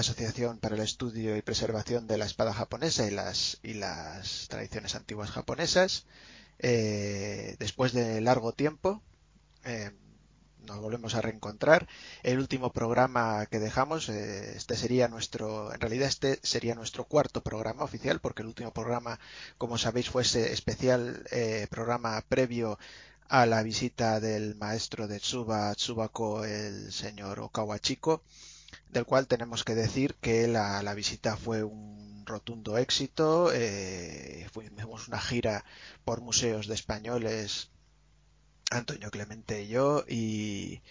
Asociación para el Estudio y Preservación de la Espada Japonesa y las, y las tradiciones antiguas japonesas. Eh, después de largo tiempo, eh, nos volvemos a reencontrar. El último programa que dejamos, eh, este sería nuestro, en realidad este sería nuestro cuarto programa oficial, porque el último programa, como sabéis, fue ese especial programa previo a la visita del maestro de Tsuba Tsubako, el señor Okawa Chico, del cual tenemos que decir que la, la visita fue un rotundo éxito. Eh, fuimos una gira por museos de españoles Antonio Clemente y yo y,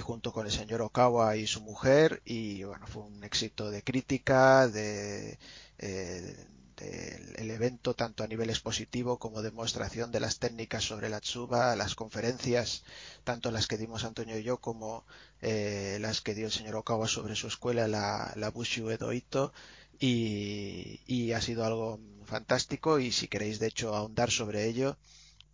junto con el señor Okawa y su mujer y bueno fue un éxito de crítica de, eh, el evento tanto a nivel expositivo como demostración de las técnicas sobre la tsuba las conferencias tanto las que dimos Antonio y yo como eh, las que dio el señor Okawa sobre su escuela la, la Bushu Edoito y, y ha sido algo fantástico y si queréis de hecho ahondar sobre ello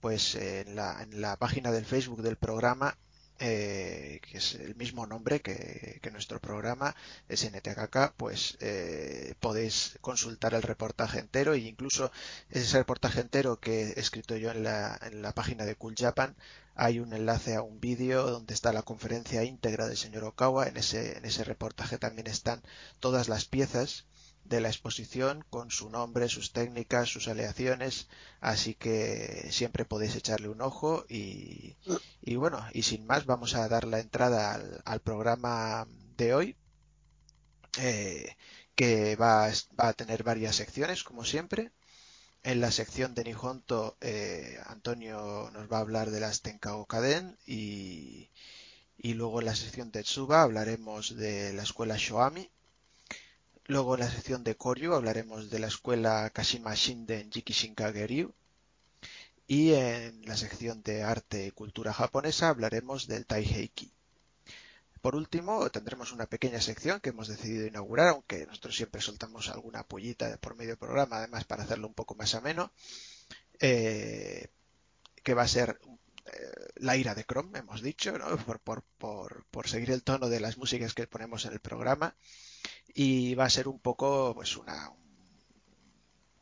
pues en la, en la página del Facebook del programa eh, que es el mismo nombre que, nuestro programa, SNTKK, pues eh, podéis consultar el reportaje entero e incluso ese reportaje entero que he escrito yo en la, en la página de Cool Japan hay un enlace a un vídeo donde está la conferencia íntegra del señor Okawa. En ese, en ese reportaje también están todas las piezas de la exposición con su nombre, sus técnicas, sus aleaciones, así que siempre podéis echarle un ojo y, bueno, y sin más vamos a dar la entrada al, programa de hoy, eh, que va, a tener varias secciones como siempre. En la sección de Nihonto, eh, Antonio nos va a hablar de las Tenkao y, y luego en la sección de Tsuba hablaremos de la escuela Shoami Luego en la sección de Koryu hablaremos de la escuela Kashima Shinden Jikishinka Geryu. Y en la sección de arte y cultura japonesa hablaremos del Taiheiki. Por último, tendremos una pequeña sección que hemos decidido inaugurar, aunque nosotros siempre soltamos alguna pollita por medio del programa, además para hacerlo un poco más ameno, eh, que va a ser eh, la ira de Chrome, hemos dicho, por, por, seguir el tono de las músicas que ponemos en el programa y va a ser un poco pues una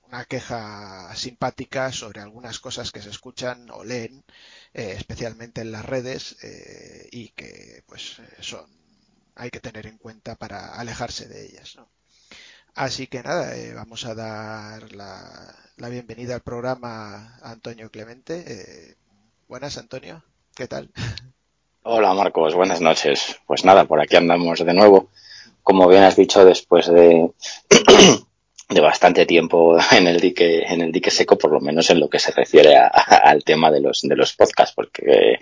una queja simpática sobre algunas cosas que se escuchan o leen eh, especialmente en las redes eh, y que pues son hay que tener en cuenta para alejarse de ellas así que nada eh, vamos a dar la, la, bienvenida al programa a Antonio Clemente. Buenas Antonio. Qué tal Hola Marcos, buenas noches. Pues nada, por aquí andamos de nuevo como bien has dicho, después de, bastante tiempo en el dique, en el dique seco, por lo menos en lo que se refiere al tema de los, de los podcasts, porque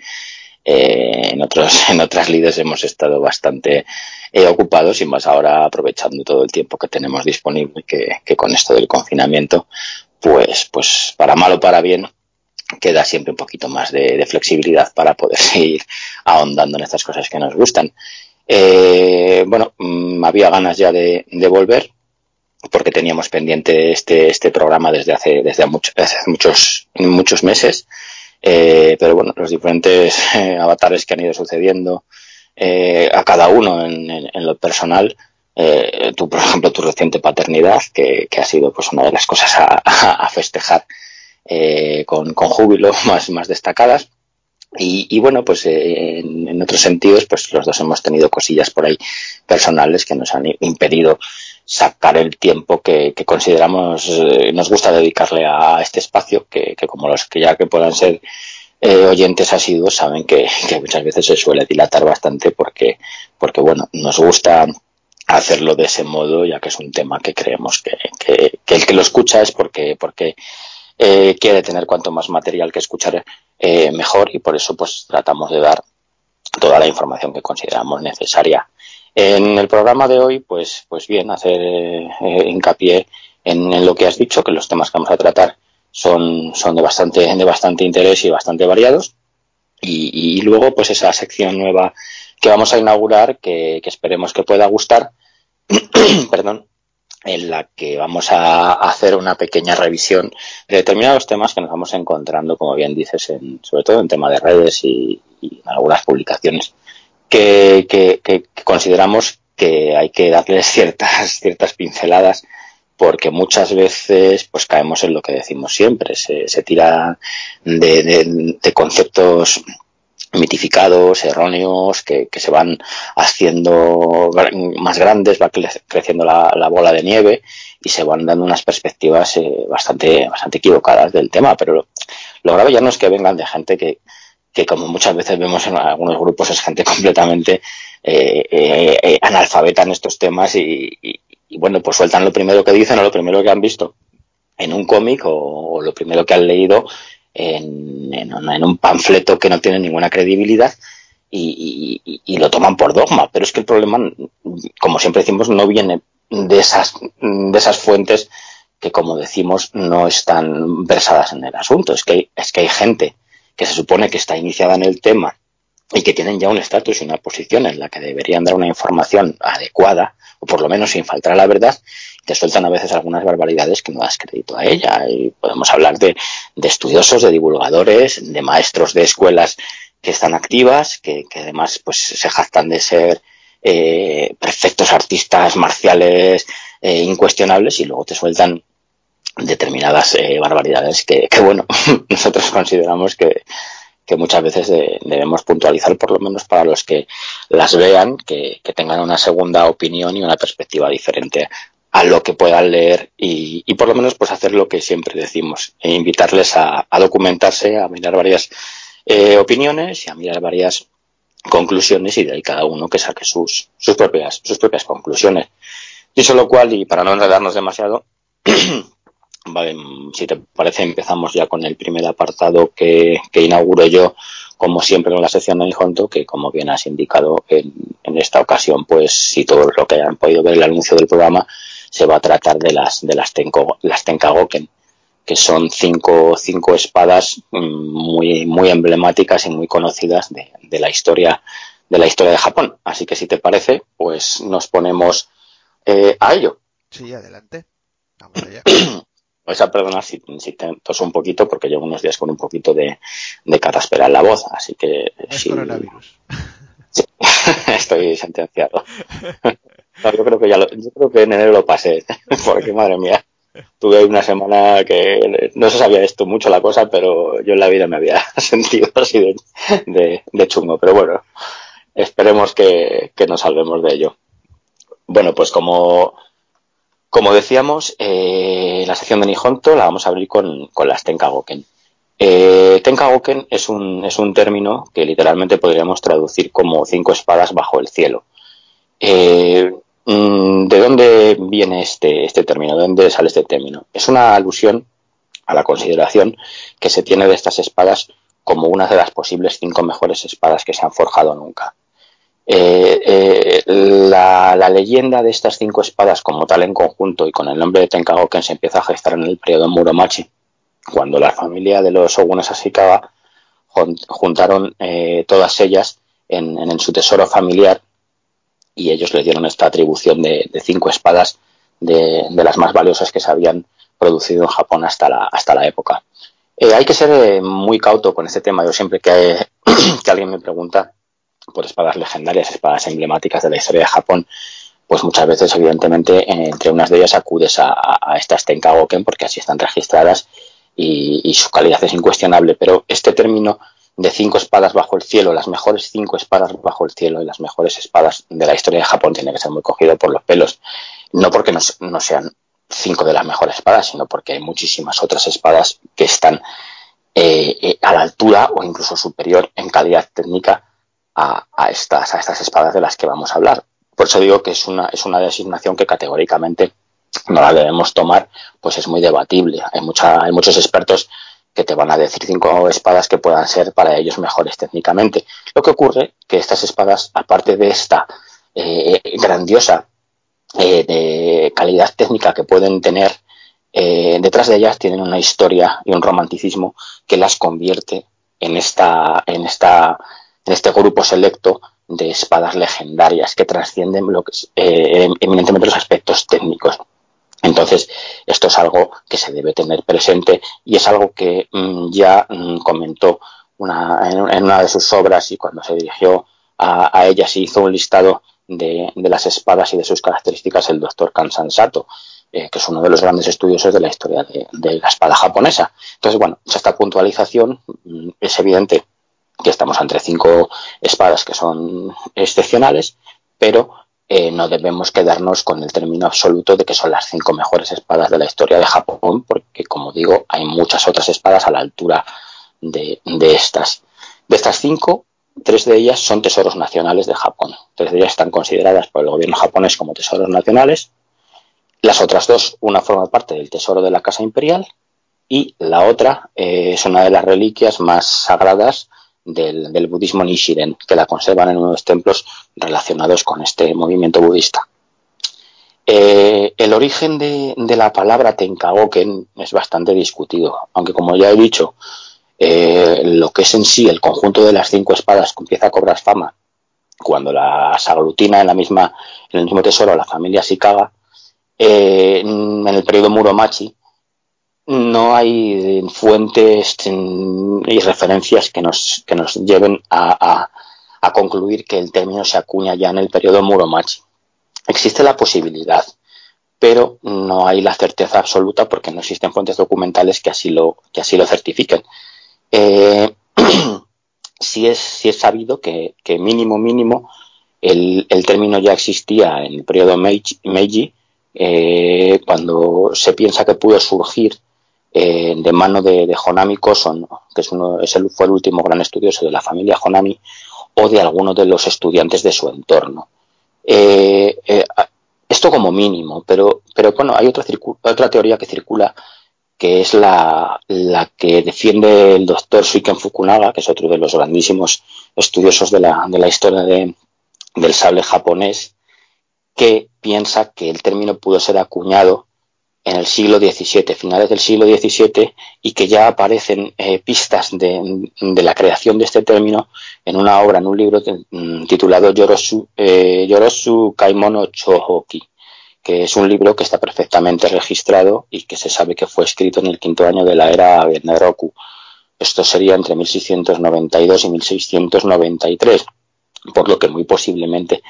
eh, en otros, en otras líderes hemos estado bastante eh, ocupados y más ahora aprovechando todo el tiempo que tenemos disponible, que, que con esto del confinamiento, pues, pues para mal o para bien, queda siempre un poquito más de, de, flexibilidad para poder seguir ahondando en estas cosas que nos gustan. Eh, bueno, mm, había ganas ya de, volver porque teníamos pendiente este, este programa desde hace, desde, muchos, muchos meses. Eh, pero bueno, los diferentes eh, avatares que han ido sucediendo a cada uno en, lo personal, tú, por ejemplo, tu reciente paternidad, que, ha sido pues una de las cosas a, festejar con, con júbilo más, más destacadas. Y, bueno, pues eh, en, otros sentidos, pues los dos hemos tenido cosillas por ahí personales que nos han impedido sacar el tiempo que, consideramos eh, nos gusta dedicarle a este espacio, que, como los que ya que puedan ser eh, oyentes asiduos saben que, muchas veces se suele dilatar bastante porque, porque bueno, nos gusta hacerlo de ese modo, ya que es un tema que creemos que, que el que lo escucha es porque, porque eh, quiere tener cuanto más material que escuchar eh, mejor y por eso pues tratamos de dar toda la información que consideramos necesaria. En el programa de hoy, pues, pues bien, hacer eh, hincapié en, lo que has dicho, que los temas que vamos a tratar son, son de bastante, de bastante interés y bastante variados. Y, luego, pues esa sección nueva que vamos a inaugurar, que esperemos que pueda gustar, perdón, en la que vamos a hacer una pequeña revisión de determinados temas que nos vamos encontrando, como bien dices, en, sobre todo en tema de redes y, en algunas publicaciones, que, consideramos que hay que darles ciertas, ciertas pinceladas porque muchas veces pues caemos en lo que decimos siempre, se, se tira de, de, conceptos mitificados, erróneos, que, que, se van haciendo más grandes, va creciendo la, la, bola de nieve y se van dando unas perspectivas eh, bastante, bastante equivocadas del tema. Pero lo, lo, grave ya no es que vengan de gente que, que, como muchas veces vemos en algunos grupos, es gente completamente eh, eh, eh analfabeta en estos temas y, bueno, pues sueltan lo primero que dicen o lo primero que han visto en un cómic o, lo primero que han leído en, en, un panfleto que no tiene ninguna credibilidad y, lo toman por dogma. Pero es que el problema, como siempre decimos, no viene de esas, de esas fuentes que, como decimos, no están versadas en el asunto. Es que, es que hay gente que se supone que está iniciada en el tema y que tienen ya un estatus y una posición en la que deberían dar una información adecuada o por lo menos sin faltar a la verdad, te sueltan a veces algunas barbaridades que no das crédito a ella. Y podemos hablar de, de estudiosos, de divulgadores, de maestros de escuelas que están activas, que, que además pues se jactan de ser eh, perfectos artistas marciales eh, incuestionables y luego te sueltan determinadas eh, barbaridades que, bueno, nosotros consideramos que, que muchas veces de, debemos puntualizar, por lo menos para los que las vean, que, que, tengan una segunda opinión y una perspectiva diferente a lo que puedan leer y, por lo menos pues hacer lo que siempre decimos, e invitarles a, a, documentarse, a mirar varias eh, opiniones y a mirar varias conclusiones y de ahí cada uno que saque sus, sus, propias, sus propias conclusiones. Dicho lo cual, y para no enredarnos demasiado, si te parece, empezamos ya con el primer apartado que, que inauguro yo, como siempre con la sección de Nijonto, que como bien has indicado en, en, esta ocasión, pues si todo lo que hayan podido ver el anuncio del programa, se va a tratar de las, de las, tenko, las Tenkagoken, que son cinco, cinco espadas muy, muy emblemáticas y muy conocidas de, de la historia, de la historia de Japón. Así que si te parece, pues nos ponemos eh, a ello. Sí, adelante. Vamos allá. vais a perdonar si, si toso un poquito porque llevo unos días con un poquito de, de cataspera en la voz, así que... No es si, coronavirus. Estoy sentenciado. Yo creo que ya lo, yo creo que en enero lo pasé, porque madre mía, tuve una semana que no se sabía esto mucho la cosa, pero yo en la vida me había sentido así de, de, chungo, pero bueno, esperemos que, nos salvemos de ello. Bueno, pues como como decíamos, eh, la sección de Nihonto la vamos a abrir con, con las Tenkagoken. Eh, Tenkagoken es un, es un término que literalmente podríamos traducir como cinco espadas bajo el cielo. Eh, mm, ¿De dónde viene este, este término? ¿De dónde sale este término? Es una alusión a la consideración que se tiene de estas espadas como una de las posibles cinco mejores espadas que se han forjado nunca. Eh, eh, la, la, leyenda de estas cinco espadas como tal en conjunto y con el nombre de Tenkagoken se empieza a gestar en el periodo Muromachi, cuando la familia de los Ogunes Ashikawa juntaron eh, todas ellas en, su tesoro familiar y ellos le dieron esta atribución de, cinco espadas de, de, las más valiosas que se habían producido en Japón hasta la, hasta la época. Eh, hay que ser eh, muy cauto con este tema. Yo siempre que, alguien me pregunta por espadas legendarias, espadas emblemáticas de la historia de Japón, pues muchas veces, evidentemente, entre unas de ellas acudes a, a estas Tenkagoken porque así están registradas y, su calidad es incuestionable. Pero este término de cinco espadas bajo el cielo, las mejores cinco espadas bajo el cielo y las mejores espadas de la historia de Japón tiene que ser muy cogido por los pelos. No porque no, no sean cinco de las mejores espadas, sino porque hay muchísimas otras espadas que están eh, eh, a la altura o incluso superior en calidad técnica a, a, estas, a estas espadas de las que vamos a hablar. Por eso digo que es una, es una designación que categóricamente no la debemos tomar, pues es muy debatible. Hay, mucha, hay muchos expertos que te van a decir cinco espadas que puedan ser para ellos mejores técnicamente. Lo que ocurre que estas espadas, aparte de esta eh, grandiosa eh, de calidad técnica que pueden tener, eh, detrás de ellas tienen una historia y un romanticismo que las convierte en esta, en esta en este grupo selecto de espadas legendarias que trascienden eh, eminentemente los aspectos técnicos. Entonces, esto es algo que se debe tener presente y es algo que mmm, ya mmm, comentó una, en, una de sus obras y cuando se dirigió a, ella se hizo un listado de, las espadas y de sus características el doctor Kansan Sato, eh, que es uno de los grandes estudiosos de la historia de, la espada japonesa. Entonces, bueno, esta puntualización mm, es evidente que estamos entre cinco espadas que son excepcionales, pero eh, no debemos quedarnos con el término absoluto de que son las cinco mejores espadas de la historia de Japón, porque, como digo, hay muchas otras espadas a la altura de, de estas. De estas cinco, tres de ellas son tesoros nacionales de Japón. Tres de ellas están consideradas por el gobierno japonés como tesoros nacionales. Las otras dos, una forma parte del tesoro de la Casa Imperial y la otra eh, es una de las reliquias más sagradas del, budismo Nichiren, que la conservan en unos templos relacionados con este movimiento budista. Eh, el origen de, la palabra Tenkagoken es bastante discutido, aunque como ya he dicho, eh, lo que es en sí el conjunto de las cinco espadas que empieza a cobrar fama cuando las aglutina en la misma en el mismo tesoro la familia Shikaga eh, en el periodo Muromachi no hay fuentes y referencias que nos, que nos lleven a, concluir que el término se acuña ya en el periodo Muromachi. Existe la posibilidad, pero no hay la certeza absoluta porque no existen fuentes documentales que así lo, que así lo certifiquen. Eh, sí, es, es sabido que, mínimo, mínimo, el, término ya existía en el periodo Meiji, eh, cuando se piensa que pudo surgir eh, de mano de, de, Honami Koson, que es uno, el, fue el último gran estudioso de la familia Honami, o de alguno de los estudiantes de su entorno. Eh, eh, esto como mínimo, pero, pero bueno, hay otra, otra teoría que circula que es la, la, que defiende el doctor Suiken Fukunaga, que es otro de los grandísimos estudiosos de la, de la historia de, del sable japonés, que piensa que el término pudo ser acuñado en el siglo XVII, finales del siglo XVII, y que ya aparecen eh, pistas de, la creación de este término en una obra, en un libro mm, titulado Yorosu, eh, Yorosu Kaimono Chohoki, que es un libro que está perfectamente registrado y que se sabe que fue escrito en el quinto año de la era Genroku. Esto sería entre 1692 y 1693, por lo que muy posiblemente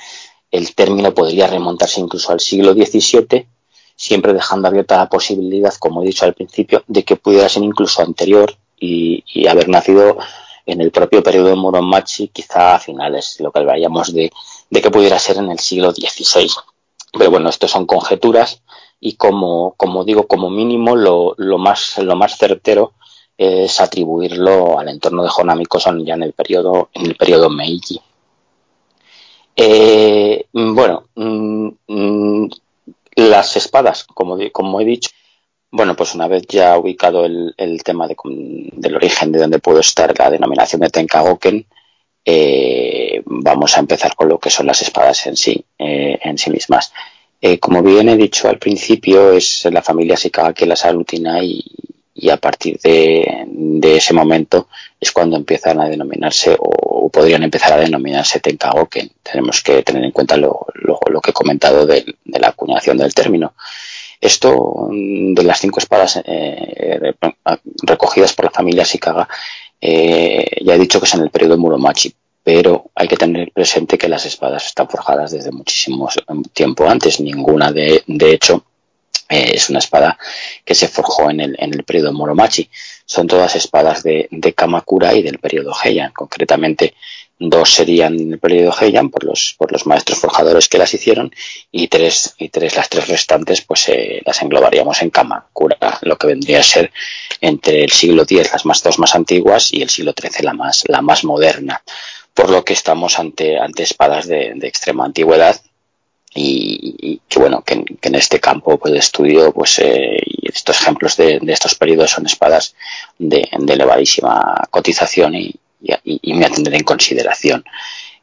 el término podría remontarse incluso al siglo XVII siempre dejando abierta la posibilidad, como he dicho al principio, de que pudiera ser incluso anterior y, haber nacido en el propio periodo de Muromachi, quizá a finales, lo que hablaríamos de, que pudiera ser en el siglo XVI. Pero bueno, esto son conjeturas y como, digo, como mínimo lo, más, certero es atribuirlo al entorno de Honami Koson ya en el periodo, en el periodo Meiji. Eh, bueno, mm, mm, las espadas, como, como he dicho, bueno, pues una vez ya ubicado el, tema del origen de donde puede estar la denominación de Tenkagoken, eh, vamos a empezar con lo que son las espadas en sí, eh, en sí mismas. Eh, como bien he dicho al principio, es la familia Shikaga que las aglutina y, y a partir de, ese momento es cuando empiezan a denominarse o, podrían empezar a denominarse Tenkagoken. Tenemos que tener en cuenta lo, que he comentado de, la acuñación del término. Esto de las cinco espadas eh, recogidas por la familia Shikaga, eh, ya he dicho que es en el periodo Muromachi, pero hay que tener presente que las espadas están forjadas desde muchísimo tiempo antes. Ninguna, de hecho, eh, es una espada que se forjó en el, en el periodo Muromachi. Son todas espadas de, de, Kamakura y del periodo Heian. Concretamente, dos serían en el periodo Heian por los, por los maestros forjadores que las hicieron y tres, y tres las tres restantes pues eh, las englobaríamos en Kamakura, lo que vendría a ser entre el siglo X las más dos más antiguas y el siglo XIII la más, la más moderna. Por lo que estamos ante, ante espadas de, de extrema antigüedad y, que bueno que, en este campo pues, de estudio pues eh, estos ejemplos de, estos periodos son espadas de, elevadísima cotización y, y, me atender en consideración.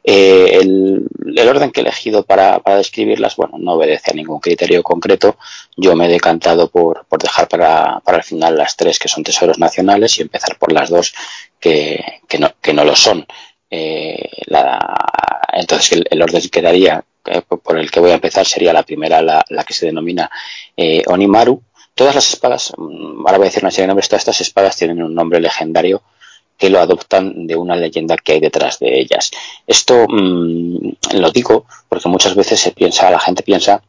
Eh, el, orden que he elegido para, describirlas bueno no obedece a ningún criterio concreto. Yo me he decantado por, por dejar para, para el final las tres que son tesoros nacionales y empezar por las dos que, que, no, que no lo son. Eh, entonces el, el, orden quedaría por el que voy a empezar sería la primera, la, que se denomina eh, Onimaru. Todas las espadas, mm, ahora voy a decir una serie de nombres, todas estas espadas tienen un nombre legendario que lo adoptan de una leyenda que hay detrás de ellas. Esto mm, lo digo porque muchas veces se piensa, la gente piensa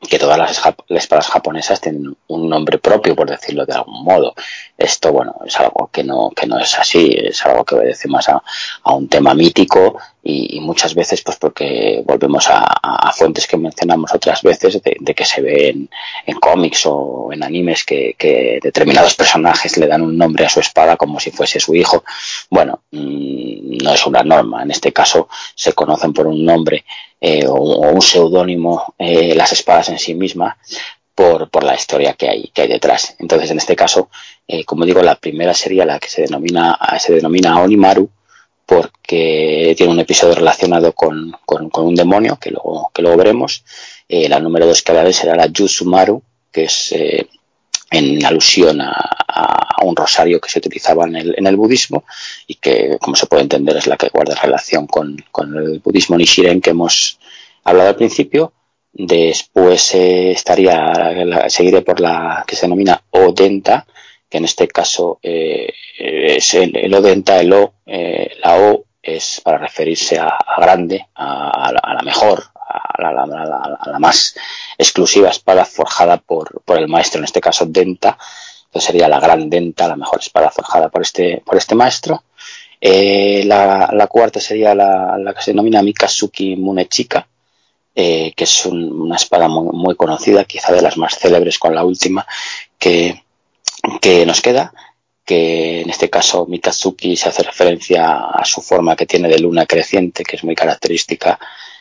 que todas las, espadas japonesas tienen un nombre propio, por decirlo de algún modo. Esto, bueno, es algo que no, que no es así, es algo que obedece más a, un tema mítico y, muchas veces, pues porque volvemos a, fuentes que mencionamos otras veces de, que se ve en, cómics o en animes que, que, determinados personajes le dan un nombre a su espada como si fuese su hijo. Bueno, mm, no es una norma. En este caso se conocen por un nombre eh, o, un seudónimo eh, las espadas en sí mismas por, por, la historia que hay, que hay detrás. Entonces, en este caso, eh, como digo, la primera sería la que se denomina, se denomina Onimaru porque tiene un episodio relacionado con, con, un demonio que luego, que luego veremos. la número dos que hablaré será la Yusumaru, que es en alusión a, un rosario que se utilizaba en el, en el, budismo y que, como se puede entender, es la que guarda relación con, el budismo Nishiren que hemos hablado al principio. Después eh, estaría, seguiré por la que se denomina Odenta, que en este caso eh, es el, Odenta, el O, eh, la O es para referirse a, grande, a, la, mejor, a la, más exclusiva espada forjada por, por, el maestro, en este caso Denta, entonces sería la gran Denta, la mejor espada forjada por este, por este maestro. Eh, la, cuarta sería la, que se denomina Mikazuki Munechika, eh, que es una espada muy, muy, conocida, quizá de las más célebres con la última que, que nos queda que en este caso Mikazuki se hace referencia a su forma que tiene de luna creciente, que es muy característica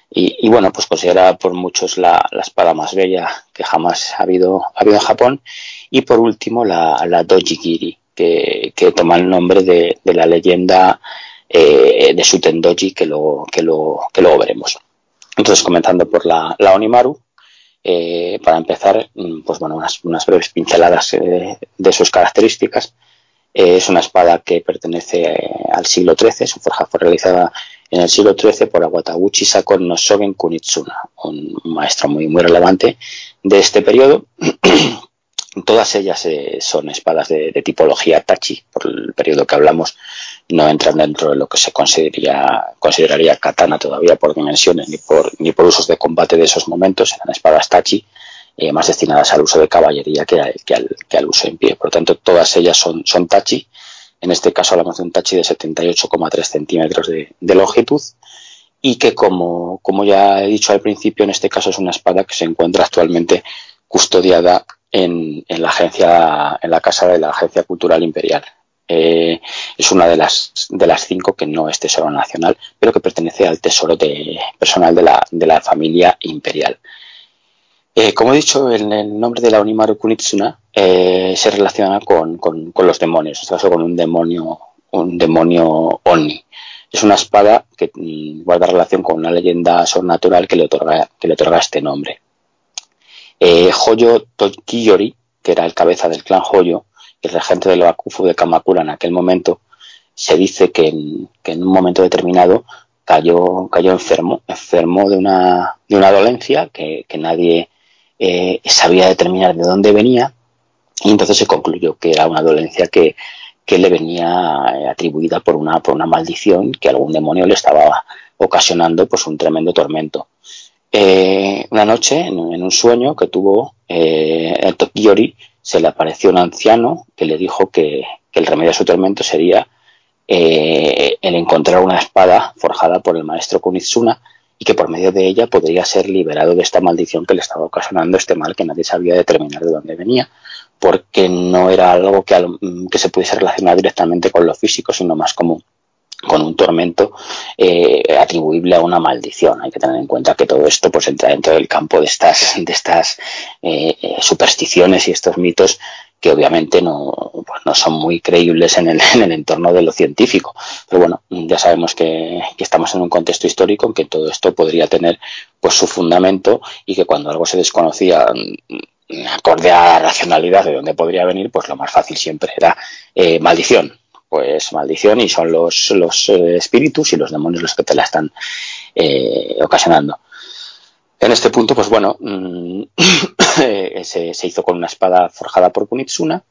y, bueno, pues considerada por muchos la, espada más bella que jamás ha habido, ha habido en Japón. Y por último, la, la Dojigiri, que, que toma el nombre de, la leyenda eh, de Suten Doji, que luego, que, lo, que luego veremos. Entonces, comenzando por la, la Onimaru, eh, para empezar, mm, pues bueno, unas, unas breves pinceladas eh, de sus características. es una espada que pertenece al siglo XIII, su forja fue realizada en el siglo XIII por Awataguchi Sakon no Sogen Kunitsuna, un maestro muy, muy relevante de este periodo. Todas ellas eh, son espadas de, tipología Tachi, por el periodo que hablamos, no entran dentro de lo que se consideraría, consideraría katana todavía por dimensiones ni por, ni por usos de combate de esos momentos, eran espadas Tachi, eh, más destinadas al uso de caballería que, al, uso en pie. Por lo tanto, todas ellas son, Tachi en este caso hablamos de un tachi de 78,3 centímetros de, longitud y que como ya he dicho al principio, en este caso es una espada que se encuentra actualmente custodiada en, la agencia, en la casa de la Agencia Cultural Imperial. Eh, es una de las, de las cinco que no es tesoro nacional, pero que pertenece al tesoro de, personal de la, de la familia imperial. Eh, como he dicho, el, el, nombre de la Onimaru Kunitsuna eh, se relaciona con, con, los demonios, en este caso con un demonio, un demonio Oni. Es una espada que mm, guarda relación con una leyenda sobrenatural que le otorga, que le otorga este nombre. Eh, Hoyo Tokiyori, que era el cabeza del clan Hoyo, el regente de los de Kamakura en aquel momento, se dice que en, que un momento determinado cayó, cayó enfermo, enfermo de una, de una dolencia que, que nadie eh, sabía determinar de dónde venía y entonces se concluyó que era una dolencia que, le venía eh, atribuida por una, por una maldición que algún demonio le estaba ocasionando pues un tremendo tormento. Eh, una noche, en, un sueño que tuvo el Tokiyori, se le apareció un anciano que le dijo que, el remedio a su tormento sería el encontrar una espada forjada por el maestro Kunitsuna y que por medio de ella podría ser liberado de esta maldición que le estaba ocasionando este mal que nadie sabía determinar de dónde venía, porque no era algo que, que se pudiese relacionar directamente con lo físico, sino más como con un tormento eh, atribuible a una maldición. Hay que tener en cuenta que todo esto pues entra dentro del campo de estas, de estas eh, eh, supersticiones y estos mitos que obviamente no, pues no son muy creíbles en el, en el, entorno de lo científico. Pero bueno, ya sabemos que, estamos en un contexto histórico en que todo esto podría tener pues su fundamento y que cuando algo se desconocía mm, acorde a la racionalidad de dónde podría venir, pues lo más fácil siempre era eh, maldición. Pues maldición y son los, los eh, espíritus y los demonios los que te la están eh, ocasionando. En este punto, pues bueno, mm, se, hizo con una espada forjada por Kunitsuna,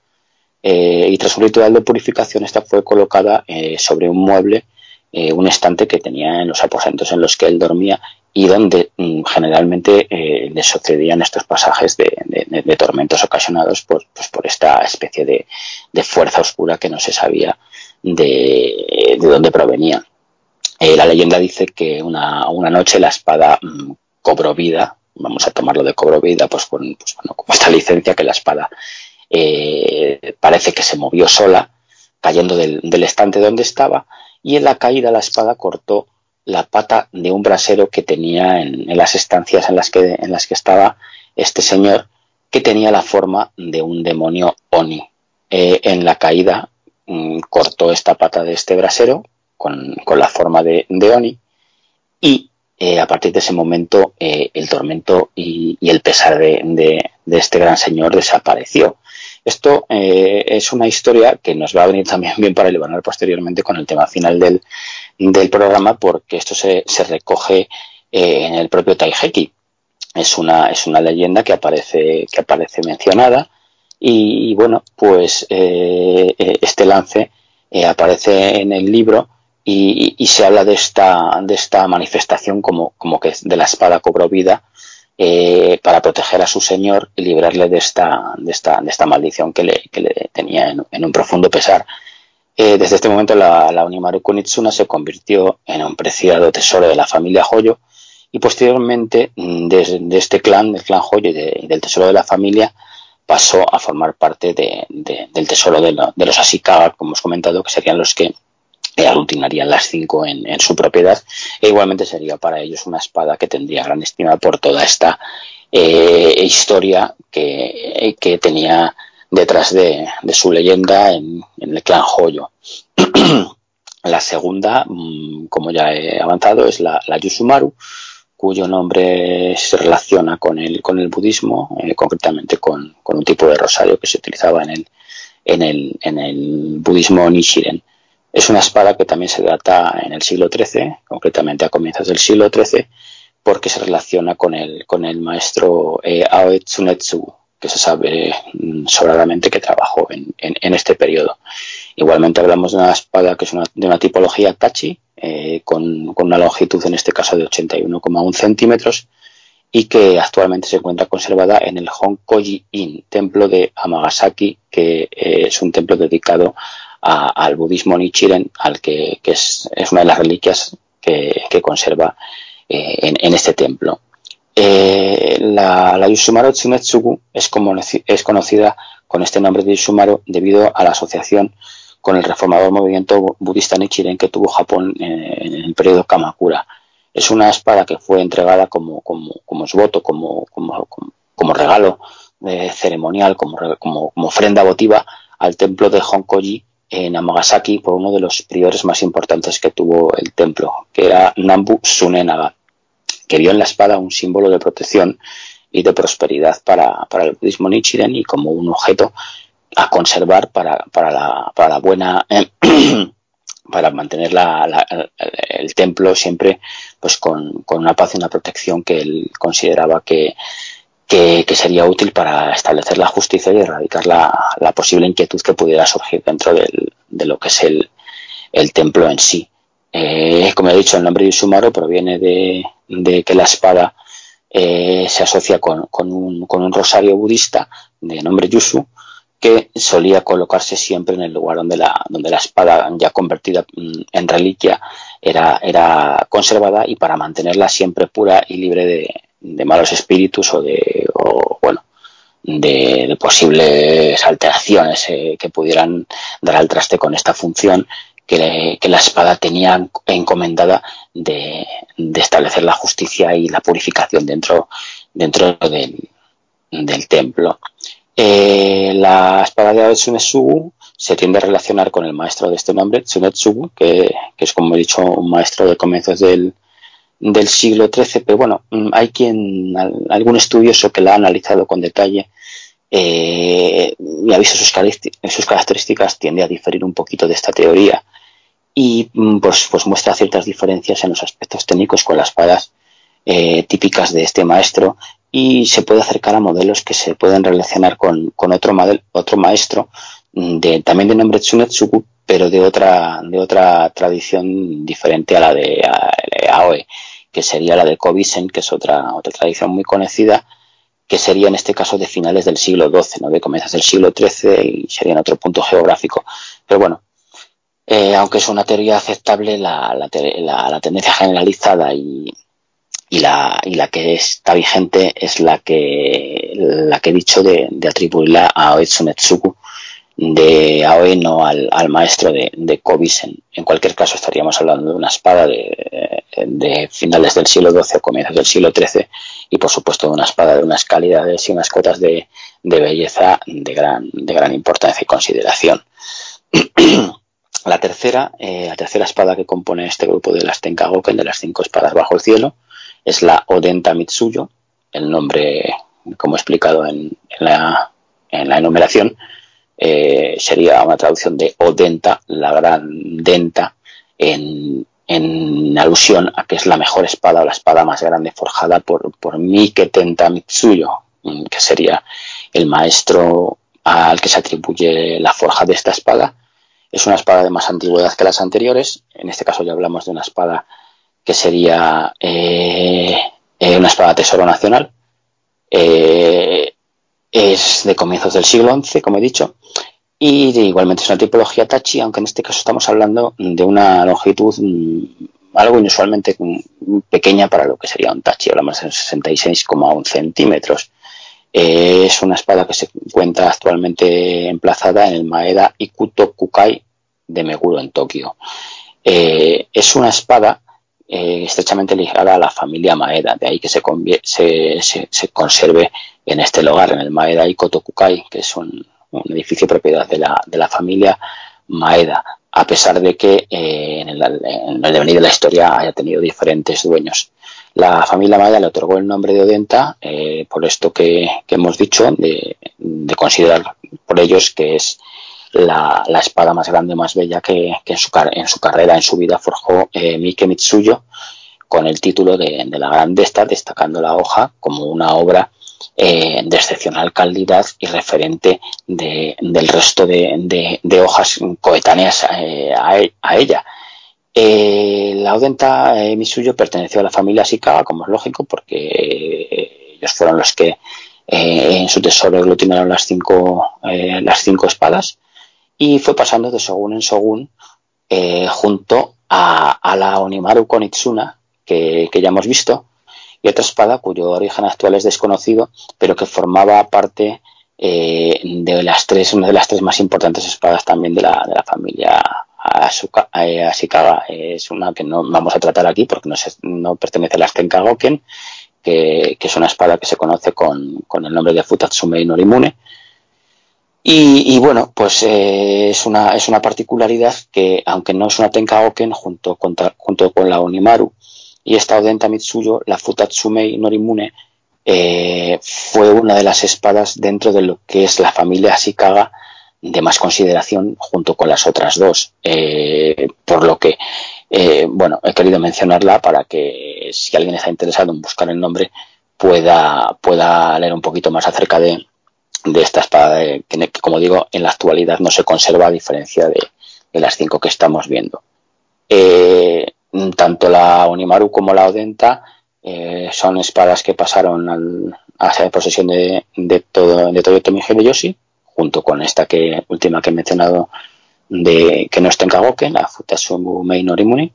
y tras un ritual de purificación esta fue colocada sobre un mueble, un estante que tenía en los aposentos en los que él dormía y donde mm, generalmente eh, le sucedían estos pasajes de, tormentos ocasionados por, pues por esta especie de, fuerza oscura que no se sabía de, dónde provenía. Eh, la leyenda dice que una, noche la espada mm, cobró vida, vamos a tomarlo de cobro vida, pues, con, pues bueno, como esta licencia que la espada eh, parece que se movió sola, cayendo del, del estante donde estaba, y en la caída la espada cortó la pata de un brasero que tenía en, las estancias en las, que, en las que estaba este señor, que tenía la forma de un demonio Oni. Eh, en la caída mm, cortó esta pata de este brasero con, la forma de, Oni y eh, a partir de ese momento eh, el tormento y, el pesar de, de, este gran señor desapareció. Esto es una historia que nos va a venir también bien para elevar posteriormente con el tema final del, programa, porque esto se, recoge eh, en el propio Taiheki. Es una, es una leyenda que aparece, que aparece mencionada y, bueno, pues eh, este lance aparece en el libro y, se habla de esta, de esta manifestación como, como que de la espada cobró vida eh, para proteger a su señor y librarle de esta, de esta, de esta maldición que le, que le tenía en, un profundo pesar. Eh, desde este momento la, la Unimaru Kunitsuna se convirtió en un preciado tesoro de la familia Hoyo y posteriormente mm, de, este clan, del clan Hoyo y, del tesoro de la familia, pasó a formar parte de, del tesoro de, de, los Ashikaga, como hemos comentado, que serían los que aglutinarían las cinco en, su propiedad. E igualmente sería para ellos una espada que tendría gran estima por toda esta eh, historia que, tenía detrás de, su leyenda en, el clan Joyo. la segunda, mm, como ya he avanzado, es la, Yusumaru, cuyo nombre se relaciona con el, con el budismo, eh, concretamente con, un tipo de rosario que se utilizaba en el, en el, en el budismo Nishiren. Es una espada que también se data en el siglo XIII, concretamente a comienzos del siglo XIII, porque se relaciona con el, con el maestro eh, Aoi Tsunetsu, que se sabe mm, sobradamente que trabajó en, este periodo. Igualmente hablamos de una espada que es de una tipología Tachi, eh, con, una longitud en este caso de 81,1 centímetros y que actualmente se encuentra conservada en el Honkoji-in, templo de Amagasaki, que eh, es un templo dedicado al budismo Nichiren, al que, es, una de las reliquias que, conserva eh, en, este templo. Eh, la, la, Yusumaru es, como, es conocida con este nombre de Yusumaru debido a la asociación con el reformador movimiento budista Nichiren que tuvo Japón en, el periodo Kamakura. Es una espada que fue entregada como, como, como como, como, como regalo eh, ceremonial, como, como, ofrenda votiva al templo de Honkoji en Amagasaki por uno de los priores más importantes que tuvo el templo, que era Nambu Sunenaga, que vio en la espada un símbolo de protección y de prosperidad para, el budismo Nichiren y como un objeto a conservar para, para, la, para la buena para mantener la, el templo siempre pues con, con, una paz y una protección que él consideraba que, que, sería útil para establecer la justicia y erradicar la, posible inquietud que pudiera surgir dentro de lo que es el, templo en sí. Eh, como he dicho, el nombre de Isumaro proviene de, que la espada eh, se asocia con, un, rosario budista de nombre Yusu, que solía colocarse siempre en el lugar donde la, donde la espada ya convertida mm, en reliquia era, conservada y para mantenerla siempre pura y libre de, de malos espíritus o de, bueno, de, posibles alteraciones eh, que pudieran dar al traste con esta función que, la espada tenía encomendada de, establecer la justicia y la purificación dentro, dentro del, templo. Eh, la espada de Tsunetsugu se tiende a relacionar con el maestro de este nombre, Tsunetsugu, que, que es, como he dicho, un maestro de comienzos del, del siglo XIII, pero bueno, mm, hay quien, algún estudioso que la ha analizado con detalle eh, y ha visto sus, sus características, tiende a diferir un poquito de esta teoría y mm, pues, pues muestra ciertas diferencias en los aspectos técnicos con las espadas eh, típicas de este maestro y se puede acercar a modelos que se pueden relacionar con, otro, otro maestro de, también de nombre Tsunetsugu, pero de otra, de otra tradición diferente a la de Aoe, que sería la de Kobisen, que es otra, otra tradición muy conocida, que sería en este caso de finales del siglo XII, ¿no? de comienzos del siglo XIII y sería en otro punto geográfico. Pero bueno, eh, aunque es una teoría aceptable, la, tendencia generalizada y, la, que está vigente es la que, la que he dicho de, de atribuirla a Oetsunetsugu, de Aoe, no al, maestro de, de Kobisen. En cualquier caso, estaríamos hablando de una espada de, de finales del siglo XII o comienzos del siglo XIII y, por supuesto, de una espada de unas calidades y unas cotas de, de belleza de gran, de gran importancia y consideración. la tercera, eh, la tercera espada que compone este grupo de las Tenkagoken, de las cinco espadas bajo el cielo, es la Odenta Mitsuyo, el nombre, como he explicado en, en, la, en la enumeración, eh, sería una traducción de Odenta, la gran denta, en, en, alusión a que es la mejor espada o la espada más grande forjada por, por Mike Mitsuyo, mm, que sería el maestro al que se atribuye la forja de esta espada. Es una espada de más antigüedad que las anteriores. En este caso ya hablamos de una espada que sería eh, eh, una espada tesoro nacional. Eh, es de comienzos del siglo XI, como he dicho, y igualmente es una tipología Tachi, aunque en este caso estamos hablando de una longitud mm, algo inusualmente mm, pequeña para lo que sería un Tachi, hablamos de 66,1 centímetros. Eh, es una espada que se encuentra actualmente emplazada en el Maeda Ikuto Kukai de Meguro en Tokio. Eh, es una espada eh, estrechamente ligada a la familia Maeda, de ahí que se, se, se, conserve en este lugar, en el Maeda Ikotokukai, que es un, edificio propiedad de la, de la, familia Maeda, a pesar de que eh, en, el, en, devenir de la historia haya tenido diferentes dueños. La familia Maeda le otorgó el nombre de Odenta eh, por esto que, hemos dicho, de, de, considerar por ellos que es la, la, espada más grande, más bella que, que en, su, en, su, carrera, en su vida, forjó eh, Mike Mitsuyo con el título de, de la Grandesta, destacando la hoja como una obra eh, de excepcional calidad y referente de, del resto de, hojas coetáneas eh, a, a, ella. Eh, la Odenta Mitsuyo perteneció a la familia Shikawa, como es lógico, porque ellos fueron los que en su tesoro aglutinaron las cinco, las cinco espadas y fue pasando de Shogun en Shogun junto a, a, la Onimaru Konitsuna, que, que, ya hemos visto, y otra espada cuyo origen actual es desconocido, pero que formaba parte eh, de las tres, una de las tres más importantes espadas también de la, de la familia Asuka, eh, Ashikaga. Es una que no vamos a tratar aquí porque no, no pertenece a las Tenkagoken, que, que, es una espada que se conoce con, con el nombre de Futatsume Norimune y, y, bueno, pues eh, es, una, es una particularidad que, aunque no es una Tenkaoken, junto con, junto con la Onimaru y esta Odenta Mitsuyo, la Futatsumei Norimune, eh, fue una de las espadas dentro de lo que es la familia Ashikaga de más consideración junto con las otras dos. Eh, por lo que, eh, bueno, he querido mencionarla para que si alguien está interesado en buscar el nombre pueda, pueda leer un poquito más acerca de, de esta espada que, como digo, en la actualidad no se conserva a diferencia de, las cinco que estamos viendo. Tanto la Onimaru como la Odenta eh, son espadas que pasaron al, a posesión de, de, todo, de Toyotomi Hideyoshi, junto con esta que última que he mencionado de que no es Tenkagoken, la Futasumu Mei Norimune.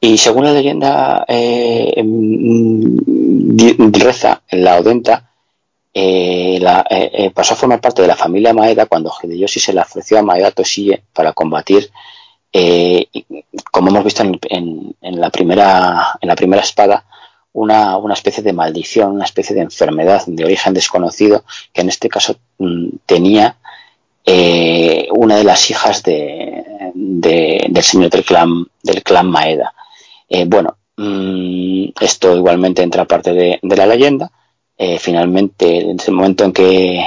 Y según la leyenda eh, reza, la Odenta eh, la, eh, eh, pasó a formar parte de la familia Maeda cuando Hideyoshi se la ofreció a Maeda Toshie para combatir, eh, como hemos visto en, en, la primera, en la primera espada, una, especie de maldición, una especie de enfermedad de origen desconocido que en este caso mm, tenía eh, una de las hijas de, de, del señor del clan, del clan Maeda. Eh, bueno, mmm, esto igualmente entra parte de, la leyenda finalmente, en ese momento en que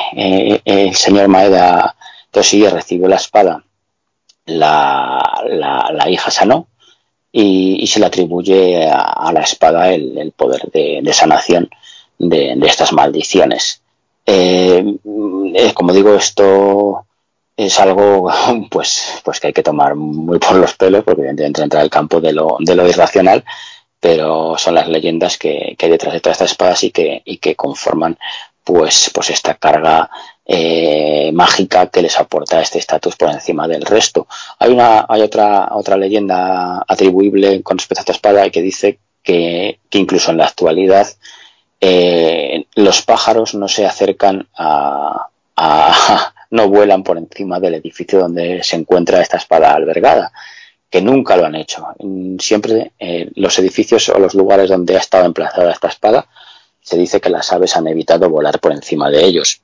el señor Maeda Toshige recibió la espada, la, la, la hija sanó y, y, se le atribuye a, la espada el, poder de, sanación de, de estas maldiciones. Eh, eh como digo, esto es algo pues, pues que hay que tomar muy por los pelos, porque evidentemente entra en el campo de lo, de lo irracional, pero son las leyendas que, que hay detrás de todas estas espadas y que, y que conforman pues, pues esta carga eh, mágica que les aporta este estatus por encima del resto. Hay una, hay otra, otra leyenda atribuible con respecto a esta espada que dice que, incluso en la actualidad eh, los pájaros no se acercan a, a, no vuelan por encima del edificio donde se encuentra esta espada albergada, que nunca lo han hecho. Siempre eh, los edificios o los lugares donde ha estado emplazada esta espada se dice que las aves han evitado volar por encima de ellos.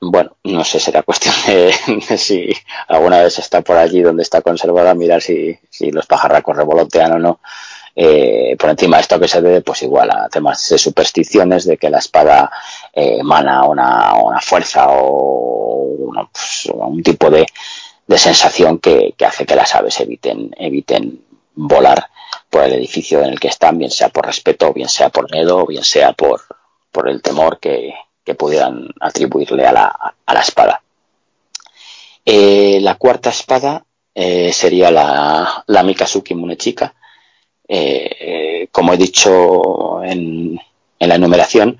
Bueno, no sé, será cuestión de, si alguna vez está por allí donde está conservada, mirar si, si los pajarracos revolotean o no. Eh, por encima de esto que se debe, pues igual a temas de supersticiones, de que la espada eh, emana una, una, fuerza o pues, un tipo de, sensación que, que, hace que las aves eviten, eviten volar por el edificio en el que están, bien sea por respeto, bien sea por miedo, bien sea por, por el temor que, que pudieran atribuirle a la, a la espada. Eh, la cuarta espada eh, sería la, la Mikazuki Munechika. Eh, como he dicho en, en la enumeración,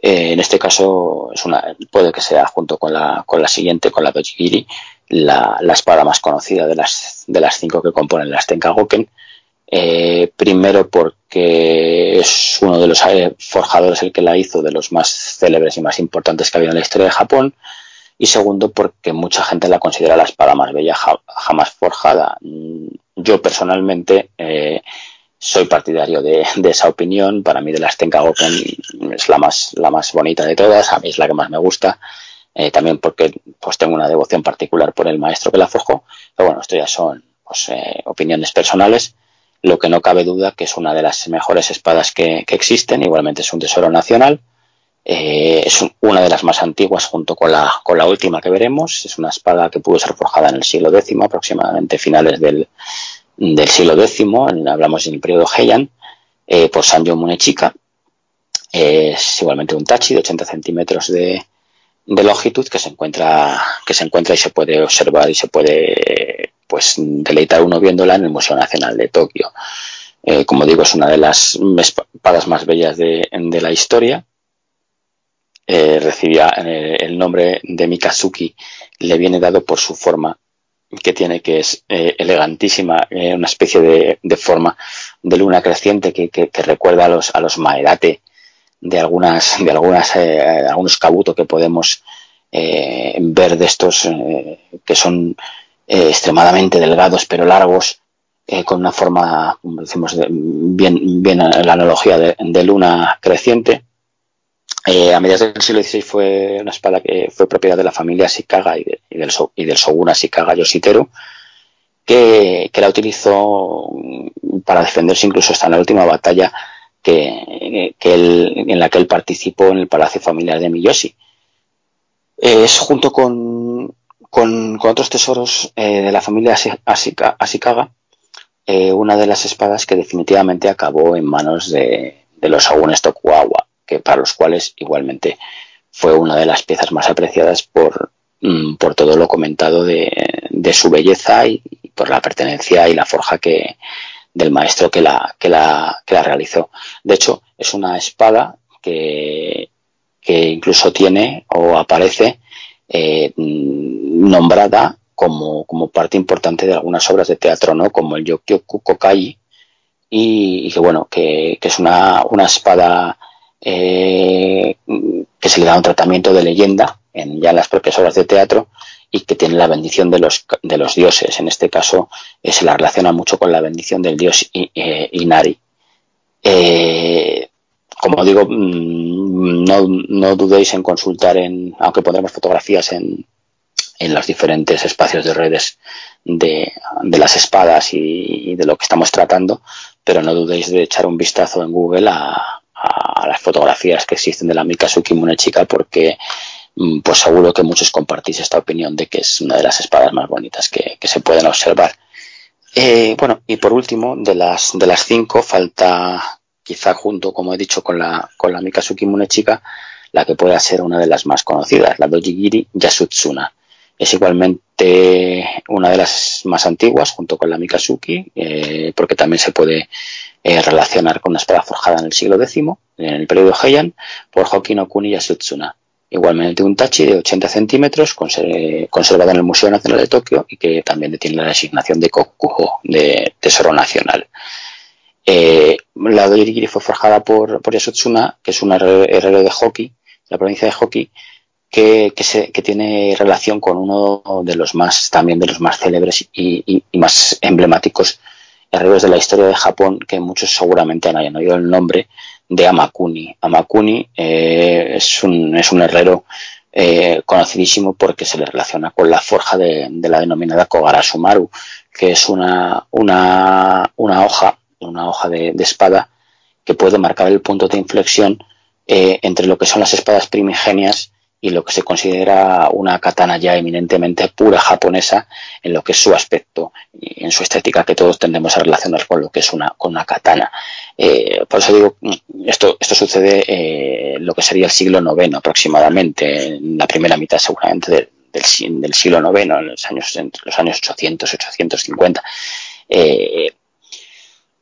en este caso es puede que sea junto con la, con la siguiente, con la Dojigiri, la, la espada más conocida de las, de las cinco que componen las Tenkagoken. Eh, primero porque es uno de los eh, forjadores el que la hizo, de los más célebres y más importantes que ha habido en la historia de Japón. Y segundo porque mucha gente la considera la espada más bella ja, jamás forjada. Yo personalmente eh, soy partidario de, esa opinión. Para mí de las Tenkagoken es la más, la más bonita de todas. A mí es la que más me gusta. Eh, también porque pues tengo una devoción particular por el maestro que la forjó. Pero bueno, esto ya son pues, opiniones personales. Lo que no cabe duda que es una de las mejores espadas que, existen. Igualmente es un tesoro nacional. Eh, es un, una de las más antiguas junto con la, con la última que veremos. Es una espada que pudo ser forjada en el siglo X, aproximadamente finales del, del siglo X, en, hablamos en el periodo Heian, eh, por Sanjo Munechika. Eh, es igualmente un tachi de 80 centímetros de, de, longitud que se encuentra que se encuentra y se puede observar y se puede pues deleitar uno viéndola en el Museo Nacional de Tokio. Eh, como digo, es una de las espadas más bellas de, de la historia. Eh, recibía eh, el nombre de Mikazuki, le viene dado por su forma que tiene, que es elegantísima, una especie de, de, forma de luna creciente que, que, recuerda a los, a los maerate de algunas, de algunas, eh, algunos kabuto que podemos ver de estos que son eh, extremadamente delgados pero largos, con una forma, como decimos, de, bien, bien la analogía de, luna creciente. Eh, a mediados del siglo XVI fue una espada que fue propiedad de la familia Shikaga y, de, y, del, y del Shogun Ashikaga Yoshiteru, que, que, la utilizó para defenderse incluso hasta en la última batalla que, que en la que él participó en el palacio familiar de Miyoshi. Es junto con, con, con otros tesoros eh, de la familia Ashika, Ashikaga eh, una de las espadas que definitivamente acabó en manos de, de los shogunes Tokugawa que para los cuales igualmente fue una de las piezas más apreciadas por, mm, por todo lo comentado de, de su belleza y, y, por la pertenencia y la forja que del maestro que la, que la, que la realizó. De hecho, es una espada que, que incluso tiene o aparece eh, nombrada como, como parte importante de algunas obras de teatro, ¿no? Como el Yokyoku Kokai, y, que bueno, que, que es una, una espada eh, que se le da un tratamiento de leyenda en ya en las propias obras de teatro y que tiene la bendición de los, de los dioses. En este caso eh, se la relaciona mucho con la bendición del dios eh, Inari. Eh, como digo, mm, no, no, dudéis en consultar, en, aunque pondremos fotografías en, en los diferentes espacios de redes de, de las espadas y, de lo que estamos tratando, pero no dudéis de echar un vistazo en Google a, a las fotografías que existen de la Mikazuki Munechika porque mm, pues seguro que muchos compartís esta opinión de que es una de las espadas más bonitas que, que se pueden observar. Eh, bueno, y por último, de las, de las cinco, falta quizá junto, como he dicho, con la, con la Mikazuki Munechika, la que pueda ser una de las más conocidas, la Dojigiri Yasutsuna. Es igualmente una de las más antiguas, junto con la Mikazuki, eh, porque también se puede eh, relacionar con una espada forjada en el siglo X, en el periodo Heian, por Hoki no Yasutsuna. Igualmente un tachi de 80 centímetros conservado en el Museo Nacional de Tokio y que también tiene la designación de Kokuho, de Tesoro Nacional. Eh, la Doirigiri fue forjada por, por Yasutsuna, que es un herrero de Hoki, la provincia de Hoki, que, tiene relación con uno de los más, también de los más célebres y, más emblemáticos herreros de la historia de Japón, que muchos seguramente han oído el nombre de Amakuni. Amakuni eh, es, un, es un herrero eh, conocidísimo porque se le relaciona con la forja de, la denominada Kogarasumaru, que es una, una, una hoja, una hoja de, espada que puede marcar el punto de inflexión eh, entre lo que son las espadas primigenias y lo que se considera una katana ya eminentemente pura japonesa en lo que es su aspecto y en su estética que todos tendemos a relacionar con lo que es una, con una katana. Eh, por eso digo, esto, esto sucede eh, lo que sería el siglo IX aproximadamente, en la primera mitad seguramente del, siglo IX, en los años, entre los años 800, 850. Eh,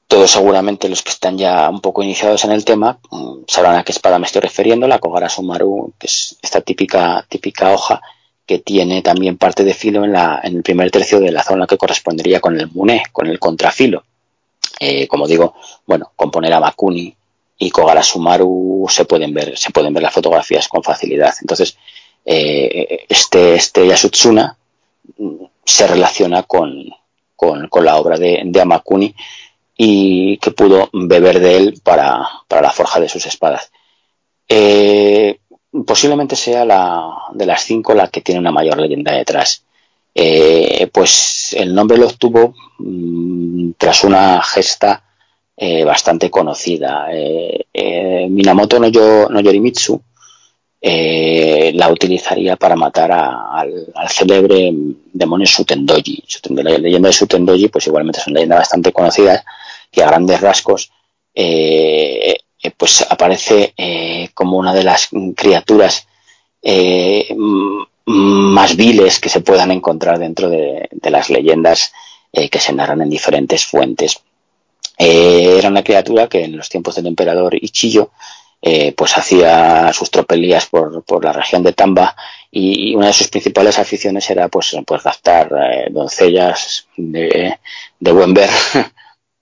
todos seguramente los que están ya un poco iniciados en el tema mm, sabrán a qué espada me estoy refiriendo, la Kogara Sumaru, que es esta típica, típica hoja que tiene también parte de filo en, la, en el primer tercio de la zona que correspondería con el mune, con el contrafilo. Eh, como digo, bueno, con poner a Makuni y Kogara Sumaru se pueden ver, se pueden ver las fotografías con facilidad. Entonces, eh, este, este Yasutsuna mm, se relaciona con, la obra de Amakuni y que pudo beber de él para, la forja de sus espadas. Eh, posiblemente sea la de las cinco la que tiene una mayor leyenda detrás. Eh, pues el nombre lo obtuvo mm, tras una gesta eh, bastante conocida. Minamoto no, no Yorimitsu la utilizaría para matar al, célebre demonio Sutendoji. La leyenda de Sutendoji, pues igualmente es una leyenda bastante conocida que a grandes rasgos eh, eh, pues aparece eh, como una de las criaturas más viles que se puedan encontrar dentro de, las leyendas que se narran en diferentes fuentes. era una criatura que en los tiempos del emperador Ichiyo pues hacía sus tropelías por, la región de Tamba y, una de sus principales aficiones era pues, pues gastar doncellas de buen ver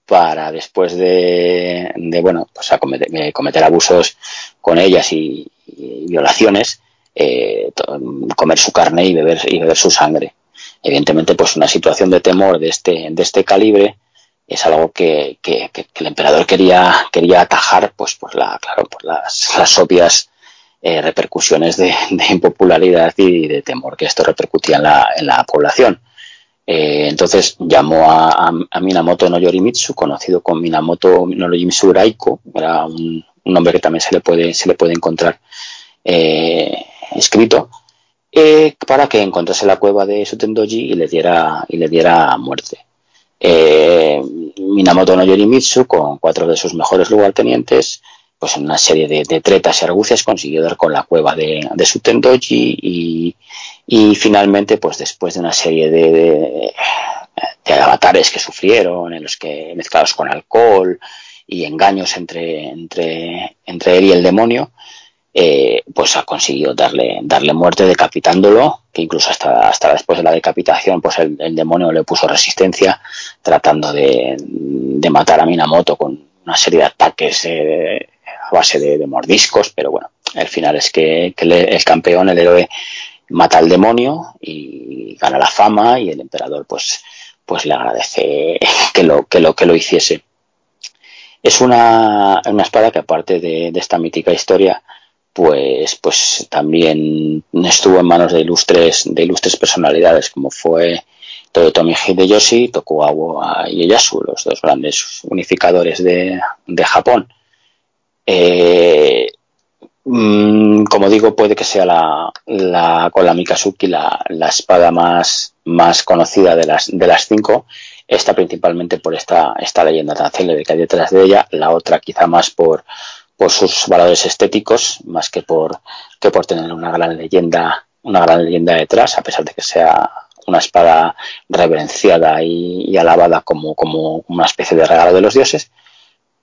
para después de, bueno, pues a cometer, abusos con ellas y, violaciones, eh, comer su carne y beber, y beber su sangre. Evidentemente, pues una situación de temor de este, de este calibre es algo que, que, el emperador quería, quería atajar, pues por la, claro, por las, las obvias eh, repercusiones de, de, impopularidad y de temor que esto repercutía en la, en la población. Eh, entonces llamó a, Minamoto no Yorimitsu, conocido como Minamoto no Yorimitsu Raiko, era un, nombre que también se le puede, se le puede encontrar eh, escrito, eh, para que encontrase la cueva de Sutendoji y le diera, y le diera muerte. Minamoto no Yorimitsu, con cuatro de sus mejores lugartenientes, pues en una serie de, tretas y argucias consiguió dar con la cueva de, de Sutendoji y, y finalmente, pues después de una serie de, de, avatares que sufrieron, en los que mezclados con alcohol y engaños entre, entre, entre él y el demonio, eh, pues ha conseguido darle, darle muerte decapitándolo, que incluso hasta, hasta después de la decapitación, pues el, demonio le puso resistencia, tratando de, de, matar a Minamoto con una serie de ataques eh, a base de, mordiscos, pero bueno, el final es que, que el campeón, el héroe, mata al demonio y gana la fama y el emperador pues, pues le agradece que lo, que lo, que lo hiciese. Es una, una espada que aparte de, esta mítica historia, pues, pues también estuvo en manos de ilustres, de ilustres personalidades como fue Toyotomi Hideyoshi, Tokugawa Ieyasu, los dos grandes unificadores de, de Japón. Eh, Mm, como digo, puede que sea la, la con la Mikazuki la, la, espada más, más conocida de las, de las cinco. Esta principalmente por esta, esta leyenda tan célebre que hay detrás de ella, la otra quizá más por, por sus valores estéticos, más que por, que por tener una gran leyenda una gran leyenda detrás, a pesar de que sea una espada reverenciada y, alabada como, como, una especie de regalo de los dioses.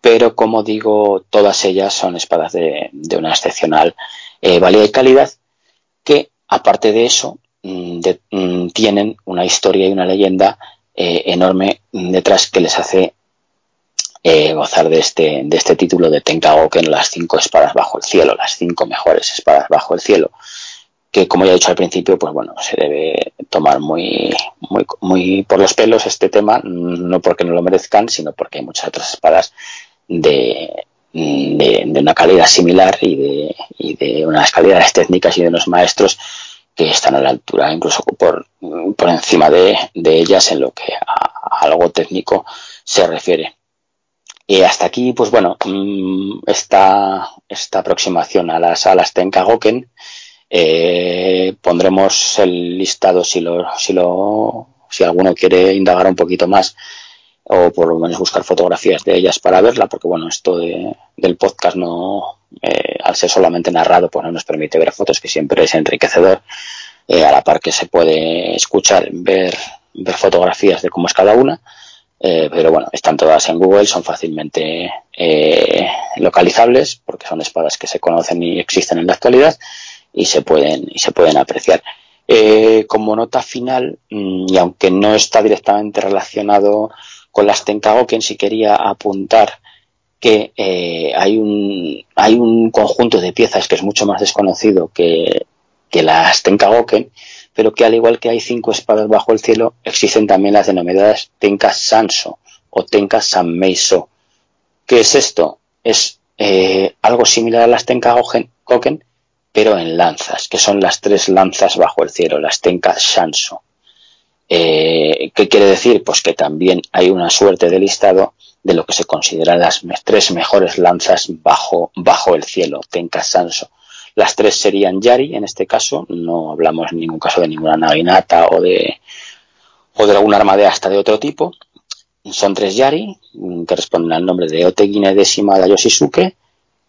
Pero como digo, todas ellas son espadas de, una excepcional eh, valía y calidad que, aparte de eso, mm, mm, tienen una historia y una leyenda eh, enorme detrás que les hace eh, gozar de este, de este título de Tenkagoken, las cinco espadas bajo el cielo, las cinco mejores espadas bajo el cielo que como ya he dicho al principio, pues bueno, se debe tomar muy, muy, muy por los pelos este tema, no porque no lo merezcan, sino porque hay muchas otras espadas de, de, una calidad similar y de, y de unas calidades técnicas y de unos maestros que están a la altura, incluso por, por encima de, de ellas en lo que a, algo técnico se refiere. Y hasta aquí, pues bueno, mm, esta, esta aproximación a las, a las Tenkagoken eh, pondremos el listado si lo, si lo, si alguno quiere indagar un poquito más o por lo menos buscar fotografías de ellas para verla, porque bueno, esto del podcast no, eh, al ser solamente narrado, pues no nos permite ver fotos, que siempre es enriquecedor, eh, a la par que se puede escuchar, ver, ver fotografías de cómo es cada una, pero bueno, están todas en Google, son fácilmente localizables, porque son espadas que se conocen y existen en la actualidad, y se pueden, y se pueden apreciar. Eh, como nota final, mm, y aunque no está directamente relacionado con las Tenkagoken, sí quería apuntar que eh, hay, un, hay un conjunto de piezas que es mucho más desconocido que, que las Tenkagoken, pero que al igual que hay cinco espadas bajo el cielo, existen también las denominadas Tenka Sanso o Tenka Sanmeiso. ¿Qué es esto? Es eh, algo similar a las Tenkagoken, pero en lanzas, que son las tres lanzas bajo el cielo, las Tenka Shanso. Eh, ¿Qué quiere decir? Pues que también hay una suerte de listado de lo que se consideran las tres mejores lanzas bajo, bajo el cielo, Tenka Shanso. Las tres serían Yari, en este caso, no hablamos en ningún caso de ninguna naginata o de, o de algún arma de asta de otro tipo. Son tres Yari, que responden al nombre de Otegine décima de Yoshisuke,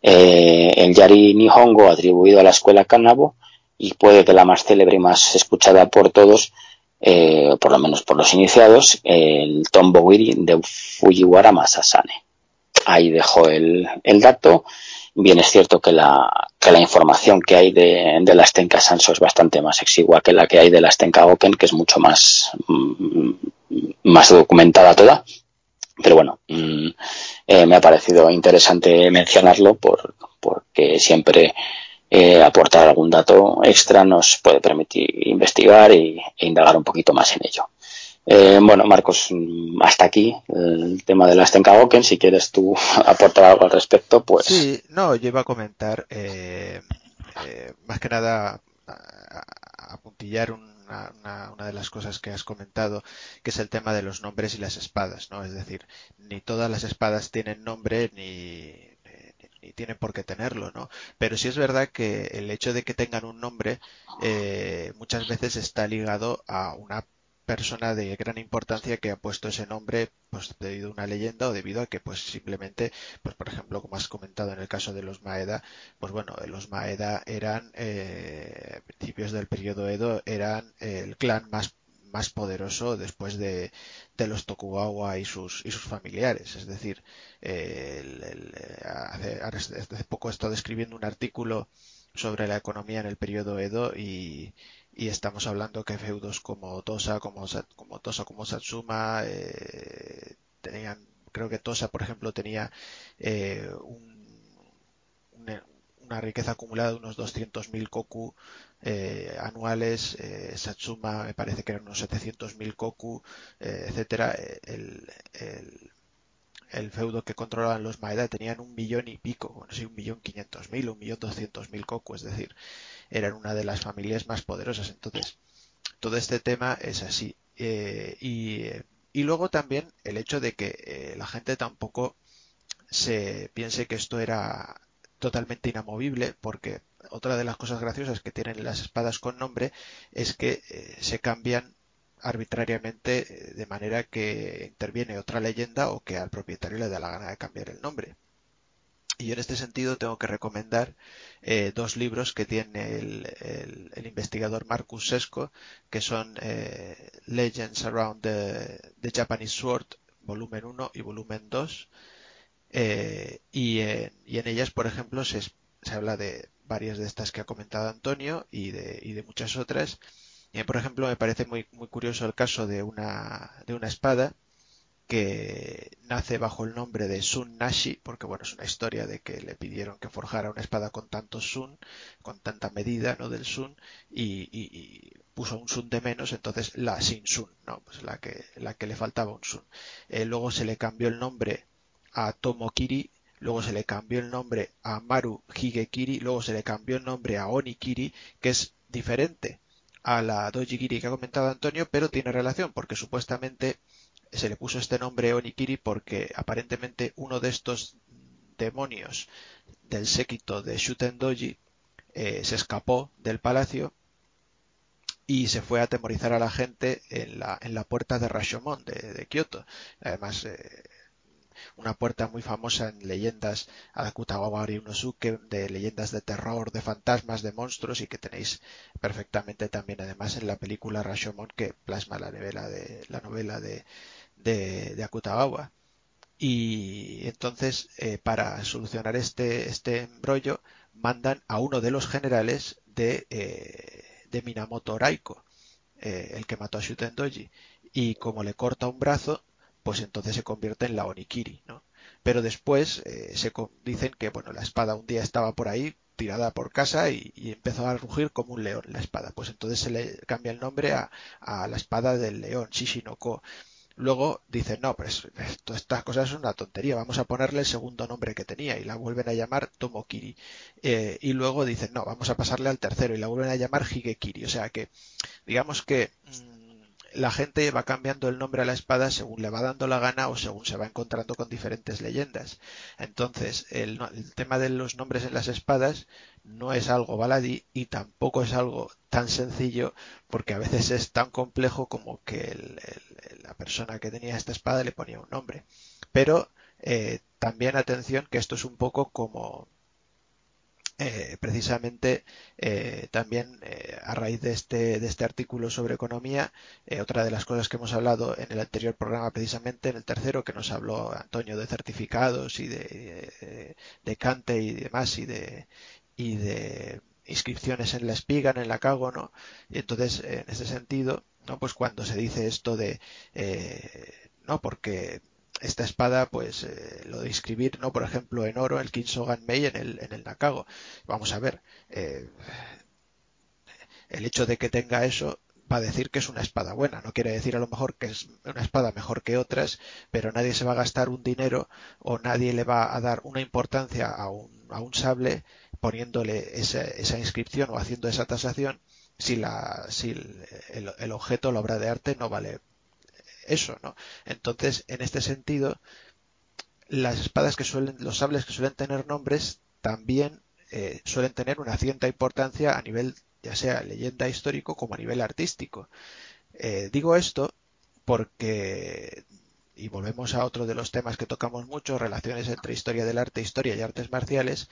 eh, el Yari Nihongo atribuido a la escuela Kanabo y puede que la más célebre y más escuchada por todos, eh, por lo menos por los iniciados, el Tombowiri de Fujiwara Masasane. Ahí dejo el, dato. Bien es cierto que la, que la información que hay de, de las Tenka Sanso es bastante más exigua que la que hay de las Tenka Oken, que es mucho más, mm, más documentada toda. Pero bueno, mm, eh, me ha parecido interesante mencionarlo por, porque siempre eh, aportar algún dato extra nos puede permitir investigar y, e indagar un poquito más en ello. Eh, bueno, Marcos, mm, hasta aquí el tema de las Tenkagoken. Si quieres tú aportar algo al respecto, pues. Sí, no, yo iba a comentar más que nada apuntillar un una, de las cosas que has comentado, que es el tema de los nombres y las espadas, ¿no? Es decir, ni todas las espadas tienen nombre ni, ni, tienen por qué tenerlo, ¿no? Pero sí es verdad que el hecho de que tengan un nombre eh, muchas veces está ligado a una persona de gran importancia que ha puesto ese nombre pues debido a una leyenda o debido a que pues simplemente pues por ejemplo como has comentado en el caso de los Maeda pues bueno los Maeda eran eh, principios del periodo Edo eran el clan más más poderoso después de, de los Tokugawa y sus y sus familiares. Es decir el, hace, poco he estado escribiendo un artículo sobre la economía en el periodo Edo y y estamos hablando que feudos como Tosa, como, como Tosa, como Satsuma, eh, tenían, creo que Tosa, por ejemplo, tenía eh, una riqueza acumulada de unos 200.000 koku eh, anuales, Satsuma me parece que eran unos 700.000 koku, etcétera. El, el, feudo que controlaban los Maeda tenían un millón y pico, no sé, un millón quinientos mil, un millón doscientos mil koku, es decir, eran una de las familias más poderosas. Entonces, todo este tema es así. Eh, y, luego también el hecho de que eh, la gente tampoco se piense que esto era totalmente inamovible, porque otra de las cosas graciosas que tienen las espadas con nombre es que eh, se cambian arbitrariamente de manera que interviene otra leyenda o que al propietario le da la gana de cambiar el nombre Y yo en este sentido tengo que recomendar eh, dos libros que tiene el, investigador Marcus Sesco, que son eh, Legends Around the, Japanese Sword, volumen 1 y volumen 2. Eh, y, en ellas, por ejemplo, se, habla de varias de estas que ha comentado Antonio y de, y de muchas otras. Y, por ejemplo, me parece muy, muy curioso el caso de una, de una espada que nace bajo el nombre de Sun Nashi, porque bueno, es una historia de que le pidieron que forjara una espada con tantos Sun, con tanta medida, ¿no? Del Sun, y, puso un Sun de menos, entonces la Sin Sun, ¿no? Pues la que, la que le faltaba un Sun. Eh, luego se le cambió el nombre a Tomokiri, luego se le cambió el nombre a Maru Higekiri, luego se le cambió el nombre a Onikiri, que es diferente a la Dojikiri que ha comentado Antonio, pero tiene relación, porque supuestamente se le puso este nombre Onikiri porque aparentemente uno de estos demonios del séquito de Shuten Doji eh, se escapó del palacio y se fue a atemorizar a la gente en la, en la puerta de Rashomon de, de Kioto. Además, eh, una puerta muy famosa en leyendas Adakutagawa Ryunosuke, de leyendas de terror, de fantasmas, de monstruos y que tenéis perfectamente también además en la película Rashomon que plasma la novela de, la novela de, de, Akutagawa. Y entonces, eh, para solucionar este, este embrollo, mandan a uno de los generales de, eh, de Minamoto Raiko, eh, el que mató a Shuten Doji. Y como le corta un brazo, pues entonces se convierte en la Onikiri, ¿no? Pero después se dicen que, bueno, la espada un día estaba por ahí tirada por casa y, empezó a rugir como un león la espada. Pues entonces se le cambia el nombre a, la espada del león, Shishinoko. Luego dicen, no, pues todas estas cosas son una tontería, vamos a ponerle el segundo nombre que tenía y la vuelven a llamar Tomokiri. Eh, y luego dicen, no, vamos a pasarle al tercero y la vuelven a llamar Higekiri. O sea que, digamos que mm, la gente va cambiando el nombre a la espada según le va dando la gana o según se va encontrando con diferentes leyendas. Entonces, el, tema de los nombres en las espadas no es algo baladí y tampoco es algo tan sencillo porque a veces es tan complejo como que la persona que tenía esta espada le ponía un nombre. Pero eh, también atención que esto es un poco como eh, precisamente eh, también a raíz de este, de este artículo sobre economía, otra de las cosas que hemos hablado en el anterior programa, precisamente en el tercero, que nos habló Antonio de certificados y de, de Cante y demás, y de, y de inscripciones en la espigan, en la cago, ¿no? Y entonces, en ese sentido, ¿no? Pues cuando se dice esto de, eh, no, porque esta espada, pues eh, lo de inscribir, ¿no? Por ejemplo, en oro, el Kinsogan Mei en el, en el Nakago. Vamos a ver, eh, el hecho de que tenga eso va a decir que es una espada buena. No quiere decir a lo mejor que es una espada mejor que otras, pero nadie se va a gastar un dinero o nadie le va a dar una importancia a un, a un sable poniéndole esa, esa inscripción o haciendo esa tasación si, la, si el, el, objeto, la obra de arte no vale eso, ¿no? Entonces, en este sentido, las espadas que suelen, los sables que suelen tener nombres también eh, suelen tener una cierta importancia a nivel, ya sea leyenda histórico como a nivel artístico. Eh, digo esto porque y volvemos a otro de los temas que tocamos mucho, relaciones entre historia del arte, historia y artes marciales,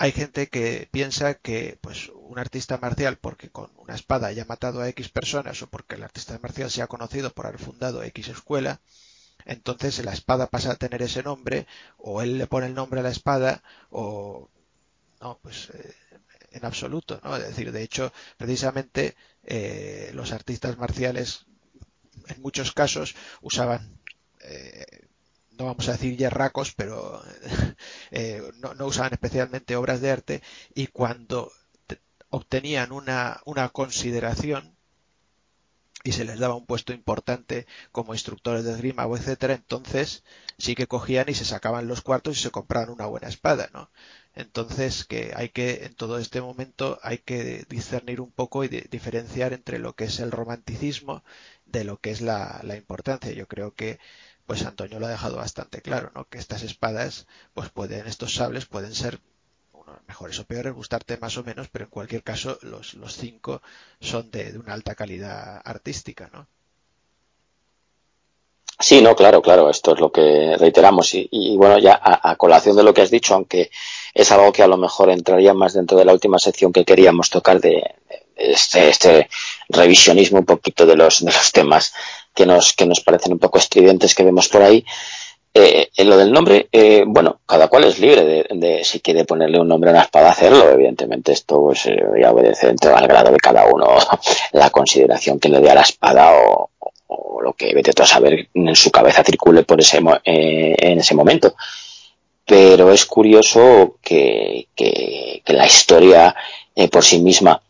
hay gente que piensa que pues un artista marcial porque con una espada haya matado a X personas o porque el artista marcial sea conocido por haber fundado X escuela, entonces la espada pasa a tener ese nombre o él le pone el nombre a la espada o no, pues eh, en absoluto, ¿no? Es decir, de hecho, precisamente eh, los artistas marciales en muchos casos usaban eh, no vamos a decir yerracos, pero eh, no, usaban especialmente obras de arte y cuando obtenían una, una consideración y se les daba un puesto importante como instructores de esgrima o etcétera, entonces sí que cogían y se sacaban los cuartos y se compraban una buena espada, ¿no? Entonces que hay que en todo este momento hay que discernir un poco y diferenciar entre lo que es el romanticismo de lo que es la, la importancia. Yo creo que pues Antonio lo ha dejado bastante claro, ¿no? Que estas espadas, pues pueden, estos sables pueden ser mejores o peores, gustarte más o menos, pero en cualquier caso los, los cinco son de, una alta calidad artística, ¿no? Sí, no, claro, claro, esto es lo que reiteramos. Y, bueno, ya a, colación de lo que has dicho, aunque es algo que a lo mejor entraría más dentro de la última sección que queríamos tocar de, este, este revisionismo un poquito de los, de los temas que nos, que nos parecen un poco estridentes que vemos por ahí. Eh, en lo del nombre, eh, bueno, cada cual es libre de, si quiere ponerle un nombre a una espada, hacerlo. Evidentemente, esto pues, eh, ya obedece dentro al grado de cada uno la consideración que le dé a la espada o, lo que vete a saber en su cabeza circule por ese, en ese momento. Pero es curioso que, que, que la historia por sí misma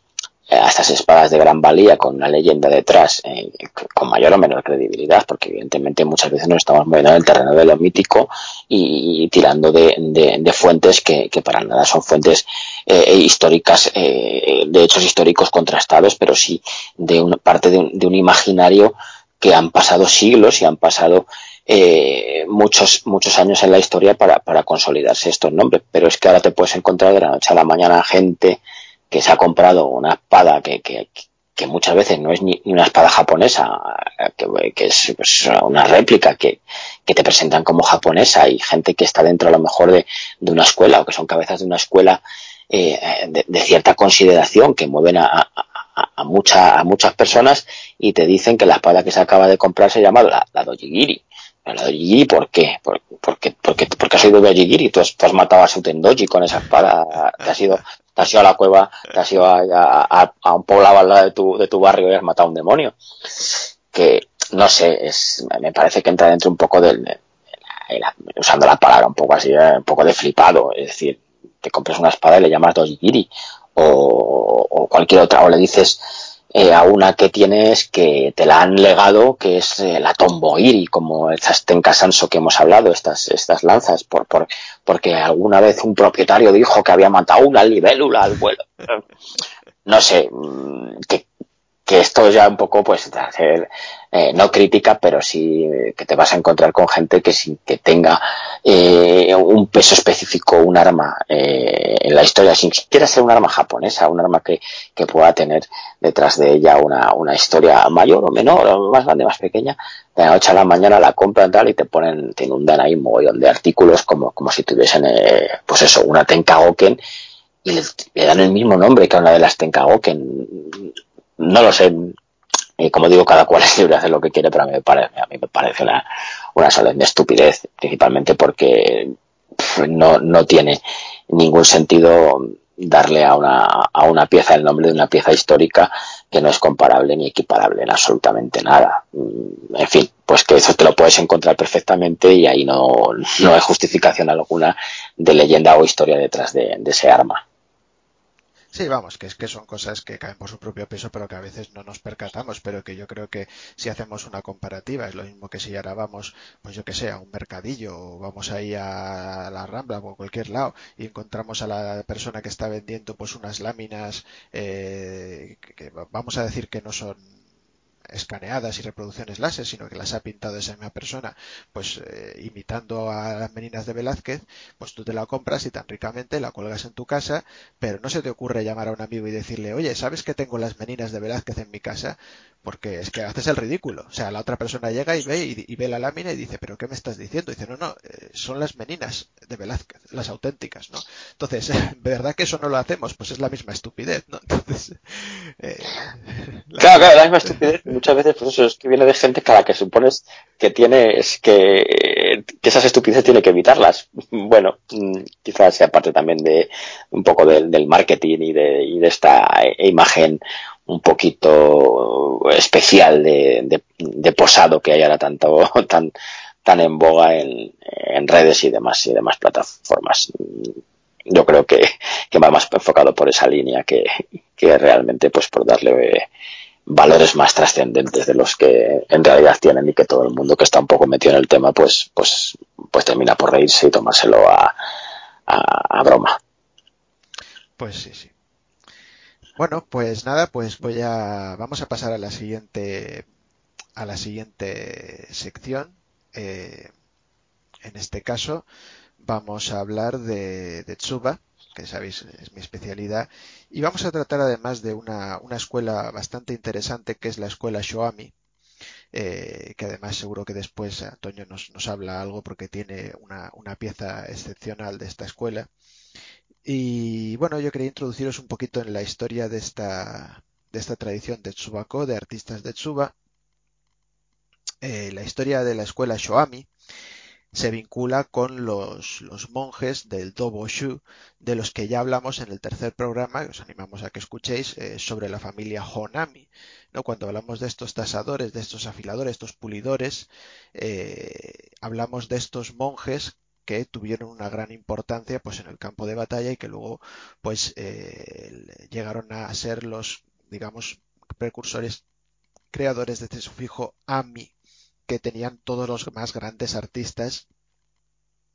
a estas espadas de gran valía con una leyenda detrás eh, con mayor o menor credibilidad porque evidentemente muchas veces nos estamos moviendo en el terreno de lo mítico y, tirando de, fuentes que, para nada son fuentes eh, históricas eh, de hechos históricos contrastados pero sí de una parte de un, imaginario que han pasado siglos y han pasado muchos muchos años en la historia para, para consolidarse estos nombres. Pero es que ahora te puedes encontrar de la noche a la mañana gente que se ha comprado una espada que, que, que muchas veces no es ni, una espada japonesa, que, es pues, una réplica que, que, te presentan como japonesa y gente que está dentro a lo mejor de, de una escuela o que son cabezas de una escuela eh, de, de, cierta consideración que mueven a, a, a, mucha, a muchas personas y te dicen que la espada que se acaba de comprar se llama la, la Dojigiri. La Dojigiri, ¿por qué? ¿Por, porque, porque, porque has sido Dojigiri, tú has, tú has matado a Sutendoji con esa espada, te has ido, has ido a la cueva, te has ido a, un poblado al lado de tu, de tu barrio y has matado a un demonio. Que, no sé, es, me parece que entra dentro un poco del, usando la palabra un poco así, eh, un poco de flipado, es decir, te compras una espada y le llamas Dojigiri, o, o cualquier otra, o le dices, eh, a una que tienes que te la han legado, que es eh, la Tomboiri, como estas Tenkasanso que hemos hablado, estas, estas lanzas, por, por, porque alguna vez un propietario dijo que había matado una libélula al vuelo. No sé, mm, que, que esto ya un poco pues hacer eh, no crítica pero sí que te vas a encontrar con gente que sin que tenga eh, un peso específico un arma eh, en la historia sin siquiera ser un arma japonesa un arma que, que pueda tener detrás de ella una, una historia mayor o menor más grande más pequeña. De la noche a la mañana la compran tal y te ponen te inundan ahí un mogollón de artículos como como si tuviesen pues eso una Tenkagoken y le, le, dan el mismo nombre que a una de las Tenkagoken no lo sé. Y como digo, cada cual es libre de hacer lo que quiere, pero a mí me parece, a mí me parece una, una solemne estupidez, principalmente porque no, no tiene ningún sentido darle a una, a una pieza el nombre de una pieza histórica que no es comparable ni equiparable en absolutamente nada. En fin, pues que eso te lo puedes encontrar perfectamente y ahí no, no hay justificación alguna de leyenda o historia detrás de, de ese arma. Sí, vamos, que es que son cosas que caen por su propio peso, pero que a veces no nos percatamos, pero que yo creo que si hacemos una comparativa, es lo mismo que si ahora vamos, pues yo que sé, a un mercadillo o vamos ahí a la Rambla o a cualquier lado y encontramos a la persona que está vendiendo pues unas láminas eh, que vamos a decir que no son escaneadas y reproducciones láser, sino que las ha pintado esa misma persona, pues eh, imitando a las meninas de Velázquez, pues tú te la compras y tan ricamente la cuelgas en tu casa, pero no se te ocurre llamar a un amigo y decirle, oye, ¿sabes que tengo las meninas de Velázquez en mi casa? Porque es que haces el ridículo. O sea, la otra persona llega y ve y, ve la lámina y dice, pero ¿qué me estás diciendo? Y dice, no, no, eh, son las meninas de Velázquez, las auténticas, ¿no? Entonces, ¿verdad que eso no lo hacemos? Pues es la misma estupidez, ¿no? Entonces, eh, claro, claro, la misma estupidez. Muchas veces, pues eso es que viene de gente que a la que supones que tienes que, que esas estupideces tiene que evitarlas. Bueno, mm, quizás sea parte también de un poco del, del marketing y de, y de esta imagen un poquito especial de, posado que hay ahora tanto tan tan en boga en, redes y demás y demás plataformas. Yo creo que, va más enfocado por esa línea que, que realmente pues por darle valores más trascendentes de los que en realidad tienen y que todo el mundo que está un poco metido en el tema pues pues pues termina por reírse y tomárselo a, a, a broma. Pues sí sí bueno, pues nada, pues voy a vamos a pasar a la siguiente a la siguiente sección. Eh, en este caso vamos a hablar de, de Tsuba, que sabéis es mi especialidad, y vamos a tratar además de una, una escuela bastante interesante que es la escuela Shoami, que además seguro que después Antonio nos, nos habla algo porque tiene una, una, pieza excepcional de esta escuela. Y bueno, yo quería introduciros un poquito en la historia de esta, de esta tradición de Tsubako, de artistas de Tsuba. la historia de la escuela Shoami se vincula con los, los monjes del Dobo-shu, de los que ya hablamos en el tercer programa, que os animamos a que escuchéis, eh, sobre la familia Honami. ¿no? Cuando hablamos de estos tasadores, de estos afiladores, estos pulidores, eh, hablamos de estos monjes que tuvieron una gran importancia pues en el campo de batalla y que luego pues eh, llegaron a ser los digamos precursores creadores de este sufijo ami que tenían todos los más grandes artistas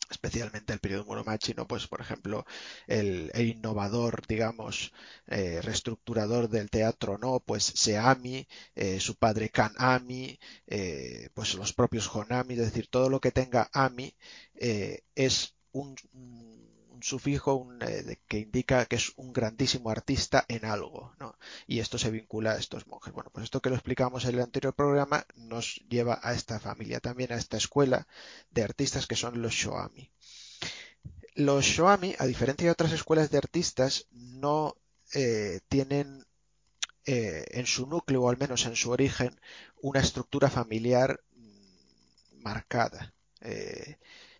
especialmente el periodo Muromachi. Pues, por ejemplo, el, innovador, digamos, eh, reestructurador del teatro, ¿no? Pues Seami, eh, su padre Kanami, eh, pues los propios Honami, es decir, todo lo que tenga Ami es un, sufijo eh, que indica que es un grandísimo artista en algo, ¿no? Y esto se vincula a estos monjes. Bueno, pues esto que lo explicamos en el anterior programa nos lleva a esta familia, también a esta escuela de artistas que son los Shoami. Los Shoami, a diferencia de otras escuelas de artistas, no eh, tienen eh, en su núcleo, o al menos en su origen, una estructura familiar marcada.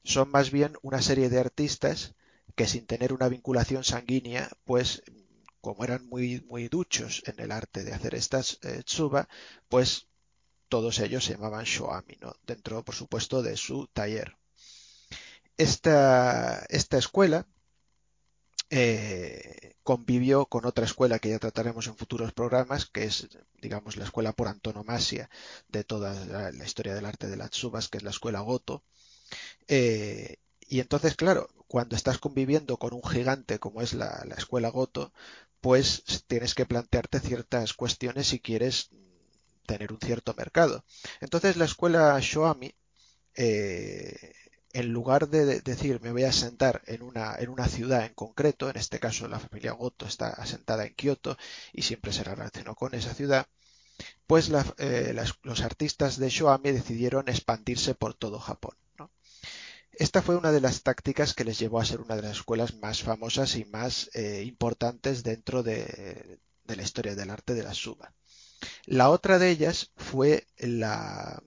son más bien una serie de artistas que sin tener una vinculación sanguínea, pues como eran muy, muy duchos en el arte de hacer estas eh, tsuba, pues todos ellos se llamaban shoami, ¿no? dentro, por supuesto, de su taller. Esta, esta escuela eh, convivió con otra escuela que ya trataremos en futuros programas, que es, digamos, la escuela por antonomasia de toda la, historia del arte de las tsubas, que es la escuela Goto. Eh, y entonces, claro, cuando estás conviviendo con un gigante como es la, escuela Goto, pues tienes que plantearte ciertas cuestiones si quieres tener un cierto mercado. Entonces la escuela Shoami, eh, en lugar de decir me voy a sentar en una, ciudad en concreto, en este caso la familia Goto está asentada en Kioto y siempre se relacionó con esa ciudad, pues eh, los artistas de Shoami decidieron expandirse por todo Japón. Esta fue una de las tácticas que les llevó a ser una de las escuelas más famosas y más eh, importantes dentro de, la historia del arte de la suba. La otra de ellas fue la,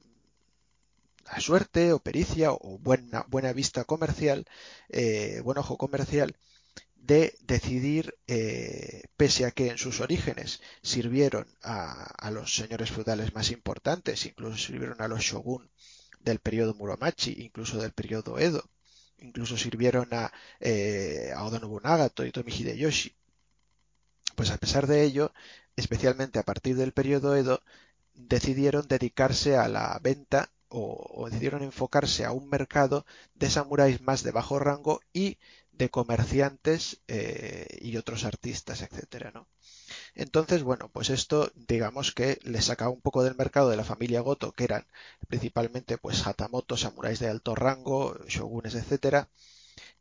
suerte o pericia o buena, buena vista comercial, eh, buen ojo comercial, de decidir, eh, pese a que en sus orígenes sirvieron a, a, los señores feudales más importantes, incluso sirvieron a los shogun del periodo Muromachi, incluso del periodo Edo. Incluso sirvieron a, eh, Oda Nobunaga, Toyotomi Hideyoshi. Pues a pesar de ello, especialmente a partir del periodo Edo, decidieron dedicarse a la venta o, decidieron enfocarse a un mercado de samuráis más de bajo rango y de comerciantes eh, y otros artistas, etcétera, ¿no? Entonces, bueno, pues esto digamos que le sacaba un poco del mercado de la familia Goto, que eran principalmente pues Hatamoto, samuráis de alto rango, shogunes, etcétera.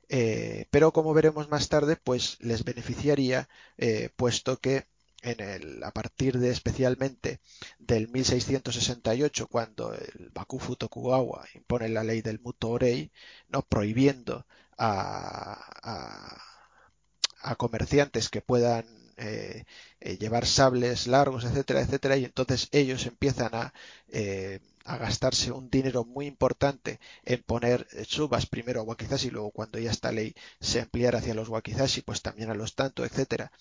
Eh, pero como veremos más tarde, pues les beneficiaría, eh, puesto que en el, a partir de especialmente del 1668, cuando el Bakufu Tokugawa impone la ley del Muto Orei, no prohibiendo a, a comerciantes que puedan eh, eh, llevar sables largos, etcétera, etcétera, y entonces ellos empiezan a, eh, a gastarse un dinero muy importante en poner subas primero a wakizashi, luego cuando ya esta ley se ampliara hacia los wakizashi, pues también a los tanto, etcétera.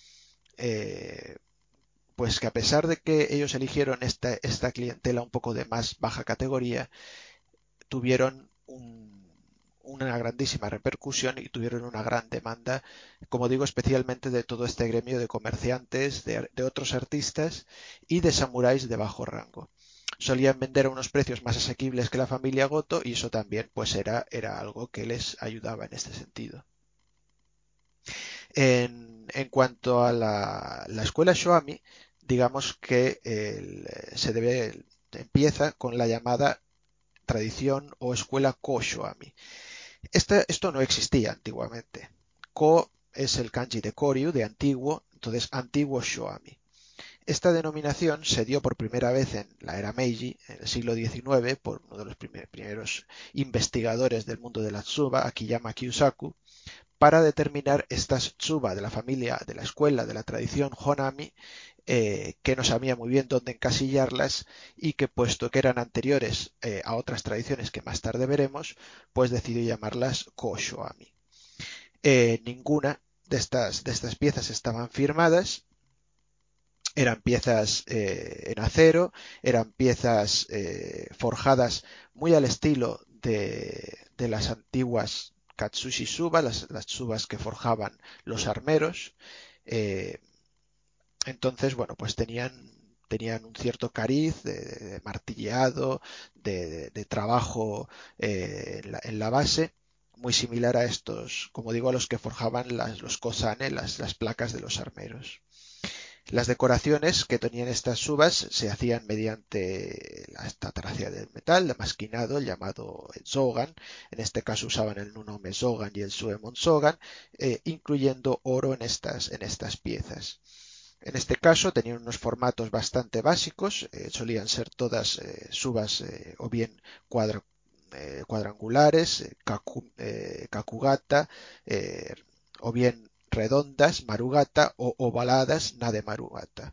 pues que a pesar de que ellos eligieron esta, esta clientela un poco de más baja categoría, tuvieron un una grandísima repercusión y tuvieron una gran demanda, como digo, especialmente de todo este gremio de comerciantes, de, otros artistas y de samuráis de bajo rango. Solían vender a unos precios más asequibles que la familia Goto y eso también pues era, algo que les ayudaba en este sentido. En, cuanto a la, la, escuela Shoami, digamos que se debe, empieza con la llamada tradición o escuela Ko-Shoami esto no existía antiguamente. Ko es el kanji de Koryu, de antiguo, entonces antiguo Shoami. Esta denominación se dio por primera vez en la era Meiji, en el siglo XIX, por uno de los primeros investigadores del mundo de la tsuba, Akiyama Kyusaku, para determinar estas tsuba de la familia, de la escuela, de la tradición Honami, eh, que no sabía muy bien dónde encasillarlas y que puesto que eran anteriores eh, a otras tradiciones que más tarde veremos, pues decidió llamarlas Koshoami. Eh, ninguna de estas, de estas piezas estaban firmadas, eran piezas en acero, eran piezas forjadas muy al estilo de, de las antiguas Katsushi Suba, las, las subas que forjaban los armeros. Eh, entonces, bueno, pues tenían, tenían un cierto cariz de, martilleado, de, trabajo eh, en, la, base, muy similar a estos, como digo, a los que forjaban los kosane, las, placas de los armeros. Las decoraciones que tenían estas subas se hacían mediante la estatracia del metal, de masquinado, llamado zogan. En este caso usaban el Nunome zogan y el Suemon zogan, eh, incluyendo oro en estas, en estas piezas. En este caso tenían unos formatos bastante básicos, eh, solían ser todas eh, subas o bien cuadrangulares, kakugata, o bien redondas, marugata o ovaladas, nade marugata.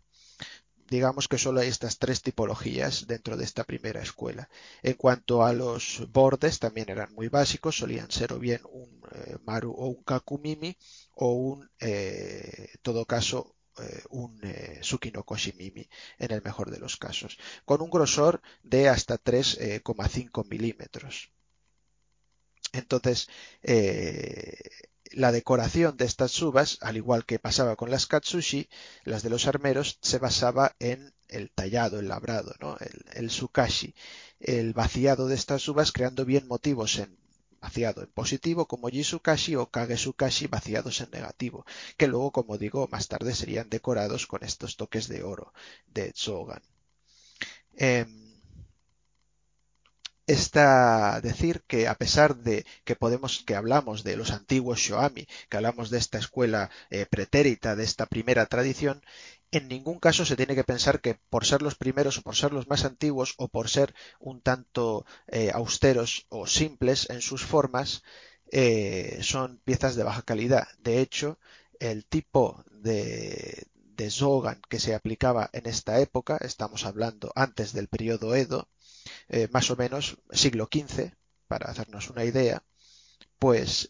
Digamos que solo hay estas tres tipologías dentro de esta primera escuela. En cuanto a los bordes, también eran muy básicos, solían ser o bien un eh, maru o un kakumimi o un, eh, todo caso, eh, un Sukino Koshimimi en el mejor de los casos, con un grosor de hasta 3,5 milímetros. Entonces, la decoración de estas subas, al igual que pasaba con las katsushi, las de los armeros, se basaba en el tallado, el labrado, ¿no? el, sukashi, el vaciado de estas subas creando bien motivos en vaciado en positivo como Jisukashi o Kagesukashi vaciados en negativo, que luego, como digo, más tarde serían decorados con estos toques de oro de Tsogan. Em, está decir que a pesar de que podemos que hablamos de los antiguos shoami, que hablamos de esta escuela eh, pretérita, de esta primera tradición, en ningún caso se tiene que pensar que por ser los primeros o por ser los más antiguos o por ser un tanto eh, austeros o simples en sus formas, eh, son piezas de baja calidad. De hecho, el tipo de, de que se aplicaba en esta época, estamos hablando antes del periodo Edo, eh, más o menos siglo XV, para hacernos una idea, pues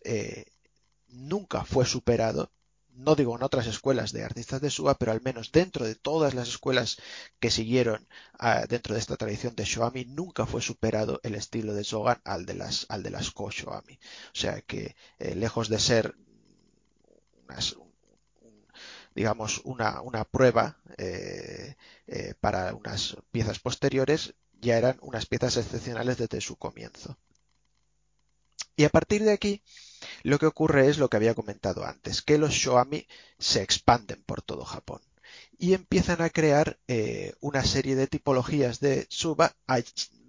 nunca fue superado, no digo en otras escuelas de artistas de Suba, pero al menos dentro de todas las escuelas que siguieron ah, dentro de esta tradición de Shoami, nunca fue superado el estilo de Zogan al de las, al de las Ko Shoami. O sea que eh, lejos de ser digamos, una, una prueba para unas piezas posteriores, ya eran unas piezas excepcionales desde su comienzo. Y a partir de aquí, lo que ocurre es lo que había comentado antes, que los shoami se expanden por todo Japón y empiezan a crear eh, una serie de tipologías de suba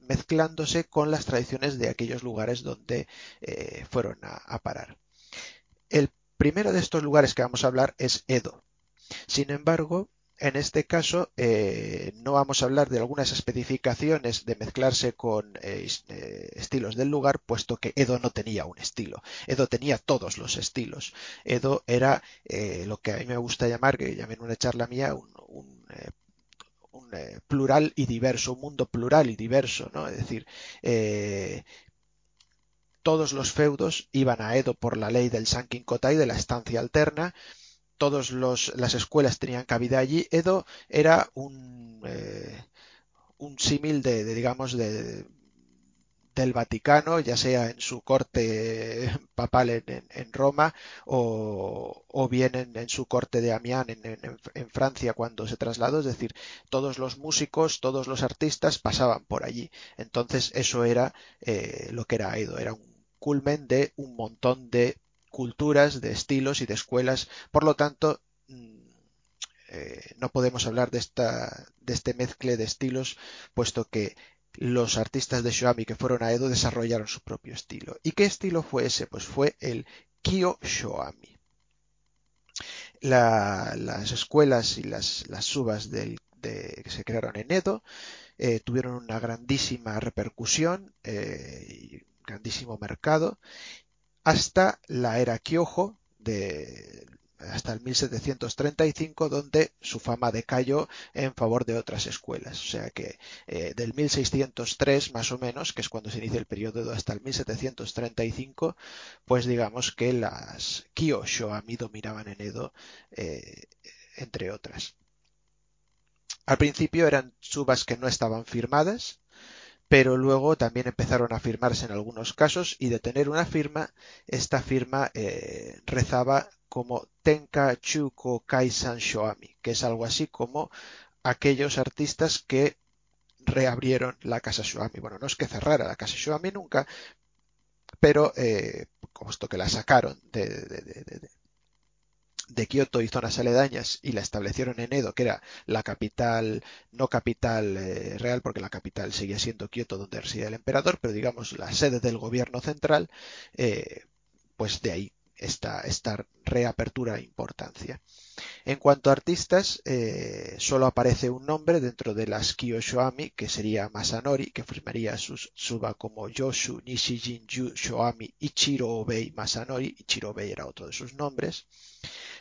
mezclándose con las tradiciones de aquellos lugares donde eh, fueron a parar. El primero de estos lugares que vamos a hablar es Edo. Sin embargo, en este caso, eh, no vamos a hablar de algunas especificaciones de mezclarse con eh, eh, estilos del lugar, puesto que Edo no tenía un estilo. Edo tenía todos los estilos. Edo era lo que a mí me gusta llamar, que llamen una charla mía, un, plural y diverso, un mundo plural y diverso, ¿no? Es decir, todos los feudos iban a Edo por la ley del Sankin Kotai, de la estancia alterna, todas las escuelas tenían cabida allí. Edo era un, eh, un símil de, digamos, de, del Vaticano, ya sea en su corte papal en, Roma o, bien en, su corte de Amiens en, Francia cuando se trasladó. Es decir, todos los músicos, todos los artistas pasaban por allí. Entonces eso era eh, lo que era Edo, era un culmen de un montón de culturas, de estilos y de escuelas. Por lo tanto, mm, eh, no podemos hablar de, esta, de este mezcle de estilos, puesto que los artistas de Shoami que fueron a Edo desarrollaron su propio estilo. ¿Y qué estilo fue ese? Pues fue el Kyo Shoami. las escuelas y las, las subas de, que se crearon en Edo, eh, tuvieron una grandísima repercusión eh, grandísimo mercado hasta la era Kyojo de hasta el 1735, donde su fama decayó en favor de otras escuelas. O sea que eh, del 1603 más o menos, que es cuando se inicia el periodo hasta el 1735, pues digamos que las Kyosho Shoami dominaban en Edo, eh, entre otras. Al principio eran subas que no estaban firmadas, pero luego también empezaron a firmarse en algunos casos y de tener una firma, esta firma eh, rezaba como Tenka Chuko Kaisan Shoami, que es algo así como aquellos artistas que reabrieron la casa Shoami. Bueno, no es que cerrara la casa Shoami nunca, pero eh, como esto que la sacaron de, de Kioto y zonas aledañas y la establecieron en Edo, que era la capital, no capital eh, real, porque la capital seguía siendo Kioto, donde residía el emperador, pero digamos la sede del gobierno central, eh, pues de ahí esta, esta reapertura e importancia. En cuanto a artistas, eh, solo aparece un nombre dentro de las Kiyoshoami, que sería Masanori, que firmaría sus suba como Yoshu Nishijinju Shoami Ichiro Obei Masanori. Ichiro Obei era otro de sus nombres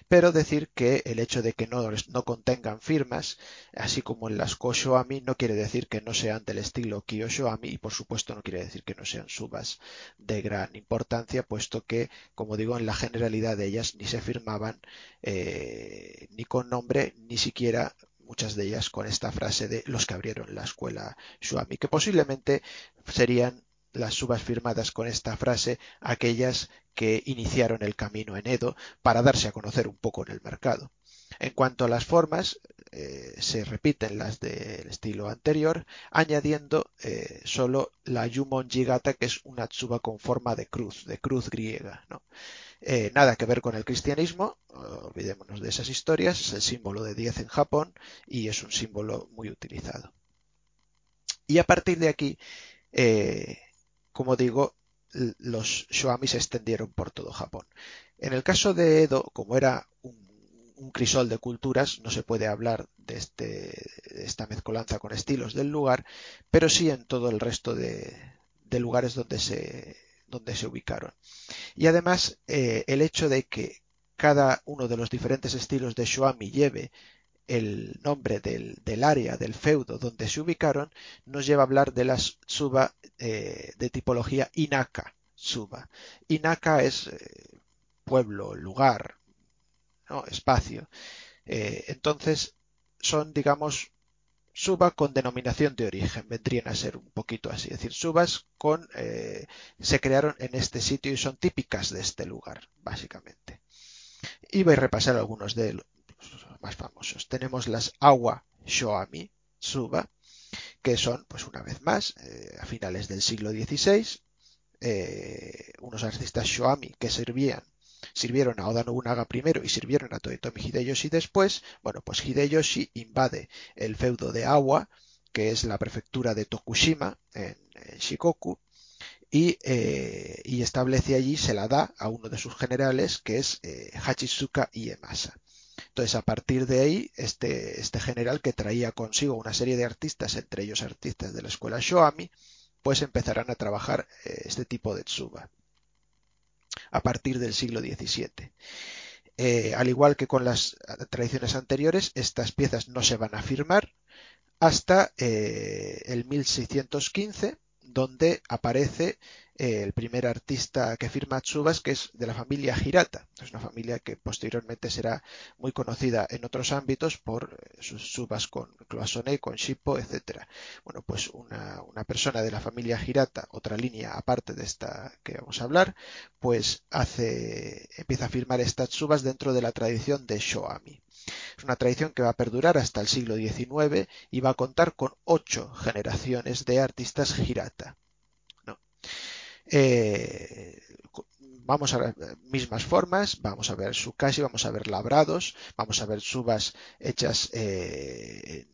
pero decir que el hecho de que no, no contengan firmas, así como en las Koshoami, no quiere decir que no sean del estilo Kiyoshoami y por supuesto no quiere decir que no sean subas de gran importancia, puesto que, como digo, en la generalidad de ellas ni se firmaban eh, ni con nombre, ni siquiera muchas de ellas con esta frase de los que abrieron la escuela Shuami, que posiblemente serían las subas firmadas con esta frase aquellas que iniciaron el camino en Edo para darse a conocer un poco en el mercado. En cuanto a las formas, eh, se repiten las del estilo anterior, añadiendo eh, solo la Yumon Jigata, que es una tsuba con forma de cruz, de cruz griega. Eh, nada que ver con el cristianismo, olvidémonos de esas historias, es el símbolo de 10 en Japón y es un símbolo muy utilizado. Y a partir de aquí, como digo, los Shoami se extendieron por todo Japón. En el caso de Edo, como era un, crisol de culturas, no se puede hablar de, este, de, esta mezcolanza con estilos del lugar, pero sí en todo el resto de, lugares donde se, donde se ubicaron. Y además, eh, el hecho de que cada uno de los diferentes estilos de Shoami lleve el nombre del, área, del feudo donde se ubicaron, nos lleva a hablar de las suba eh, de tipología Inaka suba. Inaka es eh, pueblo, lugar, espacio. Eh, entonces son, digamos, suba con denominación de origen, vendrían a ser un poquito así, es decir, subas con se crearon en este sitio y son típicas de este lugar, básicamente. Y voy a repasar algunos de, más famosos. Tenemos las Awa Shoami Suba, que son, pues una vez más, eh, a finales del siglo XVI, eh, unos artistas Shoami que servían sirvieron a Oda Nobunaga primero y sirvieron a Toyotomi Hideyoshi después, bueno, pues Hideyoshi invade el feudo de Awa, que es la prefectura de Tokushima, en, Shikoku, y, eh, y, establece allí, se la da a uno de sus generales, que es Hachisuka Iemasa. Entonces, a partir de ahí, este, este general que traía consigo una serie de artistas, entre ellos artistas de la escuela Shoami, pues empezarán a trabajar eh, este tipo de tsuba a partir del siglo XVII. Eh, al igual que con las tradiciones anteriores, estas piezas no se van a firmar hasta eh, el 1615, donde aparece el primer artista que firma Tsubas, que es de la familia Hirata. Es una familia que posteriormente será muy conocida en otros ámbitos por eh, sus Tsubas con Cloisonné, con Shippo, etc. Bueno, pues una, persona de la familia Hirata, otra línea aparte de esta que vamos a hablar, pues hace, empieza a firmar estas Tsubas dentro de la tradición de Shoami. Es una tradición que va a perdurar hasta el siglo XIX y va a contar con ocho generaciones de artistas Hirata. Eh, vamos a ver mismas formas, vamos a ver sukashi, vamos a ver labrados, vamos a ver subas hechas eh,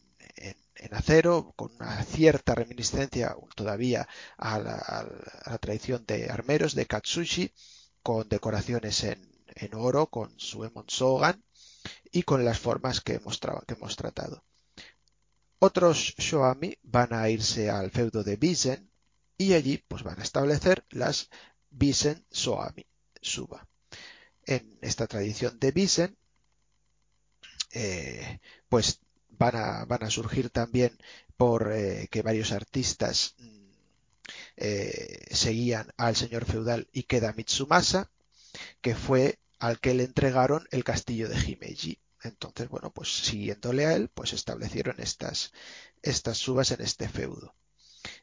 en, acero, con una cierta reminiscencia todavía a la, tradición de armeros, de katsushi, con decoraciones en, oro, con su emon sogan y con las formas que hemos, que hemos tratado. Otros Shoami van a irse al feudo de Bisen y allí pues van a establecer las Bisen Soami Suba. En esta tradición de Bisen eh, pues van a, van a, surgir también por eh, que varios artistas eh, seguían al señor feudal Ikeda Mitsumasa, que fue al que le entregaron el castillo de Himeji. Entonces, bueno, pues siguiéndole a él, pues establecieron estas, estas subas en este feudo.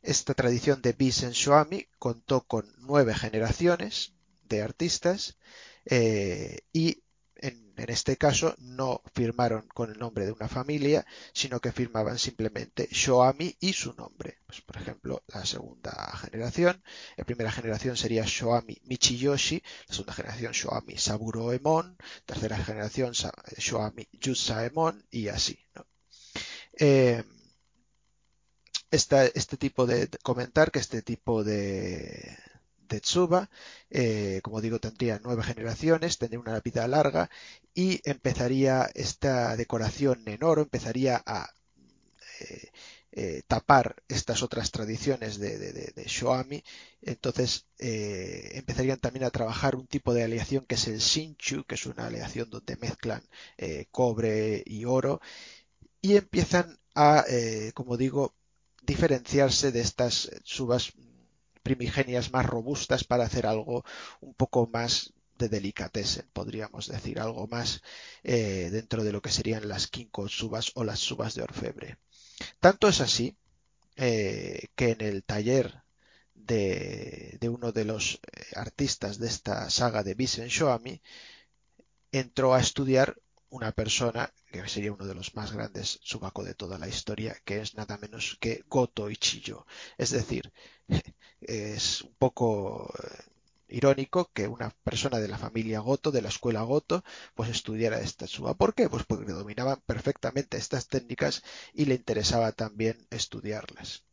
Esta tradición de Bisen Shoami contó con nueve generaciones de artistas eh, y en, este caso no firmaron con el nombre de una familia, sino que firmaban simplemente Shoami y su nombre. Pues, por ejemplo, la segunda generación, la primera generación sería Shoami Michiyoshi, la segunda generación Shoami Saburoemon, tercera generación Shoami Yusaemon y así. Eh, este tipo de comentar que este tipo de, de Tsuba, eh, como digo, tendría nueve generaciones, tendría una vida larga y empezaría esta decoración en oro, empezaría a eh, eh, tapar estas otras tradiciones de, de, Shoami, entonces empezarían también a trabajar un tipo de aleación que es el Shinchu, que es una aleación donde mezclan cobre y oro, y empiezan a, como digo, diferenciarse de estas subas primigenias más robustas para hacer algo un poco más de delicatessen, podríamos decir, algo más eh, dentro de lo que serían las quinco subas o las subas de orfebre. Tanto es así eh, que en el taller de, uno de los eh, artistas de esta saga de Bisen Shoami entró a estudiar una persona que sería uno de los más grandes subaco de toda la historia, que es nada menos que Goto Ichiyo. Es decir, es un poco eh, irónico que una persona de la familia Goto, de la escuela Goto, pues estudiara esta suba. ¿Por qué? Pues porque dominaban perfectamente estas técnicas y le interesaba también estudiarlas.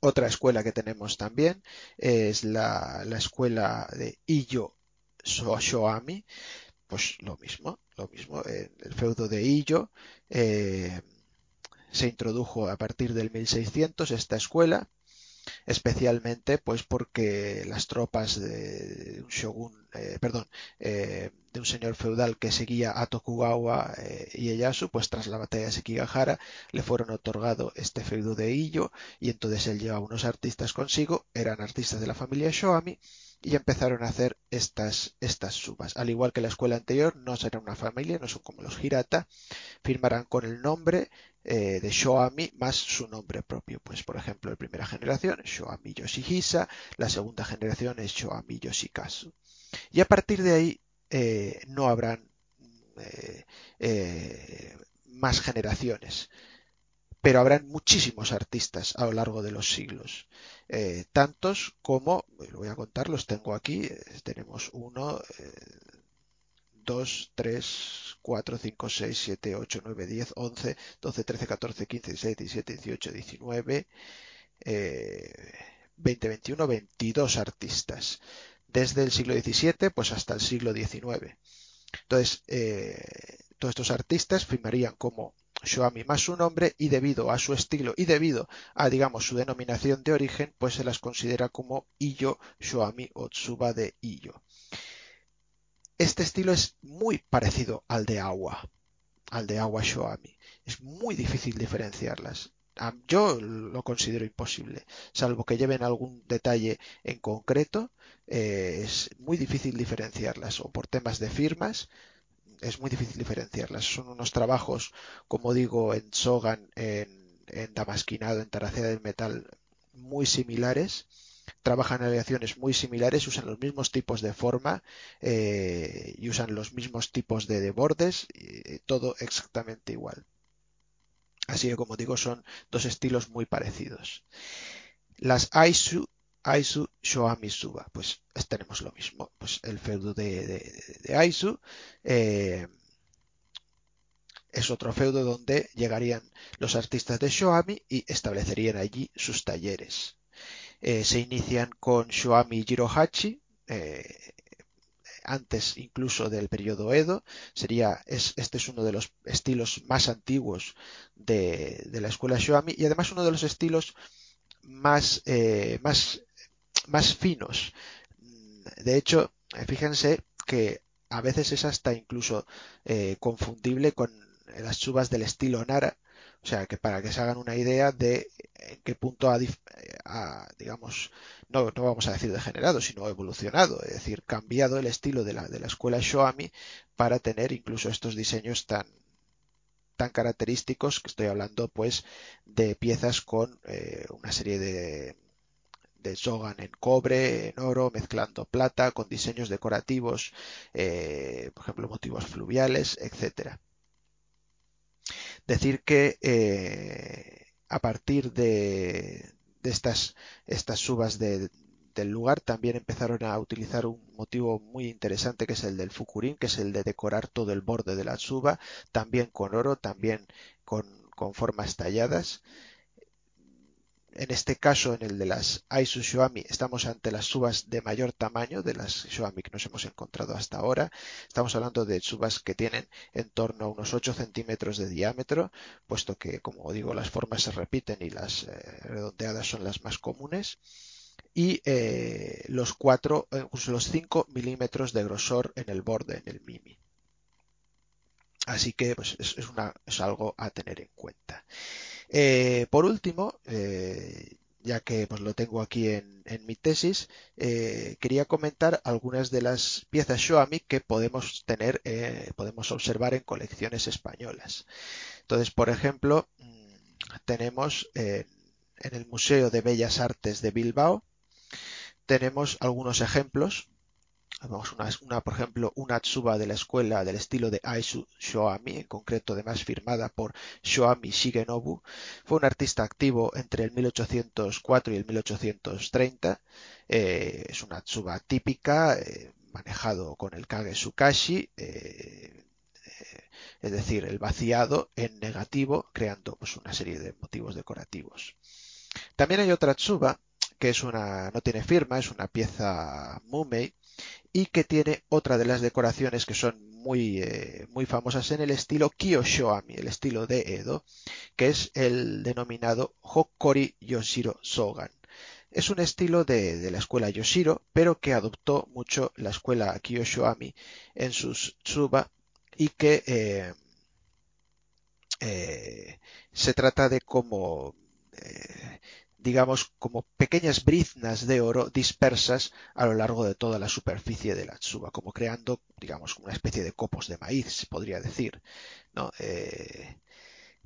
Otra escuela que tenemos también es la, la escuela de Iyo Shoami, pues lo mismo, lo mismo. el feudo de Illo eh, se introdujo a partir del 1600 esta escuela, especialmente pues porque las tropas de un shogun, eh, perdón, eh, de un señor feudal que seguía a Tokugawa y Ieyasu, pues tras la batalla de Sekigahara le fueron otorgado este feudo de Illo y entonces él llevaba unos artistas consigo, eran artistas de la familia Shoami y empezaron a hacer estas, estas subas. Al igual que la escuela anterior, no será una familia, no son como los Hirata, firmarán con el nombre eh, de Shoami más su nombre propio. Pues, por ejemplo, la primera generación, Shoami Yoshihisa, la segunda generación es Shoami Yoshikazu. Y a partir de ahí eh, no habrán eh, más generaciones pero habrán muchísimos artistas a lo largo de los siglos. Eh, tantos como, lo voy a contar, los tengo aquí, eh, tenemos 1, 2, 3, 4, 5, 6, 7, 8, 9, 10, 11, 12, 13, 14, 15, 16, 17, 18, 19, 20, 21, 22 artistas. Desde el siglo XVII pues hasta el siglo XIX. Entonces, eh, todos estos artistas firmarían como Shoami más su nombre y debido a su estilo y debido a, digamos, su denominación de origen, pues se las considera como Iyo Shoami o Tsuba de Iyo. Este estilo es muy parecido al de Agua, al de Agua Shoami. Es muy difícil diferenciarlas. Yo lo considero imposible, salvo que lleven algún detalle en concreto, eh, es muy difícil diferenciarlas o por temas de firmas es muy difícil diferenciarlas. Son unos trabajos, como digo, en Sogan, en, Damasquinado, en Taracea del Metal, muy similares. Trabajan aleaciones muy similares, usan los mismos tipos de forma eh, y usan los mismos tipos de, bordes, todo exactamente igual. Así que, como digo, son dos estilos muy parecidos. Las Aisu Aizu Shoami Suba. Pues tenemos lo mismo. Pues el feudo de, Aizu eh, es otro feudo donde llegarían los artistas de Shoami y establecerían allí sus talleres. Eh, se inician con Shoami Jirohachi, eh, antes incluso del periodo Edo. Sería, es, este es uno de los estilos más antiguos de, de la escuela Shoami y además uno de los estilos más, más, más finos. De hecho, fíjense que a veces es hasta incluso eh, confundible con las chubas del estilo Nara. O sea, que para que se hagan una idea de en qué punto ha, digamos, no, no, vamos a decir degenerado, sino evolucionado, es decir, cambiado el estilo de la, de la escuela Shoami para tener incluso estos diseños tan, tan característicos que estoy hablando pues de piezas con eh, una serie de de Shogan en cobre, en oro, mezclando plata con diseños decorativos, eh, por ejemplo, motivos fluviales, etcétera. Decir que eh, a partir de, estas, estas subas de, del lugar también empezaron a utilizar un motivo muy interesante que es el del fukurin, que es el de decorar todo el borde de la suba, también con oro, también con, con formas talladas. En este caso, en el de las Aisu Shoami, estamos ante las subas de mayor tamaño de las Shoami que nos hemos encontrado hasta ahora. Estamos hablando de subas que tienen en torno a unos 8 centímetros de diámetro, puesto que, como digo, las formas se repiten y las eh, redondeadas son las más comunes y eh, los 4, incluso los 5 milímetros de grosor en el borde, en el mimi. Así que pues, es algo a tener en cuenta. Eh, por último, eh, ya que pues, lo tengo aquí en, mi tesis, eh, quería comentar algunas de las piezas Shoami que podemos tener, podemos observar en colecciones españolas. Entonces, por ejemplo, mm, tenemos en el Museo de Bellas Artes de Bilbao, tenemos algunos ejemplos. Una, una, por ejemplo, una tsuba de la escuela del estilo de Aisu Shoami, en concreto además firmada por Shoami Shigenobu. Fue un artista activo entre el 1804 y el 1830. Eh, es una tsuba típica, eh, manejado con el Kage Sukashi, eh, eh, es decir, el vaciado en negativo, creando pues, una serie de motivos decorativos. También hay otra tsuba que es una, no tiene firma, es una pieza Mumei y que tiene otra de las decoraciones que son muy, eh, muy famosas en el estilo Kiyoshoami, el estilo de Edo, que es el denominado Hokori Yoshiro Sogan. Es un estilo de, de, la escuela Yoshiro, pero que adoptó mucho la escuela Kiyoshoami en sus tsuba y que eh, eh, se trata de como eh, digamos, como pequeñas briznas de oro dispersas a lo largo de toda la superficie de la tsuba, como creando, digamos, una especie de copos de maíz, se podría decir. ¿no? Eh,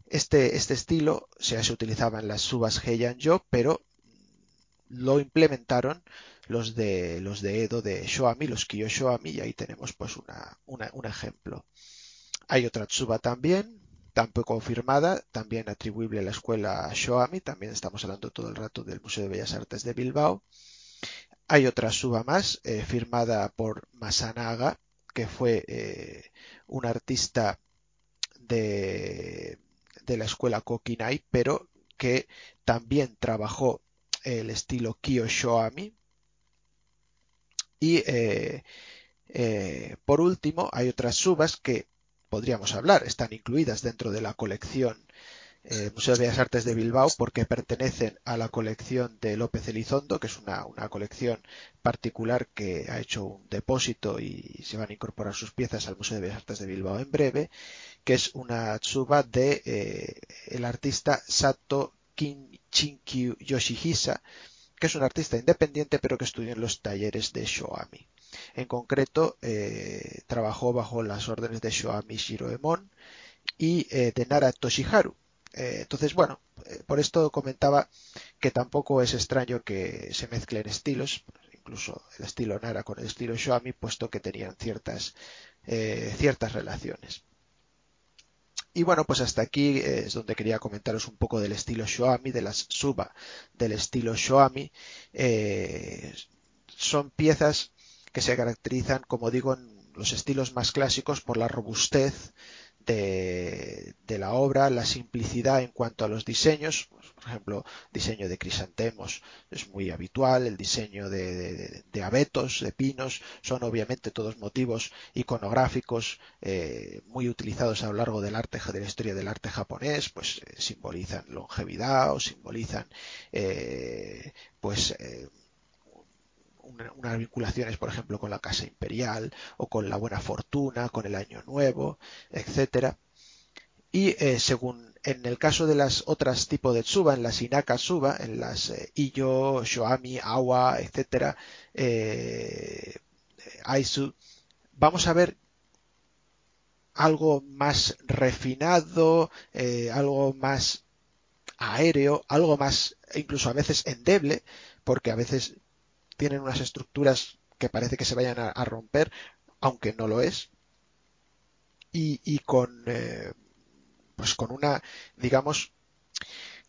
este, este, estilo se, se, utilizaba en las subas Heian-yo, pero lo implementaron los de, los de Edo de Shoami, los Kiyo Shoami, y ahí tenemos pues una, una, un ejemplo. Hay otra tsuba también, tampoco confirmada, también atribuible a la escuela Shoami, también estamos hablando todo el rato del Museo de Bellas Artes de Bilbao. Hay otra suba más, eh, firmada por Masanaga, que fue eh, un artista de, de, la escuela Kokinai, pero que también trabajó el estilo Kyo Shoami. Y eh, por último, hay otras subas que podríamos hablar, están incluidas dentro de la colección eh, Museo de Bellas Artes de Bilbao porque pertenecen a la colección de López Elizondo, que es una, colección particular que ha hecho un depósito y se van a incorporar sus piezas al Museo de Bellas Artes de Bilbao en breve, que es una tsuba de eh, el artista Sato Chinkyu Yoshihisa, que es un artista independiente pero que estudió en los talleres de Shoami. En concreto, eh, trabajó bajo las órdenes de Shoami Shiroemon y eh, de Nara Toshiharu. Eh, entonces, bueno, por esto comentaba que tampoco es extraño que se mezclen estilos, incluso el estilo Nara con el estilo Shoami, puesto que tenían ciertas, ciertas relaciones. Y bueno, pues hasta aquí es donde quería comentaros un poco del estilo Shoami, de las suba del estilo Shoami. Son piezas que se caracterizan, como digo, en los estilos más clásicos por la robustez de, la obra, la simplicidad en cuanto a los diseños, por ejemplo, diseño de crisantemos es muy habitual, el diseño de, abetos, de pinos, son obviamente todos motivos iconográficos eh, muy utilizados a lo largo del arte, de la historia del arte japonés, pues eh, simbolizan longevidad o simbolizan eh, pues unas vinculaciones, por ejemplo, con la casa imperial o con la buena fortuna, con el año nuevo, etcétera. Y eh, según en el caso de las otras tipos de tsuba, en las inaka tsuba, en las eh, iyo, shoami, awa, etcétera, eh, aisu, vamos a ver algo más refinado, algo más aéreo, algo más incluso a veces endeble, porque a veces tienen unas estructuras que parece que se vayan a, romper, aunque no lo es, y, con, eh, pues con una, digamos,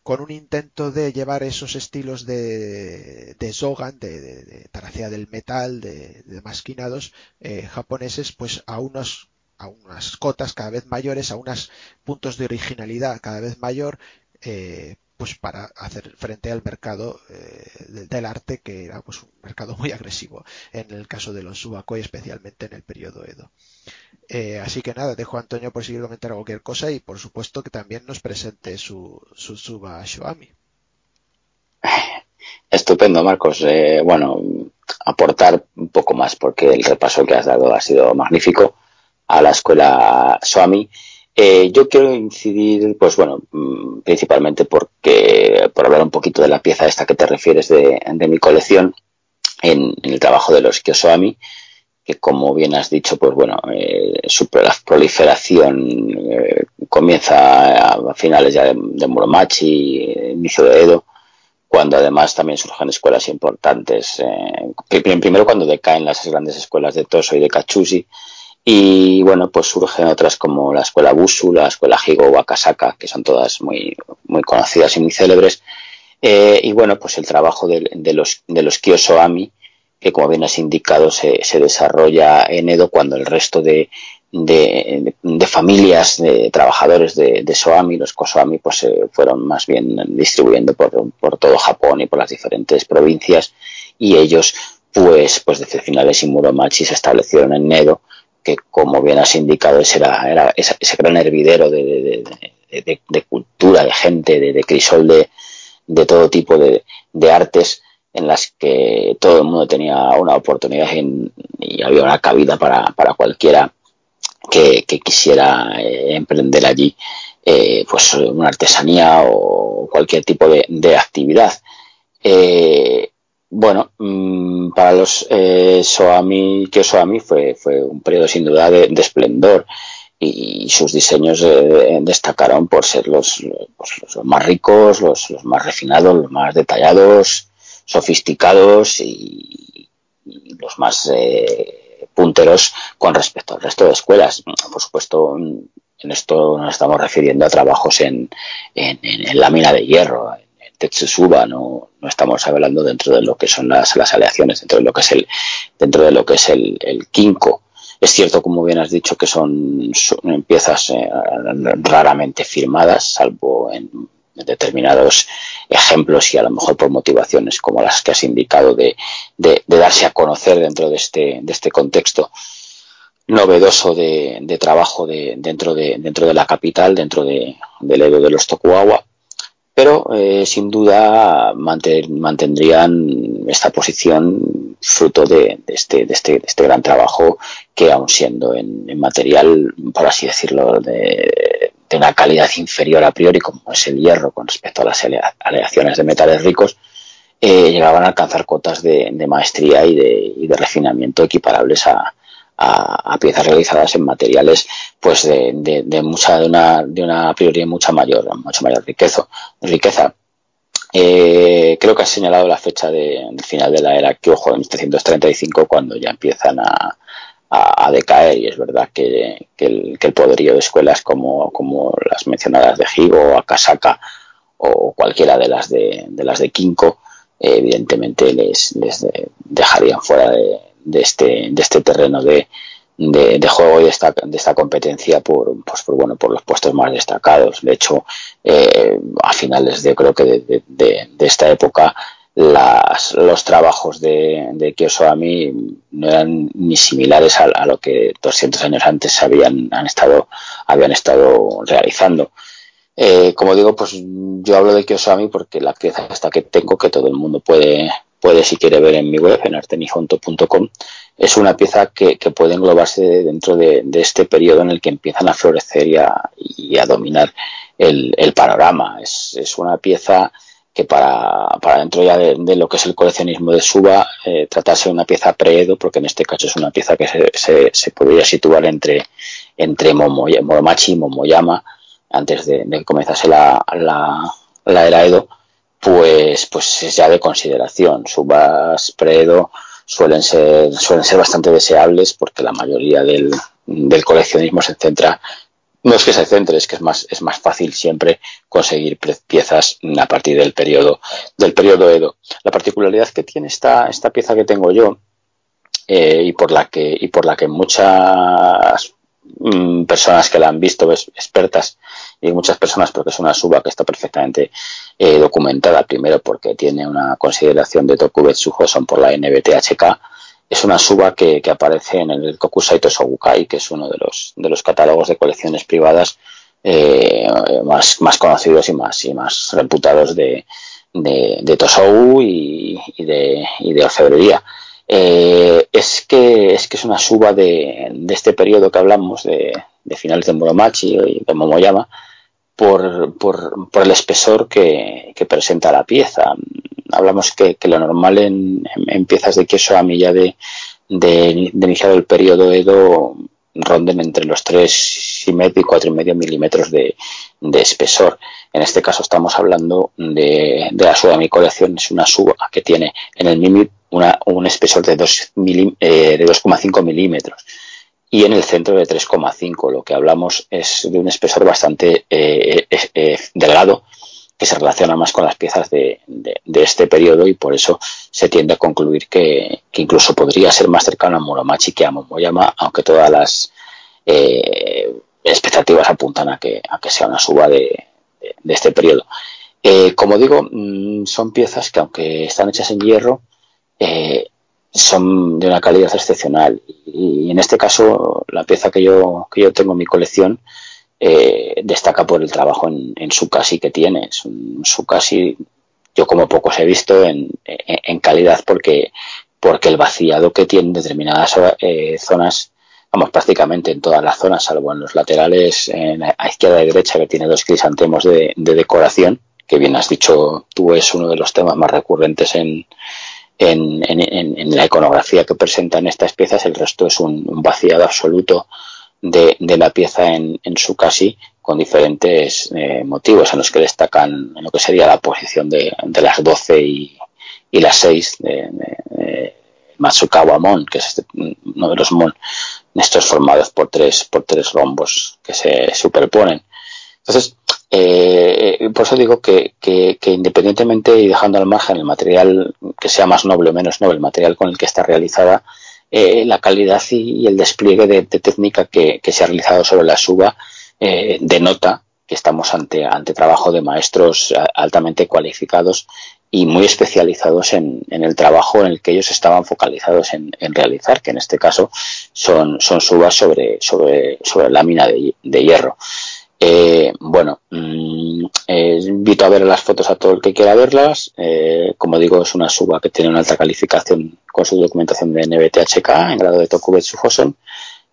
con un intento de llevar esos estilos de, de Zogan, de, de, del metal, de, masquinados eh, japoneses, pues a unos a unas cotas cada vez mayores, a unos puntos de originalidad cada vez mayor, eh, pues para hacer frente al mercado eh, del, arte que era pues un mercado muy agresivo en el caso de los subakoi especialmente en el periodo Edo. Eh, así que nada dejo a Antonio por seguir comentar cualquier cosa y por supuesto que también nos presente su, su suba shoami estupendo Marcos. Eh, bueno aportar un poco más porque el repaso que has dado ha sido magnífico a la escuela Shoami eh, yo quiero incidir, pues bueno, mm, principalmente porque, por hablar un poquito de la pieza esta que te refieres de, mi colección, en, el trabajo de los Kyosoami, que como bien has dicho, pues bueno, eh, su proliferación eh, comienza a, finales ya de, Muromachi, inicio de Edo, cuando además también surgen escuelas importantes. primero cuando decaen las grandes escuelas de Toso y de Kachushi, y bueno, pues surgen otras como la escuela Busu, la escuela Higo o Akasaka, que son todas muy, muy conocidas y muy célebres. Eh, y bueno, pues el trabajo de, los, de los Kyosoami, que como bien has indicado, se, se desarrolla en Edo cuando el resto de, de, familias de trabajadores de, de, Soami, los Kosoami, pues se fueron más bien distribuyendo por, por, todo Japón y por las diferentes provincias y ellos pues, pues desde finales y Muromachi se establecieron en Edo que como bien has indicado ese era, era ese, gran hervidero de, cultura, de gente, de, crisol de, todo tipo de, artes en las que todo el mundo tenía una oportunidad y había una cabida para, cualquiera que, quisiera eh, emprender allí eh, pues una artesanía o cualquier tipo de, actividad. Eh, bueno, mm, para los eh, Soami, que Soami fue, fue un periodo sin duda de, esplendor y sus diseños eh, destacaron por ser los, los, más ricos, los, los, más refinados, los más detallados, sofisticados y, los más eh, punteros con respecto al resto de escuelas. Por supuesto, en esto nos estamos refiriendo a trabajos en, en, en lámina de hierro, Tetsusuba, no, no estamos hablando dentro de lo que son las, las aleaciones, dentro de lo que es el, dentro de lo que es el, el. Es cierto, como bien has dicho, que son, piezas eh, raramente firmadas, salvo en determinados ejemplos y a lo mejor por motivaciones como las que has indicado de, de, darse a conocer dentro de este, de este contexto novedoso de, de trabajo de, dentro, de, dentro de la capital, dentro de, del Edo de los Tokugawa pero eh, sin duda mantendrían esta posición fruto de, este, este, de, este, gran trabajo que aun siendo en, material, por así decirlo, de, una calidad inferior a priori como es el hierro con respecto a las aleaciones de metales ricos, eh, llegaban a alcanzar cotas de, maestría y de refinamiento equiparables a, a, piezas realizadas en materiales pues de, de, mucha de una de una prioridad mucha mayor mucha mayor riqueza riqueza. Eh, creo que has señalado la fecha de, del final de la era Kyojo en 1735 cuando ya empiezan a, a, decaer y es verdad que, que, el, que, el, poderío de escuelas como, como las mencionadas de Higo, Akasaka o cualquiera de las de, de las de Kinko eh, evidentemente les, les dejarían fuera de, de este, de este terreno de, de, juego y de esta, de esta competencia por, pues, por, bueno, por los puestos más destacados. De hecho, eh, a finales de creo que de, de, esta época las, los trabajos de, de Kiyoshami no eran ni similares a, lo que 200 años antes habían, han estado, habían estado realizando. Eh, como digo, pues yo hablo de Kiyoshami porque la pieza esta que tengo, que todo el mundo puede, puede si quiere ver en mi web, en artenifonto.com, es una pieza que, puede englobarse dentro de, este periodo en el que empiezan a florecer y a, y a dominar el, panorama. Es, una pieza que para, para dentro ya de, lo que es el coleccionismo de Suba, eh, tratarse de una pieza pre-Edo, porque en este caso es una pieza que se, podría situar entre, entre Momoy Moromachi y Momoyama, antes de, de que comenzase la, la, la era Edo, pues, pues es ya de consideración. Subas pre-Edo suelen ser, suelen ser bastante deseables porque la mayoría del, del coleccionismo se centra no es que se centre, es que es más, es más fácil siempre conseguir piezas a partir del periodo, del periodo Edo. La particularidad que tiene esta, esta pieza que tengo yo, eh, y por la que, y por la que muchas mm, personas que la han visto, expertas, y muchas personas porque es una suba que está perfectamente eh, documentada, primero porque tiene una consideración de Tokubetsu Hoson por la NBTHK, es una suba que, que, aparece en el Kokusai Tosobukai, que es uno de los, de los catálogos de colecciones privadas eh, más, más conocidos y más, y más reputados de, de, Tosou y, y, de, y de orfebrería. Eh, es, que, es que es una suba de, de este periodo que hablamos, de, de finales de Muromachi y de Momoyama, por, por, el espesor que, presenta la pieza. Hablamos que, lo normal en, piezas de queso a milla de, de, de iniciado el periodo Edo ronden entre los 3 y medio y 4 y medio milímetros de, espesor. En este caso estamos hablando de, la suba de mi colección, es una suba que tiene en el una, un espesor de 2,5 eh, milímetros y en el centro de 3,5. Lo que hablamos es de un espesor bastante eh, eh, eh, delgado que se relaciona más con las piezas de, de, este periodo y por eso se tiende a concluir que, que, incluso podría ser más cercano a Muromachi que a Momoyama, aunque todas las eh, expectativas apuntan a que, a que sea una suba de, de este periodo. Eh, como digo, mmm, son piezas que aunque están hechas en hierro, eh, son de una calidad excepcional y, en este caso la pieza que yo, que yo tengo en mi colección eh, destaca por el trabajo en, en su casi que tiene. Es un su casi, yo como pocos he visto en, en, en, calidad porque, porque el vaciado que tiene en determinadas eh, zonas, vamos, prácticamente en todas las zonas, salvo en los laterales, en, a izquierda y derecha, que tiene dos crisantemos de, de decoración, que bien has dicho tú es uno de los temas más recurrentes en, en, en, en, la iconografía que presentan estas piezas, el resto es un, vaciado absoluto de, la pieza en, su casi con diferentes eh, motivos en los que destacan en lo que sería la posición de, las 12 y, y las 6 de, de, de Matsukawa Mon, que es este, uno de los Mon, estos formados por tres, por tres rombos que se superponen. Entonces, eh, por eso digo que, que, que, independientemente y dejando al margen el material que sea más noble o menos noble, el material con el que está realizada, eh, la calidad y, el despliegue de, de técnica que, que, se ha realizado sobre la suba eh, denota que estamos ante, ante trabajo de maestros altamente cualificados y muy especializados en, en, el trabajo en el que ellos estaban focalizados en, en realizar, que en este caso son, son subas sobre, sobre, sobre lámina de, de hierro. Eh, bueno, mmm, invito a ver las fotos a todo el que quiera verlas. Eh, como digo, es una suba que tiene una alta calificación con su documentación de NBTHK en grado de Tokubetsu Hosen.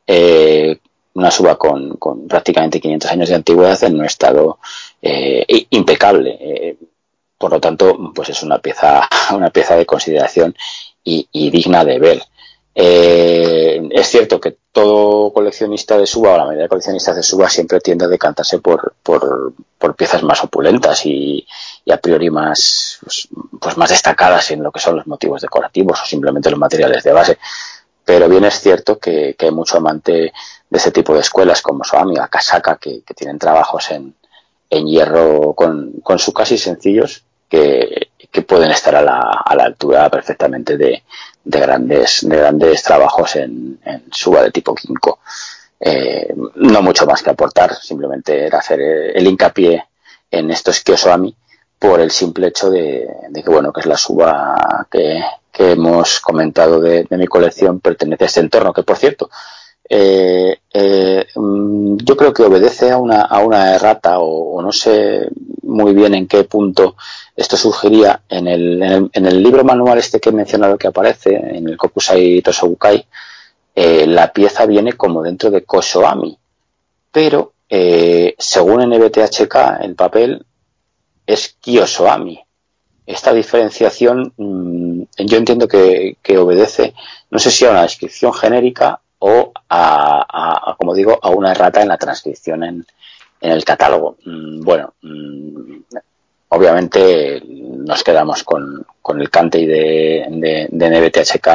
Eh, una suba con, con, prácticamente 500 años de antigüedad en un estado eh, impecable. Por lo tanto, pues es una pieza, una pieza de consideración y, y digna de ver. Eh, es cierto que todo coleccionista de suba, o la mayoría de coleccionistas de suba, siempre tiende a decantarse por, por, piezas más opulentas y, a priori más, pues, pues, más destacadas en lo que son los motivos decorativos o simplemente los materiales de base. Pero bien es cierto que, que hay mucho amante de ese tipo de escuelas como Soami o Akasaka que, que tienen trabajos en, en hierro con, con su casi sencillos que, pueden estar a la, a la altura perfectamente de, de, grandes, de grandes trabajos en, en suba de tipo Kinko. Eh, no mucho más que aportar, simplemente era hacer el hincapié en estos Kyosoami por el simple hecho de, que, bueno, que es la suba que, hemos comentado de, mi colección, pertenece a este entorno, que por cierto, eh, eh, mm, yo creo que obedece a una, a una errata o, no sé muy bien en qué punto esto surgiría en el, libro manual este que he mencionado que aparece, en el Kokusai Tosobukai, eh, la pieza viene como dentro de Kosoami, pero según NBTHK, el papel es Kyosoami. Esta diferenciación mm, yo entiendo que, obedece, no sé si a una descripción genérica o a, como digo, a una errata en la transcripción en, el catálogo. Mm, bueno, mm, obviamente nos quedamos con, el cante de, de, de NBTHK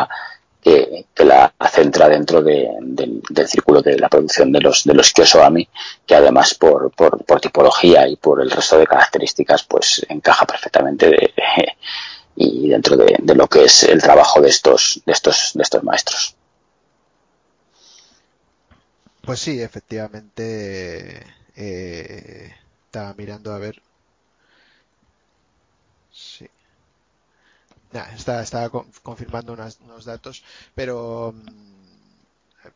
que, la centra dentro del círculo de la producción de los de los que además por, por, tipología y por el resto de características pues encaja perfectamente y dentro de, lo que es el trabajo de estos de estos de estos maestros. Pues sí, efectivamente eh, estaba mirando a ver estaba confirmando unos datos, pero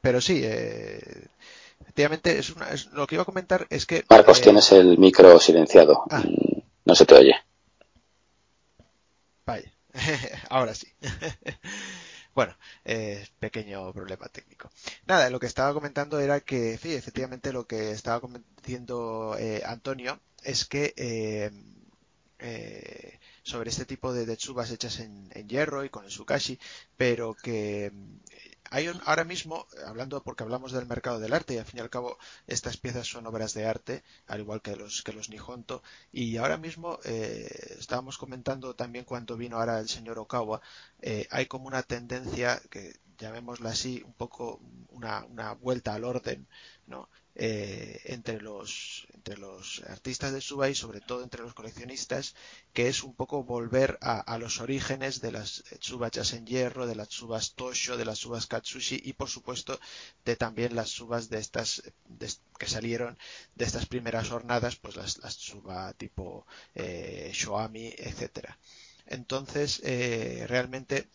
pero sí, eh, efectivamente es, una, lo que iba a comentar es que Marcos, eh, tienes el micro silenciado, ah. mm, no se te oye. Vaya, ahora sí. Bueno, eh, pequeño problema técnico. Nada, lo que estaba comentando era que, sí, efectivamente, lo que estaba comentando Antonio es que eh, sobre este tipo de, chubas hechas en, hierro y con el sukashi, pero que mm, hay ahora mismo, hablando porque hablamos del mercado del arte y al fin y al cabo estas piezas son obras de arte, al igual que los que los Nihonto, y ahora mismo eh, estábamos comentando también cuando vino ahora el señor Okawa, eh, hay como una tendencia que llamémosla así, un poco una, una vuelta al orden, ¿no? Eh, entre los entre los artistas de Suba y sobre todo entre los coleccionistas que es un poco volver a, los orígenes de las subas en hierro de las subas Tosho de las subas Katsushi y por supuesto de también las subas de estas que salieron de estas primeras jornadas pues las, las suba tipo eh, Shoami etcétera. Entonces eh, realmente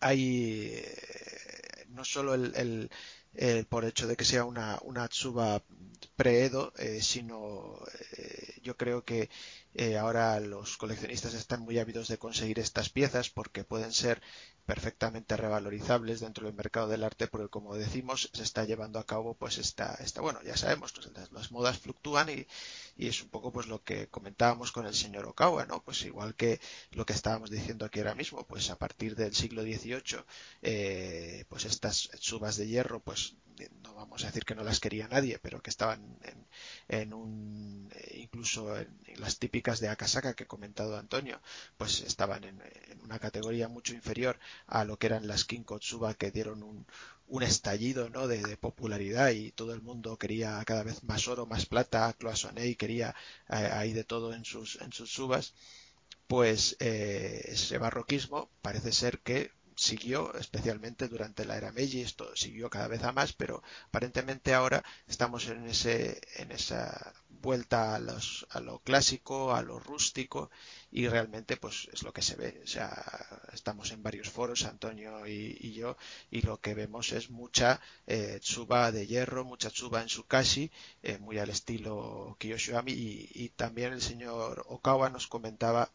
hay eh, no solo el eh, por hecho de que sea una, una Tsuba pre-Edo, eh, sino eh, yo creo que ahora los coleccionistas están muy ávidos de conseguir estas piezas porque pueden ser perfectamente revalorizables dentro del mercado del arte porque como decimos se está llevando a cabo pues esta, esta bueno ya sabemos pues, las, modas fluctúan y, y, es un poco pues lo que comentábamos con el señor Okawa no pues igual que lo que estábamos diciendo aquí ahora mismo pues a partir del siglo XVIII eh, pues estas subas de hierro pues no vamos a decir que no las quería nadie, pero que estaban en, un, eh, incluso en, las típicas de Akasaka que he comentado Antonio, pues estaban en, una categoría mucho inferior a lo que eran las Kinkotsuba que dieron un, un estallido ¿no? de, popularidad y todo el mundo quería cada vez más oro, más plata, Cloisonné quería eh, ahí de todo en sus, en sus subas, pues eh, ese barroquismo parece ser que siguió especialmente durante la era Meiji, esto siguió cada vez a más, pero aparentemente ahora estamos en ese en esa vuelta a, los, a lo clásico, a lo rústico y realmente pues es lo que se ve, o sea, estamos en varios foros, Antonio y, yo, y lo que vemos es mucha eh, tsuba de hierro, mucha tsuba en Sukashi, eh, muy al estilo Kiyoshiami y, y también el señor Okawa nos comentaba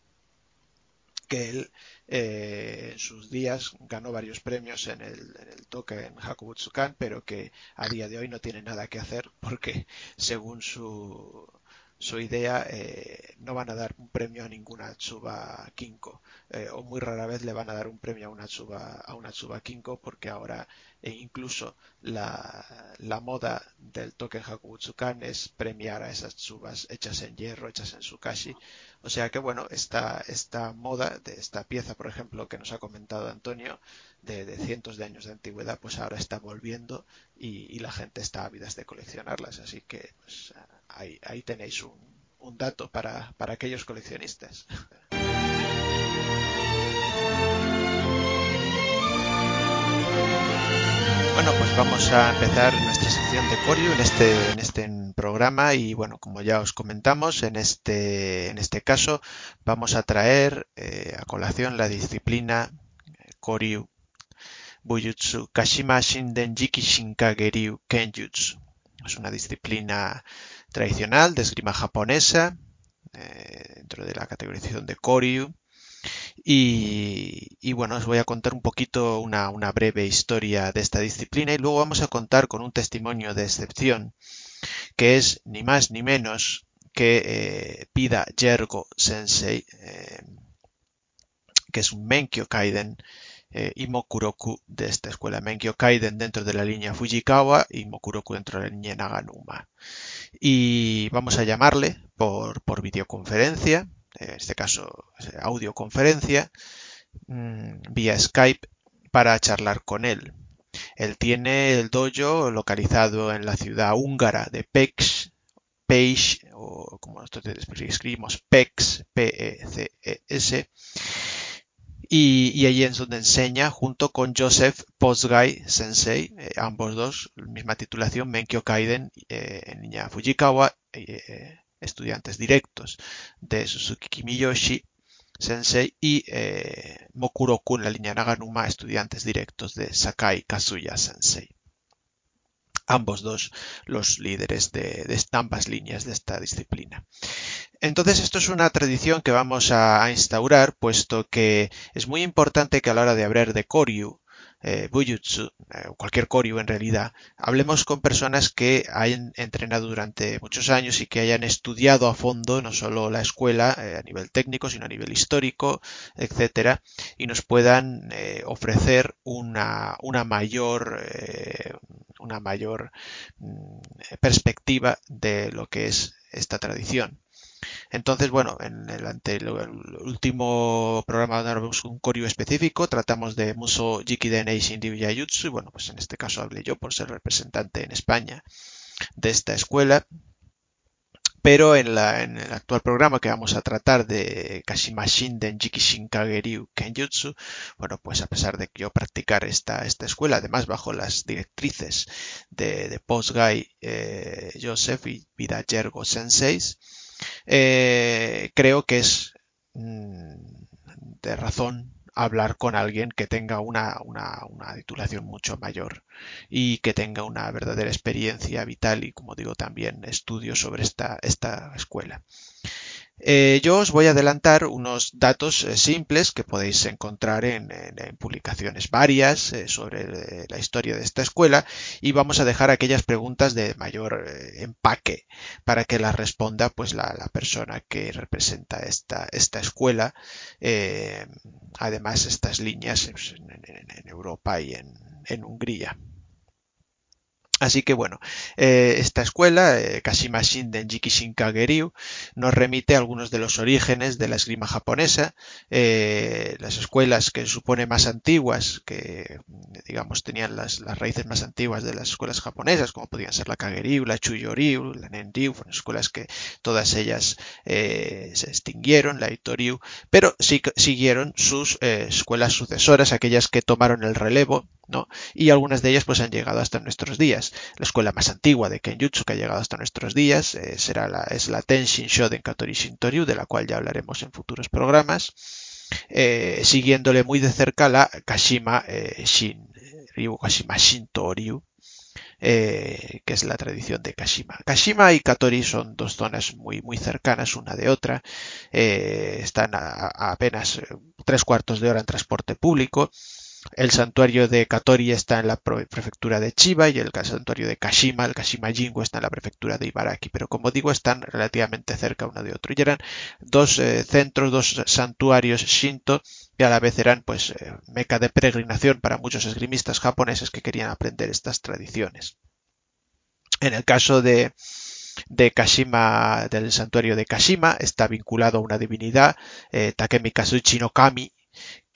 que él eh, en sus días ganó varios premios en el, en el Token Hakubutsukan, pero que a día de hoy no tiene nada que hacer porque según su, su idea eh, no van a dar un premio a ninguna Tsuba Kinko. Eh, o muy rara vez le van a dar un premio a una Tsuba, a una Tsuba Kinko porque ahora e incluso la, la, moda del Token Hakubutsukan es premiar a esas Tsubas hechas en hierro, hechas en Sukashi o sea que bueno, esta, esta moda de esta pieza por ejemplo que nos ha comentado Antonio de, de cientos de años de antigüedad pues ahora está volviendo y, y la gente está ávida de coleccionarlas. Así que pues, ahí, tenéis un, dato para, para aquellos coleccionistas. Bueno, pues vamos a empezar nuestra sección de Corio en este, en este programa y bueno, como ya os comentamos, en este, en este caso vamos a traer eh, a colación la disciplina Koryu Bujutsu Kashima Shinden Jiki Shinkageryu Kenjutsu. Es una disciplina tradicional de esgrima japonesa eh, dentro de la categorización de Koryu. Y, bueno, os voy a contar un poquito una, breve historia de esta disciplina y luego vamos a contar con un testimonio de excepción que es ni más ni menos que eh, Pida Yergo Sensei, eh, que es un Menkyo Kaiden eh, y de esta escuela. Menkyo Kaiden dentro de la línea Fujikawa y Mokuroku dentro de la línea Naganuma. Y vamos a llamarle por, por videoconferencia en este caso audioconferencia, mm, vía Skype para charlar con él. Él tiene el dojo localizado en la ciudad húngara de Pex, Peix, o como nosotros escribimos Pex, P-E-C-E-S, y, allí es donde enseña junto con Joseph Posgai Sensei, eh, ambos dos, misma titulación, Menkyo Kaiden, eh, Niña Fujikawa, eh, estudiantes directos de Suzuki Kimiyoshi Sensei y eh, Mokuroku en la línea Naganuma, estudiantes directos de Sakai Kazuya Sensei. Ambos dos los líderes de, ambas líneas de esta disciplina. Entonces esto es una tradición que vamos a, instaurar, puesto que es muy importante que a la hora de hablar de Koryu, eh, Bujutsu, eh, cualquier Koryu en realidad, hablemos con personas que hayan entrenado durante muchos años y que hayan estudiado a fondo no solo la escuela eh, a nivel técnico, sino a nivel histórico, etcétera, y nos puedan eh, ofrecer una, una mayor, una mayor mm, perspectiva de lo que es esta tradición. Entonces, bueno, en el, último programa de un Koryu específico tratamos de Muso Jikiden Eishin Yutsu y bueno, pues en este caso hablé yo por ser representante en España de esta escuela. Pero en, el actual programa que vamos a tratar de Kashima Shinden Jikishin Kageryu Kenjutsu, bueno, pues a pesar de que yo practicar esta, escuela, además bajo las directrices de, de Postgai eh, Joseph y Vida Yergo Senseis, eh, creo que es mm, de razón hablar con alguien que tenga una, una, una, titulación mucho mayor y que tenga una verdadera experiencia vital y, como digo, también estudios sobre esta, esta escuela. Eh, yo os voy a adelantar unos datos eh, simples que podéis encontrar en, publicaciones varias eh, sobre la historia de esta escuela y vamos a dejar aquellas preguntas de mayor empaque para que las responda pues la, persona que representa esta, esta escuela. además, estas líneas pues, en, Europa y en Hungría. Así que bueno, eh, esta escuela, eh, Kashima Shinden Jikishin Kageryu, nos remite a algunos de los orígenes de la esgrima japonesa, eh, las escuelas que supone más antiguas, que digamos tenían las, raíces más antiguas de las escuelas japonesas, como podían ser la Kageryu, la Chuyoryu, la Nenryu, fueron escuelas que todas ellas se extinguieron, la Itoryu, pero sí siguieron sus escuelas sucesoras, aquellas que tomaron el relevo y algunas de ellas pues han llegado hasta nuestros días. La escuela más antigua de Kenjutsu que ha llegado hasta nuestros días eh, será la, es la Tenshin Shoden Katori Shintoryu, de la cual ya hablaremos en futuros programas. Eh, siguiéndole muy de cerca la Kashima eh, Kashima Shintoryu, que es la tradición de Kashima. Kashima y Katori son dos zonas muy, muy cercanas una de otra, están a, apenas tres cuartos de hora en transporte público el santuario de Katori está en la prefectura de Chiba y el santuario de Kashima, el Kashima Jingu, está en la prefectura de Ibaraki. Pero como digo, están relativamente cerca uno de otro. Y eran dos eh, centros, dos santuarios Shinto que a la vez eran pues eh, meca de peregrinación para muchos esgrimistas japoneses que querían aprender estas tradiciones. En el caso de, Kashima, del santuario de Kashima, está vinculado a una divinidad, eh, Takemi Kazuchi no Kami,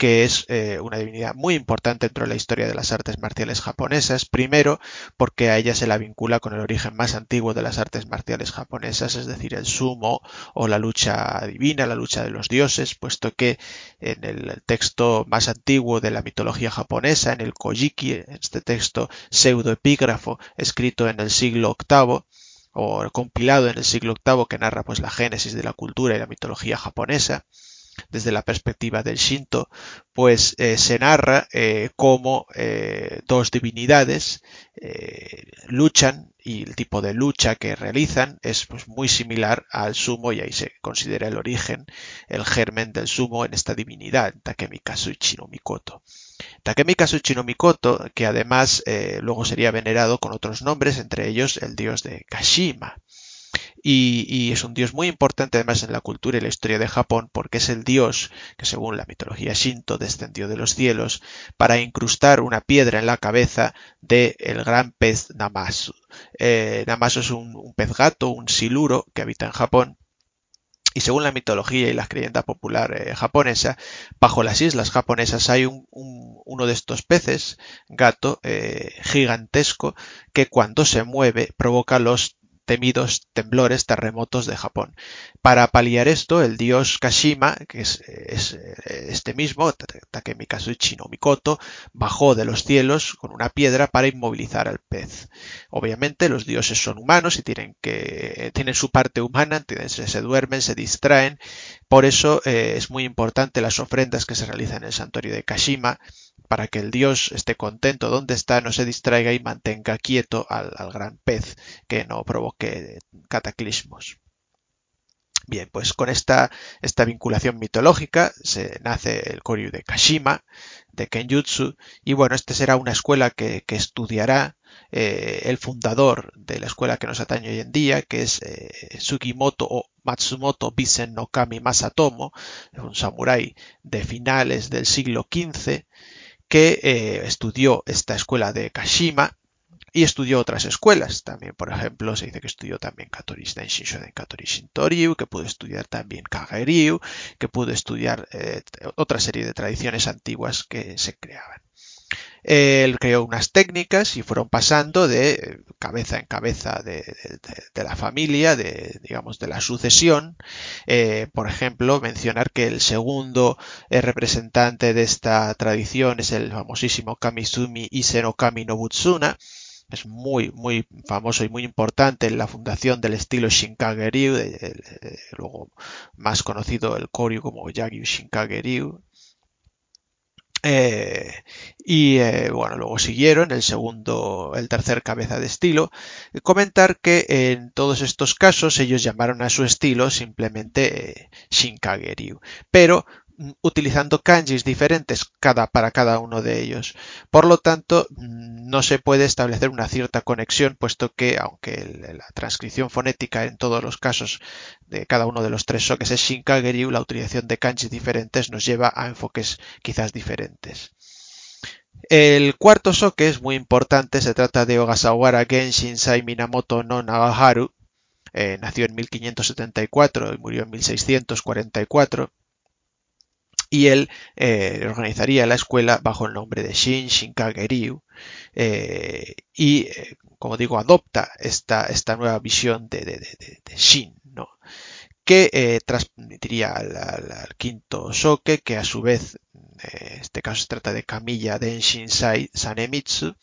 que es eh, una divinidad muy importante dentro de la historia de las artes marciales japonesas. Primero, porque a ella se la vincula con el origen más antiguo de las artes marciales japonesas, es decir, el sumo o la lucha divina, la lucha de los dioses, puesto que en el texto más antiguo de la mitología japonesa, en el Kojiki, este texto pseudoepígrafo escrito en el siglo VIII, o compilado en el siglo VIII que narra pues la génesis de la cultura y la mitología japonesa desde la perspectiva del Shinto, pues eh, se narra eh, cómo eh, dos divinidades luchan y el tipo de lucha que realizan es pues, muy similar al sumo y ahí se considera el origen, el germen del sumo en esta divinidad, Takemi Kazuichi no Mikoto. Takemi Kazuchi no Mikoto, que además luego sería venerado con otros nombres, entre ellos el dios de Kashima. Y, es un dios muy importante además en la cultura y la historia de Japón porque es el dios que según la mitología shinto descendió de los cielos para incrustar una piedra en la cabeza del gran pez Namasu. Eh, Namasu es un pez gato, un siluro que habita en Japón y según la mitología y la creyenda popular eh, japonesa, bajo las islas japonesas hay un, uno de estos peces, gato, eh, gigantesco, que cuando se mueve provoca los temidos temblores, terremotos de Japón. Para paliar esto, el dios Kashima, que es, este mismo, Takemi Kazuchi no Mikoto, bajó de los cielos con una piedra para inmovilizar al pez. Obviamente los dioses son humanos y tienen que tienen su parte humana, se, se duermen, se distraen. Por eso eh, es muy importante las ofrendas que se realizan en el santuario de Kashima para que el dios esté contento donde está, no se distraiga y mantenga quieto al, gran pez que no provoque cataclismos. Bien, pues con esta, esta vinculación mitológica se nace el Koryu de Kashima, de Kenjutsu, y bueno, esta será una escuela que, estudiará eh, el fundador de la escuela que nos atañe hoy en día, que es eh, Sugimoto o Matsumoto Bisen no Kami Masatomo, un samurái de finales del siglo XV, que eh, estudió esta escuela de Kashima y estudió otras escuelas. También, por ejemplo, se dice que estudió también Katori Shinshoden Katori Shintoryu, que pudo estudiar también Kageryu, que pudo estudiar eh, otra serie de tradiciones antiguas que se creaban. Él creó unas técnicas y fueron pasando de cabeza en cabeza de, la familia, de, digamos, de la sucesión. Eh, por ejemplo, mencionar que el segundo eh, representante de esta tradición es el famosísimo Kamisumi Ise Kami Nobutsuna, es muy, muy famoso y muy importante en la fundación del estilo Shinkage-ryu, luego más conocido el Koryu como Yagyu Shinkage-ryu, eh, y eh, bueno, luego siguieron el segundo, el tercer cabeza de estilo. Comentar que en todos estos casos ellos llamaron a su estilo simplemente eh, pero utilizando kanjis diferentes cada, para cada uno de ellos. Por lo tanto, no se puede establecer una cierta conexión, puesto que, aunque la transcripción fonética en todos los casos de cada uno de los tres soques es Shinkageriu, la utilización de kanjis diferentes nos lleva a enfoques quizás diferentes. El cuarto soke es muy importante, se trata de Ogasawara Genshin Sai Minamoto no Nagaharu, eh, nació en 1574 y murió en 1644 y él eh, organizaría la escuela bajo el nombre de Shin Shinkage eh, y, eh, como digo, adopta esta, esta nueva visión de, Shin, ¿no? que transmitiría al, quinto Soke, que a su vez, en este caso se trata de Kamiya Denshinsai Sanemitsu,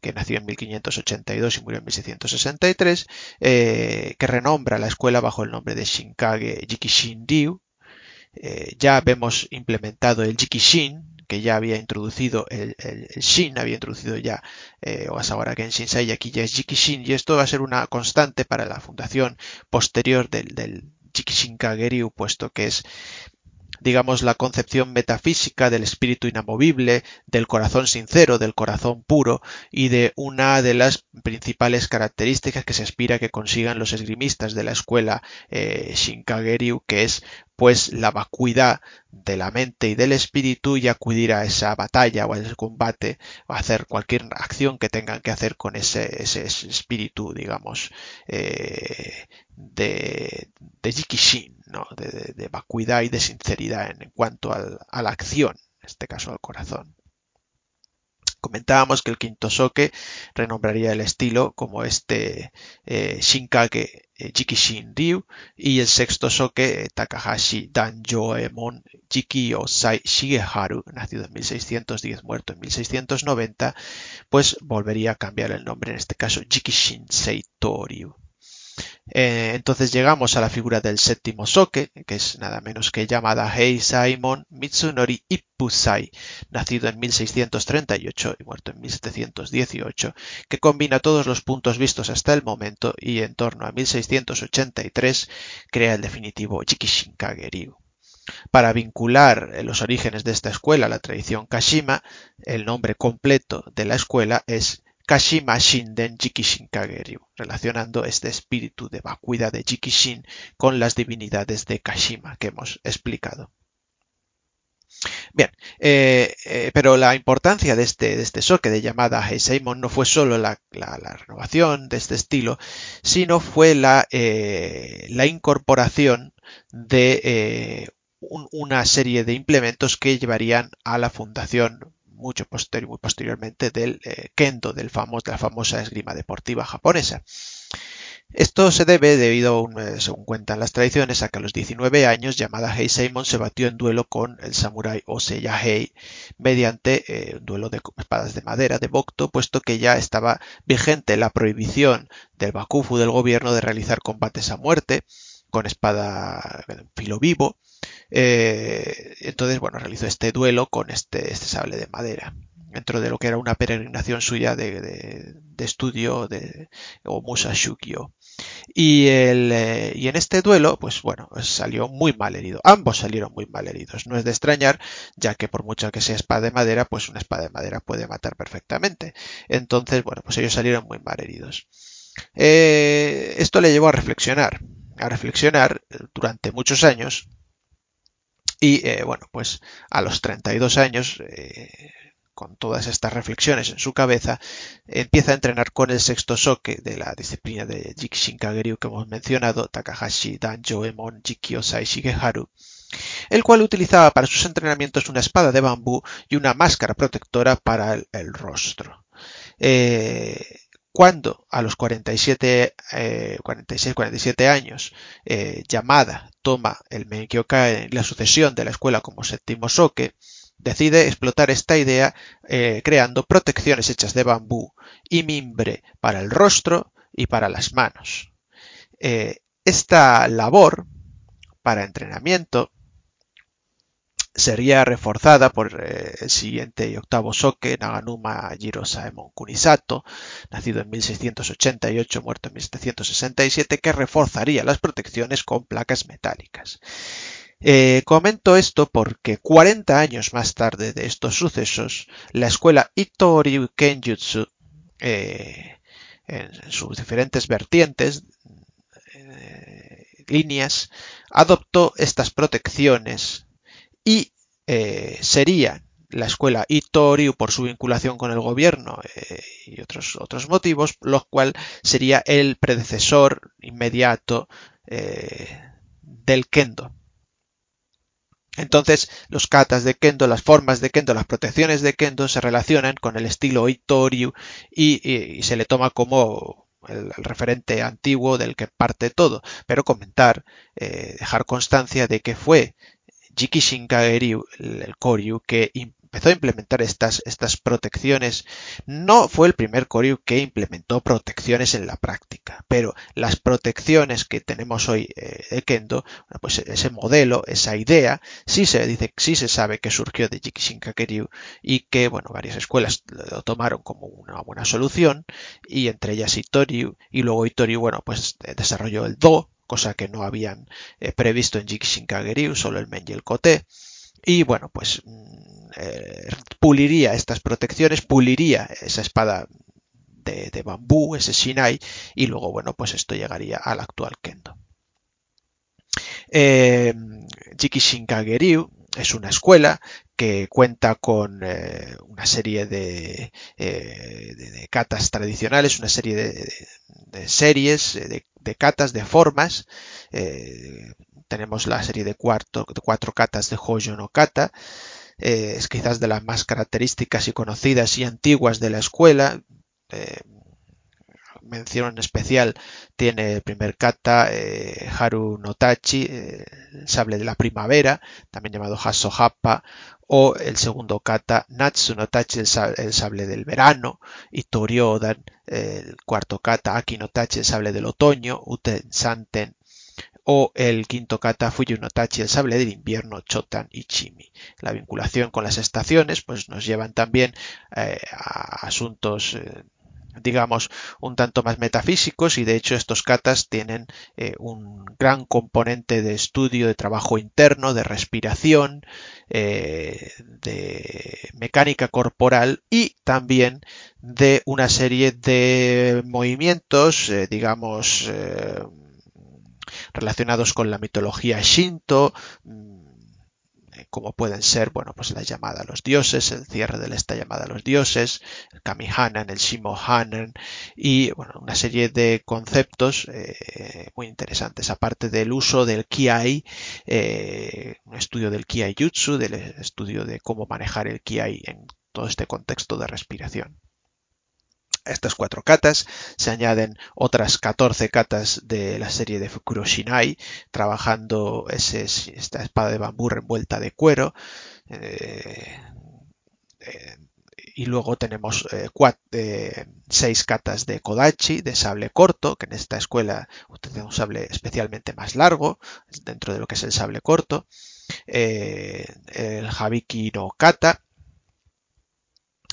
que nació en 1582 y murió en 1663, que renombra la escuela bajo el nombre de Shinkage Jikishin Ryu, eh, ya vemos implementado el Jikishin, que ya había introducido el, Shin, había introducido ya eh, Ogasawara Genshin y aquí ya es Jikishin, y esto va a ser una constante para la fundación posterior del, del Jikishin Kageryu, puesto que es digamos, la concepción metafísica del espíritu inamovible, del corazón sincero, del corazón puro y de una de las principales características que se aspira que consigan los esgrimistas de la escuela eh, Shinkageryu, que es pues la vacuidad de la mente y del espíritu y acudir a esa batalla o a ese combate o hacer cualquier acción que tengan que hacer con ese, espíritu, digamos, eh, de, Jikishin, ¿no? de, vacuidad y de sinceridad en, cuanto a la acción, este caso al corazón. Comentábamos que el quinto soke renombraría el estilo como este eh, Shinkage eh, Jikishin Ryu y el sexto soke eh, Takahashi Danjoemon Jiki Osai Shigeharu, nacido en 1610, muerto en 1690, pues volvería a cambiar el nombre, en este caso Jikishin Seito Ryu. Eh, entonces llegamos a la figura del séptimo soke, que es nada menos que llamada Hei Saimon Mitsunori Ippusai, nacido en 1638 y muerto en 1718, que combina todos los puntos vistos hasta el momento y en torno a 1683 crea el definitivo Jikishinkage Ryu. Para vincular los orígenes de esta escuela a la tradición Kashima, el nombre completo de la escuela es Kashima Shinden Jikishin Kageryu, relacionando este espíritu de vacuidad de Jikishin con las divinidades de Kashima que hemos explicado. Bien, eh, eh, pero la importancia de este, de este soke de llamada Heiseimon no fue solo la, renovación de este estilo, sino fue la, eh, la incorporación de una serie de implementos que llevarían a la fundación mucho posterior, muy posteriormente del eh, kendo, del de la famosa esgrima deportiva japonesa. Esto se debe debido, eh, según cuentan las tradiciones, a que a los 19 años Yamada Heiseimon se batió en duelo con el samurái Oseya Hei mediante eh, un duelo de espadas de madera de Bokto, puesto que ya estaba vigente la prohibición del Bakufu del gobierno de realizar combates a muerte con espada filo vivo eh, entonces, bueno, realizó este duelo con este, este, sable de madera dentro de lo que era una peregrinación suya de, estudio de Omusa Shukyo. Y, el, eh, y en este duelo, pues bueno, salió muy mal herido. Ambos salieron muy mal heridos. No es de extrañar, ya que por mucho que sea espada de madera, pues una espada de madera puede matar perfectamente. Entonces, bueno, pues ellos salieron muy mal heridos. Eh, esto le llevó a reflexionar, a reflexionar durante muchos años y eh, bueno, pues a los 32 años, eh, con todas estas reflexiones en su cabeza, empieza a entrenar con el sexto soke de la disciplina de Jikishinkageryu que hemos mencionado, Takahashi Danjo Emon Jikyosai Shigeharu, el cual utilizaba para sus entrenamientos una espada de bambú y una máscara protectora para el, rostro. Eh, cuando a los 47, 46, 47 años eh, Yamada toma el Menkyokai en la sucesión de la escuela como séptimo soke, decide explotar esta idea eh, creando protecciones hechas de bambú y mimbre para el rostro y para las manos. Eh, esta labor para entrenamiento sería reforzada por eh, el siguiente y octavo soke Naganuma Jiro Saemon Kunisato, nacido en 1688, muerto en 1767, que reforzaría las protecciones con placas metálicas. Eh, comento esto porque 40 años más tarde de estos sucesos, la escuela Itori Kenjutsu, eh, en sus diferentes vertientes, líneas, adoptó estas protecciones y eh, sería la escuela Itoriu por su vinculación con el gobierno eh, y otros, otros motivos, lo cual sería el predecesor inmediato eh, del kendo. Entonces, los katas de kendo, las formas de kendo, las protecciones de kendo se relacionan con el estilo Itoriu y, se le toma como el, referente antiguo del que parte todo, pero comentar, dejar constancia de que fue Jiki Shinkageryu, el Koryu, que empezó a implementar estas, estas protecciones. No fue el primer Koryu que implementó protecciones en la práctica, pero las protecciones que tenemos hoy eh, de Kendo, pues ese modelo, esa idea, sí se dice, sí se sabe que surgió de Jiki Shinkageryu y que, bueno, varias escuelas lo tomaron como una buena solución y entre ellas Itoriu y luego Itoriu, bueno, pues desarrolló el Do, cosa que no habían eh, previsto en Jikishin Kageryu, solo el Men y el. Y bueno, pues mm, eh, puliría estas protecciones, puliría esa espada de, bambú, ese Shinai, y luego, bueno, pues esto llegaría al actual Kendo. Eh, es una escuela que cuenta con eh, una serie de, eh, de, catas tradicionales, una serie de, series, eh, de, catas, de formas. tenemos la serie de, cuarto, cuatro catas de Hoyo no Kata, eh, es quizás de las más características y conocidas y antiguas de la escuela. Eh, mención especial tiene el primer kata eh, Haru Notachi, el sable de la primavera, también llamado Hasohapa, o el segundo kata Natsu Notachi, el sable, del verano, y Toriodan, el cuarto kata Aki Notachi, el sable del otoño, Uten Santen, o el quinto kata Fuyunotachi, el sable del invierno, Chotan y Chimi. La vinculación con las estaciones pues nos llevan también eh, a asuntos eh, digamos un tanto más metafísicos y de hecho estos katas tienen eh, un gran componente de estudio de trabajo interno de respiración de mecánica corporal y también de una serie de movimientos digamos relacionados con la mitología shinto, mm, como pueden ser, bueno, pues la llamada a los dioses, el cierre de esta llamada a los dioses, el Kamihanan, el Shimohanan y, bueno, una serie de conceptos eh, muy interesantes, aparte del uso del Kiai, eh, un estudio del Kiai Jutsu, del estudio de cómo manejar el Kiai en todo este contexto de respiración estas cuatro katas se añaden otras 14 katas de la serie de Fukuro Shinai, trabajando esta espada de bambú envuelta de cuero. Eh, eh, y luego tenemos eh, seis katas de Kodachi, de sable corto, que en esta escuela utiliza un sable especialmente más largo, dentro de lo que es el sable corto. el Habiki no Kata,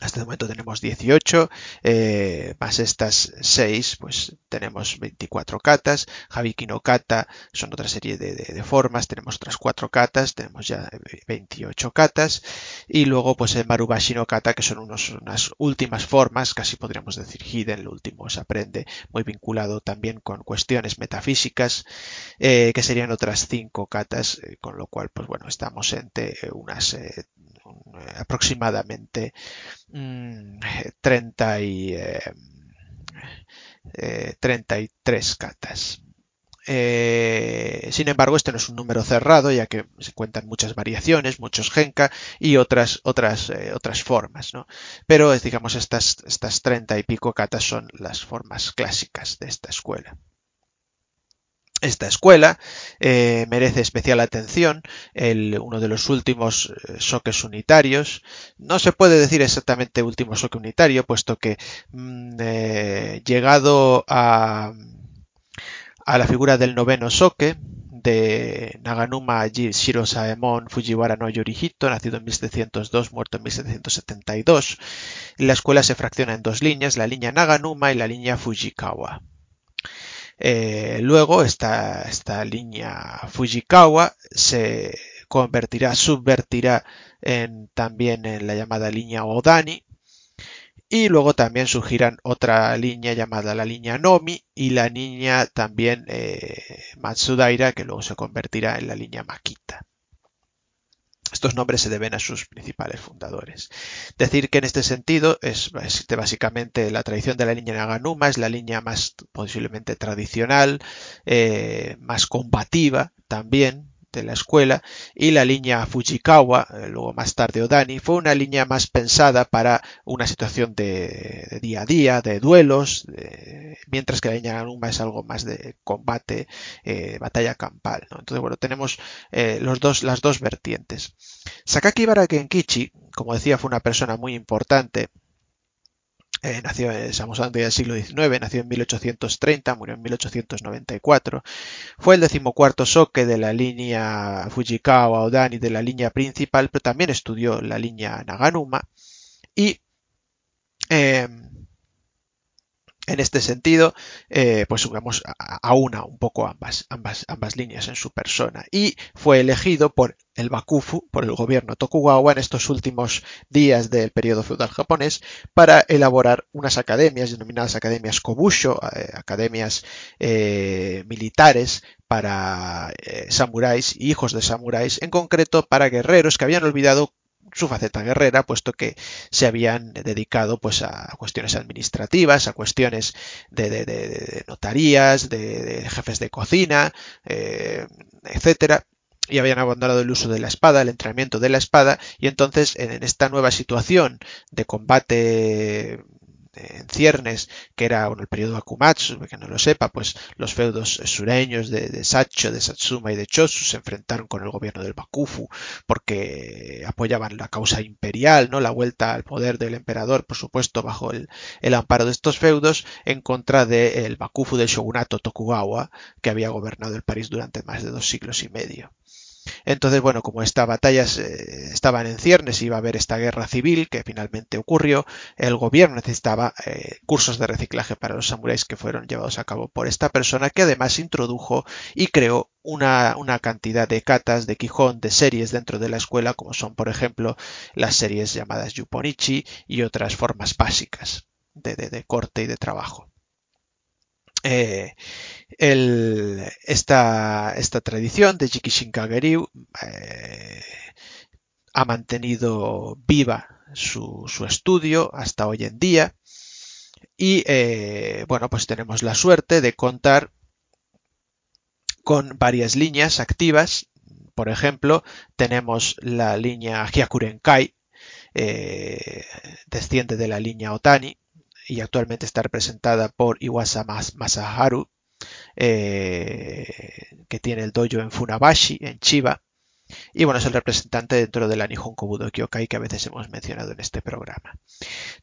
hasta el momento tenemos 18, eh, más estas 6, pues tenemos 24 katas. Habiki no kata son otra serie de, formas, tenemos otras 4 katas, tenemos ya 28 katas. Y luego, pues el Marubashi no kata, que son unos, unas últimas formas, casi podríamos decir Hiden, el último se aprende, muy vinculado también con cuestiones metafísicas, eh, que serían otras 5 katas, eh, con lo cual, pues bueno, estamos entre unas aproximadamente 30 mm, y, 33 eh, catas. Eh, sin embargo, este no es un número cerrado, ya que se cuentan muchas variaciones, muchos genka y otras, otras, eh, otras formas. ¿no? Pero, digamos, estas, estas 30 y pico catas son las formas clásicas de esta escuela. Esta escuela eh, merece especial atención, el, uno de los últimos eh, soques unitarios. No se puede decir exactamente último soque unitario, puesto que mm, eh, llegado a, la figura del noveno soque de Naganuma Shiro Saemon Fujiwara no Yorihito, nacido en 1702, muerto en 1772, la escuela se fracciona en dos líneas, la línea Naganuma y la línea Fujikawa. Eh, luego esta, esta línea Fujikawa se convertirá, subvertirá en, también en la llamada línea Odani. Y luego también surgirán otra línea llamada la línea Nomi y la línea también eh, Matsudaira que luego se convertirá en la línea Makita. Estos nombres se deben a sus principales fundadores. Decir que en este sentido es, básicamente la tradición de la línea Naganuma, es la línea más posiblemente tradicional, eh, más combativa también de la escuela y la línea Fujikawa, eh, luego más tarde Odani, fue una línea más pensada para una situación de, día a día, de duelos, mientras que la línea Ganuma es algo más de combate, eh, batalla campal. Entonces, bueno, tenemos eh, los dos, las dos vertientes. Sakaki Barakenkichi, como decía, fue una persona muy importante eh, nació, estamos hablando del siglo XIX, nació en 1830, murió en 1894. Fue el decimocuarto soque de la línea Fujikawa Odani de la línea principal, pero también estudió la línea Naganuma. Y eh, en este sentido, eh, pues vamos a, una un poco ambas, ambas, ambas líneas en su persona. Y fue elegido por el Bakufu, por el gobierno Tokugawa en estos últimos días del periodo feudal japonés para elaborar unas academias denominadas academias Kobusho, eh, academias eh, militares para samuráis y hijos de samuráis, en concreto para guerreros que habían olvidado su faceta guerrera, puesto que se habían dedicado pues a cuestiones administrativas, a cuestiones de, notarías, de, jefes de cocina, eh, etcétera, y habían abandonado el uso de la espada, el entrenamiento de la espada, y entonces en esta nueva situación de combate en ciernes, que era bueno, el periodo Akumatsu, que no lo sepa, pues los feudos sureños de, de, Sacho, de Satsuma y de Chosu se enfrentaron con el gobierno del Bakufu porque apoyaban la causa imperial, ¿no? La vuelta al poder del emperador, por supuesto, bajo el, amparo de estos feudos, en contra del Bakufu del shogunato Tokugawa, que había gobernado el país durante más de dos siglos y medio. Entonces, bueno, como esta batalla eh, estaban en ciernes iba a haber esta guerra civil que finalmente ocurrió, el gobierno necesitaba eh, cursos de reciclaje para los samuráis que fueron llevados a cabo por esta persona que además introdujo y creó una, una, cantidad de katas, de Quijón, de series dentro de la escuela, como son, por ejemplo, las series llamadas Yuponichi y otras formas básicas de, de, de corte y de trabajo. Eh, esta, tradición de Jikishinkageryu eh, ha mantenido viva su, su, estudio hasta hoy en día. Y eh, bueno pues tenemos la suerte de contar con varias líneas activas. Por ejemplo tenemos la línea Hyakurenkai eh, desciende de la línea Otani y actualmente está representada por Iwasa Masaharu, eh, que tiene el dojo en Funabashi, en Chiba. Y bueno, es el representante dentro de la Nihon Kobudo Kyokai que a veces hemos mencionado en este programa.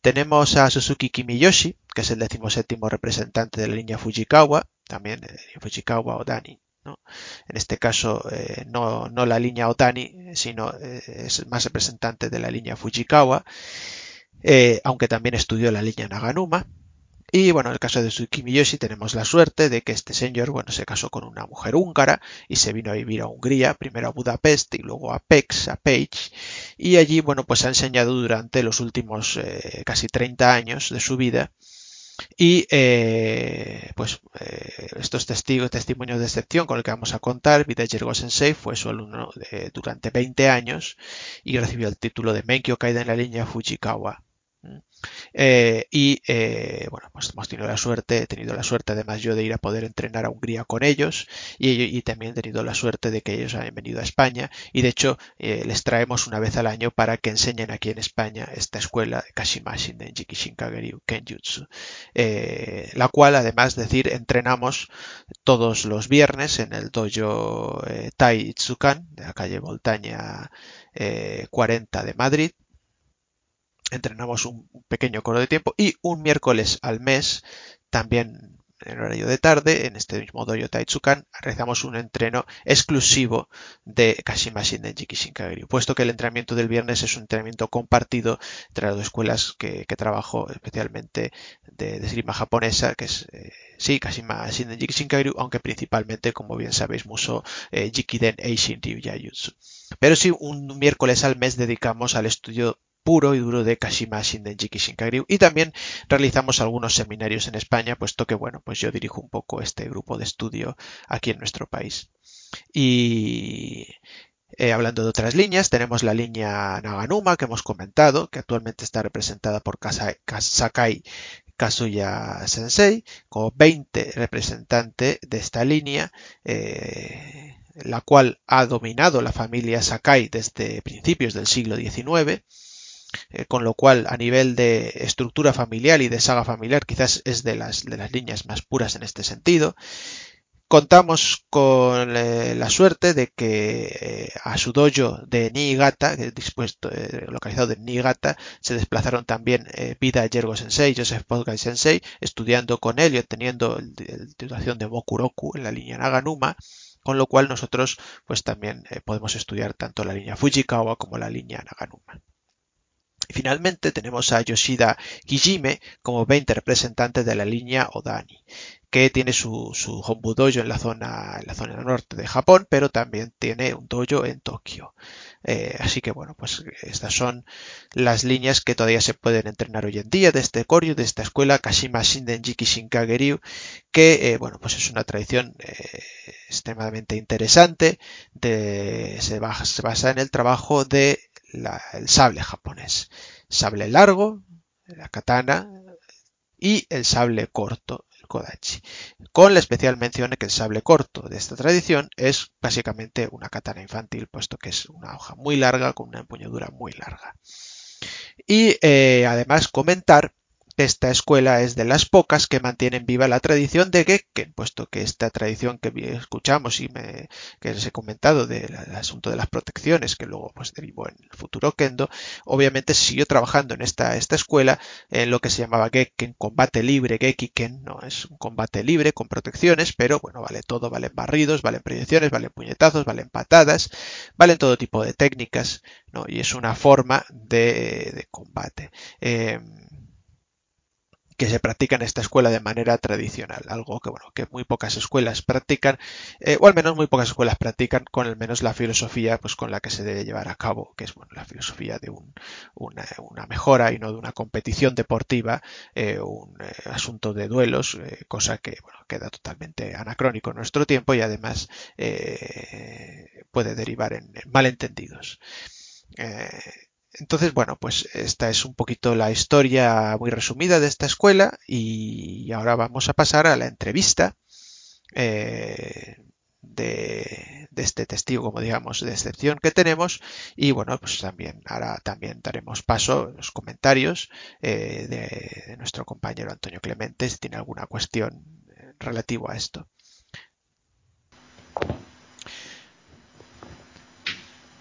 Tenemos a Suzuki Kimiyoshi, que es el decimoséptimo representante de la línea Fujikawa, también de Fujikawa Odani. ¿no? En este caso, eh, no, no, la línea Otani, sino eh, es más representante de la línea Fujikawa eh, aunque también estudió la línea Naganuma. Y bueno, en el caso de Tsukimiyoshi tenemos la suerte de que este señor, bueno, se casó con una mujer húngara y se vino a vivir a Hungría, primero a Budapest y luego a Pex, a Page. Y allí, bueno, pues ha enseñado durante los últimos eh, casi 30 años de su vida. Y eh, pues eh, estos testigos, testimonios de excepción con el que vamos a contar, Vida Jergo Sensei fue su alumno de, durante 20 años y recibió el título de Menkyo Kaida en la línea Fujikawa. Eh, y eh, bueno, pues hemos tenido la suerte, he tenido la suerte además yo de ir a poder entrenar a Hungría con ellos y, también he tenido la suerte de que ellos hayan venido a España y de hecho eh, les traemos una vez al año para que enseñen aquí en España esta escuela de Kashimashin de Jikishinkageryu Kenjutsu, la cual además decir entrenamos todos los viernes en el dojo Tai Itsukan de la calle Voltaña 40 de Madrid entrenamos un pequeño coro de tiempo y un miércoles al mes, también en horario de tarde, en este mismo dojo Taitsukan, realizamos un entreno exclusivo de Kashima Shinden Jikishinkageryu, puesto que el entrenamiento del viernes es un entrenamiento compartido entre las dos escuelas que, trabajo, especialmente de, de esgrima japonesa, que es, eh, sí, Kashima Shinden Jikishinkageryu, aunque principalmente, como bien sabéis, Muso eh, Jikiden Eishin Ryu Yayutsu. Pero sí, un miércoles al mes dedicamos al estudio puro y duro de Kashima Shindenjiki Shinkageryu y también realizamos algunos seminarios en España, puesto que bueno, pues yo dirijo un poco este grupo de estudio aquí en nuestro país. Y eh, hablando de otras líneas, tenemos la línea Naganuma que hemos comentado, que actualmente está representada por Sakai Kazuya Sensei, como 20 representante de esta línea. Eh, la cual ha dominado la familia Sakai desde principios del siglo XIX eh, con lo cual a nivel de estructura familiar y de saga familiar quizás es de las, líneas más puras en este sentido. Contamos con eh, la suerte de que eh, a su dojo de Niigata, dispuesto, localizado en Niigata, se desplazaron también Vida Yergo Sensei, Joseph Podgai Sensei, estudiando con él y obteniendo la titulación de Bokuroku en la línea Naganuma, con lo cual nosotros pues también podemos estudiar tanto la línea Fujikawa como la línea Naganuma. Finalmente tenemos a Yoshida Kijime como 20 representante de la línea Odani, que tiene su, su Hombu Dojo en la, zona, en la zona norte de Japón, pero también tiene un dojo en Tokio. Eh, así que bueno, pues estas son las líneas que todavía se pueden entrenar hoy en día de este Koryu, de esta escuela Kashima Shindenjiki Shinkageryu, que eh, bueno, pues es una tradición eh, extremadamente interesante, de, se basa en el trabajo de el sable japonés. Sable largo, la katana, y el sable corto, el kodachi. Con la especial mención de que el sable corto de esta tradición es básicamente una katana infantil, puesto que es una hoja muy larga con una empuñadura muy larga. Y eh, además comentar esta escuela es de las pocas que mantienen viva la tradición de Gekken, puesto que esta tradición que escuchamos y me, que les he comentado del asunto de las protecciones, que luego pues derivó en el futuro Kendo, obviamente siguió trabajando en esta, esta escuela en lo que se llamaba Gekken, combate libre, Gekiken, no es un combate libre con protecciones, pero bueno, vale todo, valen barridos, valen proyecciones, valen puñetazos, valen patadas, valen todo tipo de técnicas, ¿no? Y es una forma de, combate. Eh, que se practica en esta escuela de manera tradicional, algo que bueno, que muy pocas escuelas practican, eh, o al menos muy pocas escuelas practican con al menos la filosofía pues con la que se debe llevar a cabo, que es bueno, la filosofía de un, una, mejora y no de una competición deportiva, eh, un eh, asunto de duelos, cosa que bueno, queda totalmente anacrónico en nuestro tiempo y además puede derivar en, en malentendidos. Entonces, bueno, pues esta es un poquito la historia muy resumida de esta escuela y ahora vamos a pasar a la entrevista eh, de, este testigo, como digamos, de excepción que tenemos y bueno, pues también ahora también daremos paso en los comentarios eh, de, de, nuestro compañero Antonio Clemente si tiene alguna cuestión relativa a esto.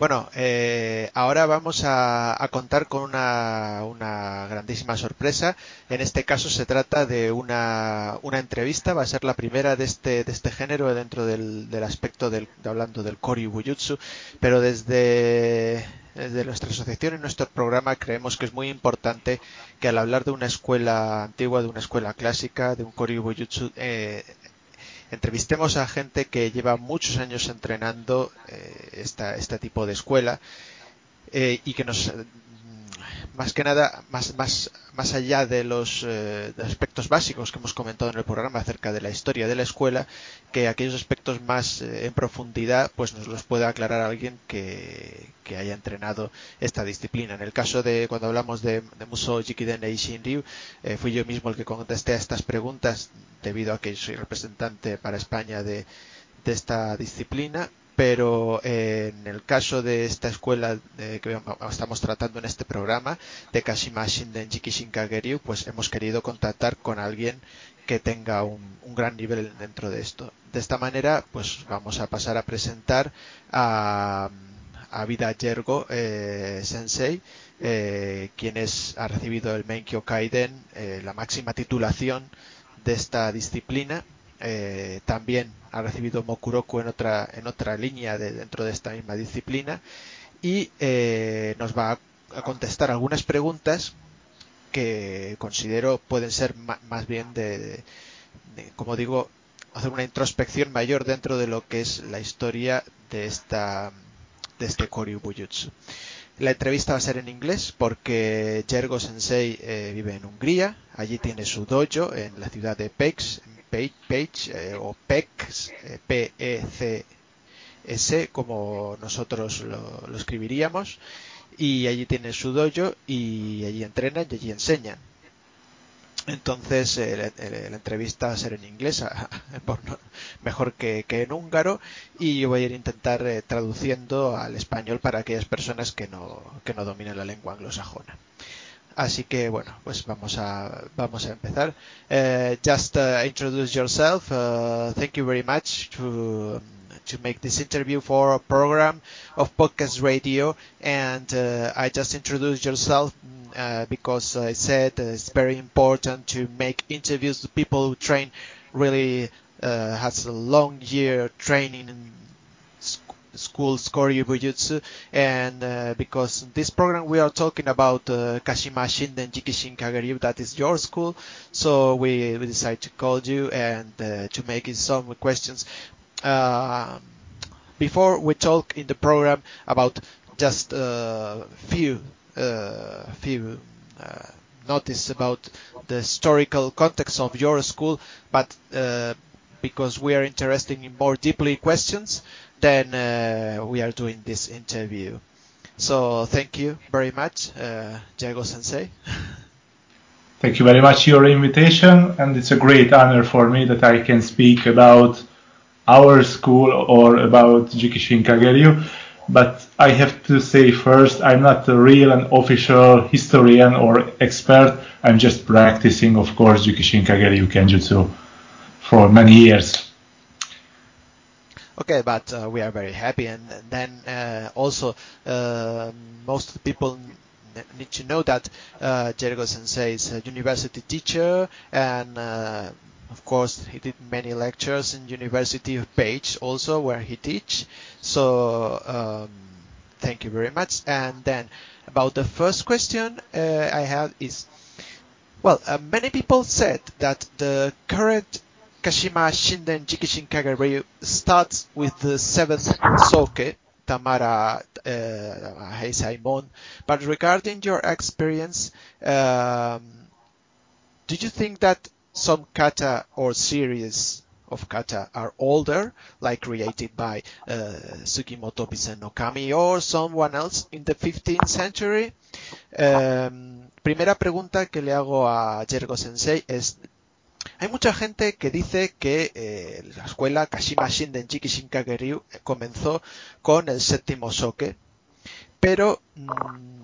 Bueno, eh, ahora vamos a, contar con una, una, grandísima sorpresa. En este caso se trata de una, una, entrevista, va a ser la primera de este, de este género dentro del, aspecto del, de, hablando del Kori Bujutsu, pero desde, nuestra asociación y nuestro programa creemos que es muy importante que al hablar de una escuela antigua, de una escuela clásica, de un Kori Bujutsu, eh, entrevistemos a gente que lleva muchos años entrenando eh, esta, este tipo de escuela eh, y que nos más que nada, más, más, más allá de los eh, aspectos básicos que hemos comentado en el programa acerca de la historia de la escuela, que aquellos aspectos más eh, en profundidad, pues nos los pueda aclarar alguien que, haya entrenado esta disciplina. En el caso de cuando hablamos de, de Musou Jikiden e Shinryu, eh, fui yo mismo el que contesté a estas preguntas debido a que soy representante para España de, de esta disciplina pero eh, en el caso de esta escuela de, que estamos tratando en este programa de Kashima Shinden Jikishin Kageryu, pues hemos querido contactar con alguien que tenga un, gran nivel dentro de esto. De esta manera, pues vamos a pasar a presentar a, a Vida Yergo eh, Sensei, eh, quien es, ha recibido el Menkyo Kaiden, eh, la máxima titulación de esta disciplina eh, también ha recibido Mokuroku en otra, en otra línea de, dentro de esta misma disciplina y eh, nos va a, contestar algunas preguntas que considero pueden ser más bien de, como digo, hacer una introspección mayor dentro de lo que es la historia de esta de este Koryu Bujutsu. La entrevista va a ser en inglés porque Jergo Sensei eh, vive en Hungría, allí tiene su dojo en la ciudad de Pex, Page, Page eh, o PEX, eh, P-E-C-S, como nosotros lo, lo, escribiríamos, y allí tiene su dojo y allí entrenan y allí enseñan. Entonces eh, la, la, entrevista va a ser en inglés, mejor que, en húngaro, y yo voy a intentar eh, traduciendo al español para aquellas personas que no, que no dominen la lengua anglosajona. Así que bueno, pues vamos a vamos a empezar. Uh, just uh, introduce yourself. Uh, thank you very much to um, to make this interview for a program of podcast radio. And uh, I just introduced yourself uh, because I said it's very important to make interviews with people who train really uh, has a long year training in school Koryu Bujutsu and uh, because this program we are talking about uh, Kashima Shinden Jikishin Kageryu that is your school. So we, we decided to call you and to make some questions before we talk in the program about just a few few uh, notice about the historical context of your school but uh, because we are interested in more deeply questions then uh, we are doing this interview. So thank you very much, uh, Jago Sensei. Thank you very much for your invitation, and it's a great honor for me that I can speak about our school or about Jikishin Kageryu. But I have to say first, I'm not a real and official historian or expert. I'm just practicing, of course, Jikishin Kageryu Kenjutsu for many years. Okay, but uh, we are very happy, and then uh, also uh, most people need to know that uh, Jericho Sensei is a university teacher, and uh, of course he did many lectures in University of Page also where he teach. So um, thank you very much. And then about the first question uh, I have is, well, uh, many people said that the current Kashima Shinden Jikishin Kagare starts with the seventh Soke, Tamara uh, Heisaimon. But regarding your experience, um, do you think that some kata or series of kata are older, like created by uh, Sugimoto Bisen no Kami or someone else in the 15th century? Um, primera pregunta que le hago a Jergo Sensei es, hay mucha gente que dice que eh, la escuela Kashima Shinden Jiki Shinkageryu comenzó con el séptimo soke, pero mmm,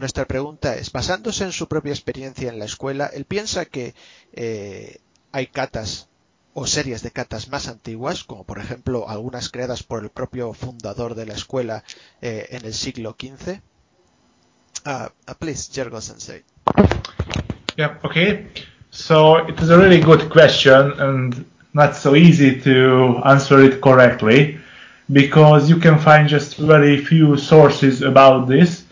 nuestra pregunta es, basándose en su propia experiencia en la escuela, él piensa que eh, hay katas o series de katas más antiguas, como por ejemplo algunas creadas por el propio fundador de la escuela eh, en el siglo XV. Uh, uh, please, Jergo Sensei. Yeah, okay. So it is a really good question and not so easy to answer it correctly because you can find just very few sources about this.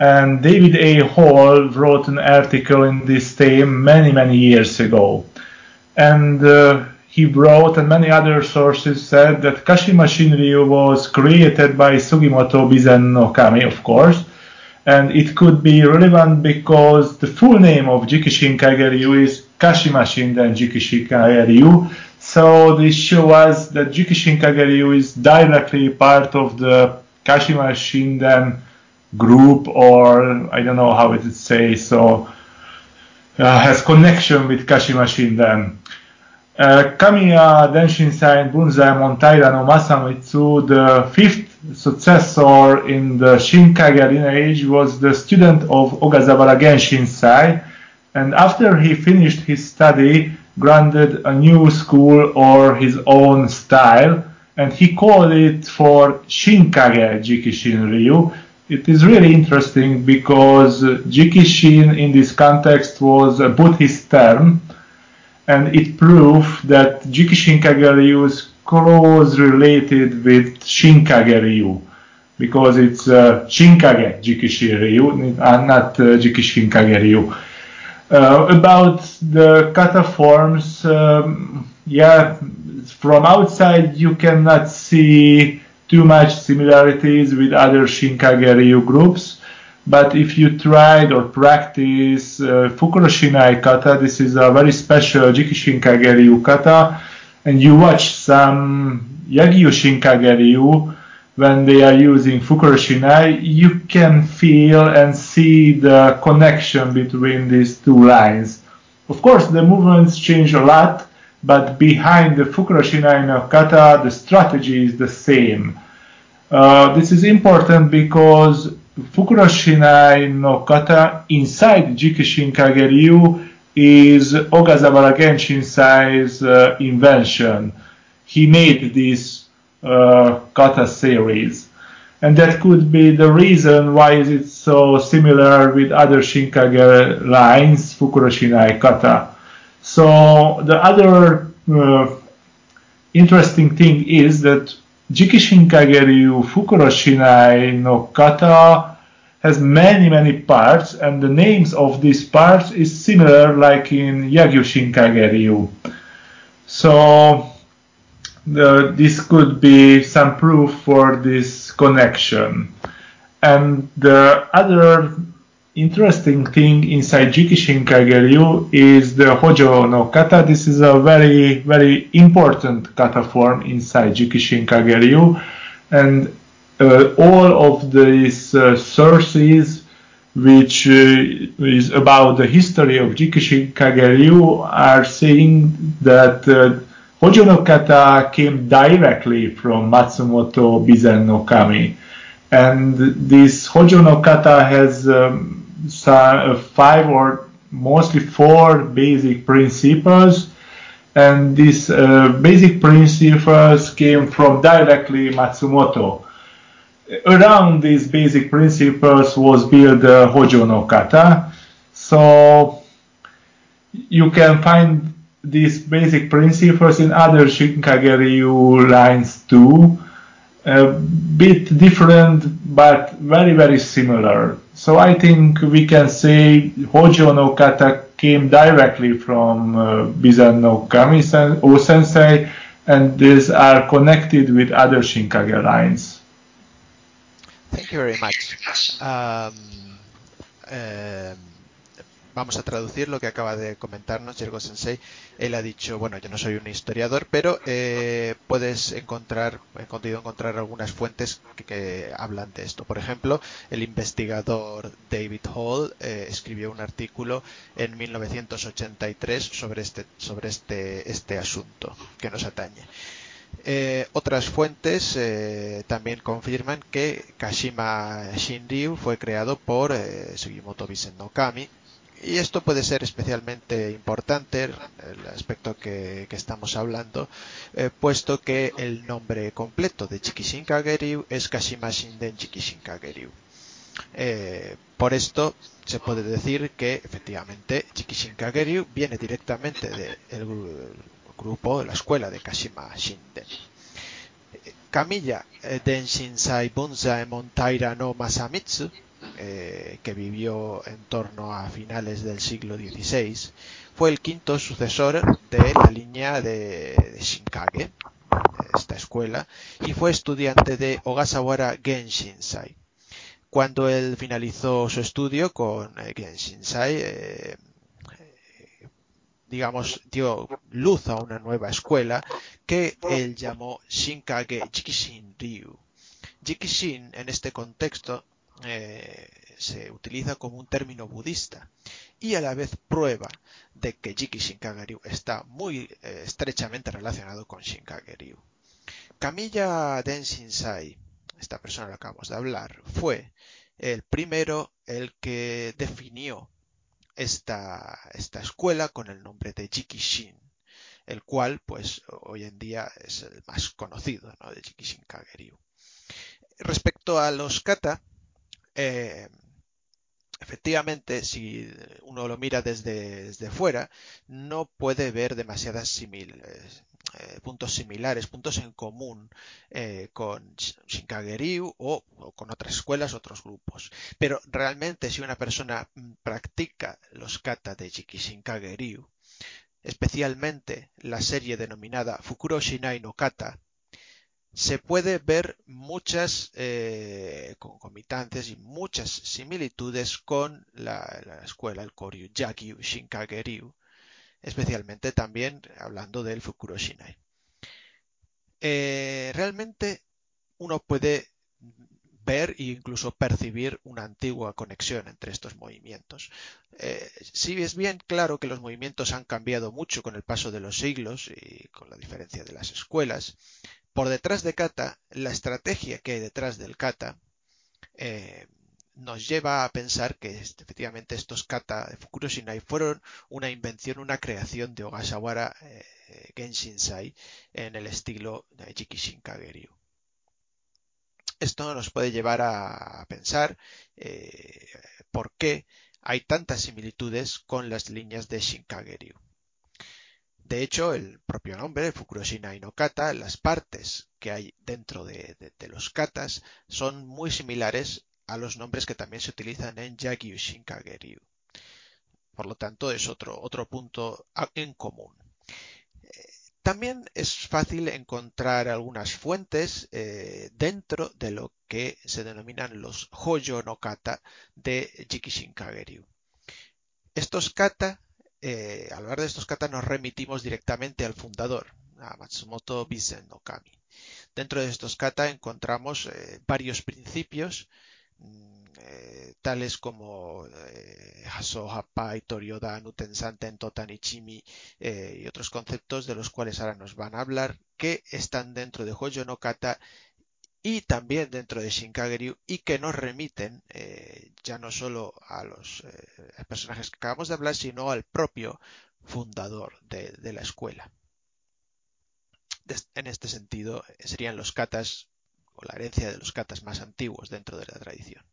And David A. Hall wrote an article in this theme many, many years ago. And uh, he wrote, and many other sources said that Kashima Shinryu was created by Sugimoto Bizen no Kami, of course, and it could be relevant because the full name of Jikishin Kageryu is Kashima Shinden Jikishin Kageryu. So this shows us that Jikishin Kageryu is directly part of the Kashima Shinden group, or I don't know how it is say, so uh, has connection with Kashima Shinden. Uh, Kamiya Denshinsai Bunzaemon Taira no Masamitsu, the fifth successor in the Shinkage lineage, was the student of Ogazabara Genshinsai, and after he finished his study, granted a new school or his own style, and he called it for Shinkage Jikishin Ryu. It is really interesting because Jikishin in this context was a Buddhist term, and it proved that Jikishin Kageryu is close related with Shinkage Ryu because it's uh, Shinkage Jikishin Ryu and not uh, Jikishin Kageryu. Uh, about the kata forms, um, yeah, from outside you cannot see too much similarities with other Shinkage Ryu groups. But if you tried or practice uh, Fukuroshinai kata, this is a very special Jikishin Kageryu kata, and you watch some Yagyu Shinkageryu when they are using Fukuroshinai, you can feel and see the connection between these two lines. Of course, the movements change a lot, but behind the Fukuroshinai no kata, the strategy is the same. Uh, this is important because Fukuroshinai no kata inside Jikishin Kageryu is Ogazabara Genshinsai's uh, invention. He made this uh, kata series. And that could be the reason why is it so similar with other Shinkage lines, Fukuroshinai kata. So the other uh, interesting thing is that Jikishin Kageryu Fukuroshinai no kata has many many parts and the names of these parts is similar like in Yagyushin Kageryu. So the, this could be some proof for this connection. And the other interesting thing inside Jikishin Kageryu is the Hojo no kata. This is a very, very important kata form inside Jikishin Kageryu. And uh, all of these uh, sources which uh, is about the history of Jikishin Kageryu, are saying that uh, Hojo no kata came directly from Matsumoto Bizen no Kami. And this Hojo no kata has um, five or mostly four basic principles. And these uh, basic principles came from directly Matsumoto around these basic principles was built the Hojo no Kata. So you can find these basic principles in other Shinkageryu lines too. A bit different, but very, very similar. So I think we can say Hojo no Kata came directly from uh, Bizan no Kami o Sensei, and these are connected with other Shinkage lines. Thank you very much. Um, um, vamos a traducir lo que acaba de comentarnos Yergo Sensei. Él ha dicho, bueno, yo no soy un historiador, pero eh, puedes encontrar, he podido encontrar algunas fuentes que, hablan de esto. Por ejemplo, el investigador David Hall eh, escribió un artículo en 1983 sobre este, sobre este, este asunto que nos atañe. Eh, otras fuentes eh, también confirman que Kashima Shinryu fue creado por Sugimoto Bisen no Kami. Y esto puede ser especialmente importante, el aspecto que, estamos hablando, eh, puesto que el nombre completo de Chikishin Kageryu es Kashima Shinden Chikishin Kageryu. Eh, por esto se puede decir que efectivamente Chikishin Kageryu viene directamente del de grupo, la escuela de Kashima Shinden. Kamiya eh, Denshinsai Bunzai Montaira no Masamitsu, eh, que vivió en torno a finales del siglo XVI, fue el quinto sucesor de la línea de, Shinkage, esta escuela, y fue estudiante de Ogasawara Genshinsai. Cuando él finalizó su estudio con eh, Genshinsai, eh, digamos, dio luz a una nueva escuela que él llamó Shinkage Jikishin Ryu. Jikishin en este contexto eh, se utiliza como un término budista y a la vez prueba de que Kageryu está muy eh, estrechamente relacionado con Shinkage Ryu. Kamiya esta persona la que acabamos de hablar, fue el primero el que definió esta, escuela con el nombre de Jikishin, el cual pues hoy en día es el más conocido ¿no? de Jikishin Kageryu. Respecto a los kata, eh, efectivamente, si uno lo mira desde, fuera, no puede ver demasiadas eh, puntos similares, puntos en común eh, con Shinkageryu o, o, con otras escuelas, otros grupos. Pero realmente si una persona mm, practica los kata de Jikishinkageryu, especialmente la serie denominada Fukuro Shinai no Kata, se puede ver muchas eh, concomitancias y muchas similitudes con la, la escuela, el Koryu Yakyu Shinkageryu, especialmente también hablando del Fukuro Shinai. Eh, realmente uno puede ver e incluso percibir una antigua conexión entre estos movimientos. Eh, si es bien claro que los movimientos han cambiado mucho con el paso de los siglos y con la diferencia de las escuelas, por detrás de kata, la estrategia que hay detrás del kata eh, nos lleva a pensar que efectivamente estos kata de Fukuro Shinai fueron una invención, una creación de Ogasawara eh, Genshinsai en el estilo de Jikishin Kageryu. Esto nos puede llevar a pensar eh, por qué hay tantas similitudes con las líneas de Shinkageryu. De hecho, el propio nombre, Fukuro Shinai no Kata, las partes que hay dentro de, los katas son muy similares a los nombres que también se utilizan en Yagyu Shinkageryu. Por lo tanto, es otro, otro punto en común. Eh, también es fácil encontrar algunas fuentes eh, dentro de lo que se denominan los Hoyo no Kata de Jikishin Kageryu. Estos kata, eh, al hablar de estos kata nos remitimos directamente al fundador, a Matsumoto Bisen no. Dentro de estos kata encontramos eh, varios principios Mm, eh, tales como Haso, Happai, Torioda, Nutensanten, Totan, Ichimi y otros conceptos de los cuales ahora nos van a hablar que están dentro de Hoyo no Kata y también dentro de Shinkageryu y que nos remiten ya no solo a los personajes que acabamos de hablar sino al propio fundador de la escuela en este sentido serían los katas o la herencia de los katas más antiguos dentro de la tradición.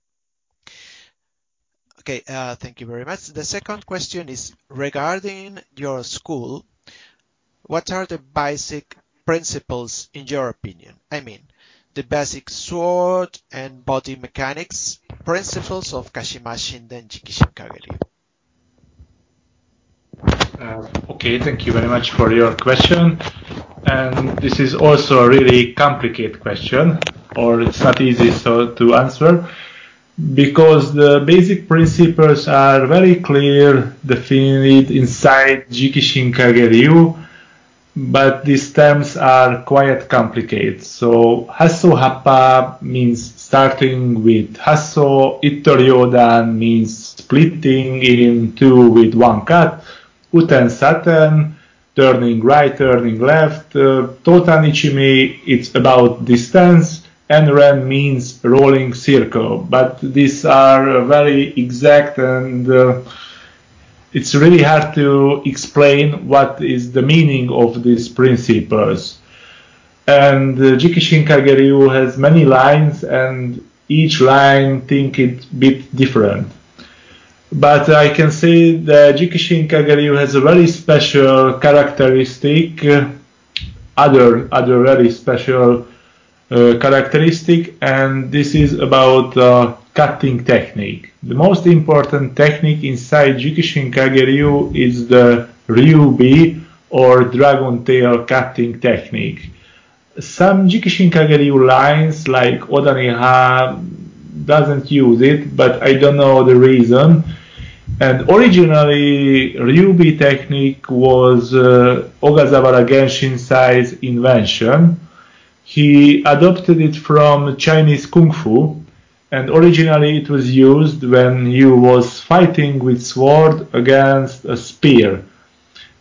Okay, uh, thank you very much. The second question is regarding your school. What are the basic principles in your opinion? I mean, the basic sword and body mechanics principles of Kashima Shinden Jikishin Kageryu. Uh, okay, thank you very much for your question. And this is also a really complicated question, or it's not easy so to answer, because the basic principles are very clear, defined inside Jikishin Kageryu, but these terms are quite complicated. So Hasso Happa means starting with Hasso, Itoryodan means splitting in two with one cut, Uten Saturn, turning right, turning left. Uh, Totanichimi, it's about distance, and Ren means rolling circle. But these are very exact and uh, it's really hard to explain what is the meaning of these principles. And uh, Jikishin Kageryu has many lines and each line think it bit different. But I can say that Jikishin Kageryu has a very special characteristic, uh, other other very special uh, characteristic, and this is about uh, cutting technique. The most important technique inside Jikishin Kageryu is the Ryubi or dragon tail cutting technique. Some Jikishin Kageryu lines like Odaniha doesn't use it, but I don't know the reason. And originally, Ryubi technique was uh, Ogasawara Genshinsai's invention. He adopted it from Chinese Kung Fu, and originally it was used when you was fighting with sword against a spear.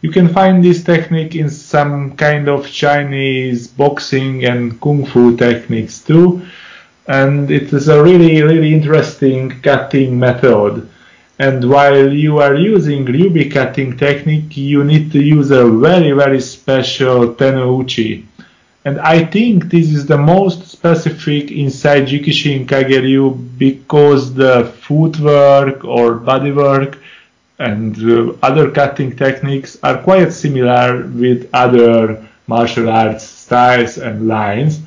You can find this technique in some kind of Chinese boxing and Kung Fu techniques too, and it is a really, really interesting cutting method. And while you are using Ryubi cutting technique, you need to use a very, very special tenouchi. And I think this is the most specific inside Jikishin Kageryu because the footwork or bodywork and uh, other cutting techniques are quite similar with other martial arts styles and lines.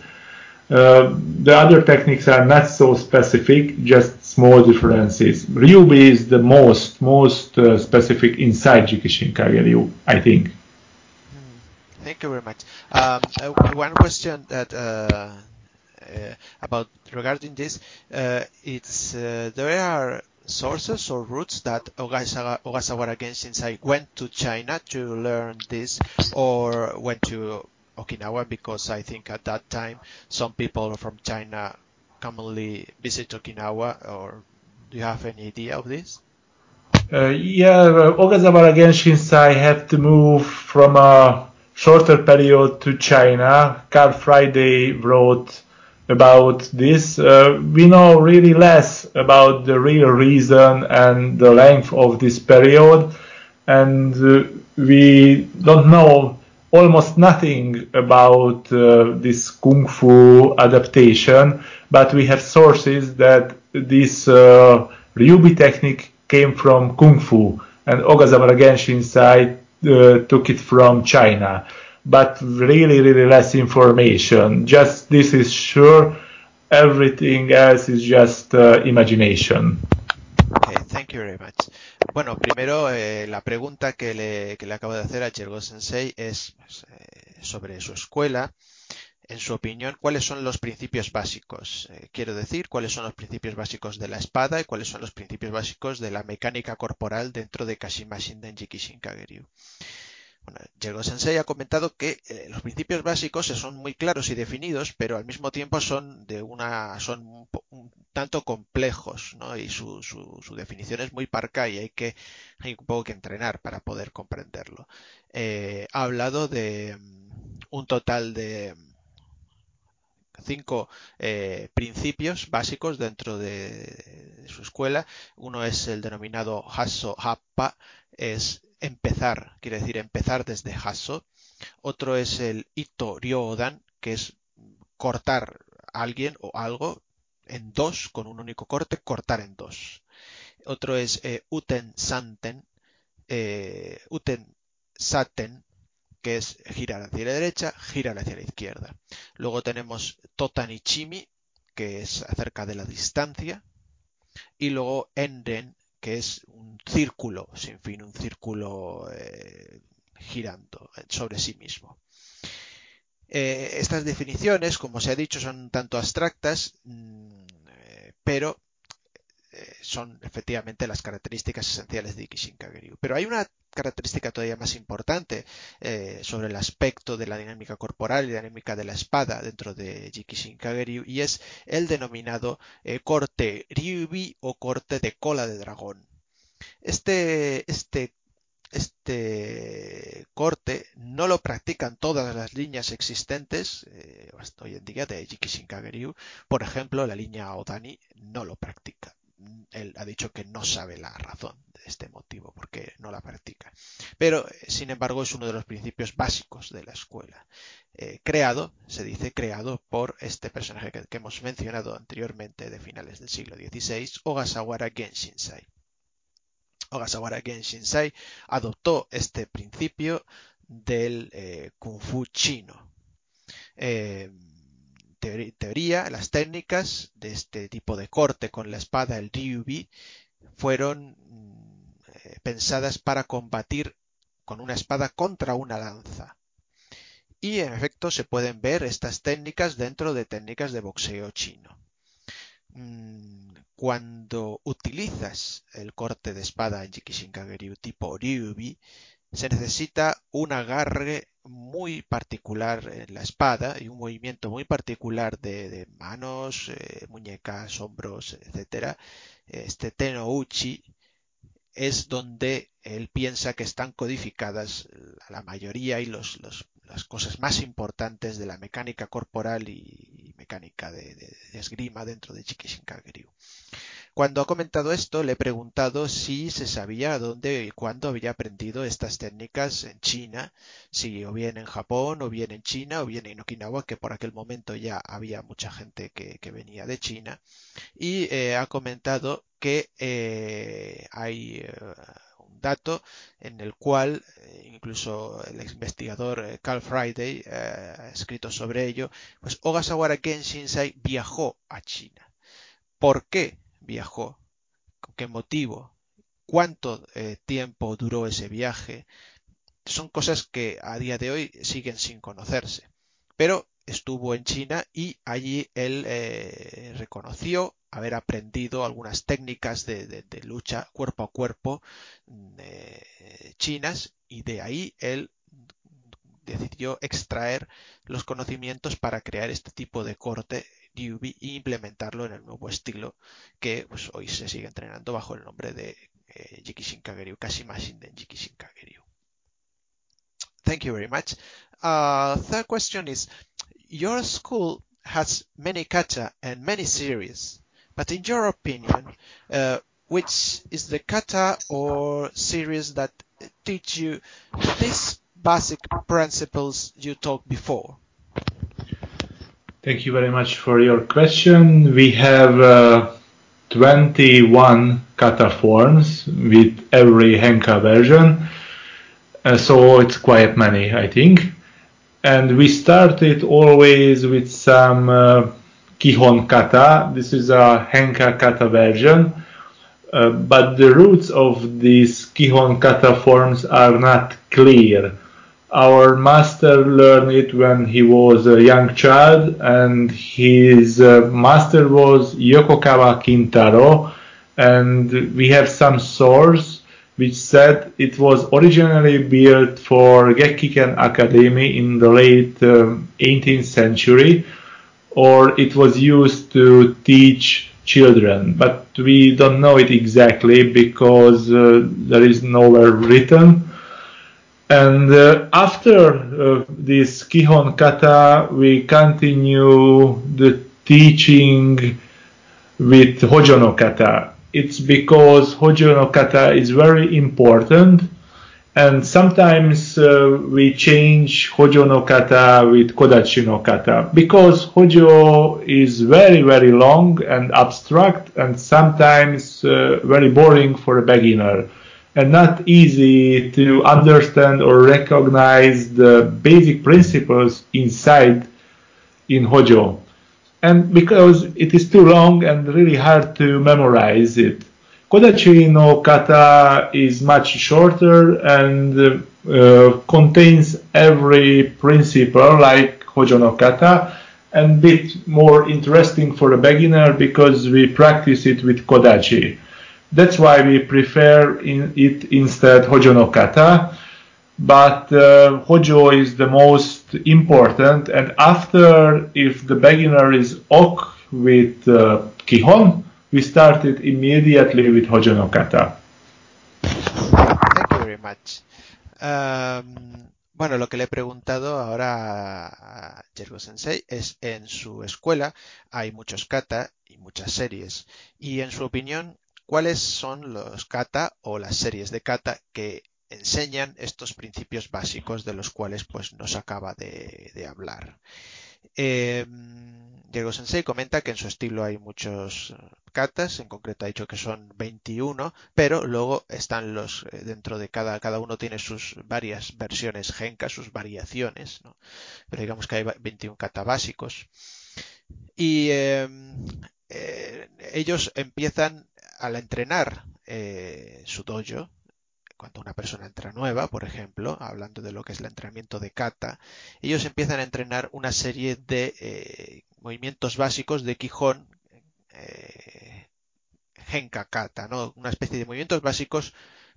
Uh, the other techniques are not so specific, just small differences. Ryubi is the most most uh, specific inside Jikishin Kageryu, I think. Thank you very much. Um, uh, one question that uh, uh about regarding this, it's there are sources or routes that Ogasawara, Ogasawara Genshinsai went to China to learn this, or went to Okinawa because I think at that time some people from China commonly visit Okinawa, or do you have any idea of this? Yeah, Ogasawara Genshinsai had to move from a shorter period to China. Carl Friday wrote about this. Uh, we know really less about the real reason and the length of this period, and uh, we don't know almost nothing about uh, this kung fu adaptation, but we have sources that this uh, Ryubi technique came from kung fu, and Ogasawara Genshinsai uh, took it from China. But really, really less information. Just this is sure. Everything else is just uh, imagination. Okay, thank you very much. Bueno, primero eh, la pregunta que le, que le, acabo de hacer a Chergo Sensei es eh, sobre su escuela. En su opinión, ¿cuáles son los principios básicos? Eh, quiero decir, ¿cuáles son los principios básicos de la espada y cuáles son los principios básicos de la mecánica corporal dentro de Kashima Shinden Jikishin Kageryu? Bueno, Sensei ha comentado que eh, los principios básicos son muy claros y definidos, pero al mismo tiempo son de una son un, tanto complejos, ¿no? Y su, su, definición es muy parca y hay que hay un poco que entrenar para poder comprenderlo. Eh, ha hablado de mm, un total de cinco eh, principios básicos dentro de, su escuela. Uno es el denominado Hasso Happa, es empezar, quiere decir empezar desde Hasso. Otro es el Ito Ryodan, que es cortar a alguien o algo en dos, con un único corte, cortar en dos. Otro es eh, Uten Santen, eh, Uten Saten, que es girar hacia la derecha, girar hacia la izquierda. Luego tenemos Totanichimi, que es acerca de la distancia. Y luego Enden, que es un círculo sin fin, un círculo eh, girando sobre sí mismo. Eh, estas definiciones, como se ha dicho, son tanto abstractas, mm, eh, son efectivamente las características esenciales de Ikishinkageryu. Pero hay una característica todavía más importante eh, sobre el aspecto de la dinámica corporal y dinámica de la espada dentro de Jikishinkageryu y es el denominado eh, corte Ryubi o corte de cola de dragón. Este, este, este corte no lo practican todas las líneas existentes eh, hoy en día de Jikishinkageryu. Por ejemplo, la línea Odani no lo practica él ha dicho que no sabe la razón de este motivo, porque no la practica. Pero, eh, sin embargo, es uno de los principios básicos de la escuela. Eh, creado, se dice creado por este personaje que, hemos mencionado anteriormente de finales del siglo XVI, Ogasawara Genshinsai. Ogasawara Genshinsai adoptó este principio del eh, Kung Fu chino teoría, las técnicas de este tipo de corte con la espada, el Ryubi, fueron eh, pensadas para combatir con una espada contra una lanza. Y en efecto se pueden ver estas técnicas dentro de técnicas de boxeo chino. Mm, cuando utilizas el corte de espada en Jikishinkageryu tipo Ryubi, se necesita un agarre muy particular en la espada y un movimiento muy particular de, manos, eh, muñecas, hombros, etcétera. Este Tenouchi es donde él piensa que están codificadas la mayoría y los, las cosas más importantes de la mecánica corporal y, mecánica de, esgrima dentro de Jikishinkageryu. Cuando ha comentado esto, le he preguntado si se sabía dónde y cuándo había aprendido estas técnicas en China, si o bien en Japón, o bien en China, o bien en Okinawa, que por aquel momento ya había mucha gente que, venía de China, y eh, ha comentado que eh, hay eh, un dato en el cual incluso el investigador Carl Friday ha escrito sobre ello, pues Ogasawara Genshinsai viajó a China. ¿Por qué? Viajó, con qué motivo, cuánto eh, tiempo duró ese viaje. Son cosas que a día de hoy siguen sin conocerse. Pero estuvo en China y allí él eh, reconoció haber aprendido algunas técnicas de, lucha cuerpo a cuerpo mm, eh, chinas y de ahí él decidió extraer los conocimientos para crear este tipo de corte e implementarlo en el nuevo estilo que pues, hoy se sigue entrenando bajo el nombre de eh, Jikishin Kageryu, Kashimashinden Jikishin Kageryu. Thank you very much. Uh, third question is, your school has many kata and many series, but in your opinion, uh, which is the kata or series that teach you these basic principles you talked before? Thank you very much for your question. We have uh, 21 kata forms with every Henka version, uh, so it's quite many, I think. And we started always with some uh, Kihon kata. This is a Henka kata version. Uh, but the roots of these Kihon kata forms are not clear our master learned it when he was a young child, and his uh, master was Yokokawa Kintaro. And we have some source which said it was originally built for Gekkiken Academy in the late um, 18th century, or it was used to teach children, but we don't know it exactly because uh, there is nowhere written. And uh, after uh, this Kihon kata, we continue the teaching with Hojo no kata. It's because Hojo no kata is very important and sometimes uh, we change Hojo no kata with Kodachi no kata. Because Hojo is very very long and abstract and sometimes uh, very boring for a beginner and not easy to understand or recognize the basic principles inside in Hojo and because it is too long and really hard to memorize it. Kodachi no kata is much shorter and uh, contains every principle like Hojo no kata and bit more interesting for a beginner because we practice it with Kodachi. That's why we prefer in it instead Hojo no kata but uh, Hojo is the most important. And after, if the beginner is ok with uh, Kihon, we started immediately with Hojo no Kata. Thank you very much. Um, bueno, lo que le he preguntado ahora a Jergo Sensei es en su escuela hay muchos kata y muchas series. Y en su opinión, ¿cuáles son los kata o las series de kata que enseñan estos principios básicos de los cuales pues nos acaba de, hablar. Eh, Diego Sensei comenta que en su estilo hay muchos katas, en concreto ha dicho que son 21, pero luego están los, eh, dentro de cada, cada uno tiene sus varias versiones genka, sus variaciones, pero digamos que hay 21 kata básicos. Y em, eh, ellos empiezan al entrenar su dojo, cuando una persona entra nueva, por ejemplo, hablando de lo que es el entrenamiento de kata, ellos empiezan a entrenar una serie de eh, movimientos básicos de Quijón, eh, Genka kata, ¿no? una especie de movimientos básicos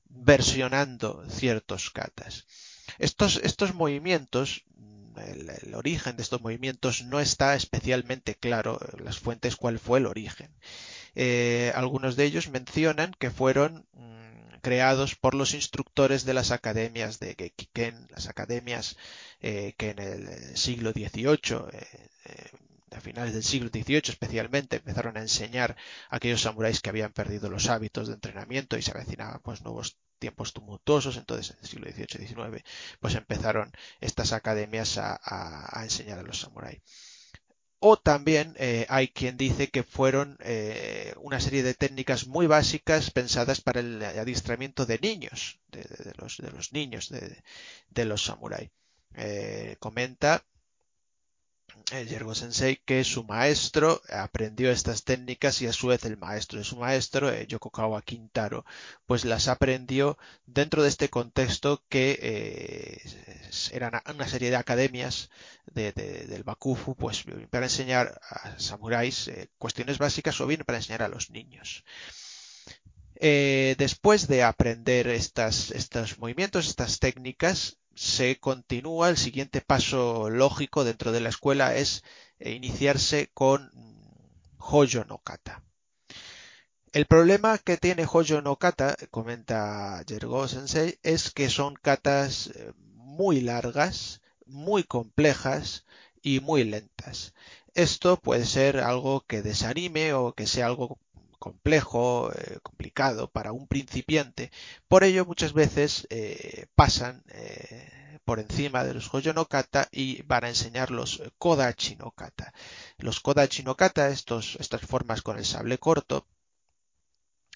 versionando ciertos katas. Estos, estos movimientos, el, origen de estos movimientos no está especialmente claro, las fuentes cuál fue el origen. Eh, algunos de ellos mencionan que fueron mm, creados por los instructores de las academias de Gekiken, las academias eh, que en el siglo XVIII, eh, eh, a finales del siglo XVIII especialmente, empezaron a enseñar a aquellos samuráis que habían perdido los hábitos de entrenamiento y se avecinaban pues nuevos tiempos tumultuosos, entonces en el siglo XVIII y XIX, pues empezaron estas academias a, a enseñar a los samuráis. O también eh, hay quien dice que fueron eh, una serie de técnicas muy básicas pensadas para el adiestramiento de niños, de, los, niños de, los samuráis. Eh, comenta Yergo Sensei que su maestro aprendió estas técnicas y a su vez el maestro de su maestro, eh, Yokokawa Kintaro, pues las aprendió dentro de este contexto que eh, eran una serie de academias del Bakufu, pues para enseñar a samuráis eh, cuestiones básicas o bien para enseñar a los niños. después de aprender estas, estos movimientos, estas técnicas, se continúa, el siguiente paso lógico dentro de la escuela es eh, iniciarse con Hojo no Kata. El problema que tiene Hojo no Kata, comenta Jergo Sensei, es que son katas eh, muy largas, muy complejas y muy lentas. Esto puede ser algo que desanime o que sea algo complejo, eh, complicado para un principiante. Por ello, muchas veces eh, pasan eh, por encima de los Hoyo no Kata y van a enseñar los Kodachi no Kata. Los Kodachi no Kata, estos, estas formas con el sable corto,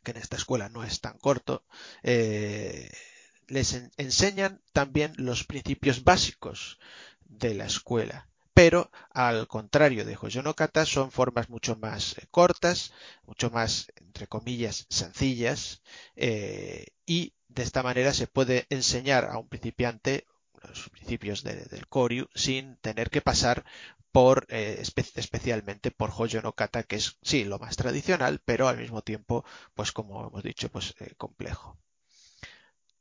que en esta escuela no es tan corto, les enseñan también los principios básicos de la escuela pero al contrario de Hoyo Kata son formas mucho más eh, cortas, mucho más, entre comillas, sencillas, eh, y de esta manera se puede enseñar a un principiante los principios del Koryu sin tener que pasar por eh, especialmente por Hoyo no Kata, que es sí lo más tradicional, pero al mismo tiempo, pues como hemos dicho, pues complejo.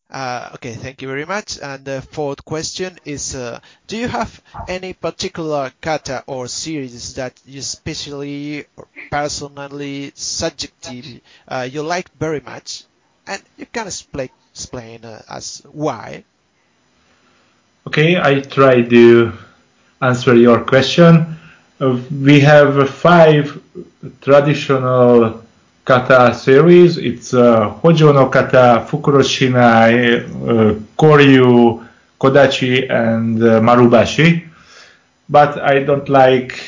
Uh, okay, thank you very much. And the fourth question is, uh, do you have any particular kata or series that you especially or personally, subjectively, uh, you like very much? And you can explain, as why. Okay, I try to answer your question. We have five traditional kata series. It's uh, Hojo no kata, Fukuroshinai, uh, Koryu, Kodachi, and uh, Marubashi. But I don't like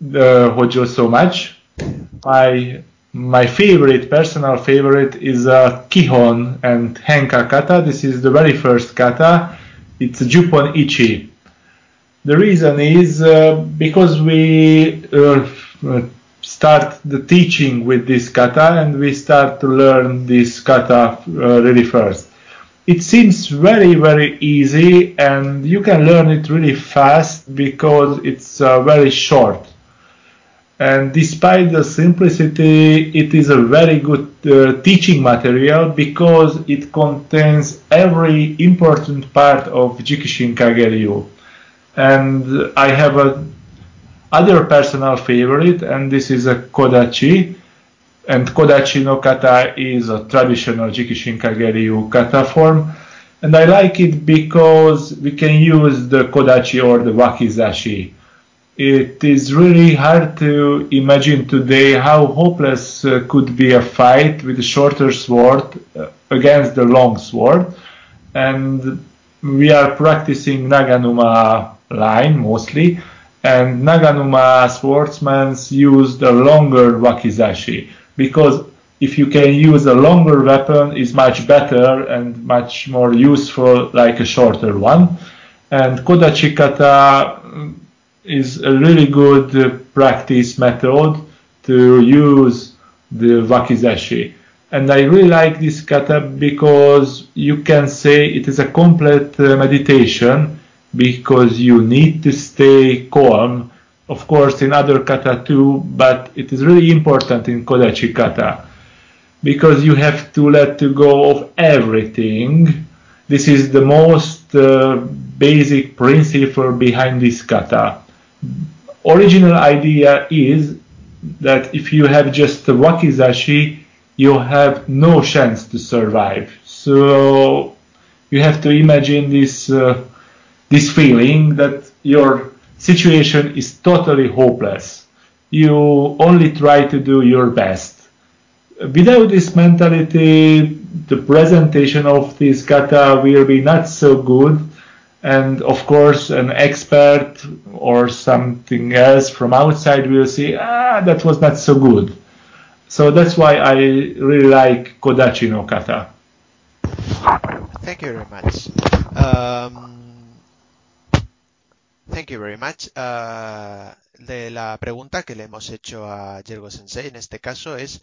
the Hojo so much. My my favorite, personal favorite, is uh, Kihon and Henka kata. This is the very first kata. It's Jupon Ichi. The reason is uh, because we uh, start the teaching with this kata and we start to learn this kata uh, really first. It seems very very easy and you can learn it really fast because it's uh, very short. And despite the simplicity, it is a very good uh, teaching material because it contains every important part of Jikishin Kageryu. And I have a other personal favorite, and this is a Kodachi. And Kodachi no kata is a traditional Jikishin Kageryu kata form. And I like it because we can use the Kodachi or the Wakizashi. It is really hard to imagine today how hopeless uh, could be a fight with a shorter sword uh, against the long sword. And we are practicing Naganuma line mostly and Naganuma swordsmen used a longer wakizashi because if you can use a longer weapon is much better and much more useful like a shorter one. And kodachi kata is a really good practice method to use the wakizashi. And I really like this kata because you can say it is a complete uh, meditation because you need to stay calm. Of course, in other kata too, but it is really important in Kodachi kata because you have to let go of everything. This is the most uh, basic principle behind this kata. Original idea is that if you have just wakizashi, you have no chance to survive. So you have to imagine this uh, this feeling that your situation is totally hopeless. You only try to do your best. Without this mentality, the presentation of this kata will be not so good. And of course, an expert or something else from outside will say, ah, that was not so good. So that's why I really like Kodachi no kata. Thank you very much. Um, Thank you very much. Uh, de la pregunta que le hemos hecho a Yergo Sensei en este caso es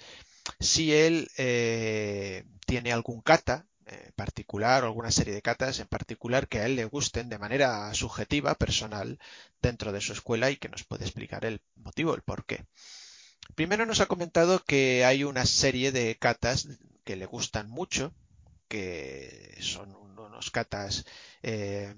si él eh, tiene algún kata en particular o alguna serie de katas en particular que a él le gusten de manera subjetiva, personal, dentro de su escuela y que nos puede explicar el motivo, el por qué. Primero nos ha comentado que hay una serie de katas que le gustan mucho, que son unos katas eh,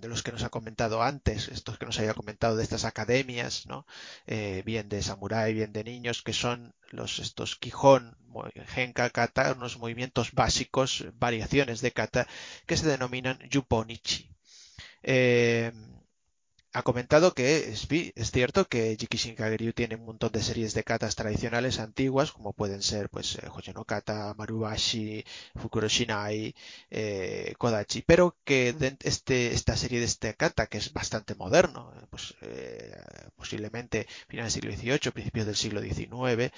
de los que nos ha comentado antes, estos que nos había comentado de estas academias, ¿no? Eh, bien de samurái, bien de niños, que son los estos Quijón, Genka, Kata, unos movimientos básicos, variaciones de kata, que se denominan Yuponichi. Eh, ha comentado que es, cierto que Jikishin Kageryu tiene un montón de series de katas tradicionales antiguas, como pueden ser pues eh, Hoyo Kata, Marubashi, Fukuroshinai, eh, Kodachi, pero que este, esta serie de este kata, que es bastante moderno, eh, pues eh, posiblemente finales del siglo XVIII, principios del siglo XIX,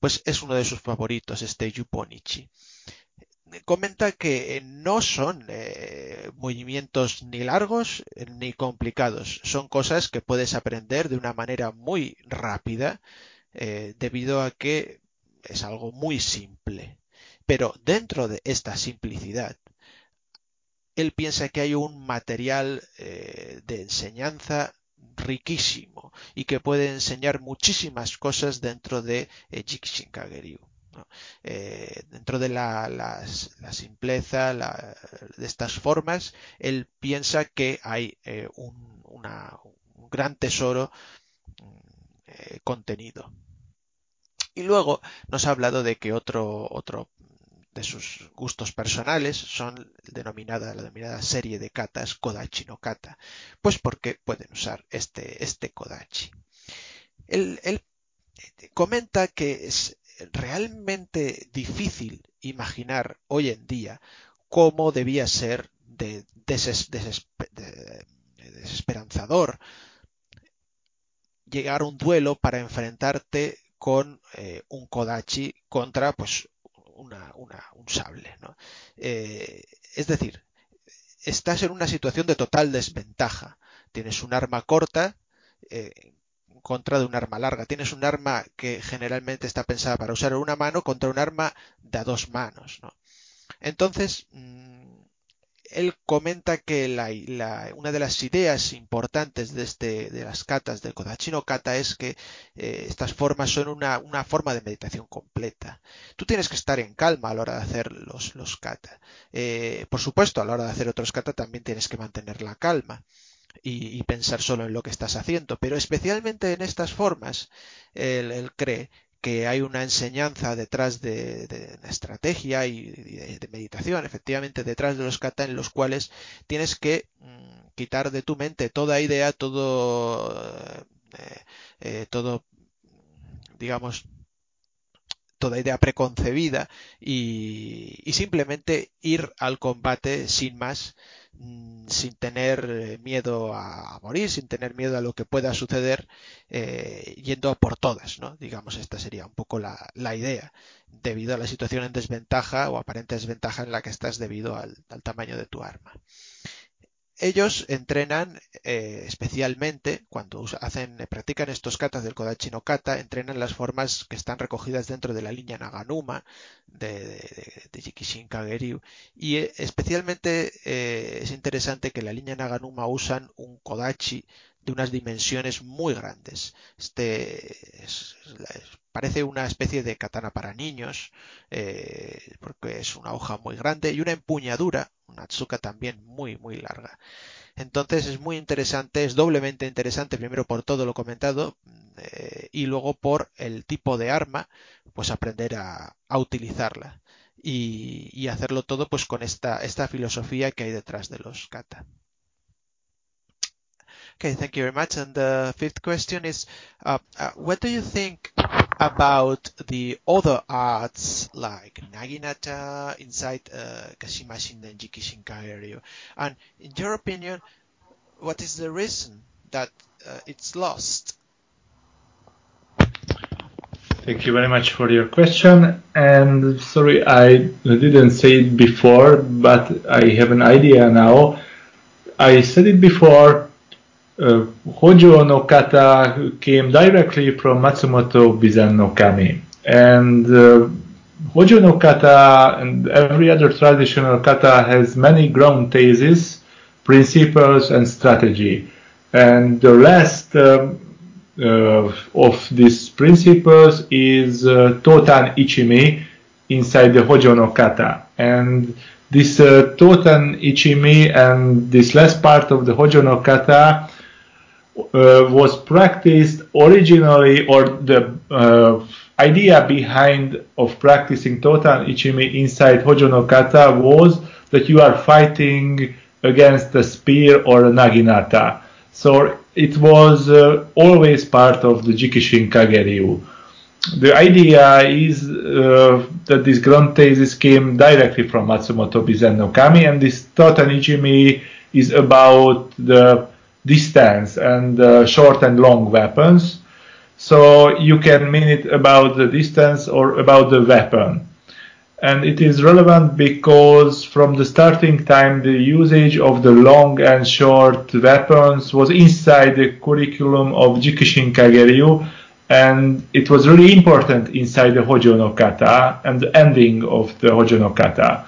pues es uno de sus favoritos, este Yuponichi comenta que no son eh, movimientos ni largos ni complicados, son cosas que puedes aprender de una manera muy rápida eh, debido a que es algo muy simple. Pero dentro de esta simplicidad, él piensa que hay un material eh, de enseñanza riquísimo y que puede enseñar muchísimas cosas dentro de Jikishin Kageryu. Eh, dentro de la, simpleza de estas formas, él piensa que hay eh, un, gran tesoro mm, contenido. Y luego nos ha hablado de que otro, de sus gustos personales son denominada, la denominada serie de katas Kodachi no kata, pues porque pueden usar este, este Kodachi. Él, comenta que es realmente difícil imaginar hoy en día cómo debía ser de, desesperanzador llegar a un duelo para enfrentarte con eh, un Kodachi contra pues un sable. Eh, es decir, estás en una situación de total desventaja. Tienes un arma corta eh, contra de un arma larga. Tienes un arma que generalmente está pensada para usar en una mano contra un arma de dos manos. Entonces, mm, él comenta que una de las ideas importantes de, este, de las katas del Kodachi no kata es que eh, estas formas son una, forma de meditación completa. Tú tienes que estar en calma a la hora de hacer los, los kata. Eh, por supuesto, a la hora de hacer otros kata también tienes que mantener la calma. Y, pensar solo en lo que estás haciendo, pero especialmente en estas formas, él cree que hay una enseñanza detrás de, la estrategia y de, meditación, efectivamente, detrás de los kata en los cuales tienes que mm, quitar de tu mente toda idea, todo, eh, eh, todo, digamos, toda idea preconcebida y, simplemente ir al combate sin más sin tener eh, miedo a morir, sin tener miedo a lo que pueda suceder, eh, yendo a por todas, ¿no? Digamos, esta sería un poco la, idea, debido a la situación en desventaja o aparente desventaja en la que estás debido al tamaño de tu arma ellos entrenan eh, especialmente cuando hacen practican estos katas del Kodachi no kata entrenan las formas que están recogidas dentro de la línea Naganuma de, de, Jikishin Kageryu. Y eh, especialmente eh, es interesante que la línea Naganuma usan un Kodachi de unas dimensiones muy grandes este es, parece una especie de katana para niños porque es una hoja muy grande y una empuñadura una Atsuka también muy, muy larga. Entonces es muy interesante, es doblemente interesante, primero por todo lo comentado eh, y luego por el tipo de arma, pues aprender a, utilizarla y, hacerlo todo pues con esta, esta filosofía que hay detrás de los kata. Okay, thank you very much. And the fifth question is, uh, uh, what do you think about the other arts like Naginata inside uh, Kashima Shinden Jiki Shinkageryu? And in your opinion, what is the reason that it's lost? Thank you very much for your question. And sorry, I didn't say it before, but I have an idea now. I said it before uh, Hojo no kata came directly from Matsumoto Bizan no Kami. And uh, Hojo no kata and every other traditional kata has many ground theses, principles, and strategy. And the last um, uh, of these principles is uh, Totan Ichimi inside the Hojo no kata. And this uh, Totan Ichimi and this last part of the Hojo no kata uh, was practiced originally, or the uh, idea behind of practicing Totan Ichimi inside Hojo no Kata was that you are fighting against a spear or a naginata. So it was uh, always part of the Jikishin Kageryu. The idea is uh, that this ground thesis came directly from Matsumoto Bizen no Kami, and this Totan Ichimi is about the distance and uh, short and long weapons. So you can mean it about the distance or about the weapon. And it is relevant because from the starting time the usage of the long and short weapons was inside the curriculum of Jikishin Kageryu and it was really important inside the Hojo no Kata and the ending of the Hojo no Kata.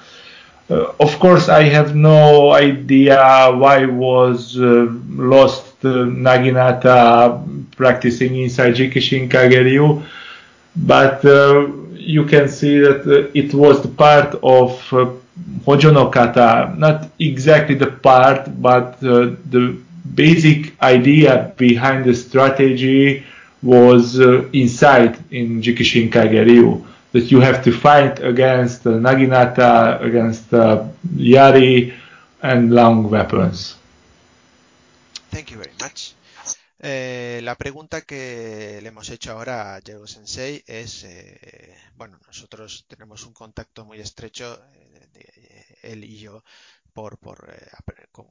Uh, of course, I have no idea why was uh, lost uh, Naginata practicing inside Jikishin Kageryu, but uh, you can see that uh, it was the part of uh, Kata, not exactly the part, but uh, the basic idea behind the strategy was inside in Jikishin Kageryu. That you have to fight against uh, Naginata, against uh, Yari, and long weapons. Thank you very much. Eh, la pregunta que le hemos hecho ahora a Diego Sensei es, eh, bueno, nosotros tenemos un contacto muy estrecho, eh, de, él y yo, por, por con,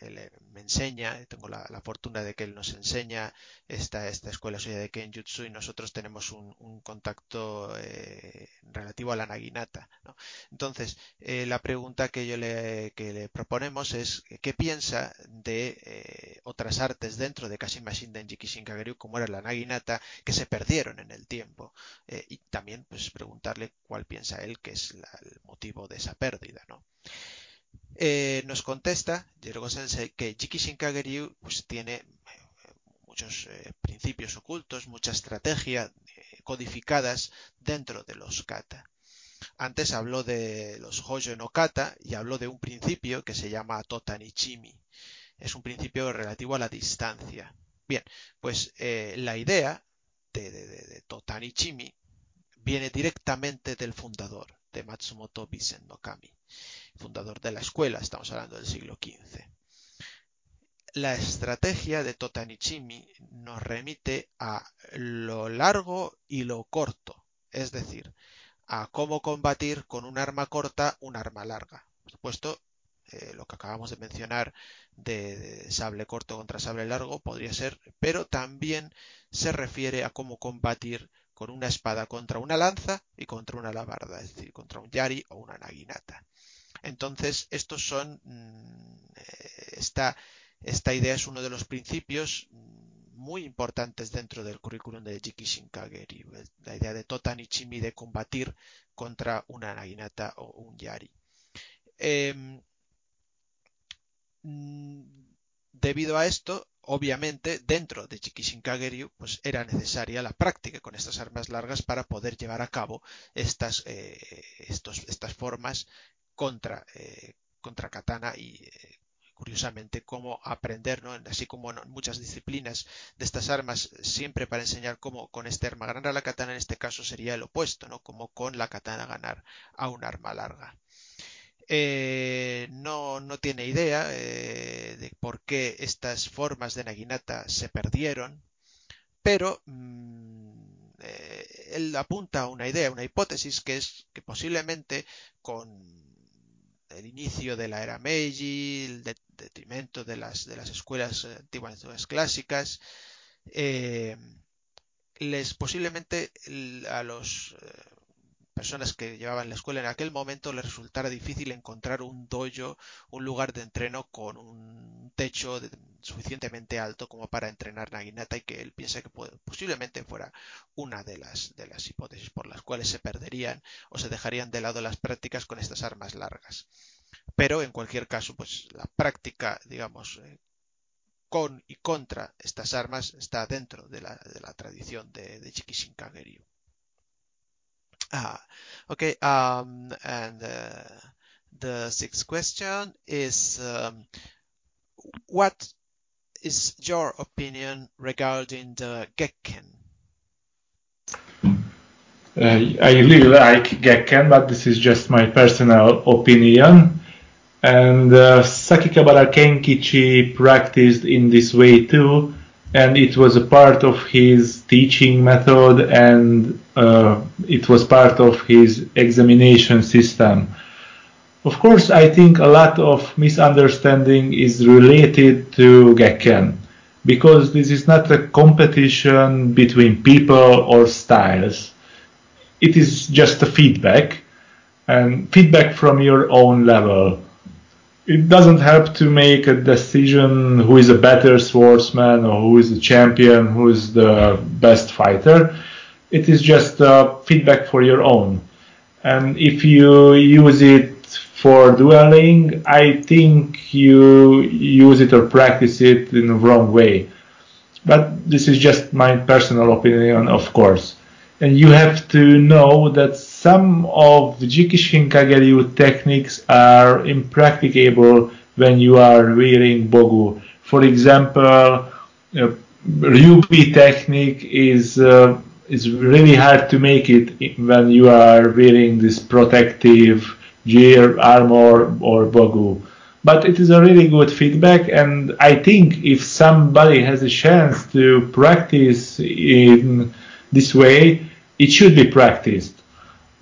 él eh, me enseña, tengo la, fortuna de que él nos enseña esta, esta escuela suya de Kenjutsu y nosotros tenemos un, contacto eh, relativo a la naginata. ¿no? Entonces, eh, la pregunta que yo le, proponemos es ¿qué piensa de eh, otras artes dentro de Kashima Shinden Jikishinkageryu como era la naginata que se perdieron en el tiempo? Eh, y también pues preguntarle cuál piensa él que es la, el motivo de esa pérdida. ¿no? Eh, nos contesta Yergo Sensei que Jikishin Kageryu pues, tiene eh, muchos eh, principios ocultos, mucha estrategia eh, codificadas dentro de los kata. Antes habló de los Hojo no kata y habló de un principio que se llama Totanichimi. Es un principio relativo a la distancia. Bien, pues la idea de, de, de viene directamente del fundador, de Matsumoto Bisen no Kami fundador de la escuela, estamos hablando del siglo XV. La estrategia de Totanichimi nos remite a lo largo y lo corto, es decir, a cómo combatir con un arma corta un arma larga. Por supuesto, eh, lo que acabamos de mencionar de, de, sable corto contra sable largo podría ser, pero también se refiere a cómo combatir con una espada contra una lanza y contra una alabarda, es decir, contra un yari o una naginata. Entonces, estos son, mm, esta, esta idea es uno de los principios muy importantes dentro del currículum de Jikishin Kageri, la idea de Totan Ichimi de combatir contra una naginata o un yari. Eh, debido a esto, obviamente, dentro de Jikishin Kageryu, pues era necesaria la práctica con estas armas largas para poder llevar a cabo estas, eh, formas contra, eh, contra katana y eh, curiosamente cómo aprender, ¿no? así como en muchas disciplinas de estas armas, siempre para enseñar cómo con este arma ganar a la katana, en este caso sería el opuesto, ¿no? como con la katana ganar a un arma larga. Eh, no, no, tiene idea de por qué estas formas de Naginata se perdieron, pero eh, él apunta a una idea, una hipótesis que es que posiblemente con el inicio de la era Meiji, el detrimento de las, de las escuelas antiguas clásicas, eh, les posiblemente a los eh, personas que llevaban la escuela en aquel momento les resultara difícil encontrar un dojo, un lugar de entreno con un techo de, suficientemente alto como para entrenar Naginata y que él piensa que posiblemente fuera una de las, de las hipótesis por las cuales se perderían o se dejarían de lado las prácticas con estas armas largas. Pero en cualquier caso, pues la práctica, digamos, eh, con y contra estas armas está dentro de la, de la tradición de, de. Ah, okay, um, and uh, the sixth question is um, what is your opinion regarding the Gekken? Uh, I really like Gekken, but this is just my personal opinion. And uh, Sakikabara Kenkichi practiced in this way too, and it was a part of his teaching method and uh, it was part of his examination system. Of course, I think a lot of misunderstanding is related to Gekken because this is not a competition between people or styles. It is just a feedback and feedback from your own level it doesn't help to make a decision who is a better swordsman or who is a champion, who is the best fighter. It is just uh, feedback for your own. And if you use it for dueling, I think you use it or practice it in the wrong way. But this is just my personal opinion, of course. And you have to know that some of Jikishin Kageryu techniques are impracticable when you are wearing bogu. For example, uh, Ryubi technique is uh, is really hard to make it when you are wearing this protective gear, armor, or bogu. But it is a really good feedback, and I think if somebody has a chance to practice in this way, it should be practiced,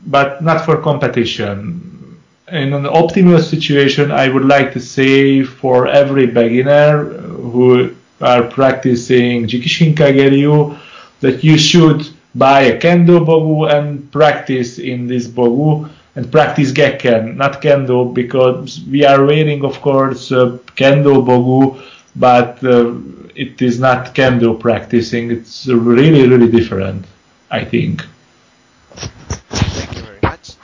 but not for competition. In an optimal situation, I would like to say for every beginner who are practicing Jikishin Kageryu that you should buy a kendo bogu and practice in this bogu and practice gekken, not kendo, because we are wearing, of course, uh, kendo bogu, but uh, it is not kendo practicing. It's really, really different, I think. Thank you very much.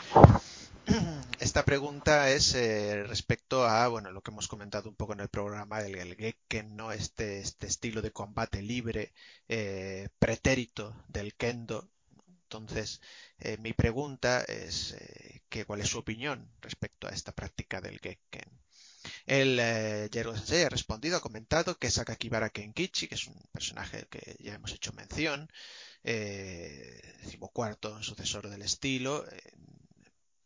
Esta pregunta es eh, respecto a bueno lo que hemos comentado un poco en el programa el, el gekken, no este este estilo de combate libre eh, pretérito del kendo. Entonces eh, mi pregunta es eh, que cuál es su opinión respecto a esta práctica del gekken. El eh, Jero Sensei ha respondido, ha comentado que Sakakibara Kenkichi, que es un personaje que ya hemos hecho mención, eh, decimocuarto sucesor del estilo, eh,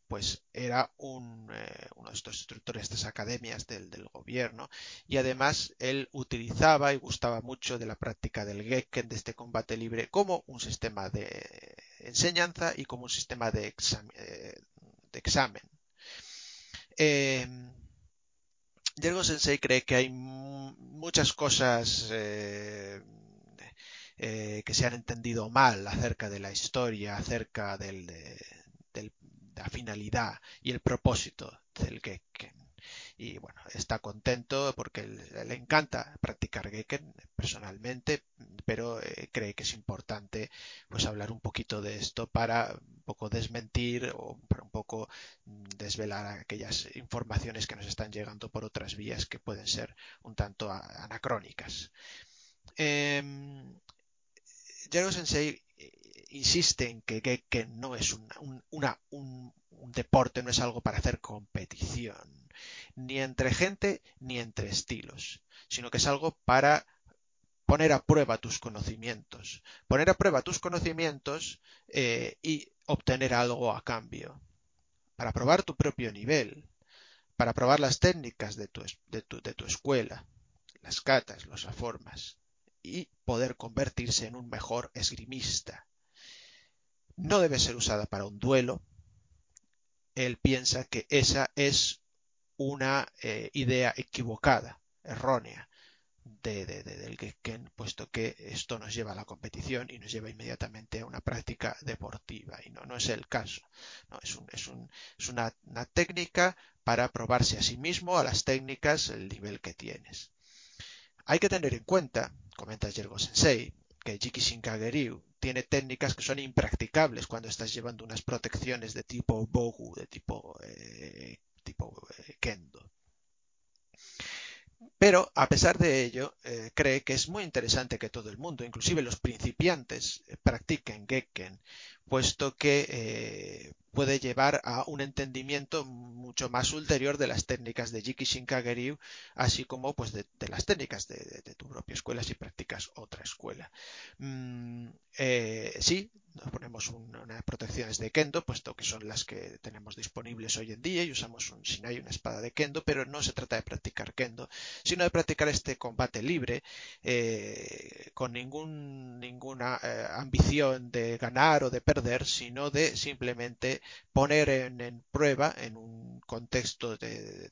pues era un, eh, uno de estos instructores de estas academias del, del, gobierno y además él utilizaba y gustaba mucho de la práctica del Gekken, de este combate libre, como un sistema de enseñanza y como un sistema de examen. Eh, de examen. Eh, Yergo Sensei cree que hay muchas cosas eh, eh, que se han entendido mal acerca de la historia, acerca de, la finalidad y el propósito del Gekken. Y bueno, está contento porque le, encanta practicar Gekken personalmente, pero eh, cree que es importante pues hablar un poquito de esto para un poco desmentir o para un poco desvelar aquellas informaciones que nos están llegando por otras vías que pueden ser un tanto anacrónicas. Eh, Jero Sensei insiste en que no es un, deporte, no es algo para hacer competición, ni entre gente ni entre estilos, sino que es algo para poner a prueba tus conocimientos, poner a prueba tus conocimientos eh, y obtener algo a cambio, para probar tu propio nivel, para probar las técnicas de tu, escuela, las catas, las formas, y poder convertirse en un mejor esgrimista. No debe ser usada para un duelo. Él piensa que esa es una eh, idea equivocada, errónea de, de, de, del Gekken, puesto que esto nos lleva a la competición y nos lleva inmediatamente a una práctica deportiva. Y no, no es el caso. No, es, un, es, un, es una técnica para probarse a sí mismo, a las técnicas, el nivel que tienes. Hay que tener en cuenta, comenta Yergo Sensei, que Jikishin Kageryu tiene técnicas que son impracticables cuando estás llevando unas protecciones de tipo Bogu, de tipo, eh, tipo eh, Kendo. Pero, a pesar de ello, eh, cree que es muy interesante que todo el mundo, inclusive los principiantes, eh, practiquen Gekken, puesto que puede llevar a un entendimiento mucho más ulterior de las técnicas de Jikishin Kageryu, así como pues de, las técnicas de, tu propia escuela si practicas otra escuela. Mm, eh, sí, nos ponemos un, unas protecciones de Kendo, puesto que son las que tenemos disponibles hoy en día y usamos un Shinai, una espada de Kendo, pero no se trata de practicar Kendo, sino de practicar este combate libre, eh, con ningún, ninguna eh, ambición de ganar o de perder, sino de simplemente poner en, prueba, en un contexto de,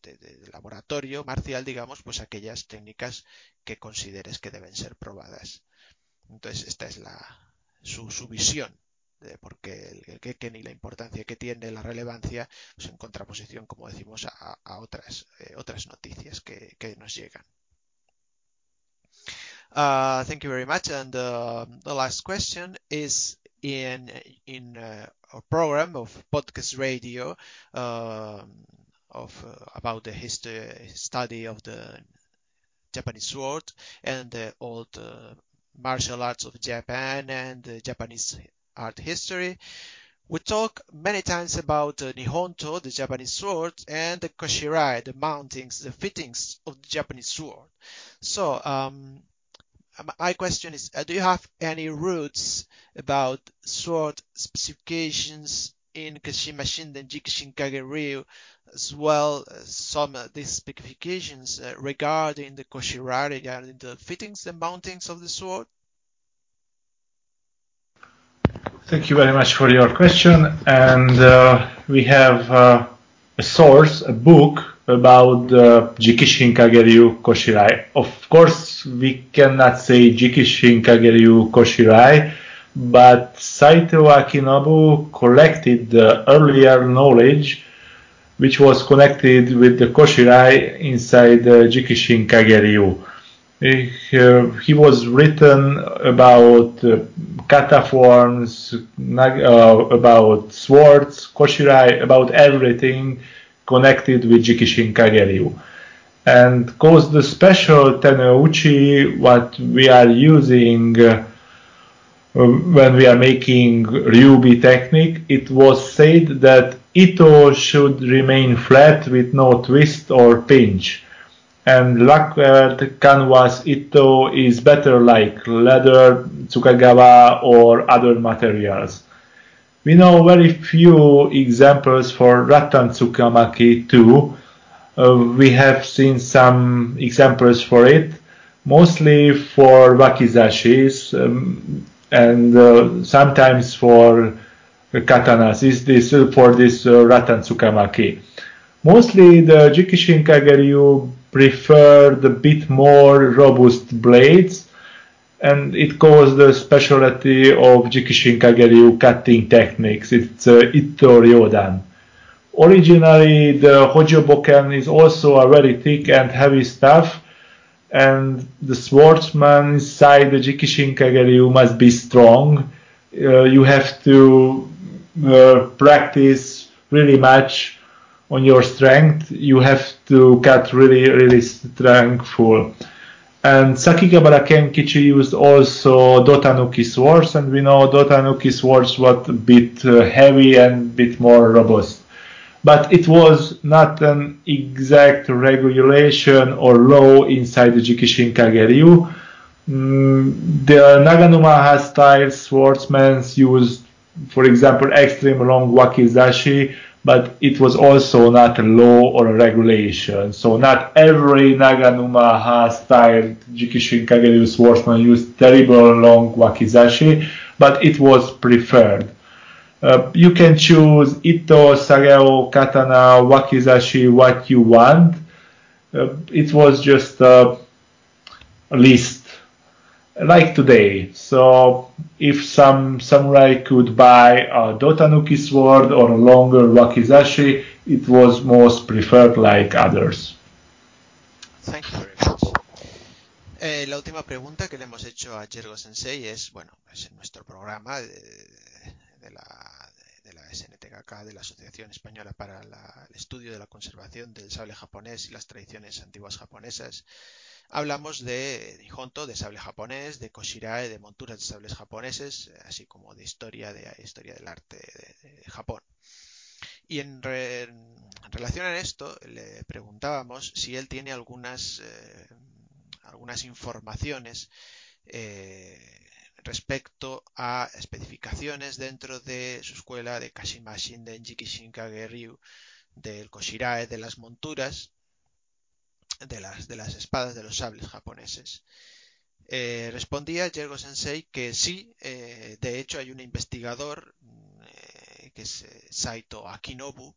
laboratorio marcial, digamos, pues aquellas técnicas que consideres que deben ser probadas. Entonces, esta es la, su, visión de por qué el, el Gekken y la importancia que tiene, la relevancia, pues en contraposición, como decimos, a, otras, eh, otras noticias que, nos llegan. Uh, thank you very much. And uh, the last question is in in uh, program of podcast radio of about the history study of the Japanese sword and the old martial arts of Japan and the Japanese art history. We talk many times about uh, Nihonto, the Japanese sword, and the Koshirai, the mountings, the fittings of the Japanese sword. So, um, my question is, uh, do you have any roots about sword specifications in Kashima Shinden Jikishin Kage as well as some of these specifications uh, regarding the Koshirai, regarding the fittings and mountings of the sword? Thank you very much for your question. And uh, we have a source, a book about uh, Jikishin Kageryu Koshirai. Of course, we cannot say Jikishin Kageryu Koshirai but Saito Akinobu collected the earlier knowledge which was connected with the Koshirai inside the Jikishin Kageryu. He, uh, he was written about uh, kata forms, uh, about swords, Koshirai, about everything connected with Jikishin Kageryu. And cause the special Tenouchi, what we are using uh, when we are making Ryubi technique, it was said that Ito should remain flat with no twist or pinch. And lacquered canvas Ito is better like leather, Tsukagawa or other materials. We know very few examples for Rattan Tsukamaki too. Uh, we have seen some examples for it, mostly for wakizashis. Um, and uh, sometimes for katanas is this uh, for this uh, Rattan Tsukamaki. Mostly the Jikishin Kageryu prefer the bit more robust blades and it caused the specialty of Jikishin Kageryu cutting techniques. It's uh, Ito Ryodan. Originally the Hojoboken is also a very thick and heavy stuff and the swordsman inside the Jikishin Kageryu must be strong. Uh, you have to uh, practice really much on your strength. You have to cut really, really strengthful. And Sakigabara Kenkichi used also Dotanuki swords, and we know Dotanuki swords were a bit uh, heavy and a bit more robust but it was not an exact regulation or law inside the Jikishin Kageryu. Mm, the Naganuma style swordsmen used, for example, extreme long wakizashi, but it was also not a law or a regulation. So not every Naganuma style Jikishin Kageryu swordsman used terrible long wakizashi, but it was preferred. Uh, you can choose Ito, Sageo, Katana, Wakizashi, what you want. Uh, it was just a list like today. So if some samurai could buy a Dotanuki sword or a longer Wakizashi, it was most preferred like others. Thank you very much. Eh, la última pregunta que le hemos hecho a Jergo Sensei es, bueno, es en nuestro programa de, de la SNTKK, de la Asociación Española para el Estudio de la Conservación del Sable Japonés y las Tradiciones Antiguas Japonesas, hablamos de Nihonto, de sable japonés, de Koshirae, de monturas de sables japoneses, así como de historia, de historia del arte de, Japón. Y en, relación a esto, le preguntábamos si él tiene algunas, eh, algunas informaciones eh, respecto a especificaciones dentro de su escuela de Kashima Shinden Kageryu del Koshirae de las monturas de las, de las espadas de los sables japoneses. Eh, respondía Yergo Sensei que sí, eh, de hecho hay un investigador eh, que es Saito Akinobu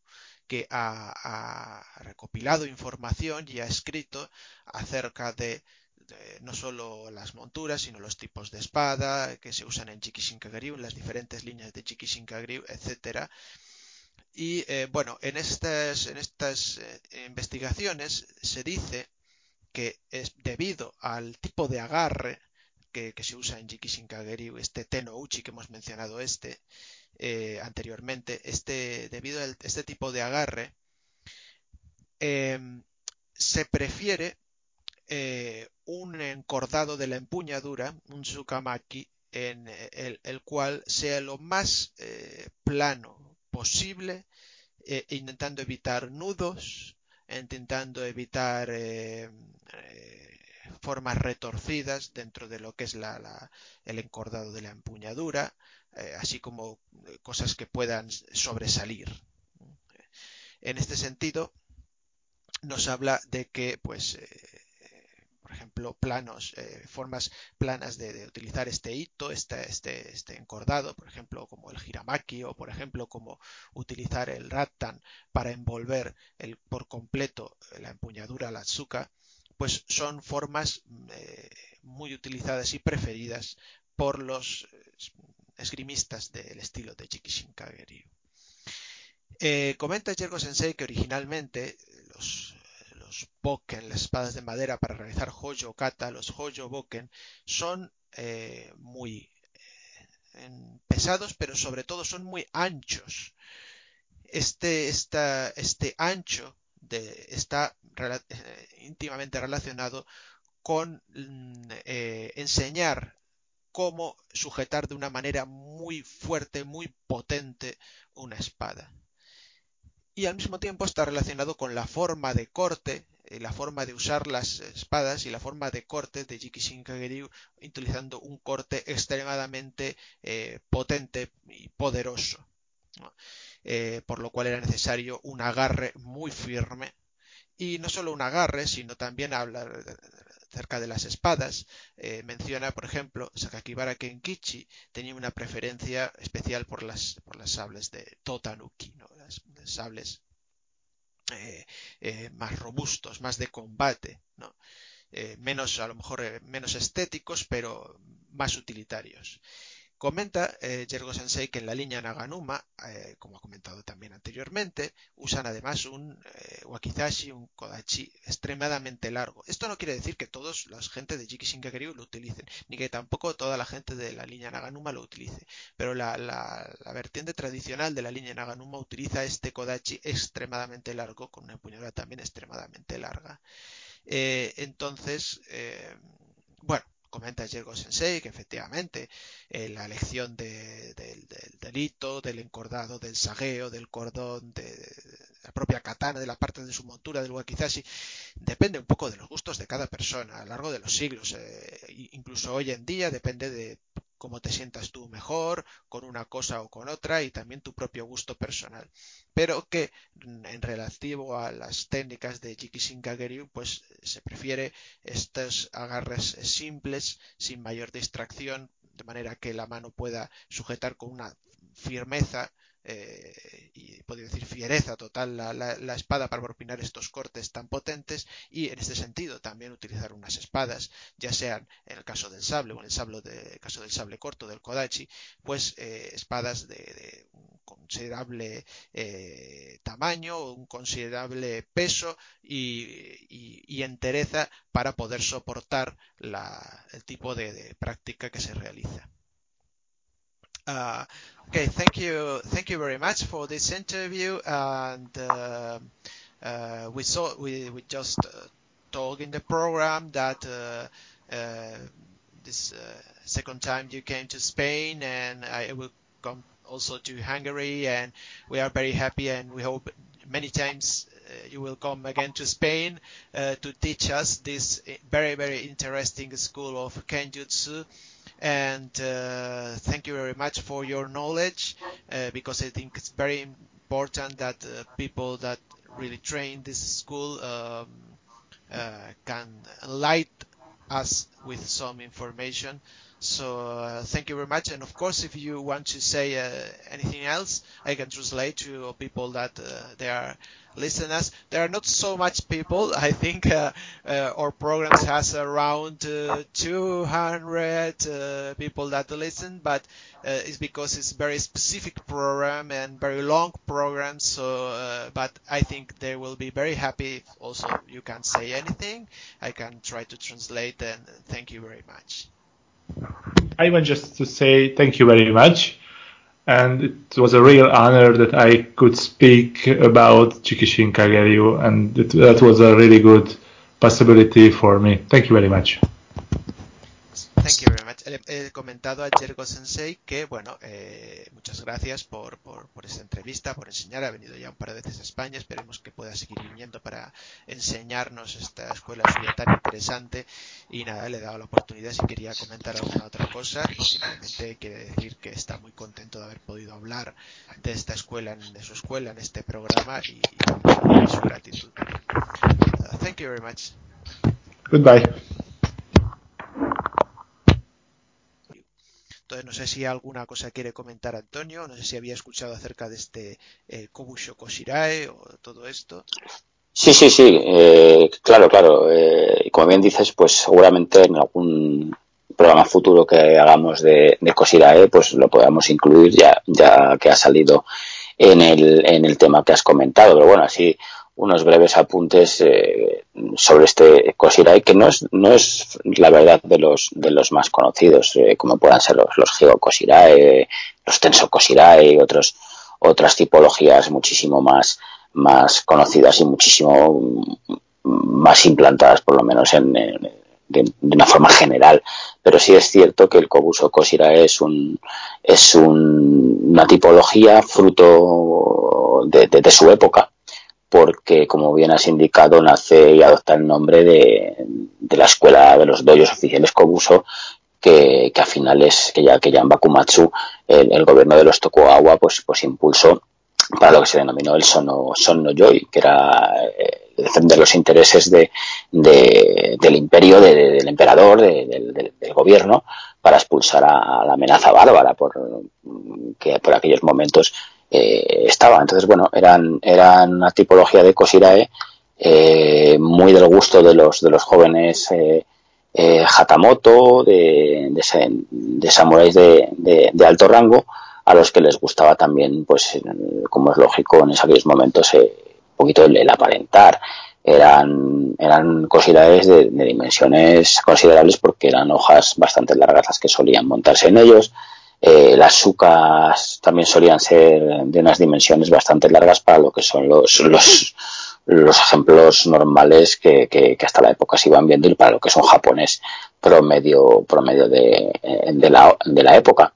que ha, recopilado información y ha escrito acerca de no solo las monturas, sino los tipos de espada que se usan en Jikishinkageryu, en las diferentes líneas de Jikishinkageryu, etcétera. Y eh, bueno, en estas, en estas eh, investigaciones se dice que es debido al tipo de agarre que, se usa en Jikishinkageryu, este Tenouchi que hemos mencionado este eh, anteriormente, este, debido a este tipo de agarre, se prefiere eh, un encordado de la empuñadura, un tsukamaki, en el, cual sea lo más plano posible, intentando evitar nudos, intentando evitar formas retorcidas dentro de lo que es el encordado de la empuñadura, eh, así como eh, cosas que puedan sobresalir. En este sentido, nos habla de que, pues, eh, por ejemplo, planos, formas planas de, utilizar este hito, este, este, este, encordado, por ejemplo, como el hiramaki o, por ejemplo, como utilizar el rattan para envolver el, por completo la empuñadura, la azúcar, pues son formas eh, muy utilizadas y preferidas por los eh, esgrimistas del estilo de Jikishin Kageri. Eh, comenta Yergo Sensei que originalmente los, los boken, las espadas de madera para realizar hoyo kata, los hoyo boken, son muy pesados, pero sobre todo son muy anchos. Este, este ancho está eh, íntimamente relacionado con mm, eh, enseñar cómo sujetar de una manera muy fuerte, muy potente una espada. Y al mismo tiempo está relacionado con la forma de corte, eh, la forma de usar las espadas y la forma de corte de Jikishin Kageri utilizando un corte extremadamente potente y poderoso. Eh, por lo cual era necesario un agarre muy firme. Y no solo un agarre, sino también habla acerca de las espadas. Eh, menciona, por ejemplo, Sakakibara Kenkichi tenía una preferencia especial por las, por las sables de Totanuki, ¿no? las, sables eh, más robustos, más de combate, ¿no? menos a lo mejor menos estéticos, pero más utilitarios. Comenta eh, Sensei que en la línea Naganuma, eh, como ha comentado también anteriormente, usan además un eh, wakizashi, un kodachi extremadamente largo. Esto no quiere decir que todos la gente de Jiki Shinkageryu lo utilicen, ni que tampoco toda la gente de la línea Naganuma lo utilice. Pero la, vertiente tradicional de la línea Naganuma utiliza este kodachi extremadamente largo, con una empuñadura también extremadamente larga. Eh, entonces, bueno, comenta Yergo Sensei que efectivamente eh, la elección del delito, del encordado, del sagueo, del cordón, de, la propia katana, de la parte de su montura, del wakizashi, depende un poco de los gustos de cada persona a lo largo de los siglos. Eh, incluso hoy en día depende de cómo te sientas tú mejor con una cosa o con otra y también tu propio gusto personal. Pero que en relativo a las técnicas de Jikishin Kageryu, pues se prefiere estos agarres simples, sin mayor distracción, de manera que la mano pueda sujetar con una firmeza eh, y podría decir fiereza total la, espada para propinar estos cortes tan potentes y en este sentido también utilizar unas espadas ya sean en el caso del sable o en el, sable de, caso del sable corto del kodachi pues eh, espadas de, un considerable eh, tamaño un considerable peso y, entereza para poder soportar el tipo de práctica que se realiza okay, thank you, thank you very much for this interview. And uh, uh, we saw we we just uh, talked in the program that uh, uh, this second time you came to Spain, and I will come also to Hungary, and we are very happy, and we hope many times you will come again to Spain to teach us this very very interesting school of Kenjutsu and uh, thank you very much for your knowledge uh, because I think it's very important that uh, people that really train this school um, can enlighten us with some information so uh, thank you very much. And of course, if you want to say uh, anything else, I can translate to people that uh, they are listeners. There are not so much people. I think uh, uh, our programs has around uh, 200 people that listen, but it's because it's very specific program and very long program. So, but I think they will be very happy. Also, you can say anything. I can try to translate. And thank you very much. I want just to say thank you very much. And it was a real honor that I could speak about Chikishin Kageryu, and it, that was a really good possibility for me. Thank you very much. Thank you very much. He comentado a Jergo Sensei que, bueno, eh, muchas gracias por, por, por, esta entrevista, por enseñar. Ha venido ya un par de veces a España. Esperemos que pueda seguir viniendo para enseñarnos esta escuela suya tan interesante. Y nada, le he dado la oportunidad si quería comentar alguna otra cosa. Y simplemente quiere decir que está muy contento de haber podido hablar de esta escuela, de su escuela en este programa y, y su gratitud. Uh, thank you very much. Goodbye. Entonces no sé si alguna cosa quiere comentar Antonio, no sé si había escuchado acerca de este eh, Kobusho o todo esto. Sí, sí, sí, eh, claro, claro. Eh, como bien dices, pues seguramente en algún programa futuro que hagamos de, de Koshirae, pues lo podamos incluir ya, ya que ha salido en el, en el tema que has comentado. Pero bueno, así unos breves apuntes eh, sobre este Koshirai, que no es, no es la verdad de los, de los más conocidos, eh, como puedan ser los, los Geo Koshirai, los Tenso Koshirai, otros, otras tipologías muchísimo más, más conocidas y muchísimo más implantadas, por lo menos en, de, una forma general. Pero sí es cierto que el Kobuso Koshirai es un, es un, una tipología fruto de, de su época porque, como bien has indicado, nace y adopta el nombre de, la escuela de los doyos oficiales Kobuso, que, a finales, que ya, en Bakumatsu, el, el gobierno de los Tokugawa, pues, pues impulsó para lo que se denominó el Sono, Sonno Yoi, que era eh, defender los intereses de, de, del imperio, de, del emperador, del, del, gobierno, para expulsar a, a, la amenaza bárbara por, que por aquellos momentos eh, estaba. Entonces, bueno, eran, eran una tipología de Kosirae eh, muy del gusto de los, de los jóvenes eh, eh Hatamoto, de, de, de samuráis de, alto rango, a los que les gustaba también, pues, como es lógico, en aquellos momentos, un poquito el, aparentar. Eran, eran Kosiraes de, de dimensiones considerables porque eran hojas bastante largas las que solían montarse en ellos eh, las sucas también solían ser de unas dimensiones bastante largas para lo que son los, los, los ejemplos normales que, hasta la época se iban viendo y para lo que es un japonés promedio, promedio de, de, la, de la época.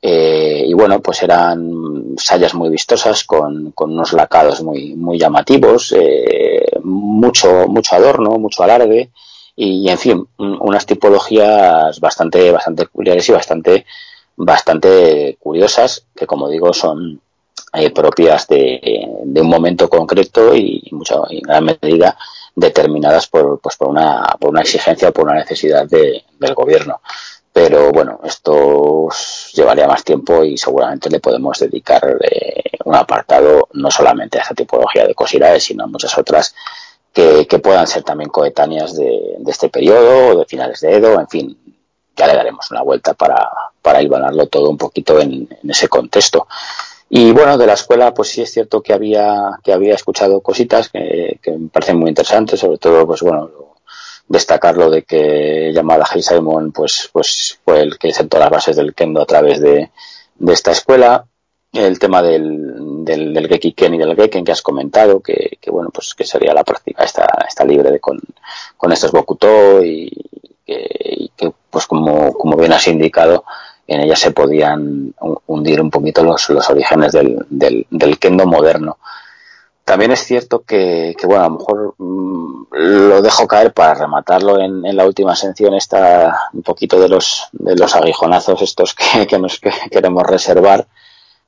Eh, y bueno, pues eran sayas muy vistosas con, con unos lacados muy, muy llamativos, eh, mucho, mucho adorno, mucho alarde y, en fin, unas tipologías bastante, bastante peculiares y bastante bastante curiosas, que como digo son eh, propias de, un momento concreto y, mucho, en gran medida determinadas por, pues por, una, por una exigencia o por una necesidad de, del gobierno. Pero bueno, esto llevaría más tiempo y seguramente le podemos dedicar eh, un apartado no solamente a esta tipología de cosiraes, sino a muchas otras que, que puedan ser también coetáneas de, de este periodo o de finales de Edo, en fin, ya le daremos una vuelta para, para hilvanarlo todo un poquito en, ese contexto. Y bueno, de la escuela, pues sí es cierto que había, que había escuchado cositas que, que me parecen muy interesantes, sobre todo, pues bueno, destacar lo de que Yamada Simon pues, pues fue el que sentó las bases del kendo a través de, esta escuela. El tema del, del, del y del Geken que has comentado, que, bueno, pues que sería la práctica está, está libre de con, con estos Bokuto y, que, que pues como, como bien has indicado, en ella se podían hundir un poquito los, los orígenes del, del, del, kendo moderno. También es cierto que, bueno, a lo mejor mmm, lo dejo caer para rematarlo en, en, la última sección, está un poquito de los, de los aguijonazos estos que, que nos que queremos reservar,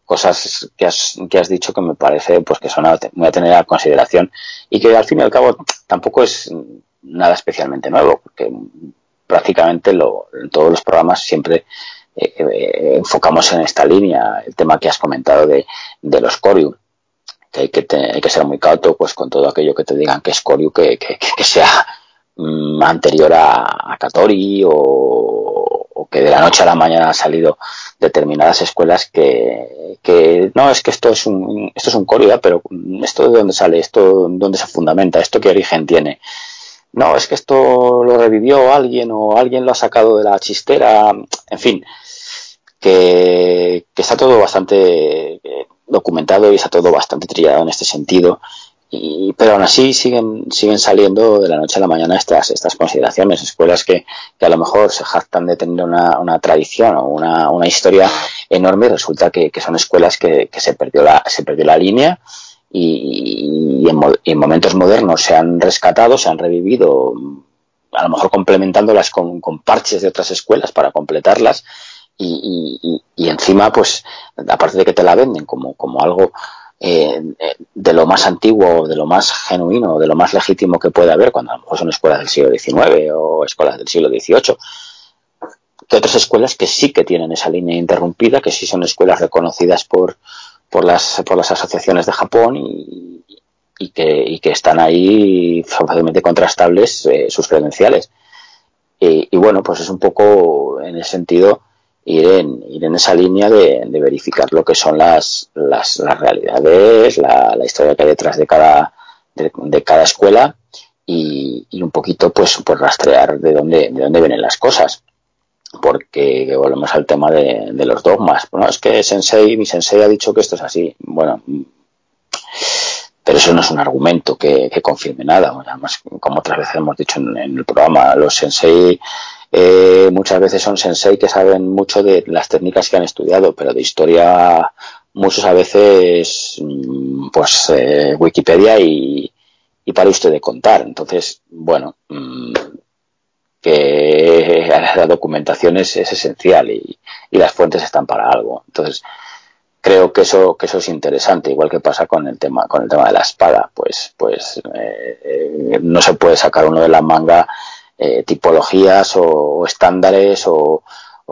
cosas que has, que has dicho que me parece pues que son a, muy a tener a consideración y que al fin y al cabo tampoco es nada especialmente nuevo, porque prácticamente lo, en todos los programas siempre enfocamos en esta línea el tema que has comentado de, los Corium que hay que, que ser muy cauto pues con todo aquello que te digan que es Corium que, que, sea mm, anterior a, Katori o, que de la noche a la mañana han salido determinadas escuelas que, no es que esto es un esto es un Corium pero esto de dónde sale esto dónde se fundamenta esto qué origen tiene no, es que esto lo revivió alguien o alguien lo ha sacado de la chistera, en fin, que, que está todo bastante eh, documentado y está todo bastante trillado en este sentido y, pero aún así siguen, siguen saliendo de la noche a la mañana estas, estas consideraciones. Escuelas que, que a lo mejor se jactan de tener una, una tradición o una, una historia enorme y resulta que, que son escuelas que, que, se, perdió la, se perdió la línea y, y, en, y, en, momentos modernos se han rescatado, se han revivido, a lo mejor complementándolas con, con parches de otras escuelas para completarlas. Y, encima, pues, aparte de que te la venden como, como algo eh, de lo más antiguo, de lo más genuino, de lo más legítimo que puede haber, cuando a lo mejor son escuelas del siglo XIX o escuelas del siglo XVIII, que otras escuelas que sí que tienen esa línea interrumpida, que sí son escuelas reconocidas por, por, las, por las asociaciones de Japón y, que, y que están ahí fácilmente contrastables eh, sus credenciales. Y, bueno, pues es un poco en ese sentido ir en, ir en esa línea de, de verificar lo que son las, las, las realidades, la, la, historia que hay detrás de cada, de, cada escuela y, y, un poquito pues, pues rastrear de dónde, de dónde vienen las cosas. Porque volvemos al tema de, de los dogmas. Bueno, es que Sensei, mi Sensei ha dicho que esto es así. Bueno, pero eso no es un argumento que, confirme nada. Además, como otras veces hemos dicho en el programa, los Sensei eh, muchas veces son sensei que saben mucho de las técnicas que han estudiado, pero de historia muchos a veces pues eh, Wikipedia y, y, para usted de contar. Entonces, bueno, mmm, que la documentación es, es esencial y, y, las fuentes están para algo. Entonces, creo que eso que eso es interesante, igual que pasa con el tema con el tema de la espada, pues pues eh, no se puede sacar uno de la manga eh, tipologías o, o estándares o,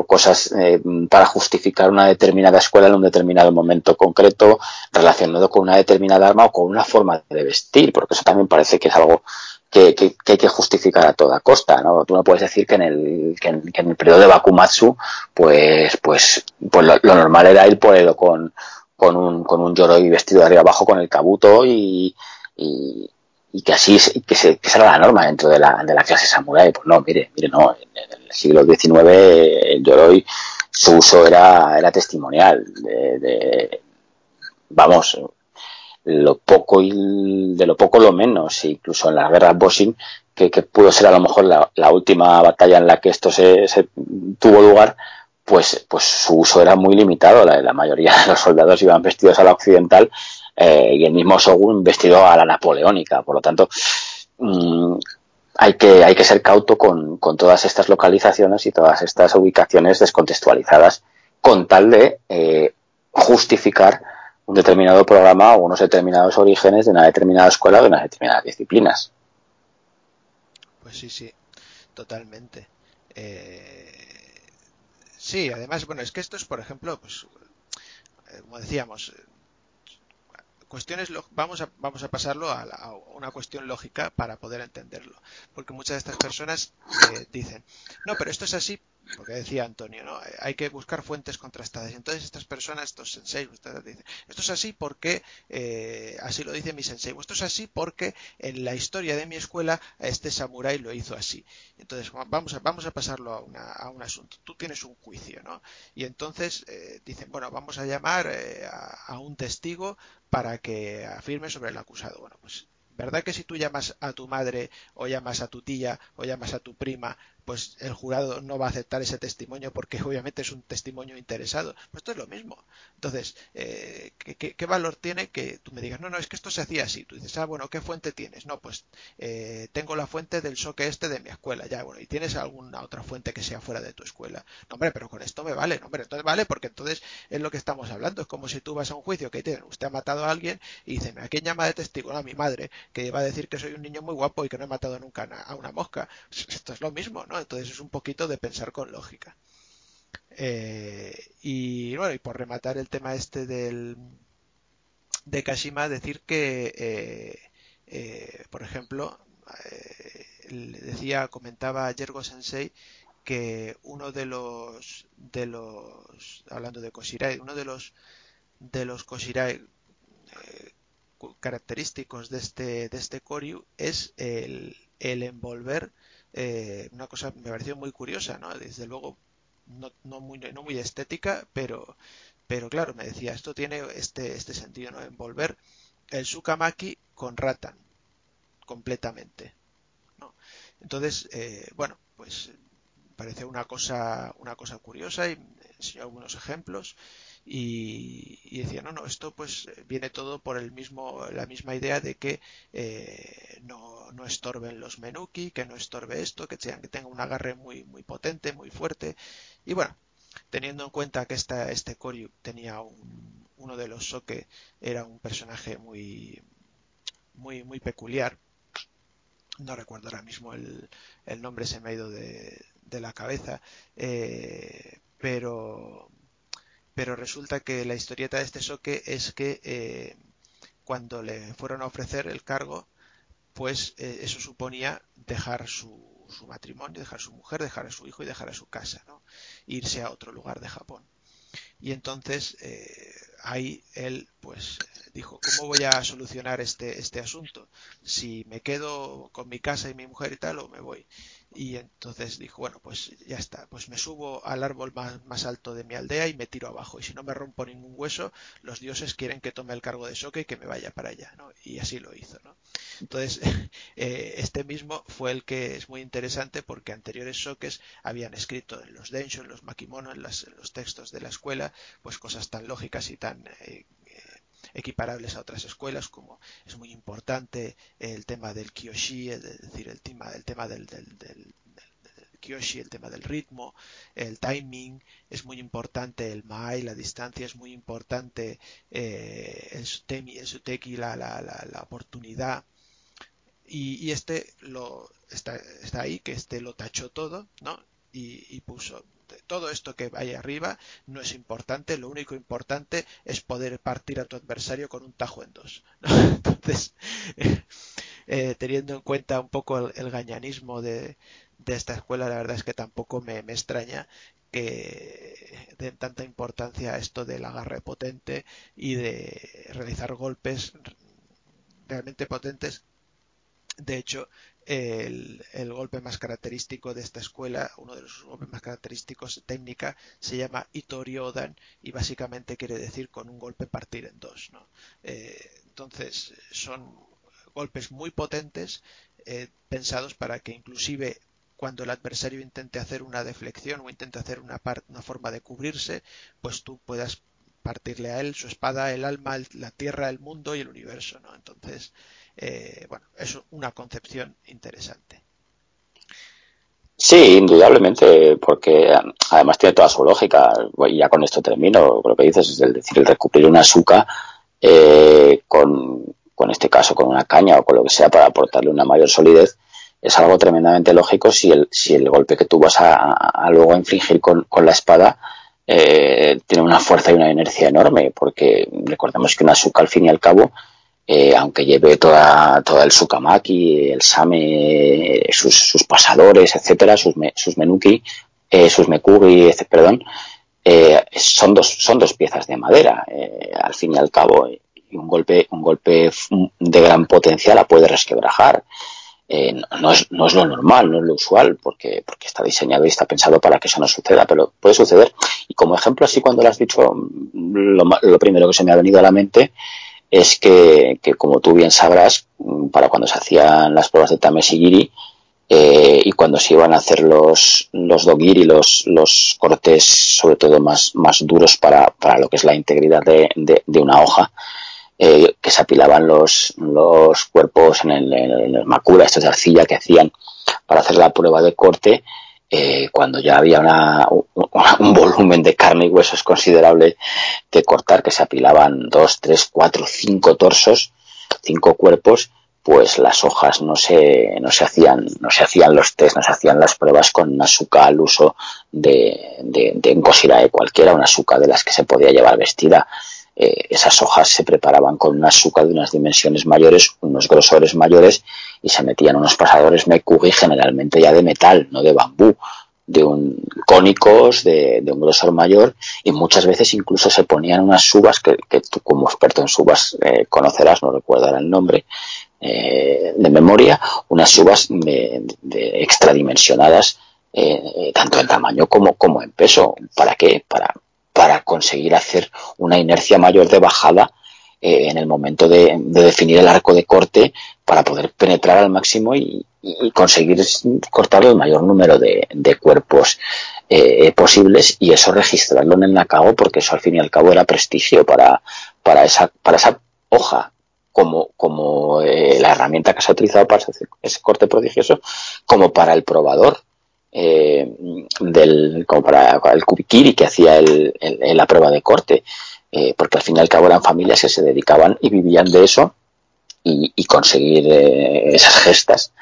cosas eh, para justificar una determinada escuela en un determinado momento concreto relacionado con una determinada arma o con una forma de vestir, porque eso también parece que es algo que, que, que hay que justificar a toda costa, ¿no? Tú no puedes decir que en el, que en, el periodo de Bakumatsu, pues, pues, pues lo, lo normal era ir por el, con, con un, con un yoroi vestido de arriba abajo con el kabuto y, y, y que así que, se, que será la norma dentro de la, de la clase samurai. Pues no, mire, mire, no, en el siglo XIX el yoroi su uso era, era testimonial. De, de, vamos, lo poco y de lo poco lo menos, incluso en las guerras Boshin, que, que pudo ser a lo mejor la, la, última batalla en la que esto se, se tuvo lugar, pues, pues su uso era muy limitado. La, la mayoría de los soldados iban vestidos a la occidental eh, y el mismo Shogun vestido a la napoleónica. Por lo tanto, mmm, hay que, hay que ser cauto con, con, todas estas localizaciones y todas estas ubicaciones descontextualizadas con tal de eh, justificar un determinado programa o unos determinados orígenes de una determinada escuela o de unas determinadas disciplinas. Pues sí, sí, totalmente. Eh, sí, además, bueno, es que esto es, por ejemplo, pues, eh, como decíamos, cuestiones vamos a vamos a pasarlo a, la, a, una cuestión lógica para poder entenderlo. Porque muchas de estas personas eh, dicen no pero esto es así porque decía Antonio no hay que buscar fuentes contrastadas. Entonces estas personas estos sensei ustedes dicen esto es así porque eh, así lo dice mi sensei esto es así porque en la historia de mi escuela este samurái lo hizo así entonces vamos a vamos a pasarlo a, una, a un asunto. Tú tienes un juicio no y entonces eh, dicen bueno vamos a llamar eh, a, a un testigo para que afirme sobre el acusado. Bueno, pues ¿verdad que si tú llamas a tu madre o llamas a tu tía o llamas a tu prima pues el jurado no va a aceptar ese testimonio porque obviamente es un testimonio interesado. Pues esto es lo mismo. Entonces, eh, ¿qué, qué, qué, valor tiene que tú me digas, no, no, es que esto se hacía así? Tú dices, ah, bueno, ¿qué fuente tienes? No, pues eh, tengo la fuente del soque este de mi escuela, ya, bueno, ¿y tienes alguna otra fuente que sea fuera de tu escuela? No, hombre, pero con esto me vale, no, hombre, entonces vale porque entonces es lo que estamos hablando. Es como si tú vas a un juicio que te, usted ha matado a alguien y dice, ¿a quién llama de testigo? No, a mi madre, que va a decir que soy un niño muy guapo y que no he matado nunca a una mosca. Esto es lo mismo, ¿no? Entonces es un poquito de pensar con lógica. Eh, y bueno, y por rematar el tema este del de Kashima, decir que, eh, eh, por ejemplo, decía, comentaba Yergo Sensei que uno de los de los hablando de Koshirai, uno de los de los Koshirai característicos de este de este Koryu es el, el envolver eh, una cosa me pareció muy curiosa, ¿no? Desde luego no, no, muy, no muy estética, pero, pero claro, me decía, esto tiene este, este sentido, ¿no? Envolver el sukamaki con ratan completamente. Entonces, eh, bueno, pues parece una cosa, una cosa curiosa y enseñó algunos ejemplos y, decía no no esto pues viene todo por el mismo la misma idea de que eh, no, no, estorben los menuki que no estorbe esto que, que tenga un agarre muy muy potente muy fuerte y bueno teniendo en cuenta que esta, este Koryu tenía un, uno de los Soke era un personaje muy muy muy peculiar. No recuerdo ahora mismo el, el nombre se me ha ido de, de la cabeza eh, pero pero resulta que la historieta de este soque es que eh, cuando le fueron a ofrecer el cargo, pues eh, eso suponía dejar su, su, matrimonio, dejar su mujer, dejar a su hijo y dejar a su casa, ¿no? irse a otro lugar de Japón. Y entonces eh, ahí él pues dijo, ¿cómo voy a solucionar este, este asunto? Si me quedo con mi casa y mi mujer y tal o me voy. Y entonces dijo, bueno, pues ya está, pues me subo al árbol más, alto de mi aldea y me tiro abajo. Y si no me rompo ningún hueso, los dioses quieren que tome el cargo de Soke y que me vaya para allá, ¿no? Y así lo hizo, ¿no? Entonces, eh, este mismo fue el que es muy interesante porque anteriores Sokes habían escrito en los Densho, en los Makimono, en, los textos de la escuela, pues cosas tan lógicas y tan eh, equiparables a otras escuelas, como es muy importante el tema del Kyoshi, es decir, el tema, el tema del, del, del, Kyoshi, el tema del ritmo, el timing, es muy importante el Mai, la distancia, es muy importante eh, el, sutemi, el Suteki, la, la, la, la oportunidad. Y, y, este lo está, está ahí, que este lo tachó todo, ¿no? Y, y puso todo esto que hay arriba no es importante, lo único importante es poder partir a tu adversario con un tajo en dos. Entonces, eh, teniendo en cuenta un poco el, gañanismo de, esta escuela, la verdad es que tampoco me, extraña que den tanta importancia a esto del agarre potente y de realizar golpes realmente potentes. De hecho, el, golpe más característico de esta escuela, uno de los golpes más característicos técnica, se llama Itoriodan y básicamente quiere decir con un golpe partir en dos. Eh, entonces son golpes muy potentes eh, pensados para que inclusive cuando el adversario intente hacer una deflexión o intente hacer una, una forma de cubrirse, pues tú puedas partirle a él su espada, el alma, la tierra, el mundo y el universo. ¿no? Entonces, eh, bueno, es una concepción interesante. Sí, indudablemente, porque además tiene toda su lógica. Y ya con esto termino. Lo que dices es decir, el recubrir una azúcar eh, con, con este caso, con una caña o con lo que sea para aportarle una mayor solidez, es algo tremendamente lógico si el, si el golpe que tú vas a, luego a infligir con, con la espada eh, tiene una fuerza y una inercia enorme, porque recordemos que una azúcar al fin y al cabo eh, aunque lleve toda, toda el sukamaki, el same, sus, sus pasadores, etcétera, sus, sus menuki, eh, sus mekugi, perdón, eh, son dos son dos piezas de madera, eh, al fin y al cabo, y un golpe un golpe de gran potencia la puede resquebrajar. Eh, no, es, no es lo normal, no es lo usual, porque, porque está diseñado y está pensado para que eso no suceda, pero puede suceder. Y como ejemplo, así cuando lo has dicho, lo, lo primero que se me ha venido a la mente es que, que, como tú bien sabrás, mm, para cuando se hacían las pruebas de Tamesigiri eh, y cuando se iban a hacer los, los dogiri, los, los cortes sobre todo más, más duros para, para lo que es la integridad de, de, de una hoja, eh, que se apilaban los, los cuerpos en el, en el macula, estos de arcilla que hacían para hacer la prueba de corte, eh, cuando ya había una, un, volumen de carne y huesos considerable que cortar, que se apilaban dos, tres, cuatro, cinco torsos, cinco cuerpos, pues las hojas no se, no se hacían, no se hacían los test, no se hacían las pruebas con azúcar al uso de, de, de cualquiera, una azúcar de las que se podía llevar vestida. Eh, esas hojas se preparaban con un azúcar de unas dimensiones mayores, unos grosores mayores y se metían unos pasadores mekugi generalmente ya de metal, no de bambú, de un cónicos de, de, un grosor mayor y muchas veces incluso se ponían unas subas que, que tú como experto en subas eh, conocerás, no recuerdo el nombre eh, de memoria, unas subas de, de extradimensionadas tanto en tamaño como, como en peso. ¿Para qué? Para, para conseguir hacer una inercia mayor de bajada eh, en el momento de, definir el arco de corte para poder penetrar al máximo y, conseguir cortar el mayor número de, cuerpos eh, posibles y eso registrarlo en el NACAO porque eso al fin y al cabo era prestigio para, para, esa, para esa hoja como, como eh, la herramienta que se ha utilizado para ese, corte prodigioso, como para el probador, del, como para el kubikiri que hacía el, la prueba de corte. Eh, porque al fin y al cabo eran familias que se dedicaban y vivían de eso y, conseguir eh, esas gestas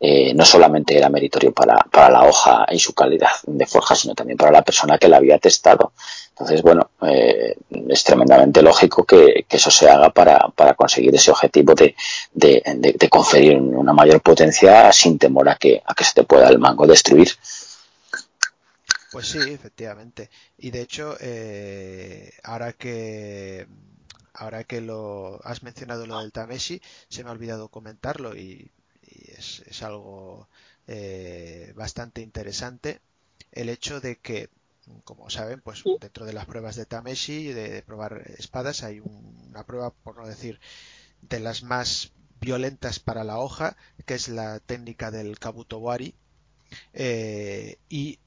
eh, no solamente era meritorio para, para, la hoja y su calidad de forja, sino también para la persona que la había testado. Entonces, bueno, es tremendamente lógico que, eso se haga para, conseguir ese objetivo de, de, de, conferir una mayor potencia sin temor a que, a que se te pueda el mango destruir. Pues sí, efectivamente. Y de hecho, eh, ahora que ahora que lo has mencionado lo del Tameshi, se me ha olvidado comentarlo y, es, algo eh, bastante interesante el hecho de que, como saben, pues dentro de las pruebas de Tameshi, de, probar espadas, hay una prueba, por no decir, de las más violentas para la hoja, que es la técnica del Kabutowari. Eh, y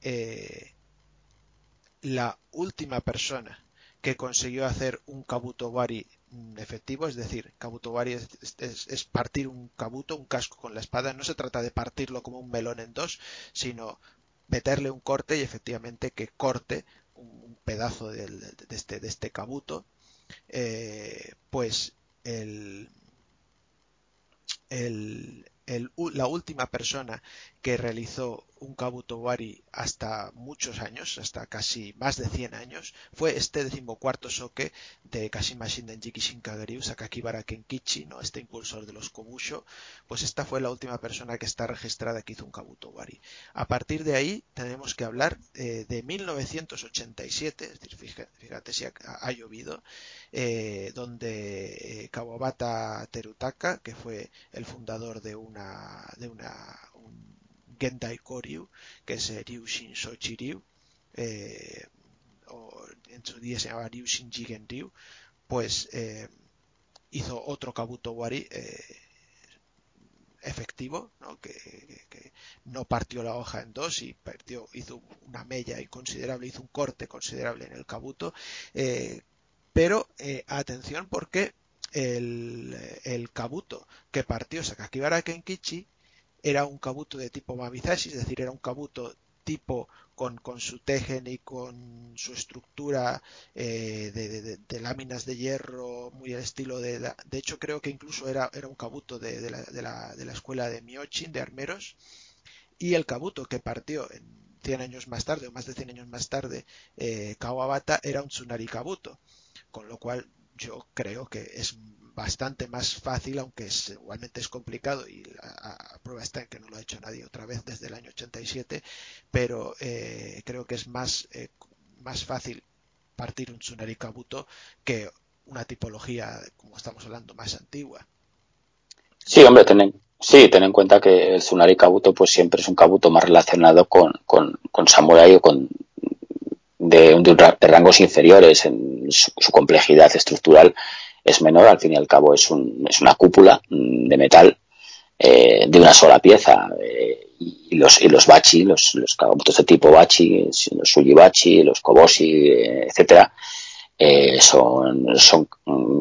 la última persona que consiguió hacer un kabutowari efectivo, es decir, kabutowari es, es, partir un kabuto, un casco con la espada, no se trata de partirlo como un melón en dos, sino meterle un corte y efectivamente que corte un, pedazo de, este, de este kabuto, eh, pues el, el, la última persona que realizó un Kabutowari hasta muchos años, hasta casi más de 100 años, fue este decimocuarto soke de Kashima Shindenjiki Shinkagariu Sakakibara Kenkichi, ¿no? este impulsor de los Kobusho, pues esta fue la última persona que está registrada que hizo un Kabutowari. A partir de ahí tenemos que hablar eh, de 1987, es decir, fíjate, si ha, llovido, eh, donde eh, Kawabata Terutaka, que fue el fundador de una, de una Gendai Koryu, que es Ryushin Sochi Ryu, eh, o en su día se llamaba Ryushin Jigen Ryu, pues eh, hizo otro Kabuto Wari eh, efectivo, ¿no? Que, no partió la hoja en dos y perdió, hizo una mella y considerable, hizo un corte considerable en el Kabuto, pero atención porque el, el Kabuto que partió Sakakibara Kenkichi era un kabuto de tipo Mamizashi, es decir, era un kabuto tipo con, su tejen y con su estructura eh, de, láminas de hierro muy al estilo de... de hecho, creo que incluso era, un kabuto de, la, de, la, escuela de Miochin, de armeros, y el kabuto que partió en 100 años más tarde, o más de 100 años más tarde, eh, Kawabata, era un Tsunari kabuto, con lo cual yo creo que es bastante más fácil, aunque es, igualmente es complicado y a, prueba está en que no lo ha hecho nadie otra vez desde el año 87, pero eh, creo que es más, eh, más fácil partir un Tsunari Kabuto que una tipología, como estamos hablando, más antigua. Sí, hombre, ten sí, ten en cuenta que el Tsunari Kabuto pues siempre es un Kabuto más relacionado con, con, con Samurai o con de, de, rangos inferiores en su complejidad estructural es menor, al fin y al cabo es, un, es una cúpula mm, de metal eh, de una sola pieza. Eh, y los, y los bachi, los, los de tipo bachi, los sujibachi, los koboshi, eh, etcétera, son, son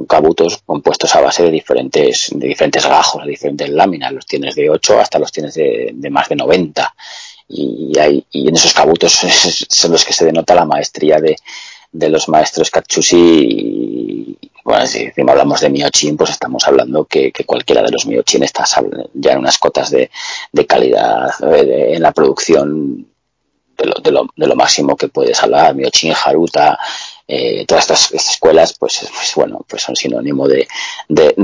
cabutos compuestos a base de diferentes, de diferentes gajos, de diferentes láminas. Los tienes de 8 hasta los tienes de, más de 90. Y, hay, y en esos cabutos son los que se denota la maestría de, de los maestros Katsushi bueno, si encima hablamos de Miochin, pues estamos hablando que, cualquiera de los Miochin está ya en unas cotas de, calidad eh, en la producción de lo, máximo que puedes hablar. Miochin, Haruta, eh, todas estas, escuelas, pues, pues, bueno, pues son sinónimo de,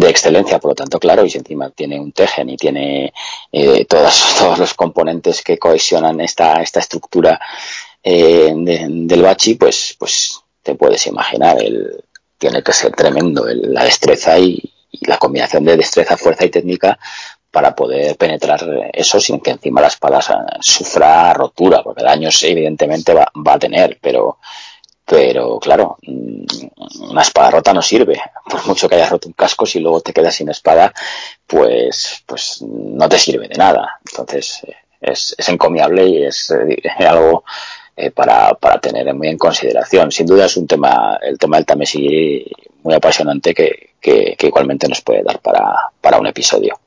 excelencia. Por lo tanto, claro, y si encima tiene un tejen y tiene eh, todos, todos los componentes que cohesionan esta, esta estructura del bachi, pues, pues te puedes imaginar el, tiene que ser tremendo la destreza y, la combinación de destreza, fuerza y técnica para poder penetrar eso sin que encima la espada sufra rotura, porque daños evidentemente va, a tener, pero, pero claro, mm, una espada rota no sirve. Por mucho que hayas roto un casco, si luego te quedas sin espada, pues, pues no te sirve de nada. Entonces, eh, es, es encomiable y es eh, algo eh, para, para tener muy en consideración. Sin duda es un tema, el tema del Tamesi muy apasionante que, que, que igualmente nos puede dar para, para un episodio.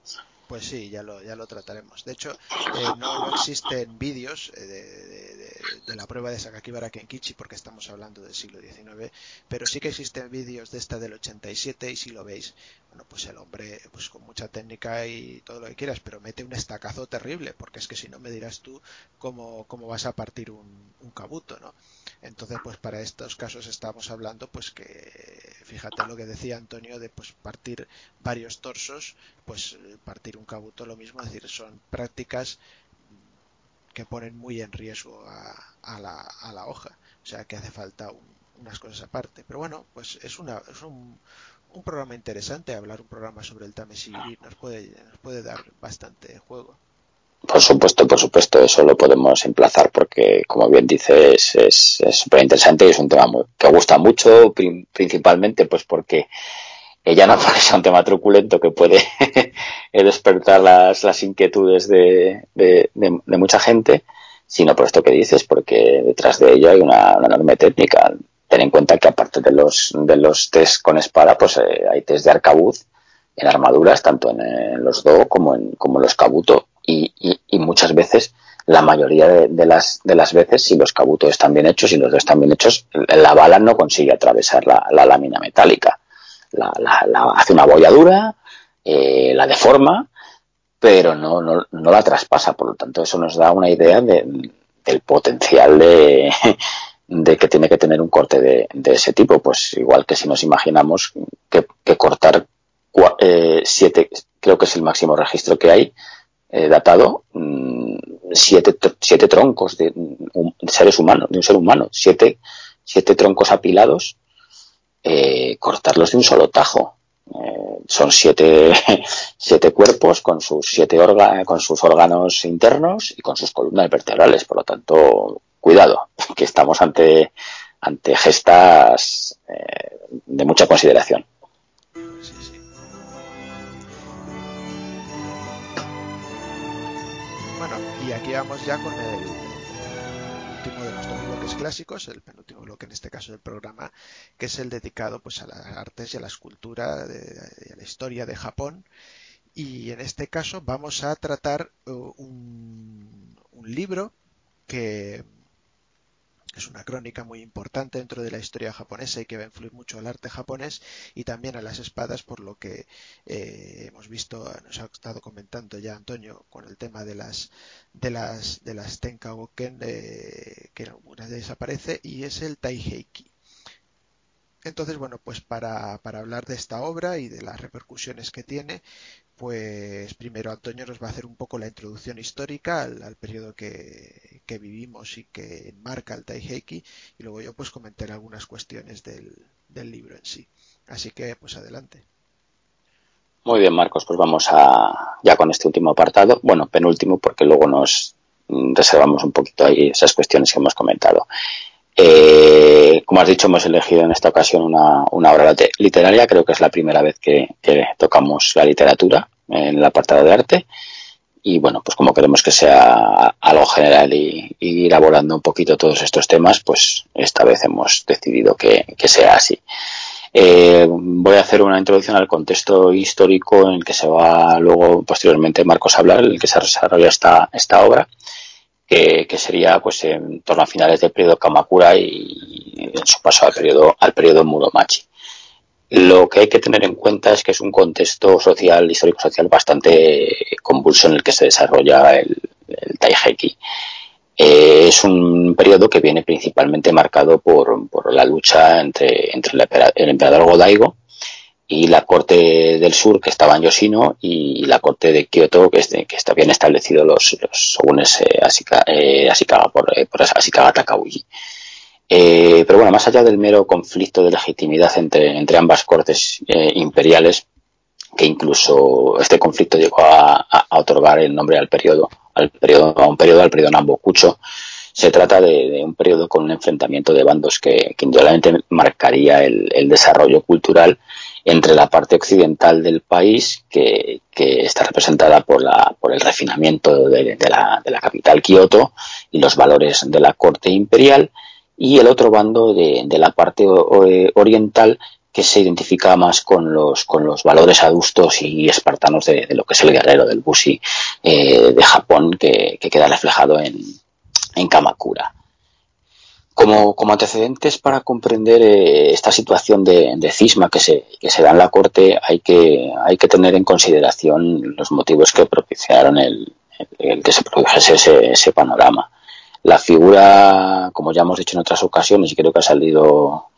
Pues sí, ya lo, ya lo trataremos. De hecho, eh, no, no, existen vídeos eh, de, la prueba de Sakakibara Kenkichi porque estamos hablando del siglo XIX, pero sí que existen vídeos de esta del 87 y si lo veis, bueno, pues el hombre, pues con mucha técnica y todo lo que quieras, pero mete un estacazo terrible, porque es que si no me dirás tú cómo, cómo vas a partir un, un kabuto, ¿no? Entonces, pues para estos casos estamos hablando, pues que, fíjate lo que decía Antonio, de pues partir varios torsos, pues partir un kabuto lo mismo, es decir, son prácticas que ponen muy en riesgo a, la, a la, hoja, o sea que hace falta un, unas cosas aparte. Pero bueno, pues es, una, es un, un, programa interesante, hablar un programa sobre el Tamesigiri nos nos puede dar bastante juego. Por supuesto, por supuesto, eso lo podemos emplazar porque, como bien dices, es súper interesante y es un tema que gusta mucho, principalmente pues porque ya no porque sea un tema truculento que puede despertar las, inquietudes de, mucha gente, sino por esto que dices, porque detrás de ello hay una, enorme técnica. Ten en cuenta que aparte de los, de los test con espada, pues eh, hay test de arcabuz en armaduras, tanto en, en los do como en, como en los kabuto y, y, y muchas veces la mayoría de, las, veces, si los kabutos están bien hechos y los dos están bien hechos, la bala no consigue atravesar la, lámina metálica. La, la, la, hace una bolladura, eh, la deforma, pero no, no, no, la traspasa. Por lo tanto, eso nos da una idea de, del potencial de, de, que tiene que tener un corte de, de, ese tipo. Pues igual que si nos imaginamos que, que cortar eh, siete, creo que es el máximo registro que hay, eh, datado mmm, siete, siete troncos de, um, seres humanos, de un ser humano, siete, siete troncos apilados, eh, cortarlos de un solo tajo. Eh, son siete, siete cuerpos con sus siete órganos, con sus órganos internos y con sus columnas vertebrales. Por lo tanto, cuidado, que estamos ante, ante gestas de mucha consideración. Y aquí vamos ya con el, último de nuestros bloques clásicos, el penúltimo bloque en este caso del programa, que es el dedicado pues a las artes y a la escultura y a la historia de Japón. Y en este caso vamos a tratar uh, un, un libro que es una crónica muy importante dentro de la historia japonesa y que va a influir mucho al arte japonés y también a las espadas, por lo que eh, hemos visto, nos ha estado comentando ya Antonio con el tema de las de las de las Tenkagoken, eh, que de desaparece, y es el Taiheiki. Entonces, bueno, pues para, para, hablar de esta obra y de las repercusiones que tiene, pues primero Antonio nos va a hacer un poco la introducción histórica al, periodo que, que, vivimos y que enmarca el Taiheiki, y luego yo pues comentaré algunas cuestiones del, del libro en sí. Así que, pues adelante. Muy bien, Marcos, pues vamos a ya con este último apartado, bueno, penúltimo, porque luego nos reservamos un poquito ahí esas cuestiones que hemos comentado. Eh, como has dicho, hemos elegido en esta ocasión una, una obra literaria, creo que es la primera vez que, tocamos la literatura en el apartado de arte. Y bueno, pues como queremos que sea algo general y, y ir abordando un poquito todos estos temas, pues esta vez hemos decidido que, que sea así. Eh, voy a hacer una introducción al contexto histórico en el que se va luego posteriormente Marcos a hablar, en el que se desarrolla esta, esta obra que, sería pues en torno a finales del periodo Kamakura y en su paso al periodo, al periodo Muromachi. Lo que hay que tener en cuenta es que es un contexto social, histórico-social bastante convulso en el que se desarrolla el, el. Eh, es un periodo que viene principalmente marcado por, por la lucha entre, entre el emperador Godaigo y la corte del sur que estaba en Yoshino y la corte de Kioto que, es de, que está bien establecido los, los shogunes eh, Ashika, eh, Ashikaga por, eh. Eh, pero bueno, más allá del mero conflicto de legitimidad entre, entre ambas cortes eh, imperiales, que incluso este conflicto llegó a, otorgar el nombre al periodo, al periodo, a un periodo, al periodo Nambokucho, se trata de, un periodo con un enfrentamiento de bandos que, que indudablemente marcaría el, desarrollo cultural entre la parte occidental del país, que, que está representada por, la, por el refinamiento de, la, de la capital Kioto y los valores de la corte imperial, y el otro bando de, de la parte oriental que se identifica más con los, con los valores adustos y espartanos de, de lo que es el guerrero del Bushi eh, de Japón, que, que, queda reflejado en, en Kamakura. Como, como antecedentes para comprender eh, esta situación de, cisma que se, que se da en la corte, hay que, hay que tener en consideración los motivos que propiciaron el, el que se produjese ese, ese panorama. La figura, como ya hemos dicho en otras ocasiones, y creo que ha salido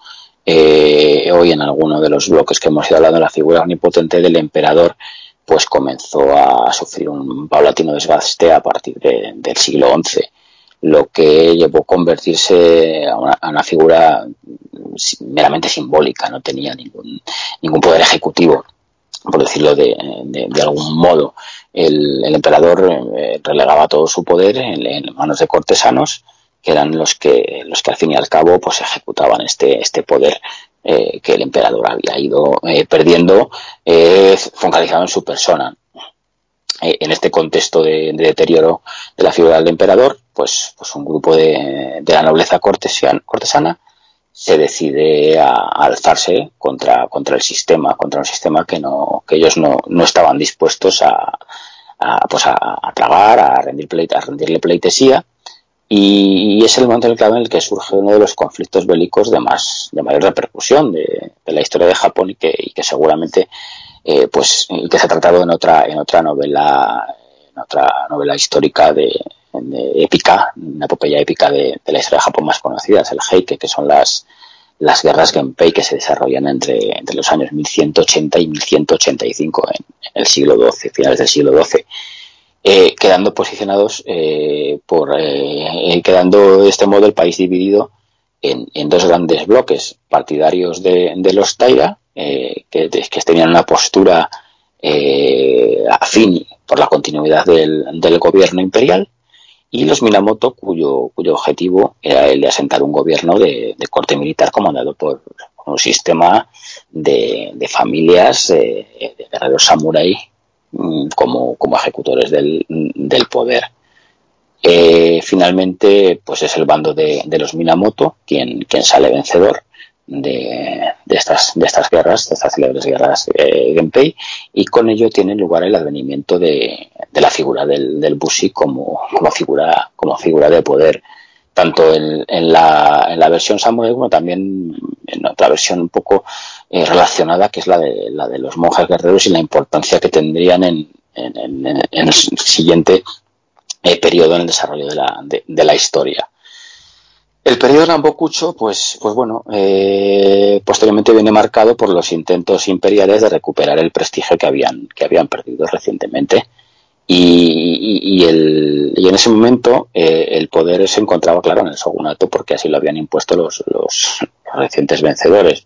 eh, hoy en alguno de los bloques que hemos ido hablando, la figura omnipotente del emperador pues comenzó a sufrir un paulatino desgaste a partir de, del siglo XI lo que llevó a convertirse a una, a una, figura meramente simbólica, no tenía ningún, ningún poder ejecutivo, por decirlo de, de, algún modo. El, emperador eh, relegaba todo su poder en, en, manos de cortesanos, que eran los que, los que al fin y al cabo pues ejecutaban este, este poder eh, que el emperador había ido eh, perdiendo, eh, focalizado en su persona. Eh, en este contexto de, de, deterioro de la figura del emperador, pues, pues un grupo de, de la nobleza cortesana se decide a, alzarse contra, el sistema, contra un sistema que no, que ellos no, estaban dispuestos a, a pues a, tragar, a rendir a rendirle pleitesía, y, es el momento en el, clave en el que surge uno de los conflictos bélicos de más, de mayor repercusión de, la historia de Japón y que seguramente eh, pues que se ha tratado en otra en otra novela en otra novela histórica de, épica una epopeya épica de, la historia de Japón más conocida es el Heike que son las las guerras Genpei que se desarrollan entre, entre los años 1180 y 1185 en, en el siglo XII, finales del siglo XII, eh, quedando posicionados eh, por eh, quedando de este modo el país dividido en, en dos grandes bloques partidarios de, de los Taira eh, que, tenían una postura eh, afín por la continuidad del, gobierno imperial y los Minamoto cuyo, objetivo era el de asentar un gobierno de, corte militar comandado por un sistema de, familias eh, de guerreros samurái mm, como, ejecutores del, poder. Eh, finalmente, pues es el bando de, los Minamoto quien sale vencedor de, estas, de estas guerras, de estas célebres guerras eh, Genpei, y con ello tiene lugar el advenimiento de, la figura del, del Bushi como, figura, como figura de poder, tanto en, la, versión samurai como también en otra versión un poco eh, relacionada, que es la de, la de los monjes guerreros y la importancia que tendrían en, en, en, el siguiente eh, periodo en el desarrollo de la, de la historia. El periodo Nambokucho, pues, pues bueno, eh, posteriormente viene marcado por los intentos imperiales de recuperar el prestigio que habían, que habían perdido recientemente. Y, el, y en ese momento eh, el poder se encontraba, claro, en el shogunato porque así lo habían impuesto los, los recientes vencedores.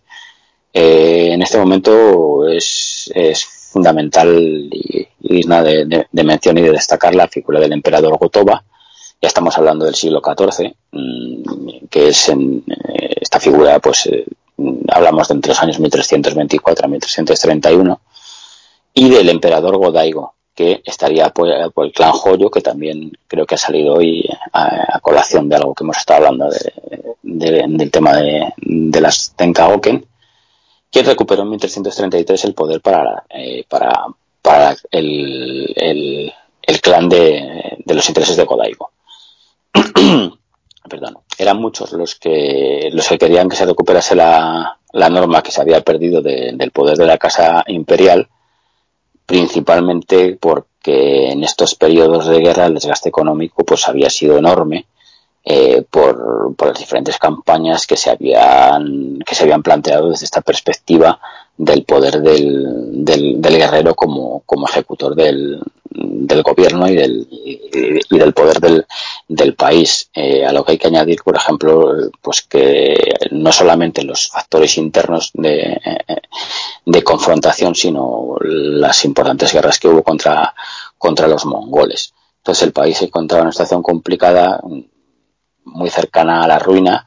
Eh, en este momento es, es fundamental y, digna de, de mención y de destacar la figura del emperador Gotoba, ya estamos hablando del siglo XIV, mmm, que es en eh, esta figura, pues eh, hablamos de entre los años 1324 a 1331, y del emperador Godaigo, que estaría apoyado por el clan Joyo, que también creo que ha salido hoy a, colación de algo que hemos estado hablando de, de, del tema de, las Tenkaoken, quien recuperó en 1333 el poder para, eh, para, para el clan de, de los intereses de Godaigo. perdón, eran muchos los que los que querían que se recuperase la, la norma que se había perdido de, del poder de la casa imperial, principalmente porque en estos periodos de guerra el desgaste económico pues había sido enorme eh, por, por las diferentes campañas que se habían que se habían planteado desde esta perspectiva del poder del, del, guerrero como, como ejecutor del, del gobierno y del, y, y del poder del, del país. Eh, a lo que hay que añadir, por ejemplo, pues que no solamente los factores internos de, de confrontación, sino las importantes guerras que hubo contra, contra los mongoles. Entonces el país se encontraba en una situación complicada muy cercana a la ruina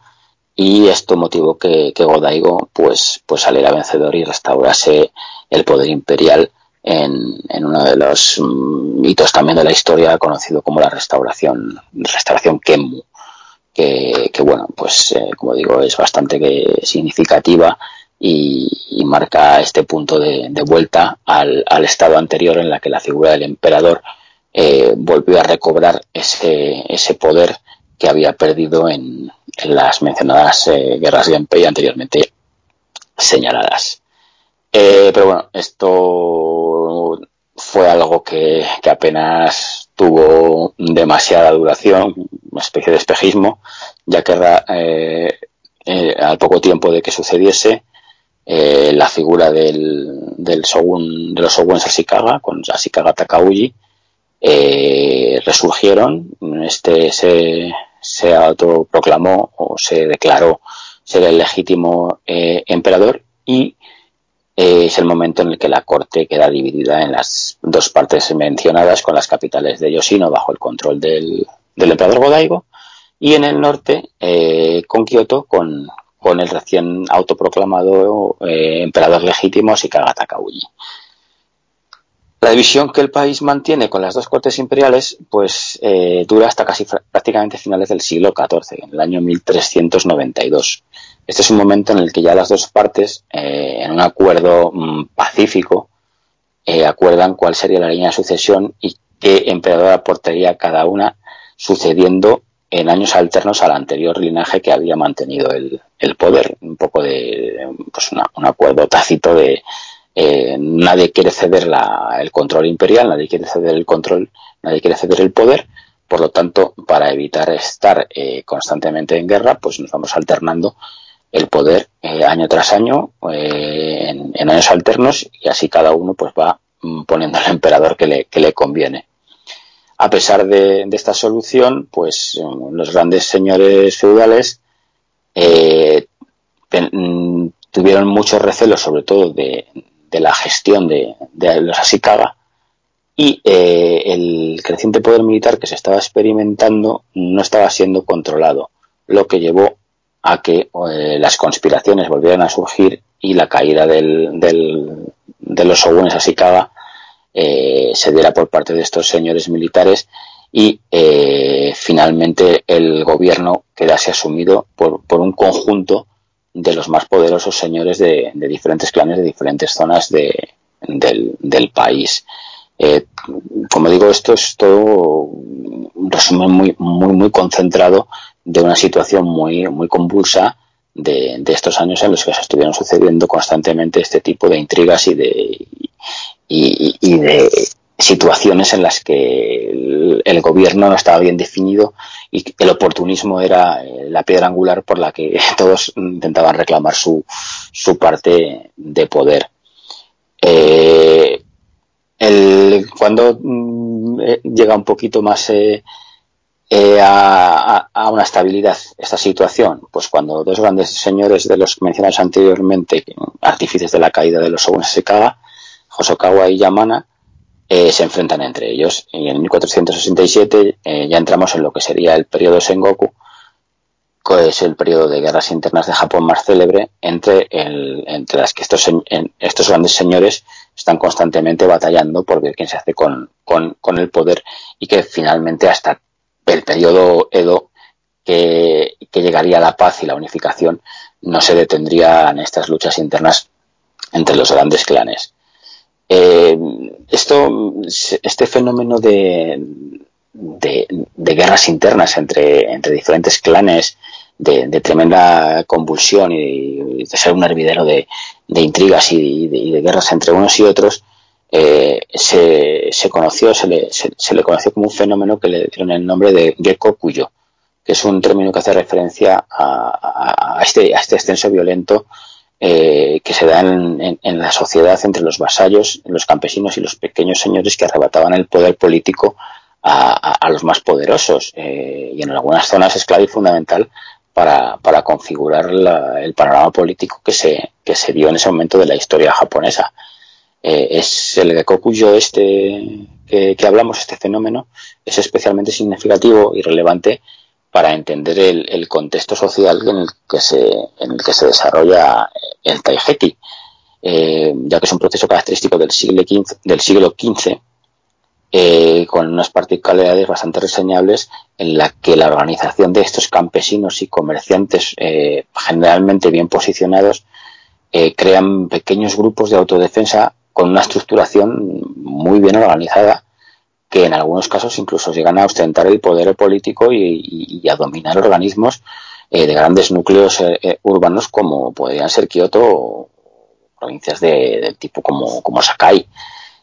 y esto motivó que, que Godaigo pues, pues saliera vencedor y restaurase el poder imperial en, en uno de los mm, hitos también de la historia conocido como la restauración, restauración Kemmu, que, que bueno, pues eh, como digo, es bastante significativa y, marca este punto de, de vuelta al, al, estado anterior en la que la figura del emperador eh, volvió a recobrar ese, ese poder que había perdido en las mencionadas eh, guerras Genpei anteriormente señaladas. Eh, pero bueno, esto fue algo que, que, apenas tuvo demasiada duración, una especie de espejismo, ya que eh, eh, al poco tiempo de que sucediese, eh, la figura del, del shogun, de los shoguns Ashikaga, con Ashikaga Takauji, resurgieron. Este se, se autoproclamó o se declaró ser el legítimo eh, emperador y eh, es el momento en el que la corte queda dividida en las dos partes mencionadas con las capitales de Yoshino bajo el control del, emperador Godaigo y en el norte eh, con Kioto con, el recién autoproclamado eh, emperador legítimo Shikaga Takauji. La división que el país mantiene con las dos cortes imperiales pues eh, dura hasta casi prácticamente finales del siglo XIV, en el año 1392. Este es un momento en el que ya las dos partes, eh, en un acuerdo mmm, pacífico, eh, acuerdan cuál sería la línea de sucesión y qué emperador aportaría cada una, sucediendo en años alternos al anterior linaje que había mantenido el, el poder. Un poco de pues una, un acuerdo tácito de eh, nadie quiere ceder la, el control imperial, nadie quiere ceder el control, nadie quiere ceder el poder, por lo tanto, para evitar estar eh, constantemente en guerra, pues nos vamos alternando el poder eh, año tras año eh, en, años alternos y así cada uno pues va mm, poniendo el emperador que le, que le conviene. A pesar de, esta solución, pues los grandes señores feudales mm, tuvieron muchos recelos, sobre todo de, de la gestión de, de los Ashikaga y eh, el creciente poder militar que se estaba experimentando no estaba siendo controlado, lo que llevó a que eh, las conspiraciones volvieran a surgir y la caída del, del, de los shogunes Ashikaga eh, se diera por parte de estos señores militares y eh, finalmente el gobierno quedase asumido por, por un conjunto de los más poderosos señores de, diferentes clanes de diferentes zonas de, del, país. Eh, como digo, esto es todo un resumen muy, muy, muy concentrado de una situación muy, muy convulsa de, estos años en los que se estuvieron sucediendo constantemente este tipo de intrigas y de, y de situaciones en las que el, gobierno no estaba bien definido y el oportunismo era eh, la piedra angular por la que todos intentaban reclamar su, su parte de poder. Eh, el, cuando mm, eh, llega un poquito más eh, eh, a, una estabilidad esta situación, pues cuando dos grandes señores de los mencionados anteriormente, artífices de la caída de los Shoguns Sekaga, Hosokawa y Yamana, eh, se enfrentan entre ellos. Y en 1467 eh, ya entramos en lo que sería el periodo Sengoku, que es el periodo de guerras internas de Japón más célebre, entre, el, entre las que estos, en, estos grandes señores están constantemente batallando por ver quién se hace con, con, el poder y que finalmente hasta el periodo Edo, que, que llegaría la paz y la unificación, no se detendrían estas luchas internas entre los grandes clanes. Eh, esto, este fenómeno de, de, guerras internas entre, entre diferentes clanes, de, tremenda convulsión y, de ser un hervidero de, de intrigas y de, guerras entre unos y otros, eh, se, se, conoció, se le, se, se, le conoció como un fenómeno que le dieron el nombre de Gecko Cuyo, que es un término que hace referencia a, a, a, este, a este extenso violento eh, que se da en, en, la sociedad entre los vasallos, los campesinos y los pequeños señores que arrebataban el poder político a, los más poderosos eh, y en algunas zonas es clave y fundamental para, configurar la, el panorama político que se, que se dio en ese momento de la historia japonesa. Eh, es el Gekokuyo este que hablamos, este fenómeno, es especialmente significativo y relevante para entender el, contexto social en el que se, en el que se desarrolla el Taijeki, eh, ya que es un proceso característico del siglo XV, del siglo XV eh, con unas particularidades bastante reseñables en la que la organización de estos campesinos y comerciantes eh, generalmente bien posicionados crean pequeños grupos de autodefensa con una estructuración muy bien organizada que en algunos casos incluso llegan a ostentar el poder político y, a dominar organismos eh, de grandes núcleos eh, eh, urbanos como podrían ser Kioto o provincias de, del tipo como, como Sakai.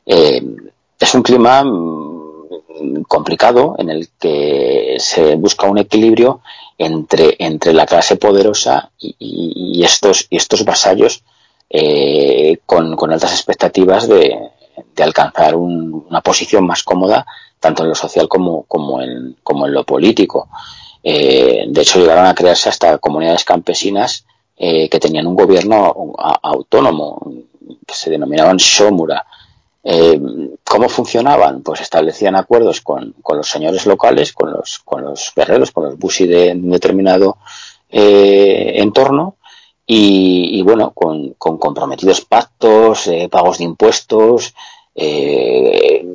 es un clima mm, complicado en el que se busca un equilibrio entre, entre la clase poderosa y, estos, y estos vasallos con, con altas expectativas de, de alcanzar una posición más cómoda tanto en lo social como, como, en, como en lo político. Eh, de hecho, llegaron a crearse hasta comunidades campesinas eh, que tenían un gobierno autónomo, que se denominaban Shomura. Eh, ¿Cómo funcionaban? Pues establecían acuerdos con, con, los señores locales, con los, con los guerreros, con los bushi de un determinado entorno, y, bueno, con, comprometidos pactos, eh, pagos de impuestos, eh,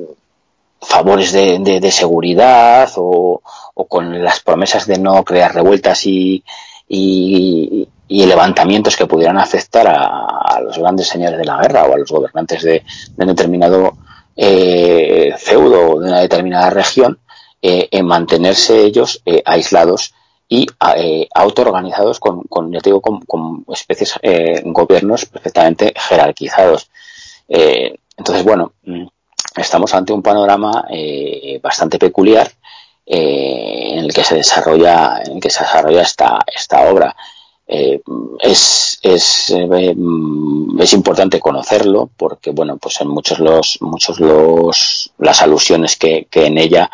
favores de, seguridad o, con las promesas de no crear revueltas y, y, levantamientos que pudieran afectar a, los grandes señores de la guerra o a los gobernantes de, un determinado eh, feudo de una determinada región, en mantenerse ellos aislados y eh, autoorganizados con, con, ya digo, con, especies, eh, gobiernos perfectamente jerarquizados. Eh, entonces, bueno, mm, estamos ante un panorama eh, bastante peculiar en el que se desarrolla, en el que se desarrolla esta, esta obra. Es, es, mm, es importante conocerlo porque, bueno, pues en muchos los, muchos los, las alusiones que, que en ella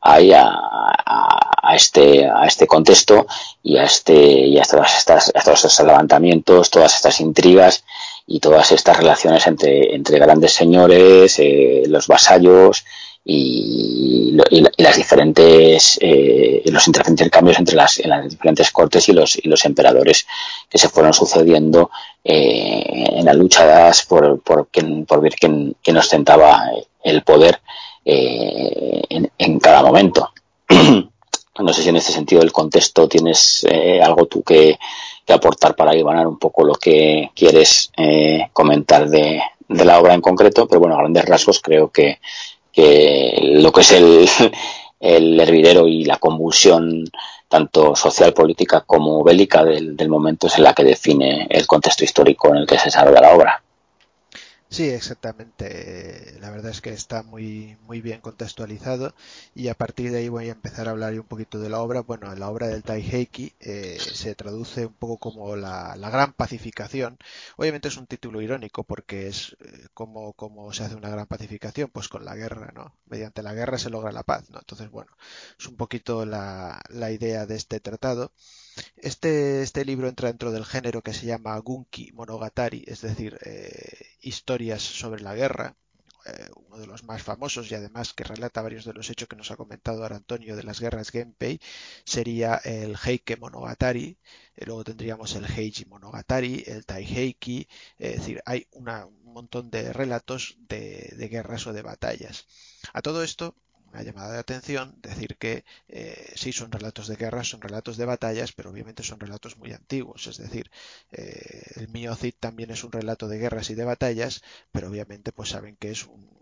hay a, a, este, a este contexto y a, este, y a, todas estas, todos estos levantamientos, todas estas intrigas y todas estas relaciones entre, grandes señores, eh, los vasallos y, y, y las diferentes eh, los intercambios entre las, en las diferentes cortes y los, y los emperadores que se fueron sucediendo eh, en las luchas por, por, por ver quién ostentaba el poder eh, en, cada momento. no sé si en este sentido del contexto tienes eh, algo tú que, aportar para ibanar un poco lo que quieres eh, comentar de, la obra en concreto, pero bueno, a grandes rasgos creo que, lo que es el, el hervidero y la convulsión tanto social, política como bélica del, del momento es en la que define el contexto histórico en el que se desarrolla la obra. Sí, exactamente. La verdad es que está muy, muy bien contextualizado y a partir de ahí voy a empezar a hablar un poquito de la obra. Bueno, la obra del Taiheiki eh, se traduce un poco como la, la, gran pacificación. Obviamente es un título irónico porque es eh, como, como se hace una gran pacificación, pues con la guerra, ¿no? Mediante la guerra se logra la paz, ¿no? Entonces, bueno, es un poquito la, la idea de este tratado. Este, este libro entra dentro del género que se llama Gunki Monogatari, es decir, eh, historias sobre la guerra, eh, uno de los más famosos y además que relata varios de los hechos que nos ha comentado ahora Antonio de las guerras Genpei, sería el Heike Monogatari, eh, luego tendríamos el Heiji Monogatari, el Taiheiki, es decir, hay un montón de relatos de, de guerras o de batallas. A todo esto me ha llamado la atención decir que eh, sí son relatos de guerra, son relatos de batallas, pero obviamente son relatos muy antiguos. Es decir, eh, el mío Cid también es un relato de guerras y de batallas, pero obviamente pues saben que es un,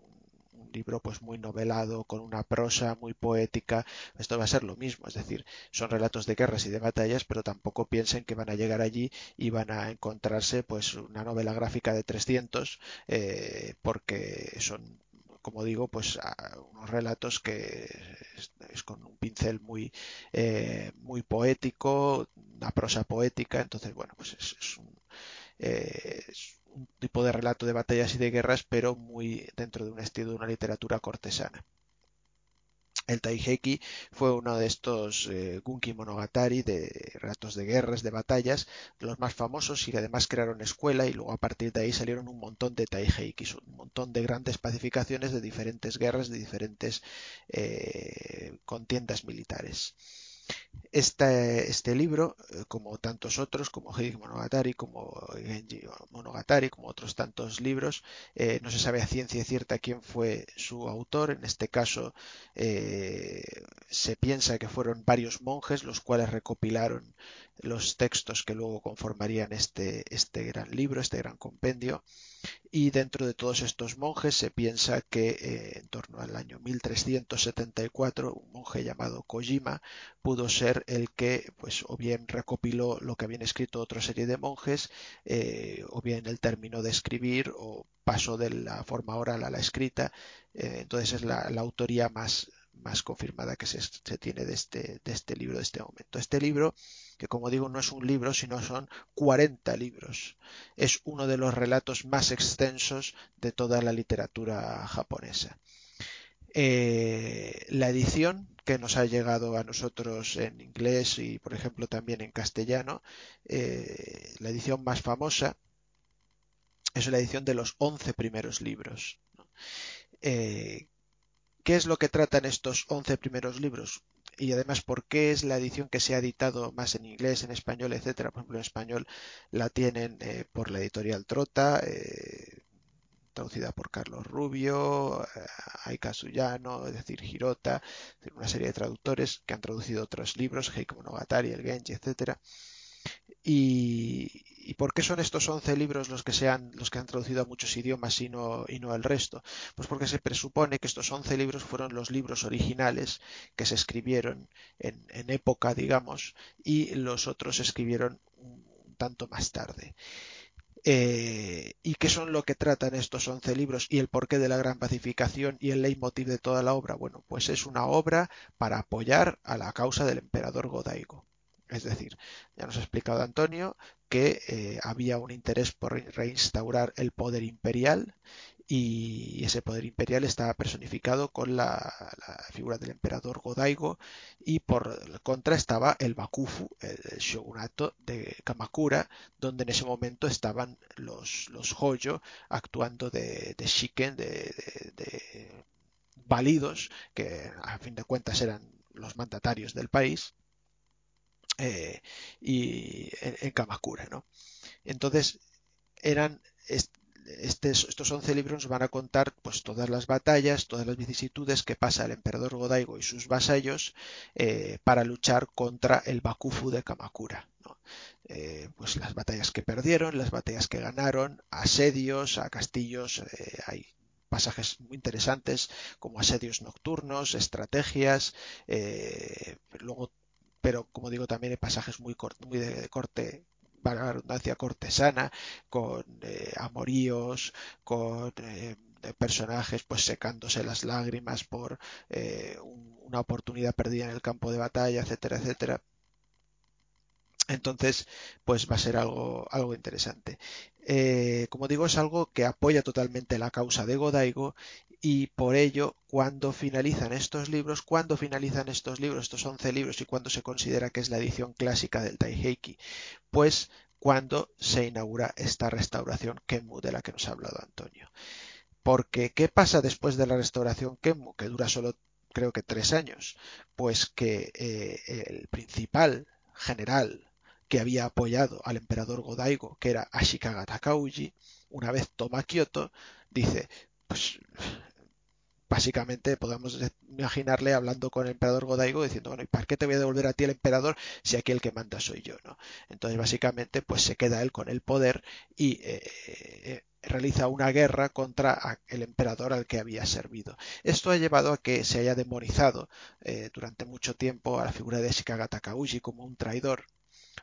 libro pues muy novelado, con una prosa muy poética. Esto va a ser lo mismo, es decir, son relatos de guerras y de batallas, pero tampoco piensen que van a llegar allí y van a encontrarse pues una novela gráfica de 300 eh, porque son como digo, pues unos relatos que es, con un pincel muy, eh, muy poético, una prosa poética, entonces, bueno, pues es, un, eh, es, un, tipo de relato de batallas y de guerras, pero muy dentro de un estilo de una literatura cortesana. El Taiheki fue uno de estos eh, Gunki Monogatari de relatos de guerras, de batallas, de los más famosos y que además crearon escuela y luego a partir de ahí salieron un montón de Taiheki, un montón de grandes pacificaciones de diferentes guerras, de diferentes eh, contiendas militares. Este, libro, eh, como tantos otros, como Heidi Monogatari, como Genji Monogatari, como otros tantos libros, eh, no se sabe a ciencia cierta quién fue su autor. En este caso, eh, se piensa que fueron varios monjes los cuales recopilaron los textos que luego conformarían este, este gran libro, este gran compendio y dentro de todos estos monjes se piensa que eh, en torno al año 1374 un monje llamado Kojima pudo ser el que pues o bien recopiló lo que habían escrito otra serie de monjes eh, o bien el término de escribir o pasó de la forma oral a la escrita eh, entonces es la, autoría más más confirmada que se, se tiene de este, de este libro de este momento. Este libro que como digo no es un libro, sino son 40 libros. Es uno de los relatos más extensos de toda la literatura japonesa. Eh, la edición que nos ha llegado a nosotros en inglés y por ejemplo también en castellano, eh, la edición más famosa es la edición de los 11 primeros libros. Eh, ¿Qué es lo que tratan estos 11 primeros libros? Y además por qué es la edición que se ha editado más en inglés, en español, etcétera. Por ejemplo, en español la tienen eh, por la editorial Trota, eh, traducida por Carlos Rubio, eh, Aika Suyano, es decir, Girota, una serie de traductores que han traducido otros libros, Heiko Monogatari, el Genji, etcétera. ¿Y, por qué son estos 11 libros los que, sean, los que han traducido a muchos idiomas y no, y no el resto? Pues porque se presupone que estos 11 libros fueron los libros originales que se escribieron en, época, digamos, y los otros se escribieron un, tanto más tarde. Eh, ¿Y qué son lo que tratan estos 11 libros y el porqué de la gran pacificación y el leitmotiv de toda la obra? Bueno, pues es una obra para apoyar a la causa del emperador Godaigo. Es decir, ya nos ha explicado Antonio que eh, había un interés por reinstaurar el poder imperial y ese poder imperial estaba personificado con la, figura del emperador Godaigo y por contra estaba el Bakufu, el shogunato de Kamakura, donde en ese momento estaban los, los Hoyo actuando de, de shiken, de, de, válidos, que a fin de cuentas eran los mandatarios del país eh, y en, Kamakura, ¿no? Entonces, eran estos 11 libros van a contar pues todas las batallas, todas las vicisitudes que pasa el emperador Godaigo y sus vasallos eh, para luchar contra el Bakufu de Kamakura. Eh, pues las batallas que perdieron, las batallas que ganaron, asedios a castillos, hay pasajes muy interesantes como asedios nocturnos, estrategias, luego pero como digo también hay pasajes muy, muy de corte para la redundancia cortesana con eh, amoríos con eh, personajes pues secándose las lágrimas por eh, una oportunidad perdida en el campo de batalla etcétera etcétera entonces, pues va a ser algo, algo interesante. Eh, como digo, es algo que apoya totalmente la causa de Godaigo y por ello, cuando finalizan estos libros, cuando finalizan estos libros, estos 11 libros y cuando se considera que es la edición clásica del Taiheiki, pues cuando se inaugura esta restauración Kenmu de la que nos ha hablado Antonio. Porque, ¿qué pasa después de la restauración Kenmu, que dura solo creo que tres años? Pues que eh, el principal general que había apoyado al emperador Godaigo, que era Ashikaga Takauji, una vez toma Kioto, dice, pues básicamente podemos imaginarle hablando con el emperador Godaigo diciendo, bueno, ¿y para qué te voy a devolver a ti el emperador si aquí el que manda soy yo? ¿no? Entonces básicamente pues se queda él con el poder y eh, eh, realiza una guerra contra el emperador al que había servido. Esto ha llevado a que se haya demonizado eh, durante mucho tiempo a la figura de Ashikaga Takauji como un traidor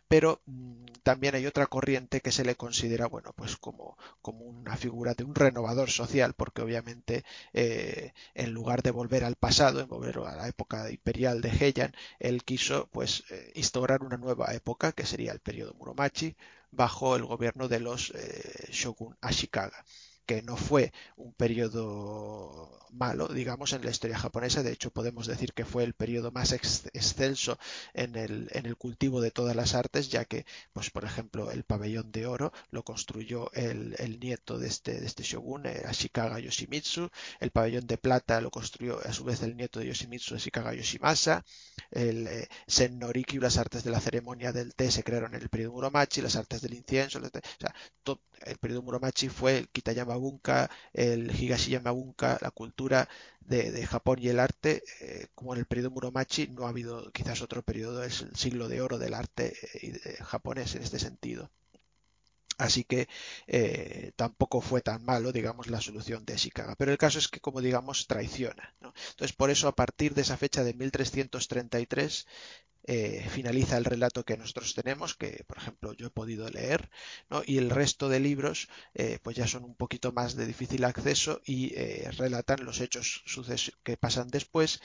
pero mm, también hay otra corriente que se le considera, bueno, pues como, como una figura de un renovador social, porque obviamente eh, en lugar de volver al pasado, en volver a la época imperial de Heian, él quiso pues eh, instaurar una nueva época, que sería el periodo Muromachi, bajo el gobierno de los eh, shogun Ashikaga. Que no fue un periodo malo, digamos, en la historia japonesa. De hecho, podemos decir que fue el periodo más excelso en el, en el cultivo de todas las artes, ya que, pues, por ejemplo, el pabellón de oro lo construyó el, el nieto de este, de este shogun, Ashikaga Yoshimitsu. El pabellón de plata lo construyó a su vez el nieto de Yoshimitsu, Ashikaga Yoshimasa. El eh, Sennoriki, las artes de la ceremonia del té se crearon en el periodo Muromachi, las artes del incienso, o sea, el periodo Muromachi fue el Kitayama El Higashiyama Bunka, la cultura de, Japón y el arte, eh, como en el periodo Muromachi, no ha habido quizás otro periodo, es el siglo de oro del arte eh, japonés en este sentido. Así que eh, tampoco fue tan malo, digamos, la solución de Ashikaga. Pero el caso es que, como digamos, traiciona. Entonces, por eso, a partir de esa fecha de 1333, eh, finaliza el relato que nosotros tenemos, que por ejemplo yo he podido leer, y el resto de libros eh, pues ya son un poquito más de difícil acceso y eh, relatan los hechos que pasan después.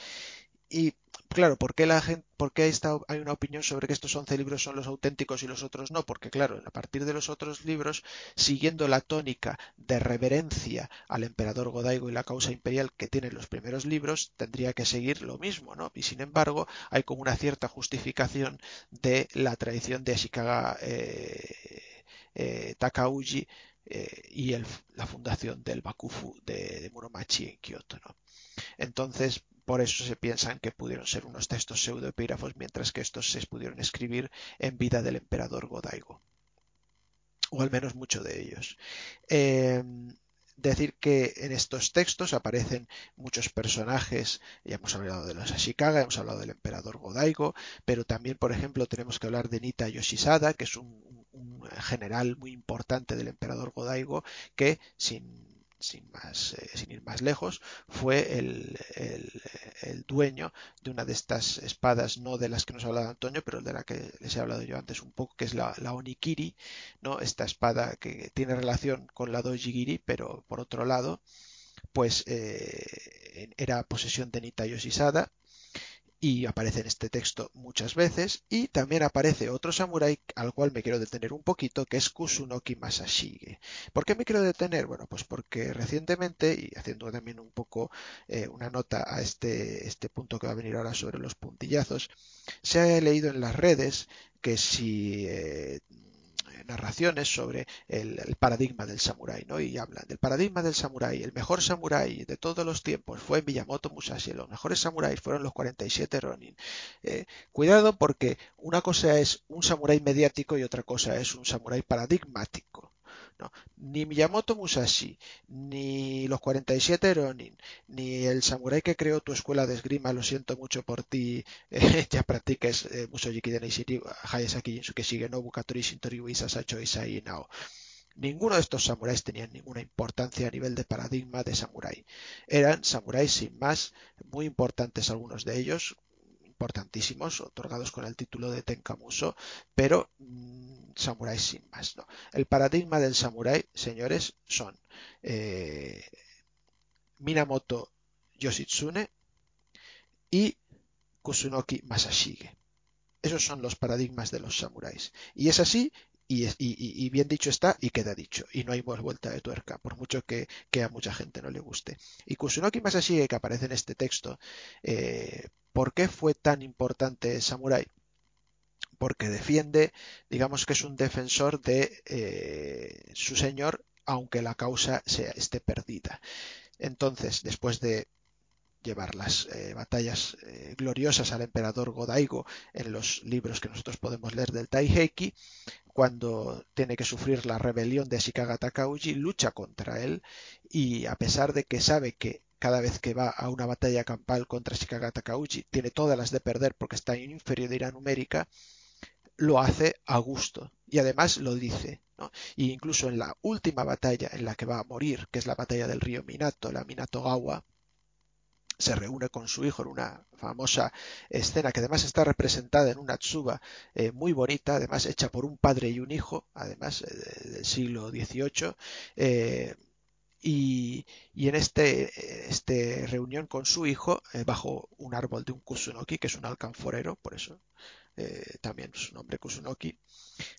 Y claro, ¿por qué, hay, una opinión sobre que estos 11 libros son los auténticos y los otros no? Porque claro, a partir de los otros libros, siguiendo la tónica de reverencia al emperador Godaigo y la causa imperial que tienen los primeros libros, tendría que seguir lo mismo, ¿no? Y sin embargo, hay como una cierta justificación de la tradición de Ashikaga eh, eh, Takauji eh, y la fundación del Bakufu de, de Muromachi en Kioto, ¿no? Entonces, por eso se piensan que pudieron ser unos textos pseudoepígrafos, mientras que estos se pudieron escribir en vida del emperador Godaigo. O al menos muchos de ellos. Em, decir que en estos textos aparecen muchos personajes, ya hemos hablado de los Ashikaga, hemos hablado del emperador Godaigo, pero también, por ejemplo, tenemos que hablar de Nita Yoshisada, que es un, un general muy importante del emperador Godaigo, que sin sin, más, eh, sin ir más lejos, fue el, el, dueño de una de estas espadas, no de las que nos ha hablado Antonio, pero de la que les he hablado yo antes un poco, que es la, la Onikiri, ¿no? esta espada que tiene relación con la Dojigiri, pero por otro lado, pues eh, era posesión de Nita Yoshisada y aparece en este texto muchas veces y también aparece otro samurái al cual me quiero detener un poquito que es Kusunoki Masashige. ¿Por qué me quiero detener? Bueno, pues porque recientemente y haciendo también un poco eh, una nota a este, este punto que va a venir ahora sobre los puntillazos, se ha leído en las redes que si eh, narraciones sobre el, paradigma del samurái, ¿no? Y hablan del paradigma del samurái. El mejor samurái de todos los tiempos fue Miyamoto Musashi. Los mejores samuráis fueron los 47 Ronin. Eh, cuidado porque una cosa es un samurái mediático y otra cosa es un samurái paradigmático. Ni Miyamoto Musashi, ni los 47 Ronin, ni el samurái que creó tu escuela de esgrima, lo siento mucho por ti, eh, ya practiques eh, Musoyiki de Neishiri, Hayasaki Jinsuke sigue Nobu Katori Shintori Uisa Sacho Isai Nao. Ninguno de estos samuráis tenía ninguna importancia a nivel de paradigma de samurái. Eran samuráis sin más, muy importantes algunos de ellos, importantísimos, otorgados con el título de Tenkamuso, pero mm, samuráis sin más. ¿no? El paradigma del samurái, señores, son eh, Minamoto Yoshitsune y Kusunoki Masashige. Esos son los paradigmas de los samuráis. Y es así y, bien dicho está y queda dicho. Y no hay vuelta de tuerca, por mucho que, a mucha gente no le guste. Y Kusunoki Masashige, que aparece en este texto, eh, ¿por qué fue tan importante Samurai? Porque defiende, digamos que es un defensor de eh, su señor, aunque la causa esté perdida. Entonces, después de llevar las eh, batallas eh, gloriosas al emperador Godaigo en los libros que nosotros podemos leer del Taiheki, cuando tiene que sufrir la rebelión de Ashikaga Takauji, lucha contra él y a pesar de que sabe que cada vez que va a una batalla campal contra Ashikaga Takauji tiene todas las de perder porque está en inferioridad numérica, lo hace a gusto y además lo dice. ¿no? Y incluso en la última batalla en la que va a morir, que es la batalla del río Minato, la Minato-gawa, se reúne con su hijo en una famosa escena que además está representada en una tsuba eh, muy bonita, además hecha por un padre y un hijo, además eh, del siglo XVIII. Eh, y, en este, este, reunión con su hijo, bajo un árbol de un kusunoki, que es un alcanforero, por eso también su nombre kusunoki,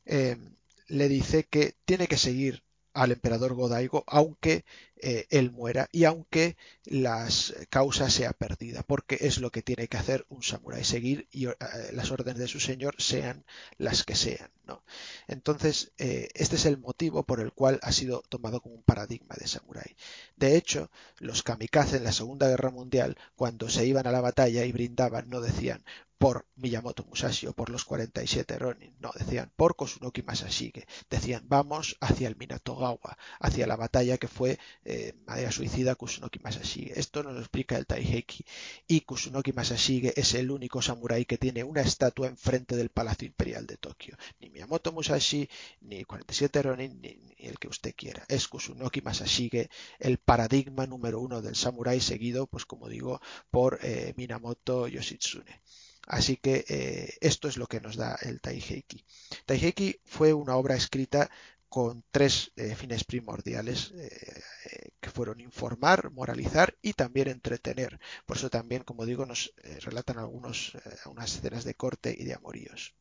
le dice que tiene que seguir al emperador Godaigo, aunque eh, él muera y aunque las causas sea perdida, porque es lo que tiene que hacer un samurái, seguir y eh, las órdenes de su señor sean las que sean. ¿no? Entonces, eh, este es el motivo por el cual ha sido tomado como un paradigma de samurái. De hecho, los kamikaze en la Segunda Guerra Mundial, cuando se iban a la batalla y brindaban, no decían por Miyamoto Musashi o por los 47 Ronin, no, decían por Kosunoki Masashige, decían vamos hacia el Minatogawa, hacia la batalla que fue eh, suicida Kusunoki Masashige. Esto nos lo explica el Taiheki y Kusunoki Masashige es el único samurái que tiene una estatua enfrente del Palacio Imperial de Tokio. Ni Miyamoto Musashi, ni 47 Ronin, ni, el que usted quiera. Es Kusunoki Masashige el paradigma número uno del samurái seguido, pues como digo, por eh, Minamoto Yoshitsune. Así que eh, esto es lo que nos da el Taiheki. Taiheki fue una obra escrita con tres eh, fines primordiales eh, que fueron informar, moralizar y también entretener. Por eso también, como digo, nos relatan algunos, unas escenas de corte y de amoríos.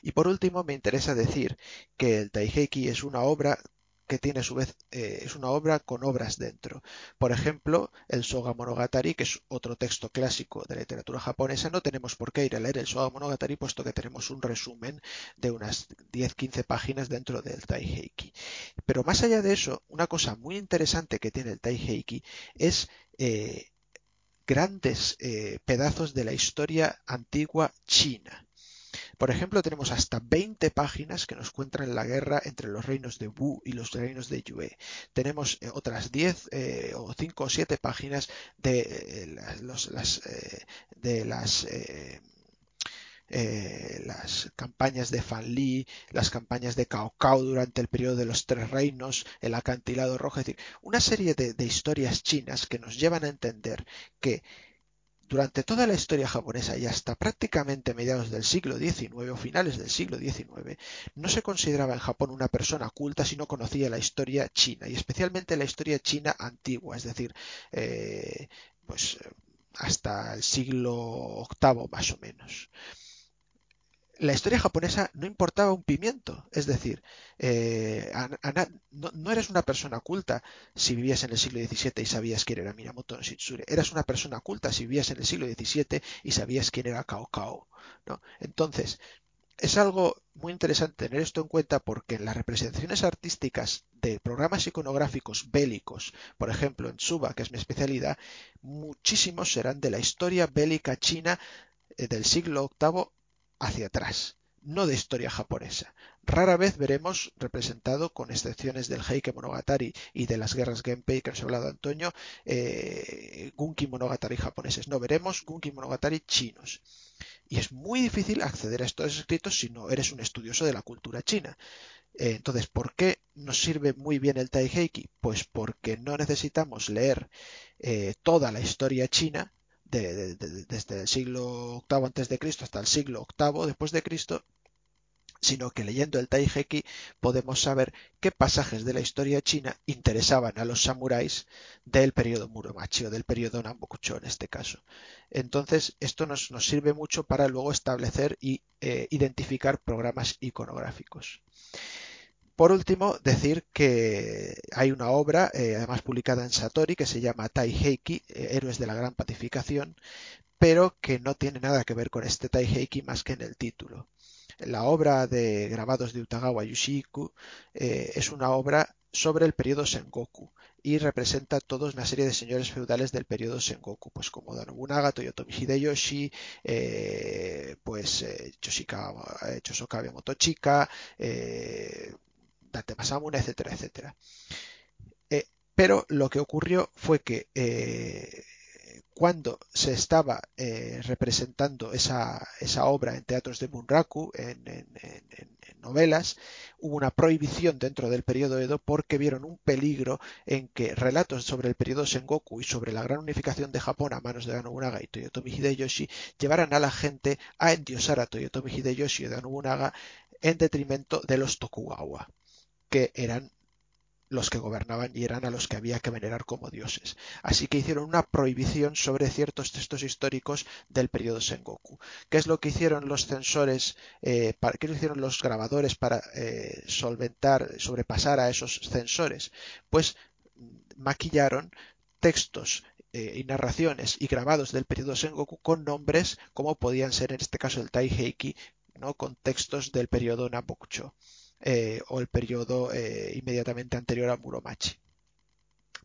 Y por último, me interesa decir que el Taiheki es una obra que tiene a su vez eh, es una obra con obras dentro. Por ejemplo, el Soga Monogatari, que es otro texto clásico de la literatura japonesa, no tenemos por qué ir a leer el Soga Monogatari puesto que tenemos un resumen de unas 10-15 páginas dentro del Taiheiki. Pero más allá de eso, una cosa muy interesante que tiene el Taiheiki es eh, grandes eh, pedazos de la historia antigua china. Por ejemplo, tenemos hasta 20 páginas que nos cuentan la guerra entre los reinos de Wu y los reinos de Yue. Tenemos eh, otras 10 eh, o 5 o 7 páginas de eh, las, las las campañas de Fan Li, las campañas de Cao Cao durante el periodo de los Tres Reinos, el acantilado rojo, es decir, una serie de historias chinas que nos llevan a entender que durante toda la historia japonesa y hasta prácticamente mediados del siglo XIX o finales del siglo XIX, no se consideraba en Japón una persona culta si no conocía la historia china y especialmente la historia china antigua, es decir, eh, pues hasta el siglo VIII más o menos la historia japonesa no importaba un pimiento. Es decir, eh, no, eres una persona culta si vivías en el siglo XVII y sabías quién era Minamoto no Shitsure. Eras una persona culta si vivías en el siglo XVII y sabías quién era Kao. ¿no? Entonces, es algo muy interesante tener esto en cuenta porque en las representaciones artísticas de programas iconográficos bélicos, por ejemplo en Tsuba, que es mi especialidad, muchísimos serán de la historia bélica china eh, del siglo VIII hacia atrás, no de historia japonesa. Rara vez veremos representado, con excepciones del Heike Monogatari y de las guerras Genpei que nos ha hablado Antonio, eh, Gunki Monogatari japoneses. No veremos Gunki Monogatari chinos. Y es muy difícil acceder a estos escritos si no eres un estudioso de la cultura china. Eh, entonces, ¿por qué nos sirve muy bien el Taiheiki? Pues porque no necesitamos leer eh, toda la historia china desde el siglo VIII antes de Cristo hasta el siglo VIII después de Cristo, sino que leyendo el Taiheki podemos saber qué pasajes de la historia china interesaban a los samuráis del periodo Muromachi o del periodo Nambokucho en este caso. Entonces, esto nos, sirve mucho para luego establecer y eh, identificar programas iconográficos. Por último, decir que hay una obra, eh, además publicada en Satori, que se llama Taiheiki, eh, Héroes de la Gran Pacificación, pero que no tiene nada que ver con este Taiheiki más que en el título. La obra de grabados de Utagawa Yushiku eh, es una obra sobre el periodo Sengoku y representa toda una serie de señores feudales del periodo Sengoku, pues como Da Nobunaga, Toyotomi Hideyoshi, pues Chosokabe Motochika, Masamune, etcétera, etcétera. Eh, pero lo que ocurrió fue que eh, cuando se estaba eh, representando esa, obra en teatros de Bunraku, en, novelas, hubo una prohibición dentro del periodo Edo porque vieron un peligro en que relatos sobre el periodo Sengoku y sobre la gran unificación de Japón a manos de Nobunaga y Toyotomi Hideyoshi llevaran a la gente a endiosar a Toyotomi Hideyoshi y de Nobunaga en detrimento de los Tokugawa que eran los que gobernaban y eran a los que había que venerar como dioses. Así que hicieron una prohibición sobre ciertos textos históricos del periodo Sengoku. ¿Qué es lo que hicieron los censores, eh, para, qué hicieron los grabadores para eh, solventar, sobrepasar a esos censores? Pues maquillaron textos eh, y narraciones y grabados del periodo Sengoku con nombres como podían ser en este caso el Taiheiki, ¿no? con textos del periodo Nabokucho. Eh, o el periodo eh, inmediatamente anterior a Muromachi.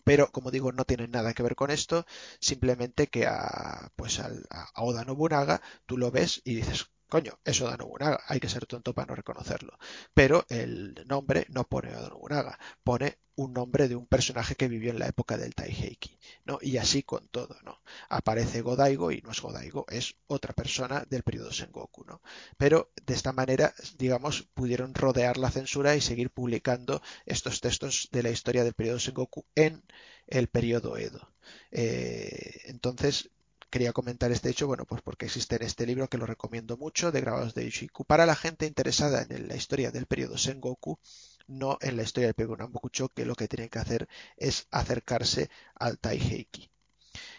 Pero, como digo, no tienen nada que ver con esto, simplemente que a, pues a Oda Nobunaga tú lo ves y dices, Coño, eso da Nobunaga, hay que ser tonto para no reconocerlo. Pero el nombre no pone a Nobunaga, pone un nombre de un personaje que vivió en la época del Taiheiki, ¿no? Y así con todo, ¿no? Aparece Godaigo y no es Godaigo, es otra persona del periodo Sengoku, ¿no? Pero de esta manera, digamos, pudieron rodear la censura y seguir publicando estos textos de la historia del periodo Sengoku en el periodo Edo. Eh, entonces, quería comentar este hecho, bueno, pues porque existe en este libro que lo recomiendo mucho, de grabados de Yoshiku, para la gente interesada en la historia del periodo Sengoku, no en la historia del periodo Nambokucho, que lo que tienen que hacer es acercarse al Taiheiki.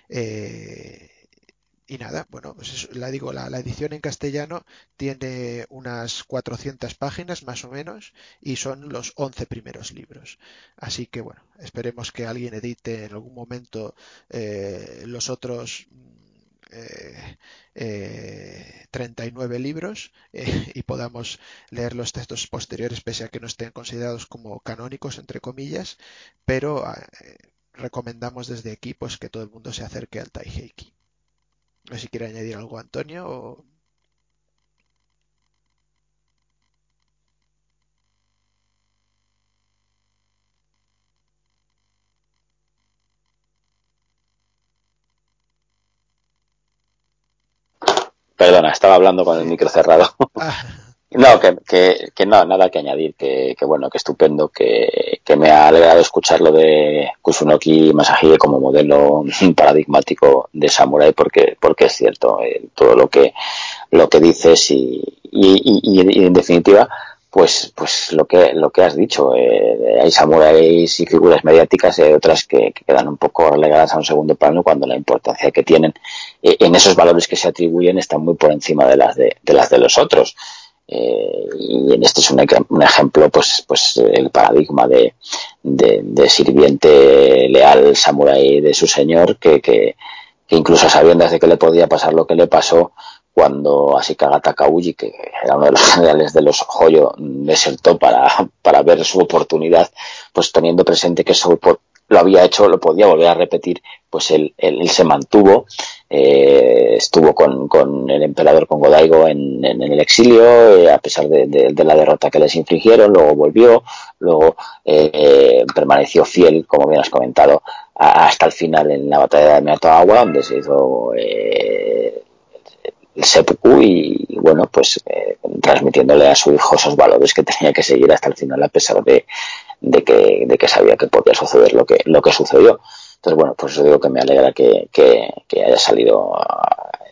Eh, y nada, bueno, pues la digo, la, edición en castellano tiene unas 400 páginas más o menos y son los 11 primeros libros. Así que bueno, esperemos que alguien edite en algún momento eh, los otros eh, 39 eh, libros eh, y podamos leer los textos posteriores pese a que no estén considerados como canónicos entre comillas pero eh, recomendamos desde aquí pues que todo el mundo se acerque al Taiheiki no sé si quiere añadir algo Antonio o Perdona, estaba hablando con el micro cerrado. Ah. No, que, que, no, nada que añadir, que, que bueno, que estupendo, que, me ha alegrado escuchar lo de Kusunoki Masahide como modelo paradigmático de Samurai, porque, porque es cierto, eh, todo lo que, lo que dices y, y, y, y en definitiva, pues, pues lo que, lo que has dicho, eh, hay samuráis y figuras mediáticas y hay otras que, quedan un poco relegadas a un segundo plano cuando la importancia que tienen eh, en esos valores que se atribuyen están muy por encima de las de, las de los otros. Eh, y en este es un, un, ejemplo, pues, pues el paradigma de, de, sirviente leal samurái de su señor que, que, que incluso sabiendo de que le podía pasar lo que le pasó, cuando Ashikaga Takauji, que era uno de los generales de los Hoyo, desertó para, para ver su oportunidad, pues teniendo presente que eso lo había hecho, lo podía volver a repetir, pues él, se mantuvo, eh, estuvo con, con, el emperador con Godaigo en, el exilio, eh, a pesar de, la derrota que les infligieron, luego volvió, luego eh, permaneció fiel, como bien has comentado, hasta el final en la batalla de Meatoagua, donde se hizo el seppuku y, bueno, pues transmitiéndole a su hijo esos valores que tenía que seguir hasta el final a pesar de, de, que, de que sabía que podía suceder lo que, lo que sucedió. Entonces, bueno, pues yo digo que me alegra que, que, haya salido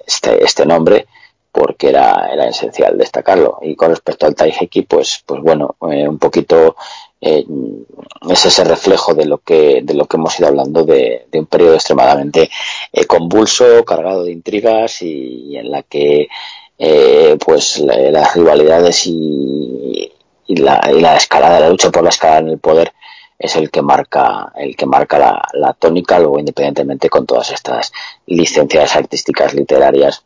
este, este nombre porque era, era esencial destacarlo. Y con respecto al Taiheki, pues, pues bueno, eh, un poquito eh, es ese reflejo de lo que, de lo que hemos ido hablando de, de un periodo extremadamente eh, convulso, cargado de intrigas y, en la que eh, pues la, las rivalidades y, y, la, y la escalada, la lucha por la escalada en el poder es el que marca el que marca la, la tónica luego independientemente con todas estas licencias artísticas literarias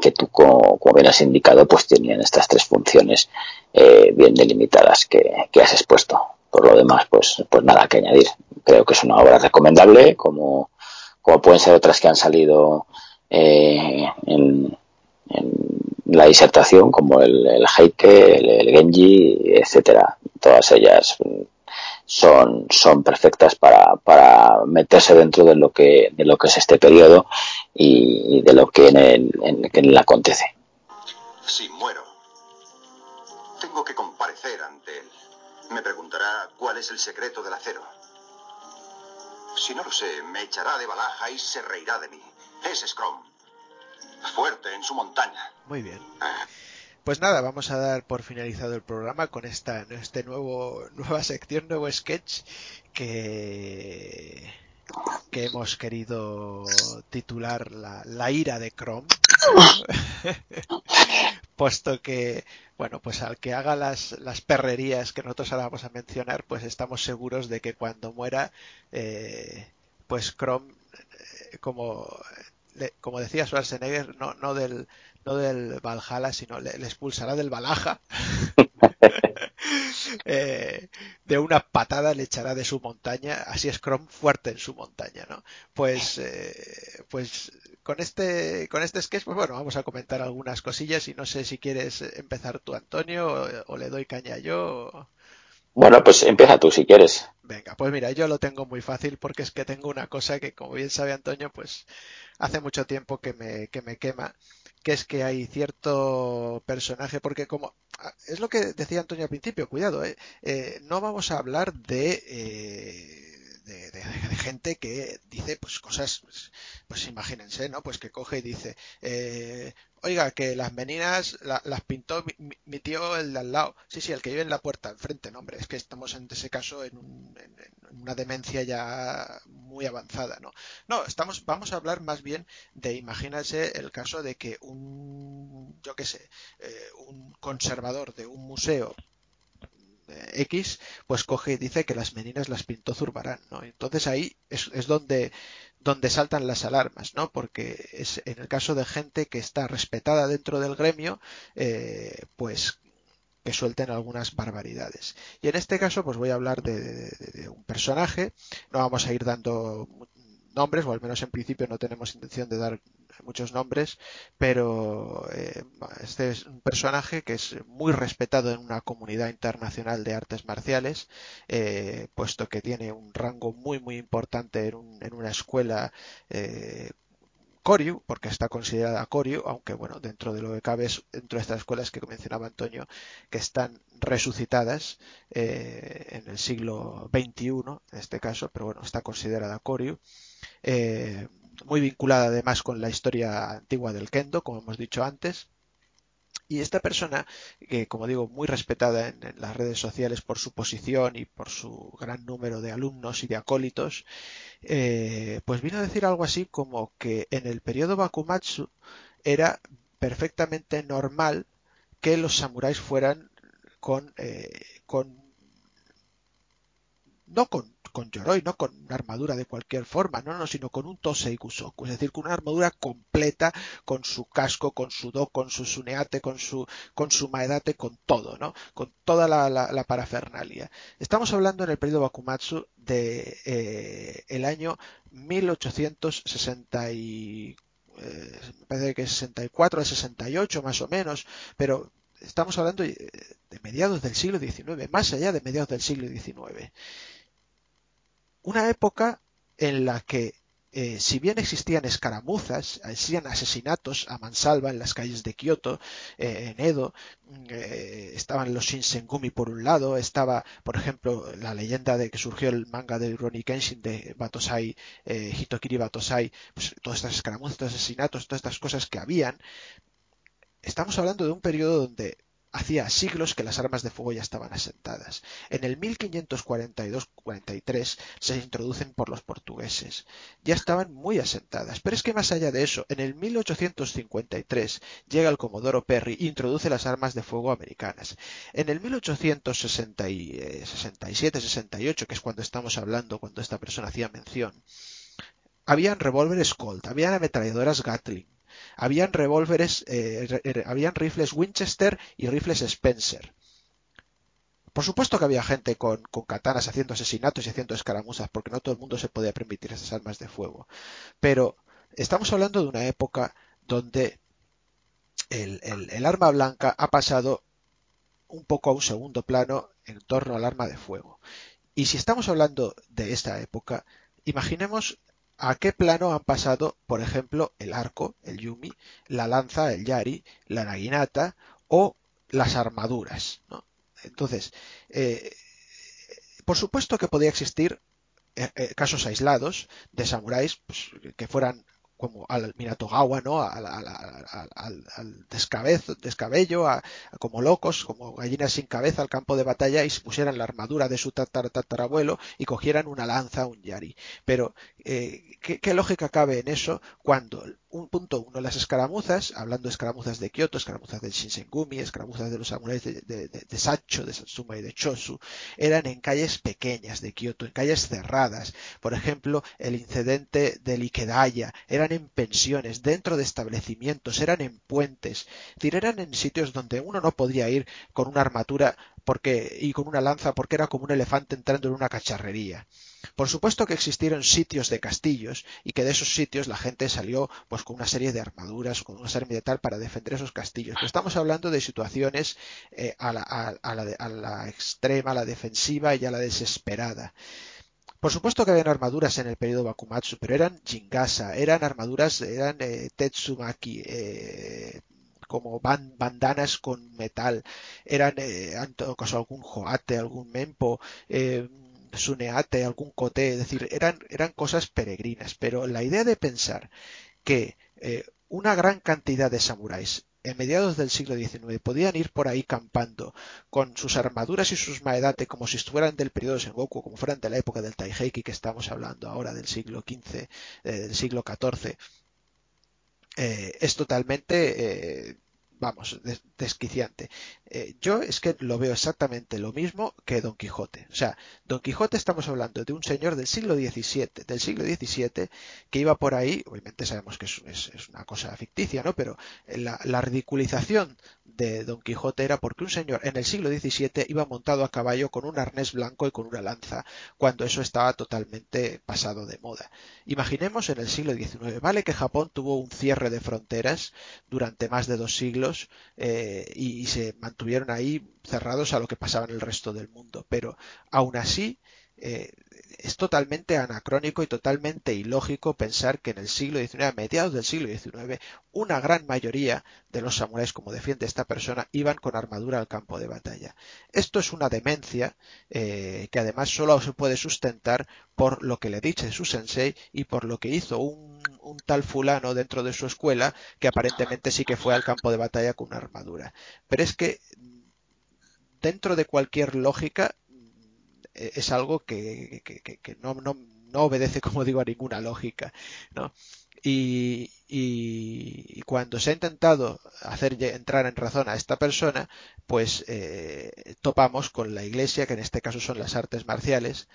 que tú, como, bien has indicado, pues tenían estas tres funciones eh, bien delimitadas que, que, has expuesto. Por lo demás, pues, pues nada que añadir. Creo que es una obra recomendable, como, como pueden ser otras que han salido eh, en, en, la disertación, como el, el Heike, el, Genji, etcétera. Todas ellas son, son perfectas para, para meterse dentro de lo que, de lo que es este periodo y, de lo que en él, en, en acontece. Si muero, tengo que comparecer ante él. Me preguntará cuál es el secreto del acero. Si no lo sé, me echará de balaja y se reirá de mí. Es Scrum. Fuerte en su montaña. Muy bien. Pues nada, vamos a dar por finalizado el programa con esta este nuevo nueva sección, nuevo sketch que que hemos querido titular la, la ira de Chrome, puesto que bueno, pues al que haga las, las perrerías que nosotros ahora vamos a mencionar, pues estamos seguros de que cuando muera, eh, pues Chrome, eh, como, como decía Schwarzenegger, no, no del no del Valhalla, sino le, expulsará del Balaja. Eh, de una patada le echará de su montaña, así es Chrome fuerte en su montaña, ¿no? Pues, eh, pues con este, con este sketch, pues bueno, vamos a comentar algunas cosillas y no sé si quieres empezar tú, Antonio, o, le doy caña yo. Bueno, pues empieza tú si quieres. Venga, pues mira, yo lo tengo muy fácil porque es que tengo una cosa que, como bien sabe Antonio, pues hace mucho tiempo que me, que me quema que es que hay cierto personaje, porque como ah, es lo que decía Antonio al principio, cuidado, eh, eh no vamos a hablar de, eh, de, gente que dice pues cosas, pues, pues, imagínense, ¿no? Pues que coge y dice, eh, Oiga, que las meninas las pintó mi, tío el de al lado. Sí, sí, el que vive en la puerta enfrente, no, hombre, es que estamos en ese caso en, una demencia ya muy avanzada, ¿no? No, estamos, vamos a hablar más bien de, imagínense el caso de que un, yo qué sé, eh, un conservador de un museo X, pues coge y dice que las meninas las pintó Zurbarán, ¿no? Entonces ahí es, donde, donde saltan las alarmas, ¿no? Porque es en el caso de gente que está respetada dentro del gremio, eh, pues que suelten algunas barbaridades. Y en este caso, pues voy a hablar de, de, un personaje. No vamos a ir dando nombres, o al menos en principio no tenemos intención de dar muchos nombres, pero eh, este es un personaje que es muy respetado en una comunidad internacional de artes marciales, eh, puesto que tiene un rango muy muy importante en, una escuela eh, Koryu, porque está considerada Koryu, aunque bueno, dentro de lo que cabe es dentro de estas escuelas que mencionaba Antonio, que están resucitadas eh, en el siglo XXI, en este caso, pero bueno, está considerada Koryu. Muy vinculada además con la historia antigua del kendo, como hemos dicho antes. Y esta persona, que como digo, muy respetada en, las redes sociales por su posición y por su gran número de alumnos y de acólitos, eh, pues vino a decir algo así como que en el periodo Bakumatsu era perfectamente normal que los samuráis fueran con, eh, con no con con Yoroi, no con una armadura de cualquier forma, no, no, sino con un Tosei Kusoku, es decir, con una armadura completa, con su casco, con su do, con su suneate, con su, con su maedate, con todo, ¿no? Con toda la, la, parafernalia. Estamos hablando en el periodo Bakumatsu de eh, el año 1860 y eh, me parece que 64 al 68 más o menos, pero estamos hablando de mediados del siglo XIX, más allá de mediados del siglo XIX una época en la que eh, si bien existían escaramuzas, existían asesinatos a mansalva en las calles de Kioto, eh, en Edo, eh, estaban los Shinsengumi por un lado, estaba, por ejemplo, la leyenda de que surgió el manga de Ronnie Kenshin de Batosai, Hitokiri Batosai, pues todas estas escaramuzas, asesinatos, todas estas cosas que habían. Estamos hablando de un periodo donde hacía siglos que las armas de fuego ya estaban asentadas. En el 1542-43 se introducen por los portugueses. Ya estaban muy asentadas. Pero es que más allá de eso, en el 1853 llega el Comodoro Perry e introduce las armas de fuego americanas. En el 1867-68, que es cuando estamos hablando, cuando esta persona hacía mención, habían revólveres Colt, habían ametralladoras Gatling, habían revólveres, eh, habían rifles Winchester y rifles Spencer. Por supuesto que había gente con, katanas haciendo asesinatos y haciendo escaramuzas, porque no todo el mundo se podía permitir esas armas de fuego. Pero estamos hablando de una época donde el, el, arma blanca ha pasado un poco a un segundo plano en torno al arma de fuego. Y si estamos hablando de esta época, imaginemos a qué plano han pasado, por ejemplo, el arco, el yumi, la lanza, el yari, la naginata o las armaduras. Entonces, eh, por supuesto que podía existir eh, eh, casos aislados de samuráis pues, que fueran como al Minatogawa, ¿no? Al, al, descabello, como locos, como gallinas sin cabeza al campo de batalla y se pusieran la armadura de su tatarabuelo y cogieran una lanza, un yari. Pero, eh, ¿qué, lógica cabe en eso cuando un punto uno, las escaramuzas, hablando de escaramuzas de Kioto, escaramuzas del Shinsengumi, escaramuzas de los samuráis de, de, Sacho, de Satsuma y de Chosu, eran en calles pequeñas de Kioto, en calles cerradas. Por ejemplo, el incidente del Ikedaya, eran en pensiones, dentro de establecimientos, eran en puentes, es decir, eran en sitios donde uno no podía ir con una armadura y con una lanza porque era como un elefante entrando en una cacharrería. Por supuesto que existieron sitios de castillos y que de esos sitios la gente salió pues con una serie de armaduras, con una serie de tal para defender esos castillos. Pero estamos hablando de situaciones eh, a, la, a, la, a, la, extrema, a la defensiva y a la desesperada. Por supuesto que habían armaduras en el periodo Bakumatsu, pero eran jingasa, eran armaduras, eran eh, tetsumaki, eh, como bandanas con metal, eran eh, en todo caso algún joate, algún mempo, eh, suneate, algún coté, es decir, eran, eran cosas peregrinas, pero la idea de pensar que eh, una gran cantidad de samuráis en mediados del siglo XIX podían ir por ahí campando con sus armaduras y sus maedate como si estuvieran del periodo Sengoku, como fueran de la época del Taiheki que estamos hablando ahora del siglo XV, eh, del siglo XIV, eh, es totalmente vamos, desquiciante. Eh, yo es que lo veo exactamente lo mismo que Don Quijote. O sea, Don Quijote estamos hablando de un señor del siglo XVII, del siglo XVII, que iba por ahí, obviamente sabemos que es, una cosa ficticia, ¿no? Pero la, ridiculización de Don Quijote era porque un señor en el siglo XVII iba montado a caballo con un arnés blanco y con una lanza, cuando eso estaba totalmente pasado de moda. Imaginemos en el siglo XIX, vale que Japón tuvo un cierre de fronteras durante más de dos siglos eh, y, se mantuvieron ahí cerrados a lo que pasaba en el resto del mundo, pero aún así eh, es totalmente anacrónico y totalmente ilógico pensar que en el siglo XIX, a mediados del siglo XIX, una gran mayoría de los samuráis, como defiende esta persona, iban con armadura al campo de batalla. Esto es una demencia eh, que además solo se puede sustentar por lo que le dice su sensei y por lo que hizo un, un tal fulano dentro de su escuela que aparentemente sí que fue al campo de batalla con una armadura. Pero es que dentro de cualquier lógica es algo que, no, no, no, obedece, como digo, a ninguna lógica. ¿no? Y, y, cuando se ha intentado hacer entrar en razón a esta persona, pues eh, topamos con la iglesia, que en este caso son las artes marciales,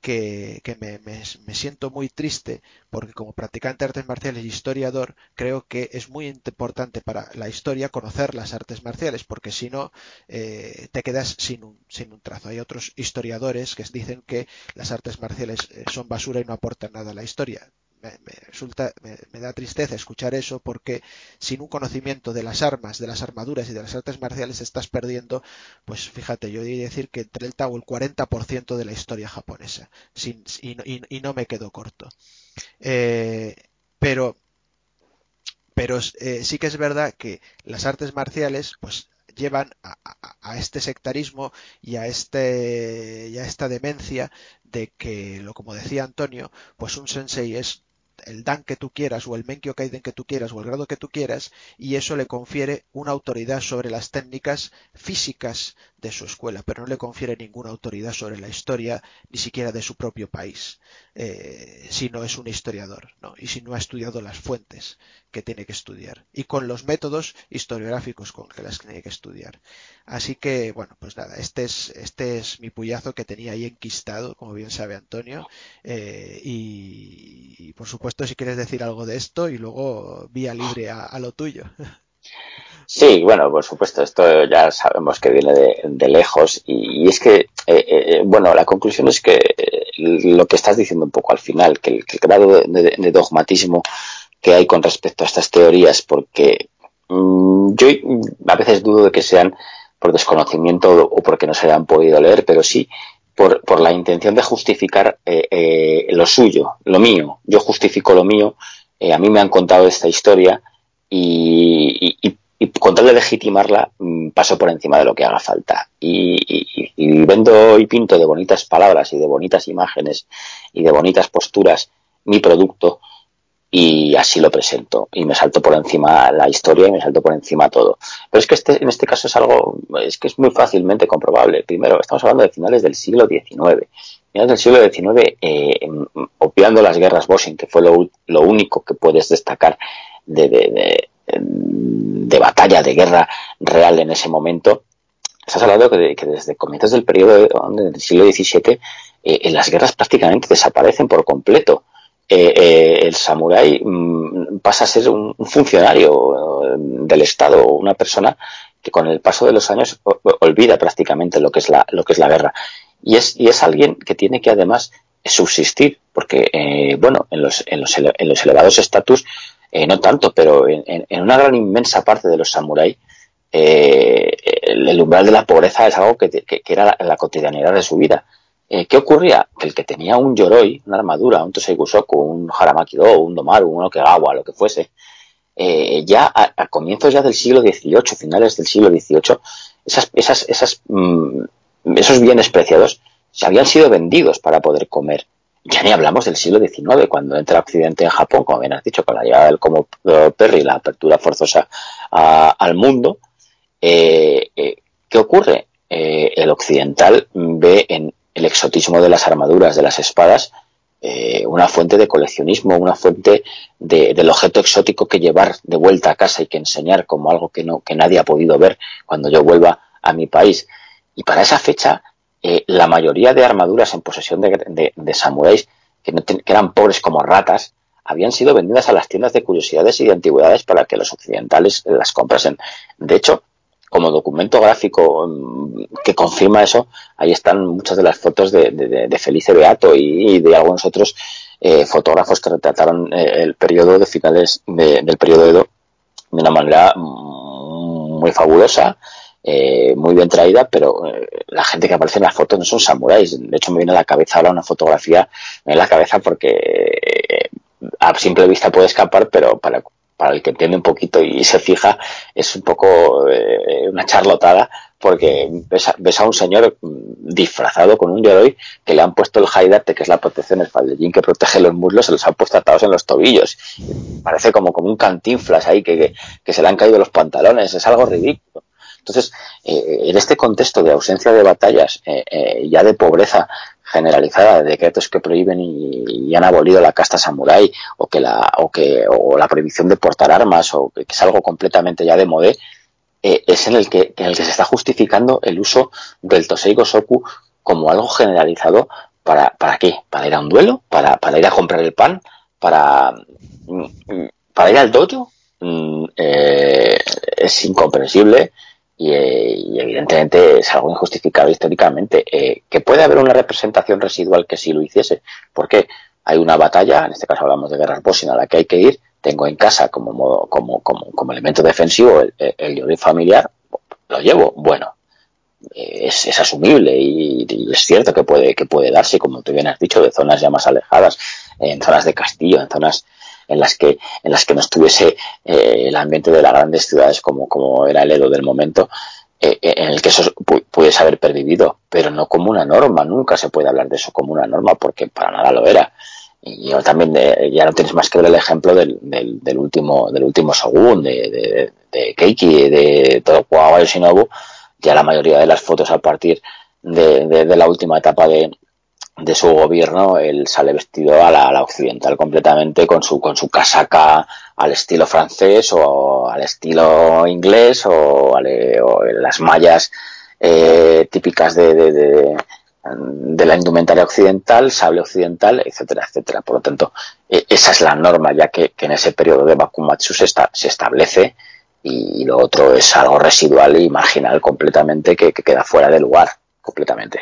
que, me, siento muy triste porque como practicante de artes marciales y historiador creo que es muy importante para la historia conocer las artes marciales porque si no eh, te quedas sin un, sin un trazo. Hay otros historiadores que dicen que las artes marciales eh, son basura y no aportan nada a la historia me, resulta, me, da tristeza escuchar eso porque sin un conocimiento de las armas, de las armaduras y de las artes marciales estás perdiendo, pues fíjate, yo diría decir que el Tao el 40% de la historia japonesa sin, y, no me quedo corto. Eh, pero pero eh, sí que es verdad que las artes marciales pues llevan a, a, este sectarismo y a este y a esta demencia de que lo como decía Antonio pues un sensei es el dan que tú quieras o el menkyo kaiden que tú quieras o el grado que tú quieras y eso le confiere una autoridad sobre las técnicas físicas de su escuela, pero no le confiere ninguna autoridad sobre la historia ni siquiera de su propio país, eh, si no es un historiador ¿no? y si no ha estudiado las fuentes que tiene que estudiar y con los métodos historiográficos con que las tiene que estudiar. Así que, bueno, pues nada, este es, este es mi puyazo que tenía ahí enquistado, como bien sabe Antonio, eh, y, por supuesto si quieres decir algo de esto y luego vía libre a, lo tuyo. Sí, bueno, por supuesto, esto ya sabemos que viene de, lejos y, es que, eh, eh, bueno, la conclusión es que lo que estás diciendo un poco al final, que el, grado de, dogmatismo que hay con respecto a estas teorías, porque mm, yo a veces dudo de que sean por desconocimiento o porque no se hayan podido leer, pero sí por, por la intención de justificar eh, eh, lo suyo, lo mío. Yo justifico lo mío, eh, a mí me han contado esta historia y, y, con tal de legitimarla mm, paso por encima de lo que haga falta. Y, vendo y pinto de bonitas palabras y de bonitas imágenes y de bonitas posturas mi producto y así lo presento y me salto por encima la historia y me salto por encima todo. Pero es que este, en este caso es algo, es que es muy fácilmente comprobable. Primero, estamos hablando de finales del siglo XIX. Finales del siglo XIX, eh, obviando las guerras Boshin, que fue lo, lo único que puedes destacar de, de, de, batalla, de guerra real en ese momento, estás hablando que, que desde comienzos del periodo del siglo XVII, eh, las guerras prácticamente desaparecen por completo eh, eh, el samurái mm, pasa a ser un, funcionario eh, del Estado, una persona que con el paso de los años olvida prácticamente lo que es la, guerra. Y es, y es alguien que tiene que además subsistir, porque, bueno, en los, en los, en los elevados estatus, no tanto, pero en, una gran inmensa parte de los samuráis, el, umbral de la pobreza es algo que, que, era la, la, cotidianidad de su vida. Eh, ¿Qué ocurría? Que el que tenía un yoroi, una armadura, un Tosei un Haramaki-do, un Domaru, un Okegawa, lo que fuese, eh, ya a, comienzos ya del siglo XVIII, finales del siglo XVIII, mm, esos bienes preciados se habían sido vendidos para poder comer. Ya ni hablamos del siglo XIX, cuando entra Occidente en Japón, como bien has dicho, con la llegada del como Perry, la apertura forzosa al mundo. Eh, ¿Qué ocurre? el occidental ve en, el exotismo de las armaduras, de las espadas, eh, una fuente de coleccionismo, una fuente de, del objeto exótico que llevar de vuelta a casa y que enseñar como algo que, no, que nadie ha podido ver cuando yo vuelva a mi país. Y para esa fecha, eh, la mayoría de armaduras en posesión de, samuráis, que, no que eran pobres como ratas, habían sido vendidas a las tiendas de curiosidades y de antigüedades para que los occidentales las comprasen. De hecho, como documento gráfico mm, que confirma eso, ahí están muchas de las fotos de, de, Felice Beato y, de algunos otros eh, fotógrafos que retrataron eh, el periodo de finales del periodo Edo de una manera mm, muy fabulosa, eh, muy bien traída, pero la gente que aparece en las fotos no son samuráis. De hecho, me viene a la cabeza ahora una fotografía, a la cabeza porque a simple vista puede escapar, pero para para el que entiende un poquito y se fija, es un poco eh, una charlotada porque ves a, un señor disfrazado con un yoroi que le han puesto el haidate, que es la protección espaldellín que protege los muslos, se los han puesto atados en los tobillos. Parece como, como un cantinflas ahí que, que, se le han caído los pantalones, es algo ridículo. Entonces, eh, en este contexto de ausencia de batallas, eh, ya de pobreza generalizada de decretos que prohíben y, han abolido la casta samurái o que la o que o la prohibición de portar armas o que, es algo completamente ya de modé eh, es en el que en el que se está justificando el uso del Tosei Gosoku como algo generalizado para para qué para ir a un duelo para, para ir a comprar el pan para mm, para ir al dojo mm, eh, es incomprensible eh, y, evidentemente es algo injustificable históricamente. Eh, que puede haber una representación residual que sí lo hiciese, porque hay una batalla, en este caso hablamos de guerras Bosnia, a la que hay que ir, tengo en casa como modo, como, como, como elemento defensivo el, el, familiar, lo llevo, bueno, eh, es, es asumible y, y, es cierto que puede, que puede darse, como tú bien has dicho, de zonas ya más alejadas, en zonas de castillo, en zonas en las que, en las que no estuviese eh, el ambiente de las grandes ciudades como, como era el Edo del momento, eh, eh, en el que eso puedes haber pervivido, pero no como una norma, nunca se puede hablar de eso como una norma porque para nada lo era. Y también ya no tienes más que ver el ejemplo del, del, del último del último Shogun, de, de, de Keiki, de Tokugawa Yoshinobu, ya la mayoría de las fotos a partir de la última etapa de, de su gobierno, él sale vestido a la, occidental completamente con su, con su casaca al estilo francés o al estilo inglés o, las mallas eh, típicas de, de, de, la indumentaria occidental, sable occidental, etcétera, etcétera. Por lo tanto, e, esa es la norma, ya que, en ese periodo de Bakumatsu se, se establece y, lo otro es algo residual y marginal completamente que queda fuera de lugar completamente.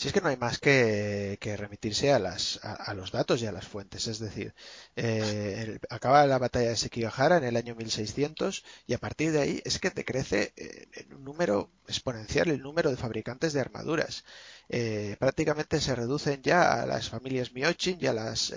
Si es que no hay más que, remitirse a, las, a, los datos y a las fuentes. Es decir, eh, acaba la batalla de Sekigahara en el año 1600 y a partir de ahí es que decrece eh, en un número exponencial el número de fabricantes de armaduras. Eh, prácticamente se reducen ya a las familias Miochin y a las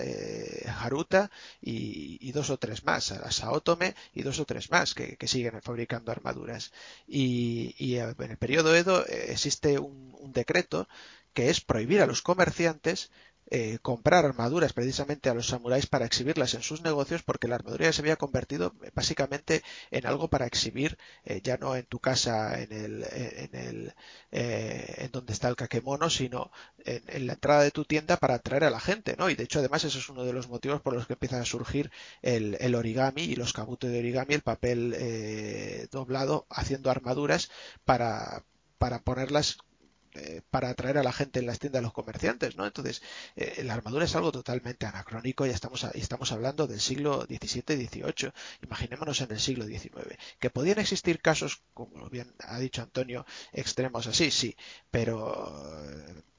Haruta y, dos o tres más, a las Saotome y dos o tres más que, siguen fabricando armaduras. Y, en el periodo Edo existe un decreto que es prohibir a los comerciantes eh, comprar armaduras precisamente a los samuráis para exhibirlas en sus negocios porque la armadura se había convertido básicamente en algo para exhibir eh, ya no en tu casa en el en el eh, en donde está el kakemono sino en, la entrada de tu tienda para atraer a la gente no y de hecho además eso es uno de los motivos por los que empieza a surgir el, el origami y los kabuto de origami el papel doblado haciendo armaduras para para ponerlas eh, para atraer a la gente en las tiendas, a los comerciantes, ¿no? Entonces, eh, la armadura es algo totalmente anacrónico, ya estamos, estamos hablando del siglo XVII y XVIII, imaginémonos en el siglo XIX. Que podían existir casos, como bien ha dicho Antonio, extremos así, sí, pero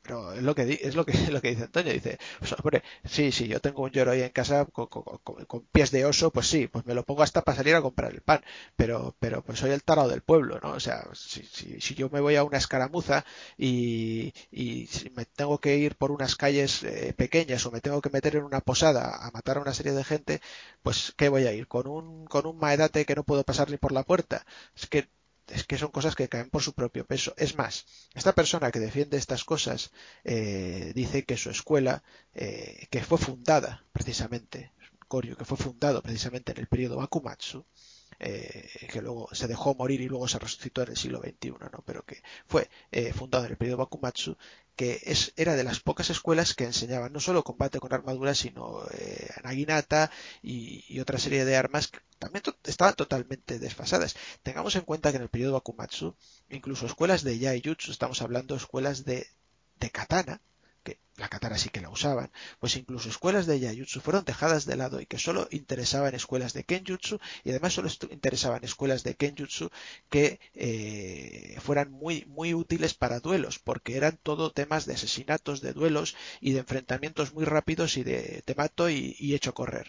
pero es lo que es lo que lo que dice Antonio dice pues, hombre sí sí yo tengo un lloro ahí en casa con, pies de oso pues sí pues me lo pongo hasta para salir a comprar el pan pero pero pues soy el tarado del pueblo no o sea si, si, si yo me voy a una escaramuza y, y si me tengo que ir por unas calles eh, pequeñas o me tengo que meter en una posada a matar a una serie de gente pues qué voy a ir con un con un maedate que no puedo pasar ni por la puerta. Es que es que son cosas que caen por su propio peso. Es más, esta persona que defiende estas cosas eh, dice que su escuela, eh, que fue fundada precisamente, Koryu, que fue fundado precisamente en el periodo Bakumatsu, eh, que luego se dejó morir y luego se resucitó en el siglo XXI, ¿no? pero que fue fundado en el periodo Bakumatsu, que es, era de las pocas escuelas que enseñaban no solo combate con armadura, sino eh, naginata y, otra serie de armas que también estaban totalmente desfasadas. Tengamos en cuenta que en el periodo Bakumatsu, incluso escuelas de Yaijutsu, estamos hablando de escuelas de, de katana, katana sí que la usaban, pues incluso escuelas de Yayutsu fueron dejadas de lado y que solo interesaban escuelas de Kenjutsu y además solo interesaban escuelas de Kenjutsu que eh, fueran muy, muy útiles para duelos, porque eran todo temas de asesinatos, de duelos y de enfrentamientos muy rápidos y de te mato y, y echo correr.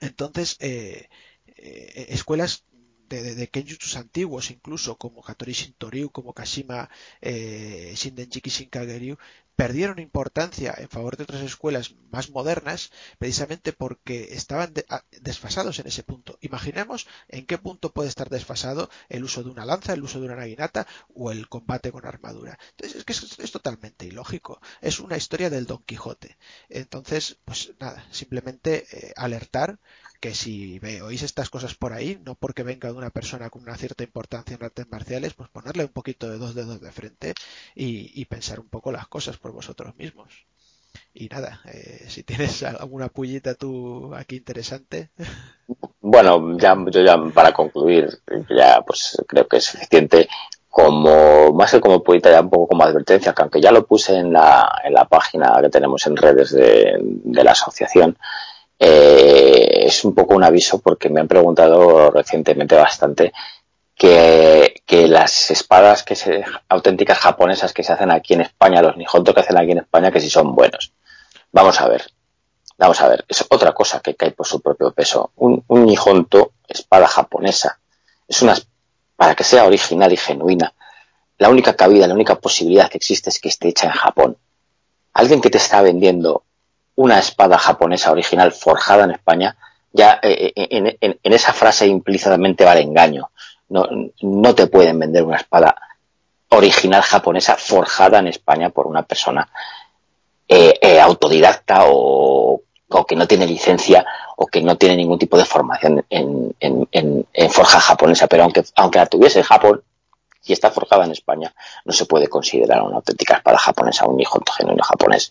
Entonces, eh, eh, escuelas de, de, antiguos incluso como Hattori Shintoryu, como Kashima eh, Shindenjiki perdieron importancia en favor de otras escuelas más modernas precisamente porque estaban desfasados en ese punto. Imaginemos en qué punto puede estar desfasado el uso de una lanza, el uso de una naginata o el combate con armadura. Entonces es que es, totalmente ilógico. Es una historia del Don Quijote. Entonces, pues nada, simplemente eh, alertar que si oís estas cosas por ahí, no porque venga de una persona con una cierta importancia en artes marciales, pues ponerle un poquito de dos dedos de frente y, pensar un poco las cosas vosotros mismos. Y nada, eh, si tienes alguna pullita tú aquí interesante. Bueno, ya, yo ya para concluir, ya pues creo que es suficiente como, más que como pullita, ya un poco como advertencia, que aunque ya lo puse en la, en la página que tenemos en redes de, de la asociación, eh, es un poco un aviso porque me han preguntado recientemente bastante que, las espadas que se, auténticas japonesas que se hacen aquí en España, los Nihonto que hacen aquí en España, que si son buenos. Vamos a ver. Vamos a ver. Es otra cosa que cae por su propio peso. Un, un espada japonesa, es una para que sea original y genuina. La única cabida, la única posibilidad que existe es que esté hecha en Japón. Alguien que te está vendiendo una espada japonesa original forjada en España, ya eh, eh, en, esa frase implícitamente va el engaño. No, no te pueden vender una espada original japonesa forjada en España por una persona eh, autodidacta o, que no tiene licencia o que no tiene ningún tipo de formación en, en, forja japonesa. Pero aunque, aunque la tuviese en Japón, si está forjada en España, no se puede considerar una auténtica espada japonesa, un hijo genuino japonés.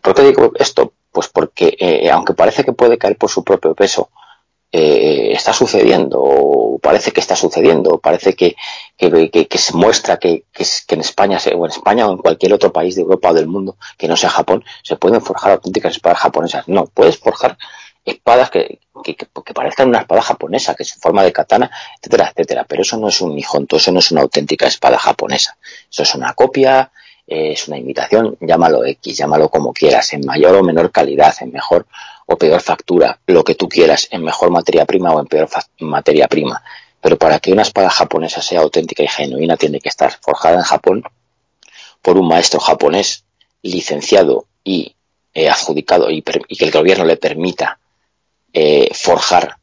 ¿Por qué digo esto? Pues porque, eh, aunque parece que puede caer por su propio peso, eh, está sucediendo, o parece que está sucediendo, parece que, se muestra que, en España, o en España o en cualquier otro país de Europa o del mundo que no sea Japón, se pueden forjar auténticas espadas japonesas. No, puedes forjar espadas que, parezcan una espada japonesa, que es en forma de katana, etcétera, etcétera. Pero eso no es un Nihonto, eso no es una auténtica espada japonesa. Eso es una copia, es una imitación, llámalo X, llámalo como quieras, en mayor o menor calidad, en mejor o peor factura, lo que tú quieras, en mejor materia prima o en peor materia prima. Pero para que una espada japonesa sea auténtica y genuina tiene que estar forjada en Japón por un maestro japonés licenciado y eh, adjudicado y, que el gobierno le permita eh, forjar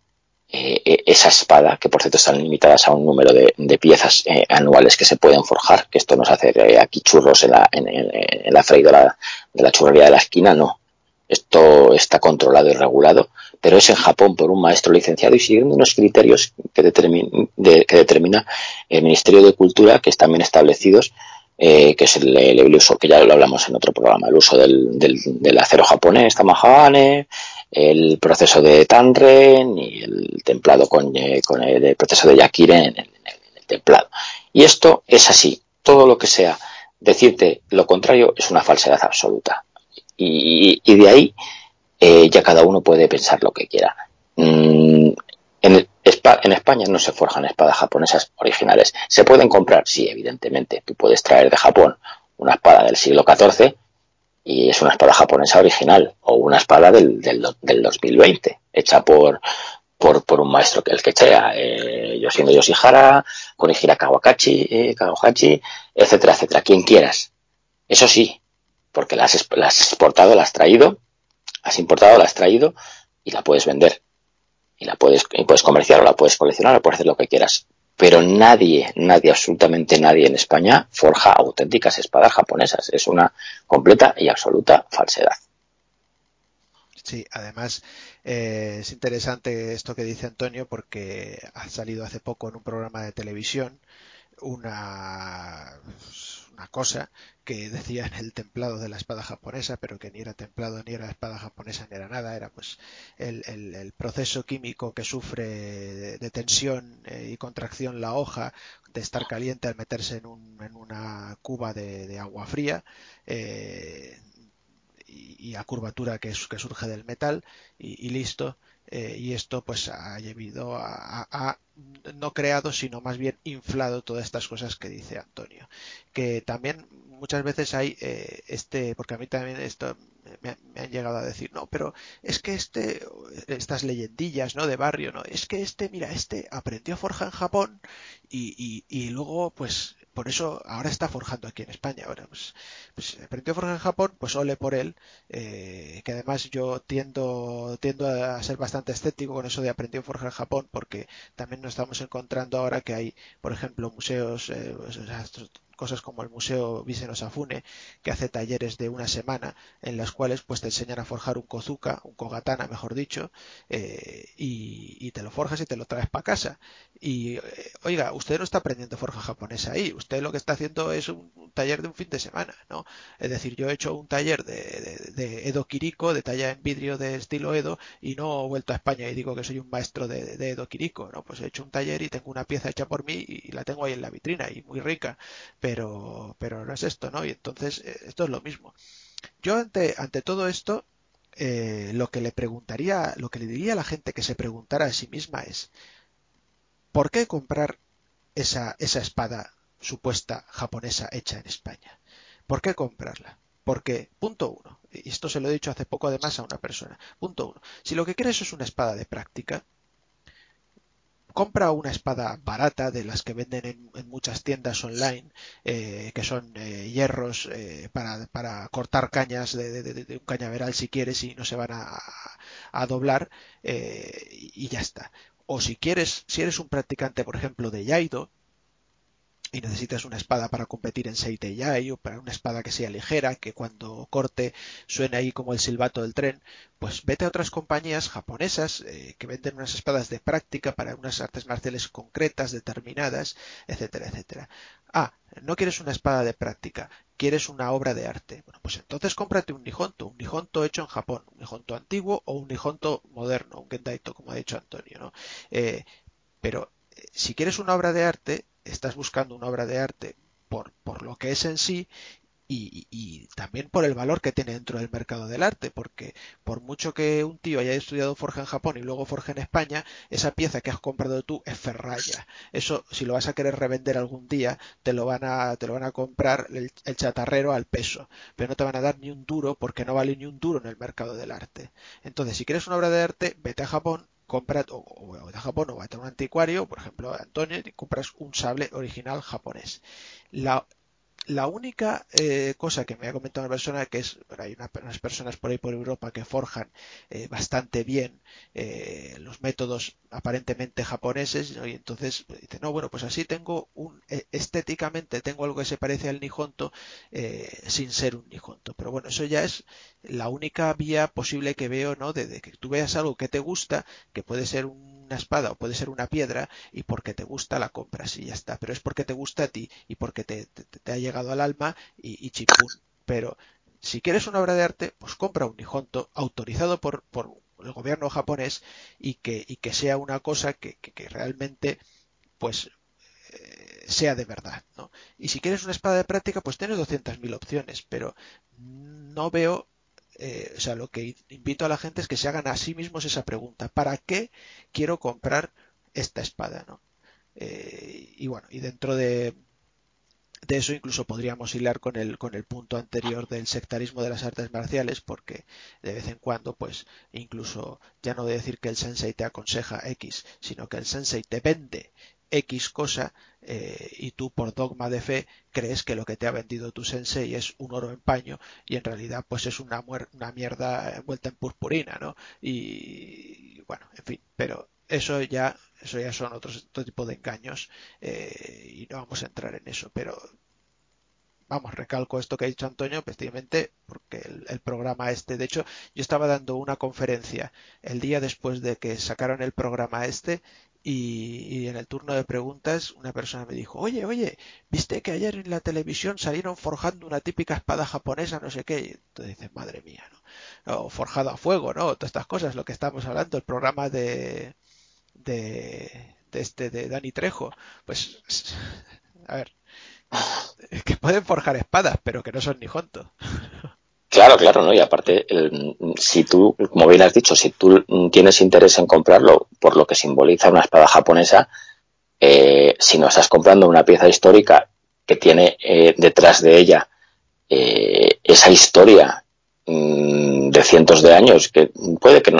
eh, eh, esa espada, que por cierto están limitadas a un número de, piezas eh, anuales que se pueden forjar, que esto no es hacer aquí churros en la, en, la freidora de la churrería de la esquina, no. Esto está controlado y regulado, pero es en Japón por un maestro licenciado y siguiendo unos criterios que, determina el Ministerio de Cultura, que están bien establecidos, que es el, uso, que ya lo hablamos en otro programa, el uso del, del, acero japonés, tamahane, el proceso de Tanren y el templado con, eh, el, proceso de Yakiren en el, templado. Y esto es así. Todo lo que sea decirte lo contrario es una falsedad absoluta. Y, de ahí eh, ya cada uno puede pensar lo que quiera. Mm, en, en, España no se forjan espadas japonesas originales. ¿Se pueden comprar? Sí, evidentemente. Tú puedes traer de Japón una espada del siglo XIV y es una espada japonesa original o una espada del, del, del 2020 hecha por, por, por, un maestro que el que sea, eh, Yoshino Yoshihara, Konihira Kawakachi, eh, Kawahachi, etcétera, etcétera, quien quieras. Eso sí, porque la has, la has exportado, la has traído, has importado, la has traído y la puedes vender. Y la puedes, y puedes comerciar o la puedes coleccionar o puedes hacer lo que quieras pero nadie, nadie, absolutamente nadie en España forja auténticas espadas japonesas. Es una completa y absoluta falsedad. Sí, además eh, es interesante esto que dice Antonio porque ha salido hace poco en un programa de televisión una una cosa que decía en el templado de la espada japonesa, pero que ni era templado ni era espada japonesa ni era nada, era pues el, el, proceso químico que sufre de, tensión eh, y contracción la hoja, de estar caliente al meterse en, un, en una cuba de, agua fría. Eh, y, a curvatura que, surge del metal y, listo. Eh, y esto pues ha llevado a, no creado sino más bien inflado todas estas cosas que dice Antonio. Que también muchas veces hay eh, este porque a mí también esto me, han llegado a decir no pero es que este estas leyendillas no de barrio no es que este mira este aprendió forja en Japón y, y luego pues por eso ahora está forjando aquí en España. Ahora, pues, pues aprendió a forjar en Japón, pues ole por él, eh, que además yo tiendo, tiendo a ser bastante escéptico con eso de aprendió a forjar en Japón, porque también nos estamos encontrando ahora que hay, por ejemplo, museos, eh, pues, cosas como el Museo Viceno Safune, que hace talleres de una semana en las cuales pues te enseñan a forjar un kozuka, un kogatana mejor dicho, eh, y, te lo forjas y te lo traes para casa. Y eh, oiga, usted no está aprendiendo forja japonesa ahí, usted lo que está haciendo es un, taller de un fin de semana, ¿no? Es decir, yo he hecho un taller de, de, Edo Kiriko, de talla en vidrio de estilo Edo, y no he vuelto a España y digo que soy un maestro de, Edo Kiriko, ¿no? Pues he hecho un taller y tengo una pieza hecha por mí y la tengo ahí en la vitrina y muy rica pero, pero no es esto, ¿no? Y entonces eh, esto es lo mismo. Yo ante, todo esto, eh, lo que le preguntaría, lo que le diría a la gente que se preguntara a sí misma es, ¿por qué comprar esa, esa espada supuesta japonesa hecha en España? ¿Por qué comprarla? Porque, punto uno, y esto se lo he dicho hace poco además a una persona, punto uno, si lo que quieres es una espada de práctica, compra una espada barata de las que venden en, muchas tiendas online, eh, que son eh, hierros eh, para, cortar cañas de, un cañaveral si quieres y no se van a, doblar y ya está. O si quieres, si eres un practicante, por ejemplo, de Yaido, y necesitas una espada para competir en Seite Yai o para una espada que sea ligera, que cuando corte suene ahí como el silbato del tren, pues vete a otras compañías japonesas eh, que venden unas espadas de práctica para unas artes marciales concretas, determinadas, etcétera, etcétera. Ah, no quieres una espada de práctica, quieres una obra de arte. Bueno, pues entonces cómprate un Nihonto, un Nihonto hecho en Japón, un Nihonto antiguo o un Nihonto moderno, un Gendaito, como ha dicho Antonio, ¿no? Eh, pero eh, si quieres una obra de arte, estás buscando una obra de arte por, por lo que es en sí y, y, también por el valor que tiene dentro del mercado del arte, porque por mucho que un tío haya estudiado Forja en Japón y luego Forja en España, esa pieza que has comprado tú es ferralla. Eso, si lo vas a querer revender algún día, te lo van a, te lo van a comprar el, el chatarrero al peso, pero no te van a dar ni un duro porque no vale ni un duro en el mercado del arte. Entonces, si quieres una obra de arte, vete a Japón compra o, o, de Japón o va a un anticuario, por ejemplo Antonio, y compras un sable original japonés. La, la única eh, cosa que me ha comentado una persona que es, hay unas personas por ahí por Europa que forjan eh, bastante bien eh, los métodos aparentemente japoneses y entonces dice, no, bueno, pues así tengo un, estéticamente tengo algo que se parece al Nihonto sin ser un Nihonto. Pero bueno, eso ya es la única vía posible que veo, ¿no? De, que tú veas algo que te gusta, que puede ser un una espada o puede ser una piedra y porque te gusta la compras y ya está. Pero es porque te gusta a ti y porque te, te, ha llegado al alma y, y. Pero si quieres una obra de arte, pues compra un Nihonto autorizado por, el gobierno japonés y que, y que sea una cosa que, que, realmente pues eh, sea de verdad. ¿no? Y si quieres una espada de práctica, pues tienes 200.000 opciones, pero no veo eh, o sea, lo que invito a la gente es que se hagan a sí mismos esa pregunta. ¿Para qué quiero comprar esta espada? ¿no? Eh, y bueno, y dentro de, de eso incluso podríamos hilar con el, con el punto anterior del sectarismo de las artes marciales, porque de vez en cuando, pues, incluso ya no de decir que el sensei te aconseja X, sino que el sensei te vende X cosa eh, y tú por dogma de fe crees que lo que te ha vendido tu sensei es un oro en paño y en realidad pues es una, una mierda envuelta en purpurina, ¿no? Y, bueno, en fin, pero eso ya eso ya son otro tipo de engaños eh, y no vamos a entrar en eso, pero vamos, recalco esto que ha dicho Antonio, efectivamente, porque el, el, programa este, de hecho, yo estaba dando una conferencia el día después de que sacaron el programa este y, en el turno de preguntas una persona me dijo, oye, oye, ¿viste que ayer en la televisión salieron forjando una típica espada japonesa, no sé qué? Y entonces dices, madre mía, ¿no? O forjado a fuego, ¿no? Todas estas cosas, lo que estamos hablando, el programa de, de, este, de Dani Trejo. Pues, a ver, que pueden forjar espadas, pero que no son ni juntos. Claro, claro, ¿no? Y aparte, si tú, como bien has dicho, si tú tienes interés en comprarlo por lo que simboliza una espada japonesa, eh, si no estás comprando una pieza histórica que tiene eh, detrás de ella eh, esa historia de cientos de años, que puede que no,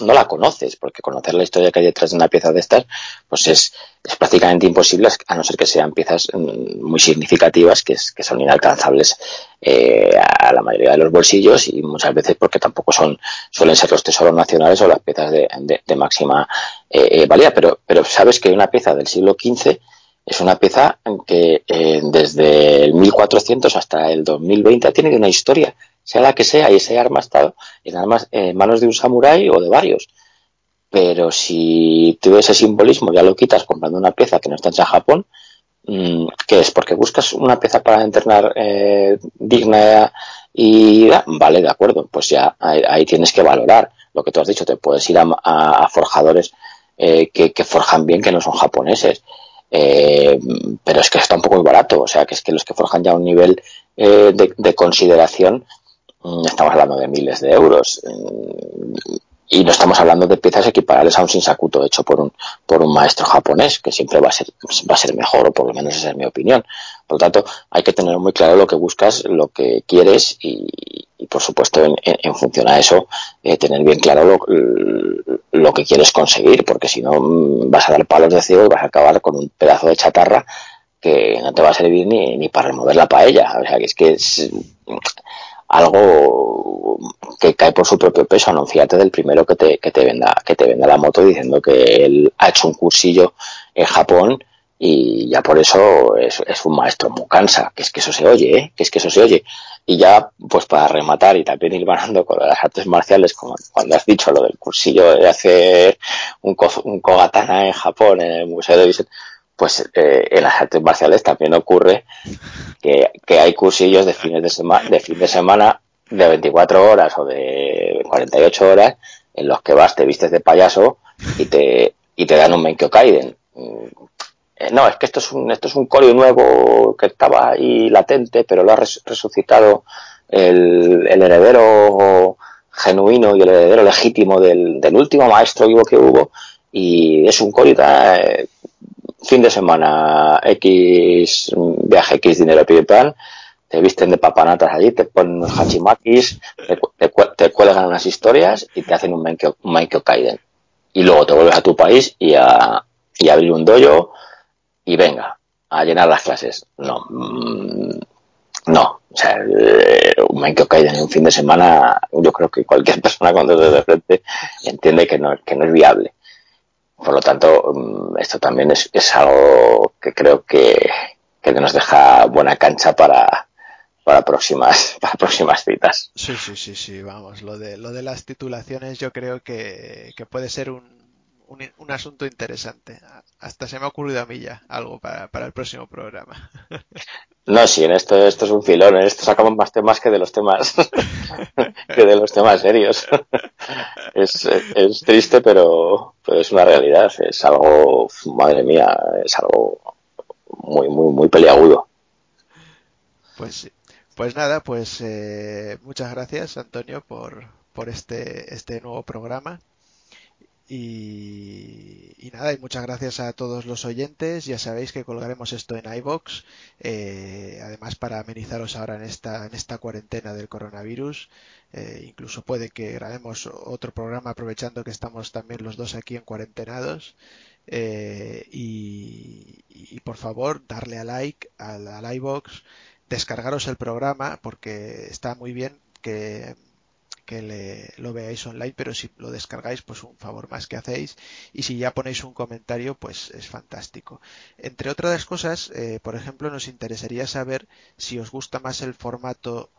no la conoces, porque conocer la historia que hay detrás de una pieza de estas, pues es, es prácticamente imposible, a no ser que sean piezas mm, muy significativas, que, es, que son inalcanzables eh, a la mayoría de los bolsillos y muchas veces porque tampoco son suelen ser los tesoros nacionales o las piezas de, de, máxima eh, eh, valía. Pero, pero sabes que una pieza del siglo XV es una pieza que eh, desde el 1400 hasta el 2020 ha tenido una historia sea la que sea, y ese arma ha estado en, armas, en manos de un samurái o de varios. Pero si tú ese simbolismo ya lo quitas comprando una pieza que no está hecha en Japón, mm, ¿qué es? Porque buscas una pieza para entrenar eh, digna y vale, de acuerdo, pues ya ahí, tienes que valorar lo que tú has dicho, te puedes ir a, forjadores eh, que, forjan bien, que no son japoneses. Eh, pero es que está un poco muy barato, o sea, que es que los que forjan ya un nivel de, de, consideración estamos hablando de miles de euros. Mm, y no estamos hablando de piezas equiparables a un sinsakuto hecho por un, por un maestro japonés, que siempre va a ser, va a ser mejor, o por lo menos esa es mi opinión. Por lo tanto, hay que tener muy claro lo que buscas, lo que quieres y, por supuesto, en, en, función a eso, eh, tener bien claro lo, lo, que quieres conseguir, porque si no mm, vas a dar palos de ciego y vas a acabar con un pedazo de chatarra que no te va a servir ni, ni para remover la paella. O sea, que es que algo que cae por su propio peso, fíjate del primero que te, que te venda, que te venda la moto diciendo que él ha hecho un cursillo en Japón y ya por eso es, es un maestro muy cansa, que es que eso se oye, ¿eh? que es que eso se oye. Y ya, pues para rematar y también ir ganando con las artes marciales, como cuando has dicho lo del cursillo de hacer un, un kogatana en Japón, en el Museo de Vicente, pues eh, en las artes marciales también ocurre que, hay cursillos de fines de, semana de fin de semana de 24 horas o de 48 horas en los que vas, te vistes de payaso y te, y te dan un Menkyo Kaiden. Mm, no, es que esto es un, esto es un coreo nuevo que estaba ahí latente, pero lo ha resucitado el, el heredero genuino y el heredero legítimo del, del último maestro vivo que hubo y es un coreo eh, fin de semana X viaje X dinero pide pan, te visten de papanatas allí, te ponen unos hachimakis, te, cuelgan unas historias y te hacen un Menkyo, un Kaiden. Y luego te vuelves a tu país y a, y abrir un dojo y venga, a llenar las clases. No, mm, no, o sea, eh, un Menkyo Kaiden en un fin de semana, yo creo que cualquier persona con dedos de frente entiende que no, que no es viable. Por lo tanto, mm, esto también es, es algo que creo que, que nos deja buena cancha para, para próximas, para próximas citas. Sí, sí, sí, sí, vamos, lo de, lo de las titulaciones yo creo que, que puede ser un, un, un, asunto interesante. Hasta se me ha ocurrido a mí ya algo para, para el próximo programa. No, sí, en esto, esto es un filón, en esto sacamos más temas que de los temas, que de los temas serios. Es, es triste, pero, pero es una realidad, es algo, madre mía, es algo muy, muy, muy peliagudo. Pues sí. Pues nada, pues eh, muchas gracias Antonio por, por este, este nuevo programa. Y, nada, y muchas gracias a todos los oyentes. Ya sabéis que colgaremos esto en iBox. Eh, además, para amenizaros ahora en esta, en esta cuarentena del coronavirus. Eh, incluso puede que grabemos otro programa aprovechando que estamos también los dos aquí en cuarentenados. Eh, y, y, por favor, darle a like al, al iBox, descargaros el programa porque está muy bien que que le, lo veáis online, pero si lo descargáis, pues un favor más que hacéis. Y si ya ponéis un comentario, pues es fantástico. Entre otras cosas, eh, por ejemplo, nos interesaría saber si os gusta más el formato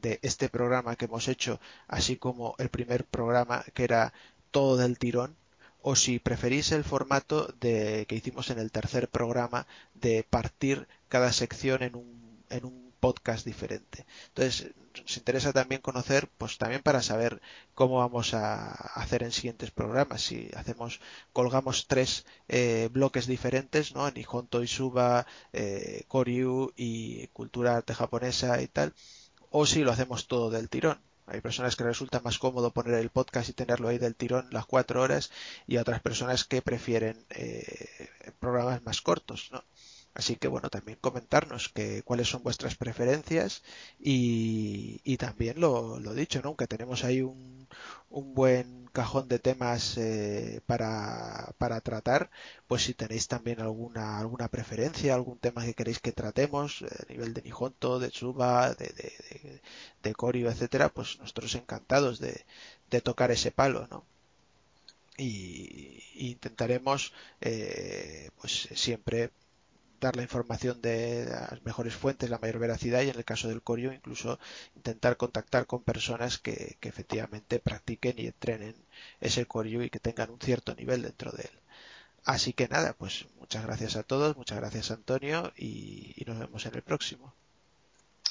de este programa que hemos hecho, así como el primer programa que era todo del tirón, o si preferís el formato de que hicimos en el tercer programa de partir cada sección en un, en un podcast diferente. Entonces, nos interesa también conocer, pues también para saber cómo vamos a hacer en siguientes programas. Si hacemos, colgamos tres eh, bloques diferentes, ¿no? Nihon Toisuba, eh, Koryu y cultura arte japonesa y tal, o si lo hacemos todo del tirón. Hay personas que resulta más cómodo poner el podcast y tenerlo ahí del tirón las cuatro horas y otras personas que prefieren eh, programas más cortos, ¿no? Así que bueno, también comentarnos que, cuáles son vuestras preferencias y, y también lo, lo, dicho, ¿no? que tenemos ahí un, un buen cajón de temas eh, para, para, tratar, pues si tenéis también alguna, alguna preferencia, algún tema que queréis que tratemos, eh, a nivel de Nihonto, de Tsuba, de, de, de, de Koryu, etcétera, pues nosotros encantados de, de tocar ese palo, ¿no? Y, y intentaremos eh, pues siempre la información de las mejores fuentes, la mayor veracidad y en el caso del Corio incluso intentar contactar con personas que, efectivamente practiquen y entrenen ese Corio y que tengan un cierto nivel dentro de él. Así que nada, pues muchas gracias a todos, muchas gracias Antonio y, nos vemos en el próximo.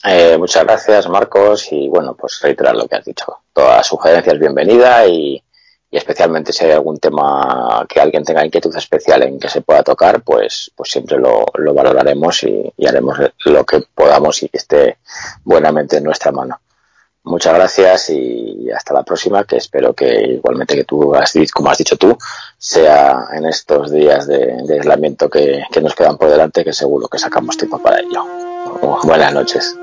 Eh, muchas gracias Marcos y bueno, pues reiterar lo que has dicho. Toda sugerencia es bienvenida y, y especialmente si hay algún tema que alguien tenga inquietud especial en que se pueda tocar, pues, pues siempre lo, lo valoraremos y, haremos lo que podamos y que esté buenamente en nuestra mano. Muchas gracias y hasta la próxima, que espero que igualmente que tú, has, como has dicho tú, sea en estos días de, de aislamiento que nos quedan por delante, que seguro que sacamos tiempo para ello. Buenas noches.